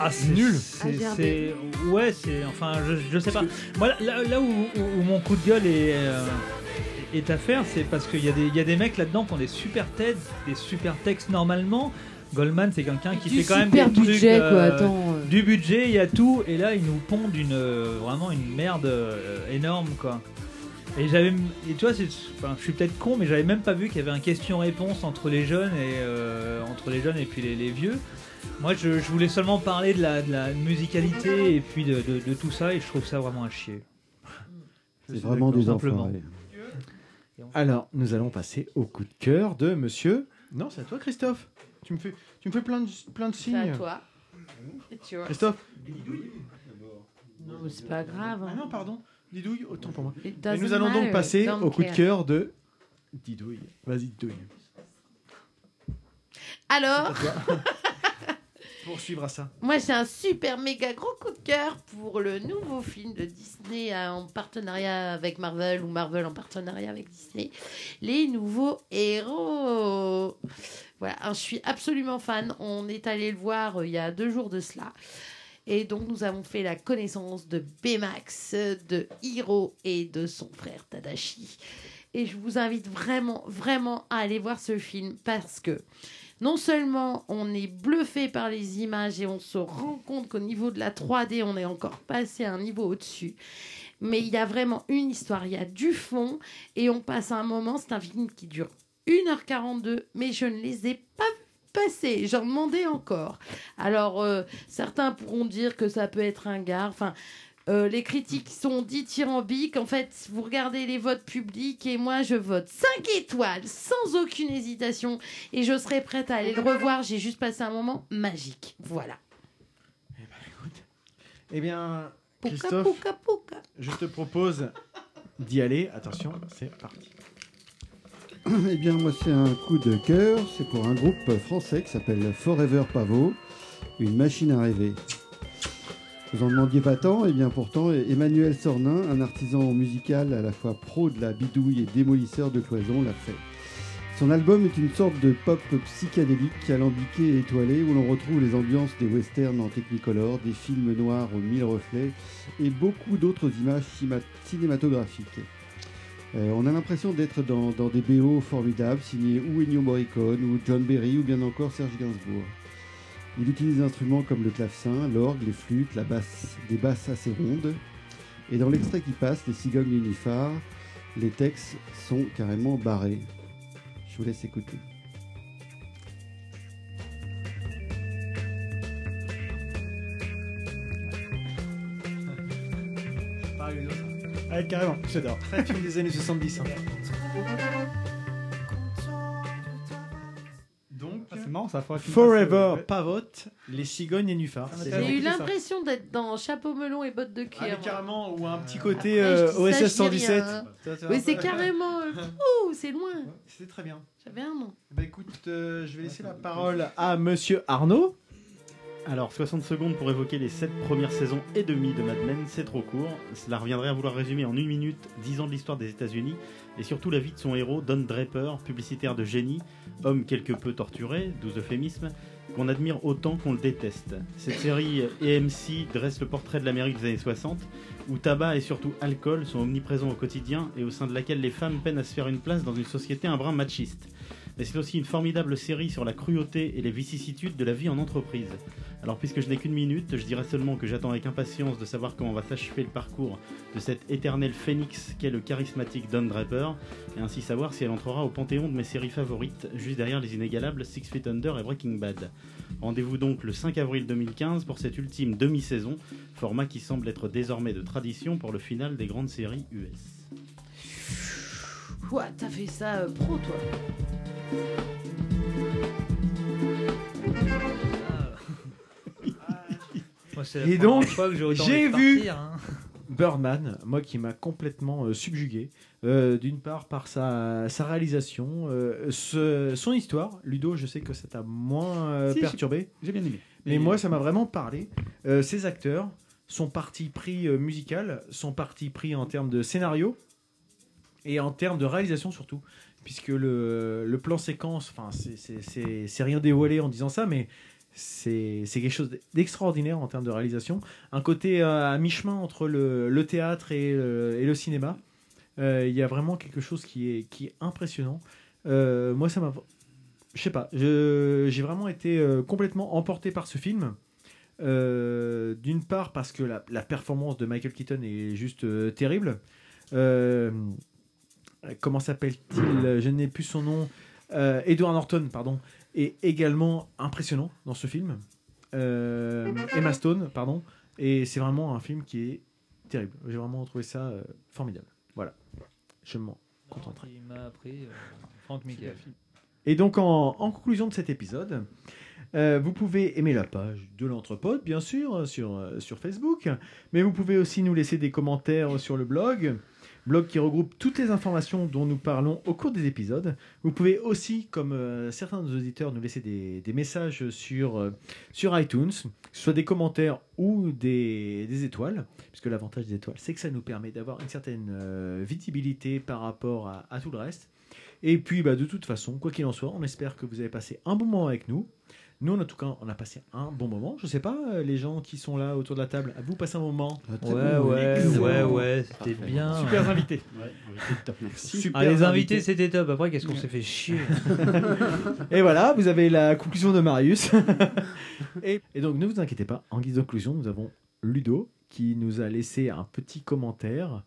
S1: ah, c'est
S2: Nul.
S1: c'est- c'est- ouais, c'est enfin, je, je sais pas. Moi, là, là où, où- où mon coup de gueule est, euh, est à faire, c'est parce qu'il y, a des- il y a des mecs là-dedans qui ont des super têtes, des super textes normalement. Goldman, c'est quelqu'un qui
S4: Du
S1: fait quand même
S4: super
S1: des
S4: budget,
S1: trucs,
S4: quoi,
S1: euh,
S4: attends, euh.
S1: du budget, il y a tout, et là ils nous pondent une euh, vraiment une merde euh, énorme quoi. Et j'avais, et tu vois, c'est, enfin, je suis peut-être con, mais j'avais même pas vu qu'il y avait un question-réponse entre les jeunes et euh, entre les jeunes et puis les, les vieux. Moi, je, je voulais seulement parler de la, de la musicalité et puis de, de- de tout ça, et je trouve ça vraiment à chier.
S2: C'est vraiment des enfoirés.
S6: Alors, nous allons passer au coup de cœur de monsieur. Non, c'est à toi, Christophe. Tu me fais, tu me fais plein de, plein de signes.
S8: C'est à toi.
S6: Christophe.
S8: Non, c'est pas grave. hein.
S6: Ah non, pardon. Didouille, autant pour moi. Et nous allons donc passer
S8: don't
S6: au coup de cœur de Didouille. Vas-y, Didouille.
S8: Alors,
S6: À ça.
S8: moi j'ai un super méga gros coup de cœur pour le nouveau film de Disney euh, en partenariat avec Marvel ou Marvel en partenariat avec Disney, Les Nouveaux Héros. Voilà, hein, je suis absolument fan. On est allé le voir euh, il y a deux jours de cela. Et donc nous avons fait la connaissance de Baymax, de Hiro et de son frère Tadashi. Et je vous invite vraiment, vraiment à aller voir ce film parce que non seulement on est bluffé par les images et on se rend compte qu'au niveau de la 3D, on est encore passé à un niveau au-dessus, mais il y a vraiment une histoire, il y a du fond et on passe un moment, c'est un film qui dure 1h42, mais je ne les ai pas passer, j'en demandais encore. Alors, euh, certains pourront dire que ça peut être un gars, enfin... euh, les critiques sont dithyrambiques. En fait, vous regardez les votes publics et moi, je vote 5 étoiles sans aucune hésitation et je serai prête à aller le revoir. J'ai juste passé un moment magique. Voilà.
S6: Eh bien,
S8: Pouka,
S6: Christophe,
S8: pouka, pouka.
S6: je te propose d'y aller. Attention, c'est parti.
S2: Eh bien, moi, c'est un coup de cœur. C'est pour un groupe français qui s'appelle Forever Pavot, une machine à rêver. Vous en demandiez pas tant, et bien pourtant, Emmanuel Sornin, un artisan musical à la fois pro de la bidouille et démolisseur de cloisons, l'a fait. Son album est une sorte de pop psychédélique, alambiqué et étoilé, où l'on retrouve les ambiances des westerns en technicolor, des films noirs aux mille reflets et beaucoup d'autres images cinématographiques. Euh, on a l'impression d'être dans, dans des BO formidables, signés ou Ennio Morricone, ou John Berry, ou bien encore Serge Gainsbourg. Il utilise des instruments comme le clavecin, l'orgue, les flûtes, la basse, des basses assez rondes. Et dans l'extrait qui passe, les cigognes nénuphars, les textes sont carrément barrés. Je vous laisse écouter.
S14: Ah, carrément, j'adore.
S6: Très film des années 70. hein.
S14: Ah, ça fera
S6: Forever
S14: passe, euh,
S6: Pavot, les cigognes nénuphars. C'est
S8: J'ai eu l'impression d'être dans chapeau melon et bottes de
S6: Ah,
S8: cuir.
S6: carrément, ou un petit côté euh,
S8: dis ça,
S6: OSS
S8: je dis
S6: 117.
S8: rien. Mais c'est carrément. euh, ouh, c'est loin.
S6: C'était très bien.
S8: J'avais un nom.
S6: Bah écoute, euh, je vais laisser la parole à Monsieur Arnaud.
S13: Alors, 60 secondes pour évoquer les 7 premières saisons et demie de Mad Men, c'est trop court. Cela reviendrait à vouloir résumer en une minute 10 ans de l'histoire des États-Unis et surtout la vie de son héros, Don Draper, publicitaire de génie, homme quelque peu torturé, doux euphémisme, qu'on admire autant qu'on le déteste. Cette série AMC dresse le portrait de l'Amérique des années 60, où tabac et surtout alcool sont omniprésents au quotidien et au sein de laquelle les femmes peinent à se faire une place dans une société un brin machiste. Mais c'est aussi une formidable série sur la cruauté et les vicissitudes de la vie en entreprise. Alors puisque je n'ai qu'une minute, je dirais seulement que j'attends avec impatience de savoir comment va s'achever le parcours de cette éternelle phénix qu'est le charismatique Don Draper, et ainsi savoir si elle entrera au panthéon de mes séries favorites, juste derrière les inégalables Six Feet Under et Breaking Bad. Rendez-vous donc le 5 avril 2015 pour cette ultime demi-saison, format qui semble être désormais de tradition pour le final des grandes séries US.
S8: Ouah, t'as fait ça euh, pro, toi.
S6: Et donc,
S1: j'ai
S6: vu
S1: partir, hein.
S6: Birdman, moi qui m'a complètement euh, subjugué. Euh, D'une part par sa, sa réalisation, euh, ce- son histoire. Ludo, je sais que ça t'a moins euh,
S14: Si,
S6: perturbé.
S14: j'ai bien aimé.
S6: Mais
S14: Et-
S6: moi, ça m'a vraiment parlé. Euh, ces acteurs, son parti pris euh, musical, son parti pris en termes de scénario et en termes de réalisation surtout. Puisque le, le plan séquence, enfin, c'est- rien dévoilé en disant ça, mais c'est quelque chose d'extraordinaire en termes de réalisation. Un côté euh, à mi-chemin entre le, le théâtre et, le- et le cinéma. Euh, Il y a vraiment quelque chose qui est, qui est impressionnant. Euh, moi, ça m'a. Je sais pas, j'ai vraiment été euh, complètement emporté par ce film. Euh, D'une part, parce que la, la performance de Michael Keaton est juste euh, terrible. Euh, comment s'appelle-t-il Je n'ai plus son nom. Euh, Edward Norton, pardon, est également impressionnant dans ce film. Euh, Emma Stone, pardon. Et c'est vraiment un film qui est terrible. J'ai vraiment trouvé ça euh, formidable. Voilà. Je m'en contenterai.
S1: Il m'a appris euh, Franck Michael.
S6: Et donc, en, en conclusion de cet épisode, euh, vous pouvez aimer la page de l'Entrepode, bien sûr, sur, euh, sur Facebook, mais vous pouvez aussi nous laisser des commentaires sur le blog, blog qui regroupe toutes les informations dont nous parlons au cours des épisodes. Vous pouvez aussi, comme euh, certains de nos auditeurs, nous laisser des, messages sur, euh, sur iTunes, que ce soit des commentaires ou des, étoiles, puisque l'avantage des étoiles, c'est que ça nous permet d'avoir une certaine euh, visibilité par rapport à, à tout le reste. Et puis, bah, de toute façon, quoi qu'il en soit, on espère que vous avez passé un bon moment avec nous. Nous, en tout cas, on a passé un bon moment. Je sais pas, euh, les gens qui sont là autour de la table, vous passez un moment
S1: très Ouais, bon. ouais, ouais, ouais, c'était bien.
S6: Super invités.
S13: Ouais, ouais, top, merci.
S6: Super
S1: Ah, les invités, c'était top. Après, qu'est-ce qu'on s'est fait chier
S6: Et voilà, vous avez la conclusion de Marius. et, et donc, ne vous inquiétez pas, en guise de conclusion, nous avons Ludo qui nous a laissé un petit commentaire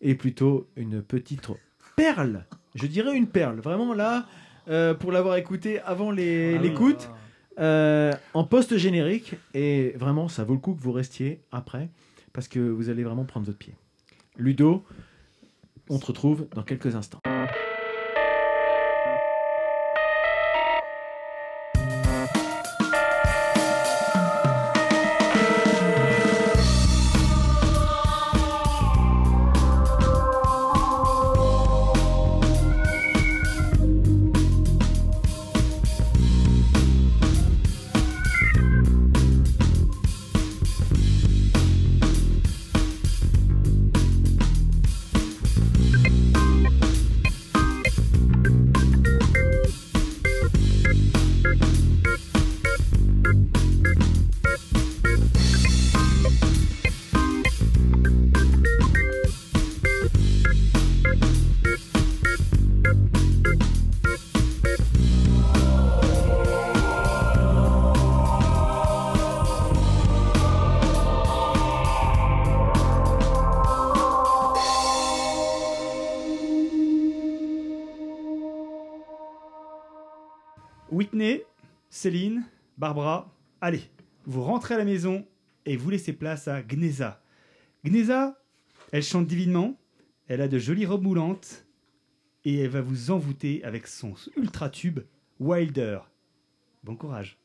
S6: et plutôt une petite perle. Je dirais une perle. Vraiment là, euh, pour l'avoir écouté avant les-
S1: Ah
S6: l'écoute, euh, en post-générique. Et vraiment, ça vaut le coup que vous restiez après parce que vous allez vraiment prendre votre pied. Ludo, on te retrouve dans quelques instants.
S14: Céline, Barbara, allez, vous rentrez à la maison et vous laissez place à Gneza. Gneza, elle chante divinement, elle a de jolies robes moulantes et elle va vous envoûter avec son ultra tube Wilder. Bon courage.